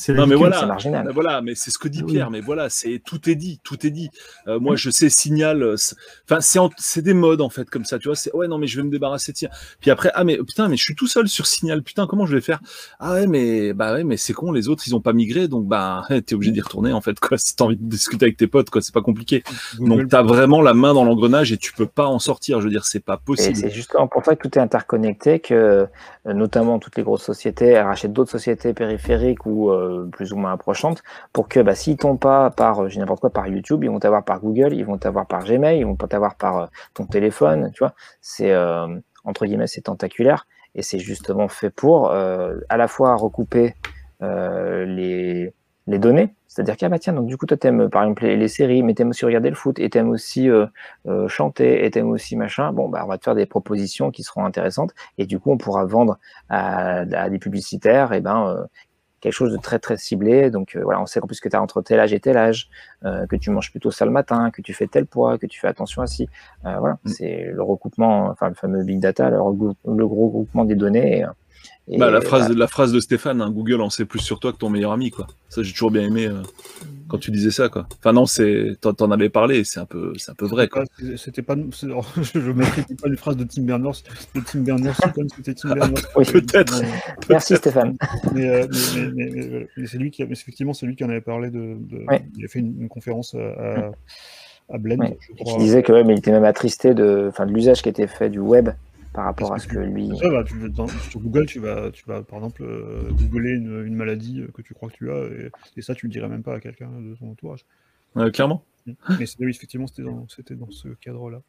C'est Non, mais voilà. Marginal. Ben Voilà, mais c'est ce que dit Ah oui. Pierre. Mais voilà, c'est tout est dit, tout est dit. Euh, moi, je sais Signal. euh, c'est- Enfin, c'est c'est des modes en fait comme ça. Tu vois, c'est ouais, non, mais je vais me débarrasser de. Puis après, ah mais putain, mais je suis tout seul sur Signal. Putain, comment je vais faire? Ah ouais, mais bah ouais, mais c'est con. Les autres, ils ont pas migré, donc bah t'es obligé d'y retourner en fait. Quoi, si t'as envie de discuter avec tes potes, quoi, c'est pas compliqué. Donc t'as vraiment la main dans l'engrenage et tu peux pas en sortir. Je veux dire, c'est pas Et possible. c'est justement pour ça que tout est interconnecté, que euh, notamment toutes les grosses sociétés rachètent d'autres sociétés périphériques ou plus ou moins approchantes pour que bah, s'ils tombent pas par, euh, j'ai n'importe quoi, par YouTube, ils vont t'avoir par Google, ils vont t'avoir par Gmail, ils vont t'avoir par euh, ton téléphone, tu vois. C'est euh, entre guillemets c'est tentaculaire et c'est justement fait pour euh, à la fois recouper euh, les les données, c'est-à-dire qu'à bah tiens donc du coup toi t'aimes par exemple les, séries, mais t'aimes aussi regarder le foot et t'aimes aussi euh, euh, chanter et t'aimes aussi machin, bon, bah, on va te faire des propositions qui seront intéressantes et du coup, on pourra vendre à, des publicitaires et ben, euh, quelque chose de très très ciblé. Donc euh, voilà, on sait qu'en plus que tu as entre tel âge et tel âge, euh, que tu manges plutôt ça le matin, que tu fais tel poids, que tu fais attention à ci. Euh, voilà, Mm. c'est le recoupement, enfin le fameux big data, le, le gros groupement des données. Et, et Bah, la phrase, voilà. la phrase de Stéphane, hein, Google en sait plus sur toi que ton meilleur ami, quoi. Ça, j'ai toujours bien aimé euh, quand tu disais ça, quoi. Enfin non, c'est, t'en, avais parlé, c'est un peu, c'est un peu vrai, quoi. C'était pas- je ne mettrai pas une phrase de Tim Berners, de Tim Berners, comme c'était Tim Berners. Oui. Peut-être. Merci Stéphane. Mais, euh, mais, mais, mais, mais. Mais c'est lui qui, mais effectivement, c'est lui qui en avait parlé de. de- Ouais. Il a fait une, une conférence à, à, à Blend, Ouais. je Et crois. qui disait que même, il était même attristé de, enfin, de l'usage qui était fait du web par rapport à ce que que lui. Ça, bah, tu, dans- sur Google, tu vas, tu vas par exemple euh, googler une, une maladie euh, que tu crois que tu as, et, et ça, tu le dirais même pas à quelqu'un de ton entourage. Euh, clairement. Mais c'est- oui, effectivement, c'était dans, c'était dans ce cadre-là.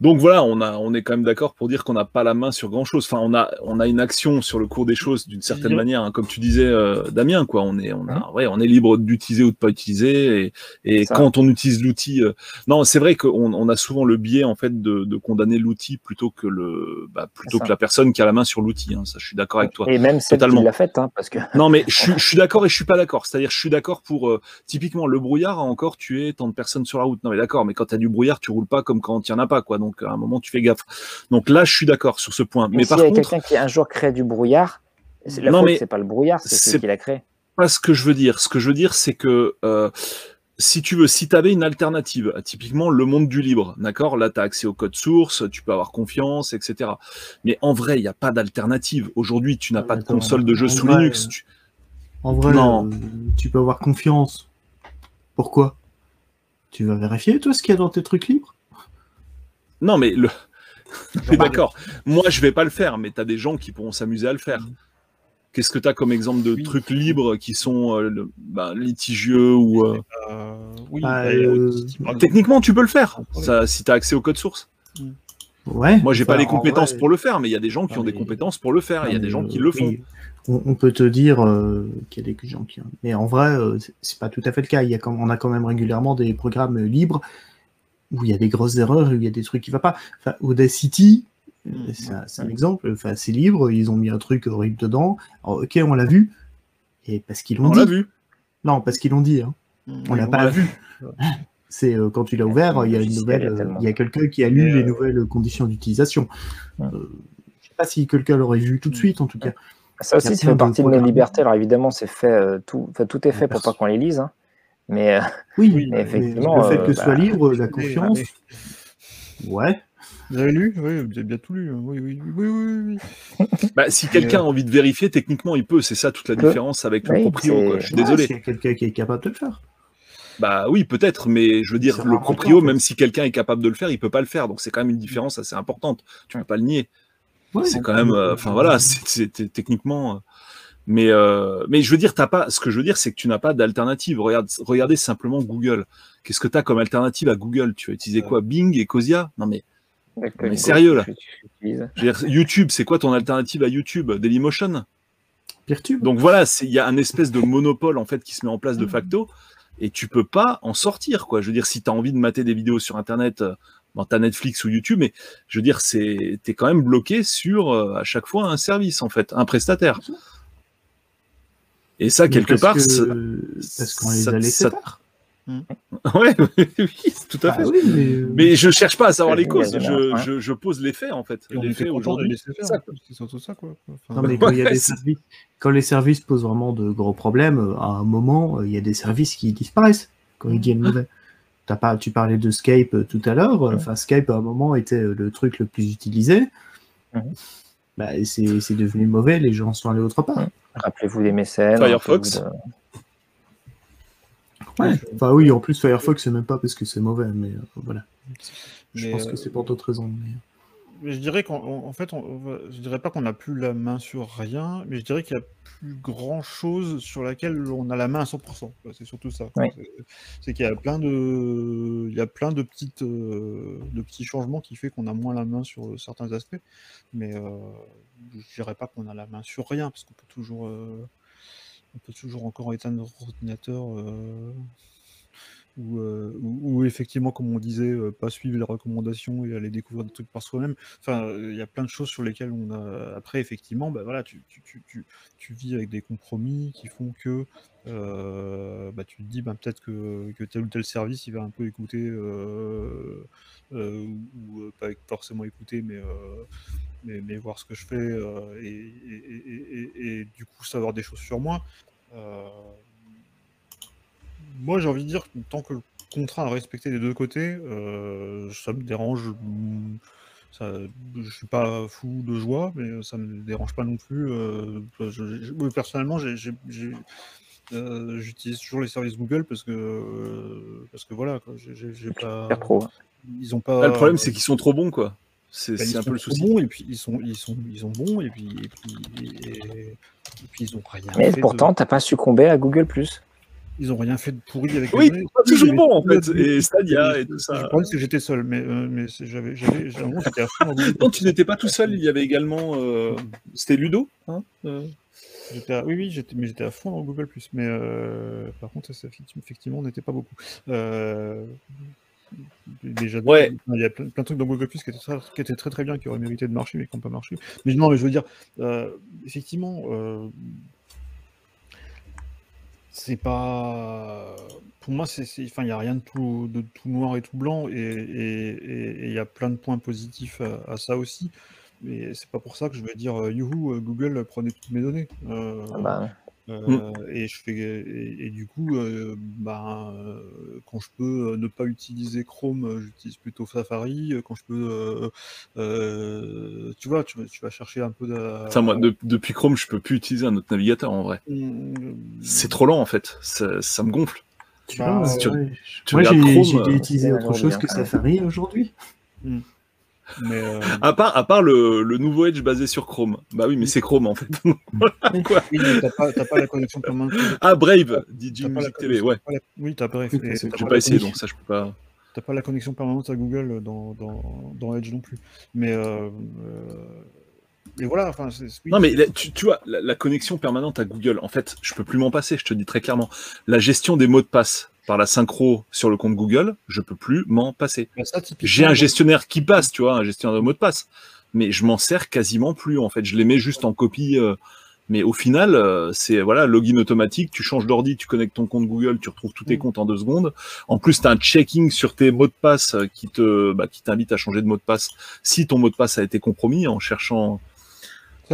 Donc voilà, on, a, on est quand même d'accord pour dire qu'on n'a pas la main sur grand chose. Enfin, on a, on a une action sur le cours des choses d'une certaine manière, hein, comme tu disais, euh, Damien, quoi. On est, on a, ouais, on est libre d'utiliser ou de pas utiliser. Et, quand on utilise l'outil, euh, non, c'est vrai qu'on on a souvent le biais en fait de, de condamner l'outil plutôt que le, bah, plutôt que la personne qui a la main sur l'outil. hein. Ça, je suis d'accord avec toi. Et même celle Totalement. qui l'a faite, hein, parce que Non, mais je, suis- je suis d'accord et je suis pas d'accord. C'est-à-dire, je suis d'accord pour euh, typiquement le brouillard a encore tué tant de personnes sur la route. Non, mais d'accord, mais quand tu as du brouillard, tu roules pas comme quand il y en a pas, quoi. Donc à un moment, tu fais gaffe. Donc là, je suis d'accord sur ce point. Mais Mais s'il par y a contre, quelqu'un qui un jour crée du brouillard, c'est- la Non, faute, mais c'est pas le brouillard, c'est c'est- celui qui l'a créé. pas ce que je veux dire. Ce que je veux dire, c'est que euh, si tu veux, si tu avais une alternative, typiquement le monde du libre, d'accord? Là, tu as accès au code source, tu peux avoir confiance, etc. Mais en vrai, il n'y a pas d'alternative. Aujourd'hui, tu n'as pas de console de jeu sous vrai, Linux. Tu- En vrai, Non. euh, tu peux avoir confiance. Pourquoi? Tu vas vérifier, toi, ce qu'il y a dans tes trucs libres? Non, mais le. D'accord. Moi, je vais pas le faire, mais tu as des gens qui pourront s'amuser à le faire. Qu'est-ce que tu as comme exemple de Oui. trucs libres qui sont euh, le- bah, litigieux ou euh, Euh, oui, Bah, bah, euh, techniquement tu peux le faire ça, si tu as accès au code source. Ouais. Moi j'ai pas Enfin, les en compétences vrai, pour le faire, mais il y a des gens qui Ah, ont des compétences pour le faire. Il y a des gens qui le font. oui, On, on peut te dire euh, qu'il y a des gens qui. Mais en vrai, euh, c'est- pas tout à fait le cas. Il y a comme, on a quand même régulièrement des programmes libres où il y a des grosses erreurs, où il y a des trucs qui ne vont pas. Enfin, Audacity, euh, Mm, c'est un, c'est un ouais. exemple. Enfin, c'est libre, ils ont mis un truc horrible dedans. Alors, ok, on l'a vu. Et parce qu'ils l'ont On dit. l'a vu. Non, parce qu'ils l'ont dit. hein. On l'a pas vu. C'est euh, quand tu l'as ouvert, il y a une nouvelle, il y a euh, tellement. il y a quelqu'un qui a lu les euh, nouvelles conditions d'utilisation. Euh, je sais pas si quelqu'un l'aurait vu tout de Mm. suite, en tout cas. Ça aussi, ça fait partie de nos libertés. Alors évidemment, c'est fait, euh, tout, enfin, tout est fait pour pas qu'on les lise. hein. Mais euh, Oui, mais effectivement, le fait euh, que ce soit bah, libre, la confiance, mais- ouais. Vous avez lu? Oui, vous avez bien tout lu. hein. Oui, oui, oui, oui, oui. Bah, si quelqu'un a envie de vérifier, techniquement il peut. C'est ça toute la différence avec le Oui, proprio. c'est- quoi. Je suis Ouais, désolé. A quelqu'un qui est capable de le faire. Bah oui, peut-être, mais je veux dire, C'est le proprio, même si quelqu'un est capable de le faire, il peut pas le faire. Donc c'est quand même une différence assez importante. Tu peux pas le nier. Ouais, c'est quand même, euh, euh, enfin voilà, c'est c'est- c'est techniquement. Mais euh, mais je veux dire, t'as pas. Ce que je veux dire, c'est que tu n'as pas d'alternative. Regarde, regardez simplement Google. Qu'est-ce que tu as comme alternative à Google? Tu vas utiliser quoi? Bing et Cosia? Non mais Mais sérieux, là. je veux dire, YouTube, c'est quoi ton alternative à YouTube? Dailymotion? Peertube. Donc voilà, il y a un espèce de monopole en fait qui se met en place de facto et tu peux pas en sortir quoi. Je veux dire, si tu as envie de mater des vidéos sur internet, euh, dans ta Netflix ou YouTube, mais je veux dire, c'est t'es quand même bloqué sur euh, à chaque fois un service en fait, un prestataire. Et ça, Mais quelque parce part, que- c'est- Parce qu'on les ça- a laissés ça- tard. ouais, oui, tout à Ah fait. oui, mais, euh, Mais je cherche pas à savoir les causes, je, ouais. je, je pose les faits en fait. Et les faits aujourd'hui. ça, C'est ça, quoi. Enfin, Non, mais quand, y a des services, les services posent vraiment de gros problèmes, à un moment, euh, il y a des services qui disparaissent quand ils deviennent mauvais. T'as pas, tu parlais de Skype euh, tout à l'heure. euh, Enfin, Skype à un moment était le truc le plus utilisé. Mhm. Bah, c'est devenu mauvais. Les gens sont allés autre part. Rappelez-vous des mécènes. Firefox. de- Ouais. Enfin oui, en plus Firefox c'est même pas parce que c'est mauvais, mais euh, voilà. Je Mais, pense euh, que c'est pour d'autres raisons. Mais je dirais qu'en en en fait, on, je dirais pas qu'on n'a plus la main sur rien, mais je dirais qu'il y a plus grand chose sur laquelle on a la main à 100%. quoi. C'est surtout ça. Oui. C'est- qu'il y a plein de, il y a plein de petites, euh, de petits changements qui fait qu'on a moins la main sur certains aspects. Mais euh, je dirais pas qu'on a la main sur rien parce qu'on peut toujours, euh, on peut toujours encore éteindre notre ordinateur. euh, ou, euh, ou- ou effectivement, comme on disait, euh, pas suivre les recommandations et aller découvrir des trucs par soi-même. Enfin, il y a plein de choses sur lesquelles on a. Après, effectivement, bah voilà, tu, vis avec des compromis qui font que euh, bah, tu te dis bah, peut-être que, tel ou tel service il va un peu écouter euh, ou pas forcément écouter, mais, voir ce que je fais et du coup savoir des choses sur moi. Euh, moi, j'ai envie de dire que tant que le contrat à respecter des deux côtés, euh, ça me dérange. mm, Ça, je suis pas fou de joie, mais ça me dérange pas non plus. euh, je- je- moi, personnellement, j'ai- j'ai- j'ai- euh, j'utilise toujours les services Google parce que euh, parce que voilà, quoi, j'ai- pas. Pro. Ils ont pas. Ah, le problème, c'est qu'ils sont trop bons, quoi. C'est c'est ils un sont peu le souci. bons et puis ils sont ils sont ils sont bons et puis et puis, et, et puis ils ont rien Mais fait de- pourtant, t'as pas succomé à Google Plus. Ils ont rien fait de pourri avec Oui, pas toujours bon, en fait. Et Stadia et tout ça. Problème, c'est que j'étais seul, mais, euh, mais j'avais, j'avais, j'étais. Non, tu n'étais pas tout seul. Il y avait également, euh, c'était Ludo. Hein euh, à- oui, oui, j'étais, mais j'étais à fond dans Google+. Mais euh, par contre, ça, effectivement, on n'était pas beaucoup. Déjà, Ouais. il y a plein, plein de trucs dans Google+, qui étaient, très, qui étaient très très bien, qui auraient mérité de marcher, mais qui n'ont pas marché. Mais non, mais je veux dire, effectivement, c'est pas... Pour moi, c'est, enfin, il n'y a rien de tout, de tout noir et tout blanc, et il y a plein de points positifs à, à ça aussi. Mais c'est pas pour ça que je vais dire euh, youhou, euh, Google prenez toutes mes données. Euh, Ah bah, euh, et je fais et, et du coup, euh, ben, euh, quand je peux ne pas utiliser Chrome, j'utilise plutôt Safari. Quand je peux, euh, euh, tu vois, tu, vas- tu vas chercher un peu de. Moi, depuis Chrome, je peux plus utiliser un autre navigateur en vrai. Mm, C'est trop lent en fait. Ça, ça me gonfle. Tu Bah, vois, si tu- ouais. tu Moi regardes j'ai c'est autre chose bien, que. Safari aujourd'hui. Mais, euh, À part, à part le, le nouveau Edge basé sur Chrome. Bah oui, mais c'est Chrome en fait. Quoi oui, t'as pas, t'as pas la connexion permanente. Ah, Brave, DJ Music TV, connexion- ouais. la- Oui, t'as t'as J'ai pas essayé, connexion- donc ça, je peux pas. T'as pas la connexion permanente à Google dans, dans, dans Edge non plus. Mais euh, euh, et voilà, enfin, c'est, oui, Non, mais tu vois, la, la connexion permanente à Google, en fait, je peux plus m'en passer, je te dis très clairement. La gestion des mots de passe par la synchro sur le compte Google, je peux plus m'en passer. bah, J'ai un gestionnaire qui passe, tu vois, un gestionnaire de mots de passe, mais je m'en sers quasiment plus, en fait. Je les mets juste en copie. euh, mais au final, euh, c'est voilà, login automatique, tu changes d'ordi, tu connectes ton compte Google, tu retrouves tous tes Mm. comptes en deux secondes. En plus, tu as un checking sur tes mots de passe euh, qui te bah, qui t'invite à changer de mot de passe si ton mot de passe a été compromis en cherchant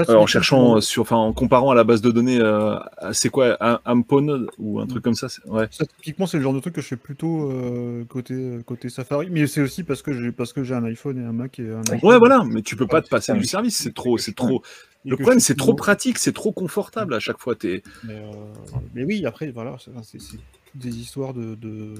ça, euh, en cherchant euh, sur, enfin, en comparant à la base de données, euh, c'est quoi, un Ampon ou un truc comme ça, ouais. Ça, typiquement, c'est le genre de truc que je fais plutôt euh, côté, côté Safari, mais c'est aussi parce que j'ai parce que j'ai un iPhone et un Mac et un iPhone. Ouais, voilà, mais tu peux pas te passer du service, c'est trop, c'est trop. Le problème, c'est trop pratique, c'est trop confortable à chaque fois. T'es, Mais, mais oui, après, voilà, c'est des histoires de, de,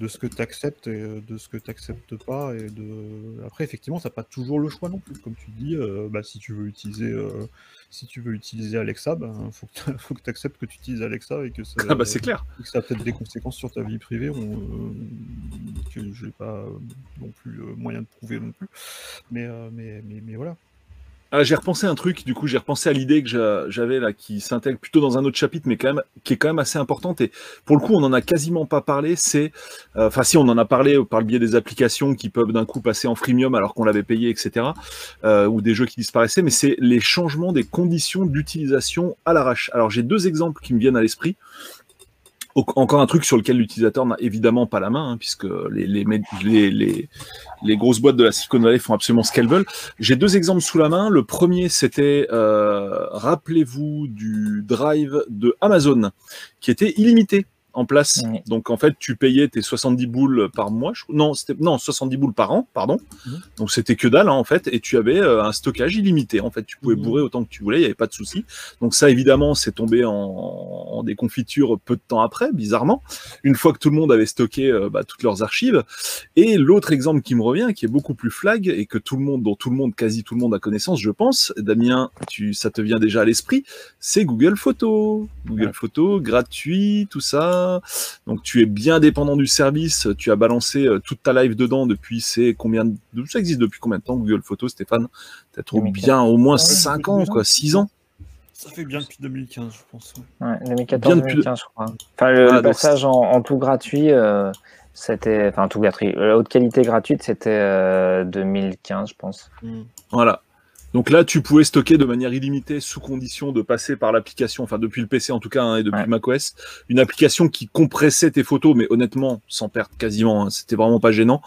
de ce que tu acceptes et euh, de ce que tu n'acceptes pas. Et de... Après, effectivement, n'as pas toujours le choix non plus. Comme tu dis, euh, bah, si tu veux utiliser. euh, si tu veux utiliser Alexa, il faut que tu acceptes que tu utilises Alexa et que ça, ah bah c'est clair. et que ça a peut-être des conséquences sur ta vie privée on, euh, que j'ai pas euh, non plus moyen de prouver non plus. Mais, mais, mais, mais voilà. Ah, j'ai repensé un truc, du coup, j'ai repensé à l'idée que j'a- j'avais là, qui s'intègre plutôt dans un autre chapitre, mais quand même, qui est quand même assez importante. Et pour le coup, on en a quasiment pas parlé. C'est, euh, enfin, si on en a parlé par le biais des applications qui peuvent d'un coup passer en freemium alors qu'on l'avait payé, etc., euh, ou des jeux qui disparaissaient. Mais c'est les changements des conditions d'utilisation à l'arrache. Alors, j'ai deux exemples qui me viennent à l'esprit. Encore un truc sur lequel l'utilisateur n'a évidemment pas la main, hein, puisque les grosses boîtes de la Silicon Valley font absolument ce qu'elles veulent. J'ai deux exemples sous la main. Le premier, c'était, euh, rappelez-vous du drive de Amazon, qui était illimité en place. Donc en fait, tu payais tes 70 boules par mois. je- Non, c'était non 70 boules par an, pardon. Mhm. Donc c'était que dalle hein, en fait, et tu avais euh, un stockage illimité. En fait, tu pouvais Mhm. bourrer autant que tu voulais, il n'y avait pas de souci. Donc ça, évidemment, c'est tombé en, en déconfiture peu de temps après, bizarrement. Une fois que tout le monde avait stocké euh, bah, toutes leurs archives. Et l'autre exemple qui me revient, qui est beaucoup plus flag et que tout le monde, dont tout le monde, quasi tout le monde a connaissance, je pense. Damien, tu, ça te vient déjà à l'esprit, c'est Google Photos. Google. Photos, gratuit, tout ça. Donc tu es bien dépendant du service. Tu as balancé euh, toute ta live dedans depuis c'est combien de... ça existe depuis combien de temps Google Photos, Stéphane? Peut-être au 2015. bien au moins Ouais, 5 depuis ans, 2015. quoi, 6 ans? Ça fait bien depuis 2015, je pense. ouais. Ouais, Bien 2014-2015, je crois. Enfin, le, Ah, le passage en, en tout gratuit, euh, c'était. Enfin, tout gratuit. La haute qualité gratuite, c'était euh, 2015, je pense. Mm. Voilà. Donc là, tu pouvais stocker de manière illimitée, sous condition de passer par l'application, enfin depuis le PC en tout cas, hein, et depuis Ouais. macOS, une application qui compressait tes photos, mais honnêtement, sans perte quasiment, hein, c'était vraiment pas gênant.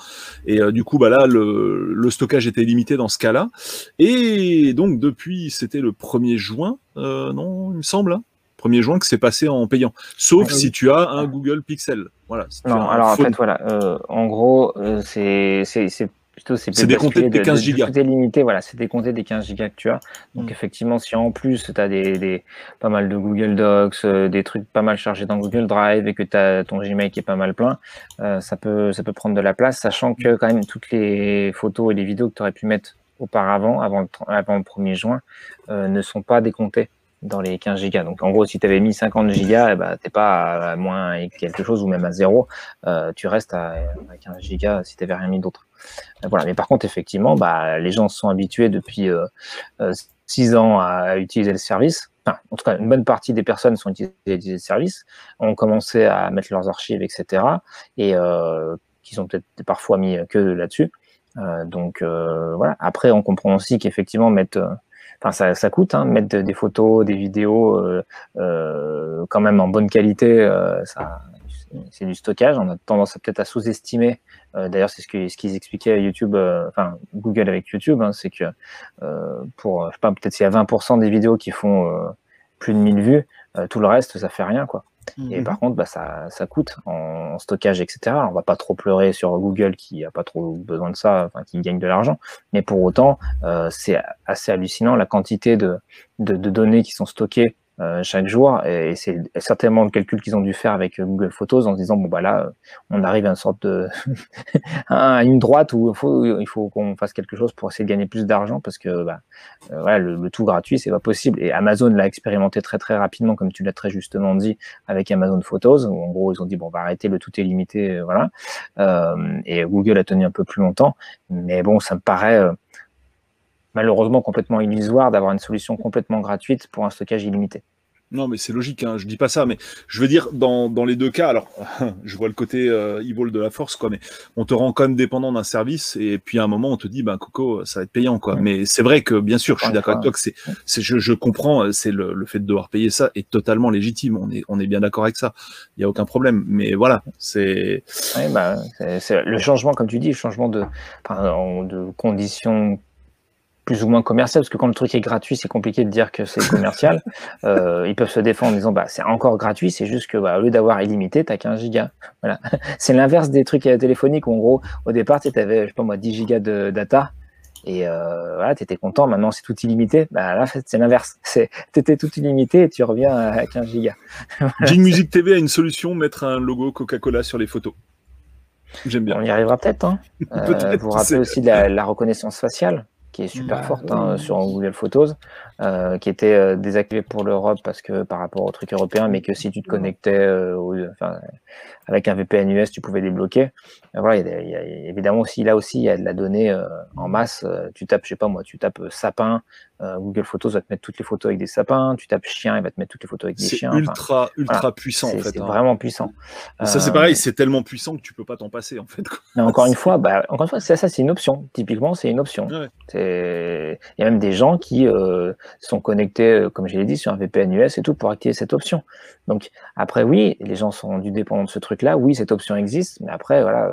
Et euh, du coup, bah là, le, le stockage était limité dans ce cas-là. Et donc depuis, c'était le 1er juin, euh, non, il me semble, hein, 1er juin que c'est passé en payant. Sauf si tu as un Google Pixel. Voilà. Si Non, alors en fait, voilà. euh, en gros, euh, c'est c'est- c'est plutôt. C'est décompté de tes 15 gigas. Tout est limité, voilà. C'est décompté des 15 gigas que tu as. Donc Mm. effectivement, si en plus tu as des, des, pas mal de Google Docs, euh, des trucs pas mal chargés dans Google Drive et que tu as ton Gmail qui est pas mal plein, euh, ça, peut, ça peut prendre de la place, sachant que quand même toutes les photos et les vidéos que tu aurais pu mettre auparavant, avant le, avant le 1er juin, euh, ne sont pas décomptées dans les 15 gigas. Donc en gros, si tu avais mis 50 gigas, eh ben, t'es pas à moins quelque chose ou même à zéro, euh, tu restes à, à 15 gigas si tu n'avais rien mis d'autre. Euh, Voilà. Mais par contre, effectivement, bah, les gens sont habitués depuis euh, euh, 6 ans à utiliser le service. Enfin, en tout cas, une bonne partie des personnes sont utilisées le service, ont commencé à mettre leurs archives, etc. Et euh, qui sont peut-être parfois mis que là-dessus. Euh, donc euh, voilà. Après, on comprend aussi qu'effectivement, mettre euh, Enfin, ça, ça coûte, hein, mettre des photos, des vidéos, euh, euh, quand même en bonne qualité, euh, ça, c'est du stockage. On a tendance à peut-être à sous-estimer. D'ailleurs, c'est ce qu'ils expliquaient à YouTube, enfin Google avec YouTube, hein, c'est que pour, je sais pas, peut-être s'il y a 20% des vidéos qui font plus de 1000 vues, tout le reste, ça fait rien, quoi. Et Mhm. par contre, bah, ça, ça coûte en stockage, etc. Alors, on va pas trop pleurer sur Google qui a pas trop besoin de ça, enfin, qui gagne de l'argent. Mais pour autant, euh, c'est assez hallucinant la quantité de, de, de données qui sont stockées chaque jour. Et c'est certainement le calcul qu'ils ont dû faire avec euh, Google Photos en se disant bon bah là, on arrive à une sorte de à une droite où il faut qu'on fasse quelque chose pour essayer de gagner plus d'argent parce que bah, euh, voilà, le, tout gratuit c'est pas possible. Et Amazon l'a expérimenté très très rapidement comme tu l'as très justement dit avec Amazon Photos où en gros ils ont dit bon on va arrêter le tout est limité voilà. et Google a tenu un peu plus longtemps, mais bon ça me paraît malheureusement complètement illusoire d'avoir une solution complètement gratuite pour un stockage illimité. Non, mais c'est logique, hein, je dis pas ça, mais je veux dire, dans, dans les deux cas, alors, je vois le côté euh, evil de la force, quoi, mais on te rend quand même dépendant d'un service, et puis à un moment, on te dit, ben, Coco, ça va être payant, quoi. Mais c'est vrai que, bien sûr, je suis d'accord avec toi que c'est, je, je comprends, c'est le, le, fait de devoir payer ça est totalement légitime, on est, on est bien d'accord avec ça, il n'y a aucun problème, mais voilà, c'est. Oui, bah, c'est, le changement, comme tu dis, le changement de, de conditions plus ou moins commercial, parce que quand le truc est gratuit, c'est compliqué de dire que c'est commercial. euh, ils peuvent se défendre en disant bah c'est encore gratuit, c'est juste que bah, au lieu d'avoir illimité, t'as 15 gigas. Voilà. c'est l'inverse des trucs téléphoniques où en gros, au départ, tu avais, je sais pas moi, 10 gigas de data. Et euh, voilà, tu étais content, maintenant c'est tout illimité. Bah là, c'est l'inverse. Tu étais tout illimité et tu reviens à 15 gigas. voilà, Music TV a une solution, mettre un logo Coca-Cola sur les photos. J'aime bien. On y arrivera peut-être. Hein. Euh, vous vous rappelez aussi de la, la reconnaissance faciale qui est super bah, forte hein, sur Google Photos, euh, qui était euh, désactivée pour l'Europe parce que par rapport au truc européen, mais que si tu te connectais euh, au, enfin, avec un VPN US, tu pouvais débloquer. Voilà, il y a, il y a, évidemment aussi là aussi il y a de la donnée en masse. tu tapes, je sais pas moi, tu tapes sapin, Google Photos va te mettre toutes les photos avec des sapins. Tu tapes chien, il va te mettre toutes les photos avec des chiens. C'est ultra enfin, ultra voilà, puissant en fait. C'est hein. vraiment puissant. Et ça c'est pareil, c'est tellement puissant que tu peux pas t'en passer en fait. Quoi. Mais encore une fois, bah, encore une fois, ça, ça c'est une option. Typiquement, c'est une option. Ouais. Il y a même des gens qui sont connectés, comme je l'ai dit, sur un VPN US et tout pour activer cette option. Donc après, oui, les gens sont rendus dépendants de ce truc-là. Oui, cette option existe, mais après, voilà,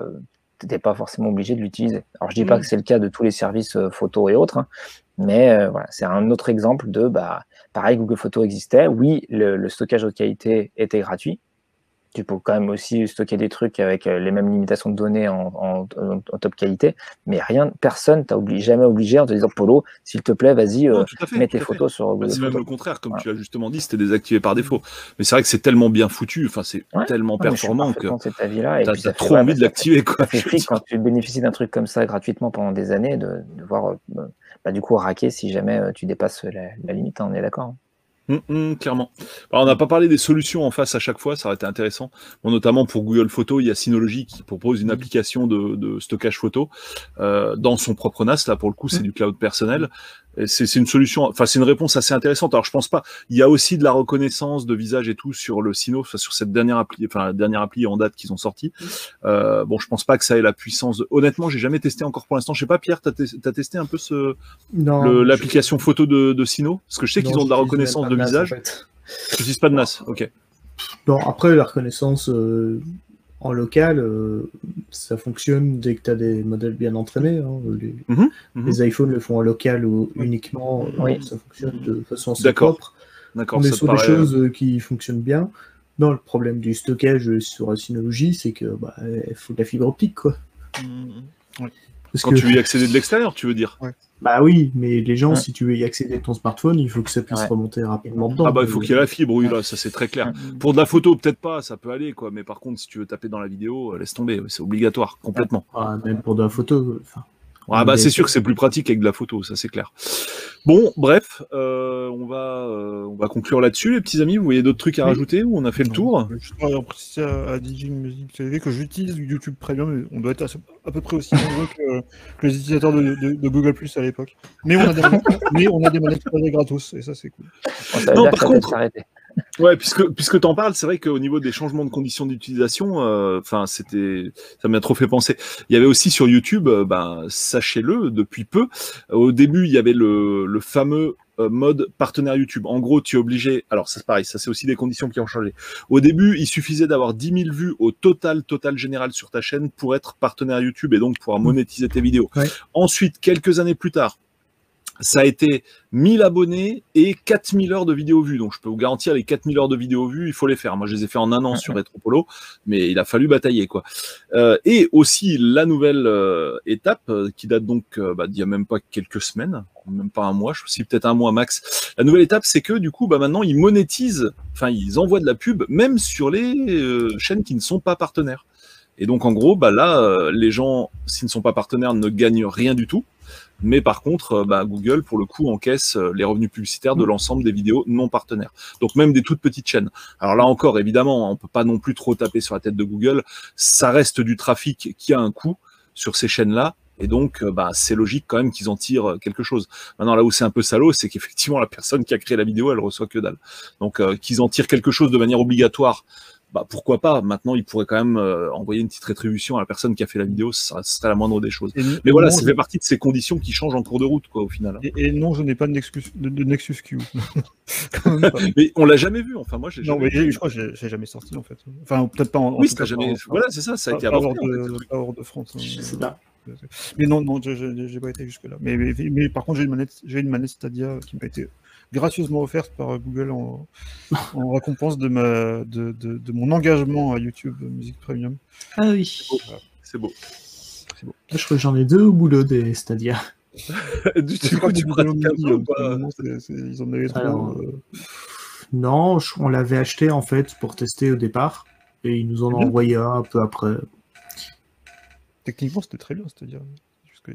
tu n'es pas forcément obligé de l'utiliser. Alors je dis mmh. pas que c'est le cas de tous les services euh, photos et autres, hein, mais euh, voilà, c'est un autre exemple de, bah, pareil, Google Photos existait. Oui, le, le stockage haute qualité était gratuit tu peux quand même aussi stocker des trucs avec euh, les mêmes limitations de données en, en, en top qualité, mais rien, personne t'a obligé, jamais obligé en te disant Polo, s'il te plaît, vas-y, euh, mets tes photos sur Google. C'est même le contraire, comme tu as justement dit, c'était désactivé par défaut. Mais c'est vrai que c'est tellement bien foutu, enfin c'est ouais. tellement ouais, performant que tu as, trop envie de l'activer. Quand tu bénéficies d'un truc comme ça gratuitement pendant des années, de, de voir euh, bah, du coup raquer si jamais tu dépasses la, la limite, hein, on est d'accord. Hein. Mmh, mmh, clairement. Alors, on n'a pas parlé des solutions en face à chaque fois, ça aurait été intéressant. Bon, notamment pour Google Photos, il y a Synology qui propose une application de, de stockage photo euh, dans son propre NAS. Là, pour le coup, c'est du cloud personnel. C'est une solution, enfin, c'est une réponse assez intéressante. Alors, je pense pas. Il y a aussi de la reconnaissance de visage et tout sur le Sino, enfin, sur cette dernière appli, enfin, la dernière appli en date qu'ils ont sorti. Euh, bon, je pense pas que ça ait la puissance. De... Honnêtement, j'ai jamais testé encore pour l'instant. Je sais pas, Pierre, t'as as testé un peu ce l'application je... photo de, de Sino? Parce que je sais qu'ils ont de la reconnaissance de visage. En fait. Je n'utilise pas de NAS, ok. Non, après, la reconnaissance euh, en local, euh, ça fonctionne dès que tu as des modèles bien entraînés. Hein. Les, mm -hmm, mm -hmm. les, iPhones le font en local ou uniquement, oui. ça fonctionne de façon assez propre. On est sur paraît... des choses euh, qui fonctionnent bien. Non, le problème du stockage sur Synology, c'est que bah, il faut de la fibre optique, quoi. Mm Quand que... tu veux y accéder de l'extérieur, tu veux dire ouais. Bah oui, mais les gens, ouais. si tu veux y accéder de ton smartphone, il faut que ça puisse ouais. remonter rapidement dedans. Ah bah il faut qu'il y ait la fibre, oui, là, ça c'est très clair. Pour de la photo, peut-être pas, ça peut aller, quoi. Mais par contre, si tu veux taper dans la vidéo, laisse tomber, c'est obligatoire, complètement. Ah, même pour de la photo, enfin. Ah bah c'est sûr que c'est plus pratique avec de la photo, ça c'est clair. Bon, bref, euh, on va euh, on va conclure là-dessus, les petits amis. Vous voyez d'autres trucs à rajouter ou on a fait le tour? Je voudrais préciser à, à DJ Music TV que j'utilise YouTube Premium, mais on doit être à, à peu près aussi nombreux que, que, les utilisateurs de, de, de Google Plus à l'époque. Mais on a des mais on a des manettes gratos et ça c'est cool. Bon, non, par contre. Ouais, puisque puisque t'en parles, c'est vrai qu'au niveau des changements de conditions d'utilisation, enfin euh, c'était, ça m'a trop fait penser. Il y avait aussi sur YouTube, euh, ben sachez-le, depuis peu, au début il y avait le, le fameux euh, mode partenaire YouTube. En gros, tu es obligé. Alors ça c'est pareil, ça c'est aussi des conditions qui ont changé. Au début, il suffisait d'avoir 10 000 vues au total total général sur ta chaîne pour être partenaire YouTube et donc pouvoir monétiser tes vidéos. Ouais. Ensuite, quelques années plus tard ça a été 1000 abonnés et 4000 heures de vidéos vues. Donc je peux vous garantir, les 4000 heures de vidéos vues, il faut les faire. Moi, je les ai fait en un an sur Retropolo, mais il a fallu batailler. quoi. Euh, et aussi, la nouvelle euh, étape, euh, qui date donc bah, d'il y a même pas quelques semaines, même pas un mois, je sais peut-être un mois max. La nouvelle étape, c'est que du coup, bah, maintenant, ils monétisent, enfin, ils envoient de la pub, même sur les euh, chaînes qui ne sont pas partenaires. Et donc, en gros, bah, là, euh, les gens, s'ils ne sont pas partenaires, ne gagnent rien du tout. Mais par contre, euh, bah, Google, pour le coup, encaisse euh, les revenus publicitaires de l'ensemble des vidéos non partenaires. Donc même des toutes petites chaînes. Alors là encore, évidemment, on peut pas non plus trop taper sur la tête de Google. Ça reste du trafic qui a un coût sur ces chaînes-là. Et donc, euh, bah, c'est logique quand même qu'ils en tirent quelque chose. Maintenant, là où c'est un peu salaud, c'est qu'effectivement, la personne qui a créé la vidéo, elle reçoit que dalle. Donc, euh, qu'ils en tirent quelque chose de manière obligatoire, bah, pourquoi pas Maintenant, ils pourraient quand même euh, envoyer une petite rétribution à la personne qui a fait la vidéo, ça serait la moindre des choses. Et Mais voilà, ça je- fait partie de ces conditions qui changent en cours de route, quoi, au final. Et, et non, je n'ai pas de Nexus, de, de Nexus Q. Mais on l'a jamais vu. Enfin, moi, j'ai non, jamais mais j'ai- vu. je crois que j'ai- j'ai jamais sorti en fait. Enfin, peut-être pas en. Oui, ça jamais. Voilà, c'est ça. Ça a pas- été avorté. hors en fait, de, hors de France. hein. Je sais pas. Mais non, non, je n'ai pas été jusque-là. Mais, mais, mais par contre, j'ai une manette, j'ai une manette Stadia qui m'a été gracieusement offerte par Google en, en récompense de, ma, de, de, de mon engagement à YouTube Music Premium. Ah oui. C'est beau. Je crois que j'en ai deux au boulot des Stadia. du coup, tu Ils en avaient trop. Alors, euh, Non, on l'avait acheté en fait pour tester au départ. Et ils nous en ont Mhm. envoyé un un peu après. Techniquement, c'était très bien, c'est-à-dire.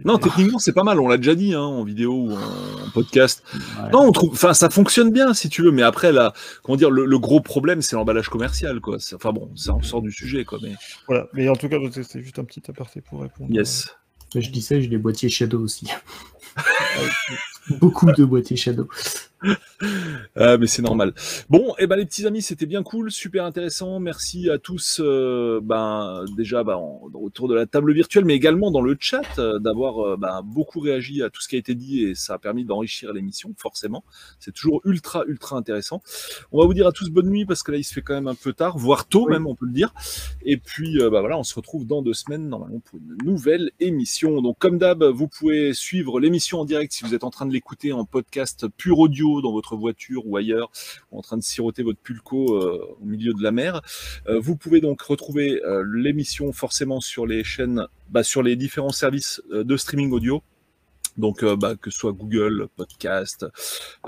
Non, techniquement, c'est pas mal. On l'a déjà dit hein, en vidéo ou en, en podcast. Ouais. Non, on trouve. Enfin, ça fonctionne bien si tu veux. Mais après, là, comment dire, le, le gros problème, c'est l'emballage commercial, quoi. Enfin bon, ça en sort du sujet, quoi. Mais Voilà, mais en tout cas, c'est juste un petit aparté pour répondre. yes. Je disais, j'ai des boîtiers Shadow aussi. Beaucoup de boîtiers Shadow. Ah, mais c'est normal. Bon, et ben les petits amis, c'était bien cool, super intéressant. Merci à tous, euh, ben déjà ben, en- autour de la table virtuelle, mais également dans le chat, euh, d'avoir euh, ben, beaucoup réagi à tout ce qui a été dit et ça a permis d'enrichir l'émission, forcément. C'est toujours ultra ultra intéressant. On va vous dire à tous bonne nuit parce que là il se fait quand même un peu tard, voire tôt Oui. même, on peut le dire. Et puis ben, voilà, on se retrouve dans deux semaines normalement pour une nouvelle émission. Donc comme d'hab, vous pouvez suivre l'émission en direct si vous êtes en train de l'écouter en podcast pur audio dans votre voiture ou ailleurs, en train de siroter votre pulco euh, au milieu de la mer. Euh, vous pouvez donc retrouver euh, l'émission forcément sur les chaînes, bah, sur les différents services de streaming audio. Donc, euh, bah, que ce soit Google Podcast,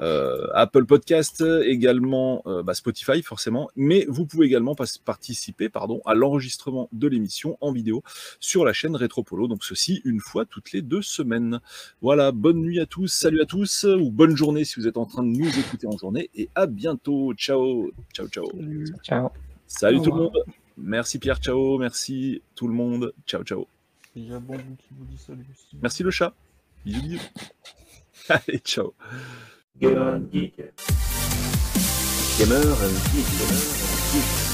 euh, Apple Podcast, également euh, bah, Spotify forcément, mais vous pouvez également participer pardon, à l'enregistrement de l'émission en vidéo sur la chaîne Retropolo. Donc ceci une fois toutes les deux semaines. Voilà, bonne nuit à tous, salut à tous, ou bonne journée si vous êtes en train de nous écouter en journée, et à bientôt. Ciao, ciao, ciao. Salut. Ciao. Salut tout le monde. Merci Pierre, ciao. Merci tout le monde. Ciao, ciao. Il y a Bambou qui vous dit salut aussi. Merci le chat. Bisous, bisous. Allez, ciao. Gamer and Geek. Gamer and Geek. Gamer and Geek.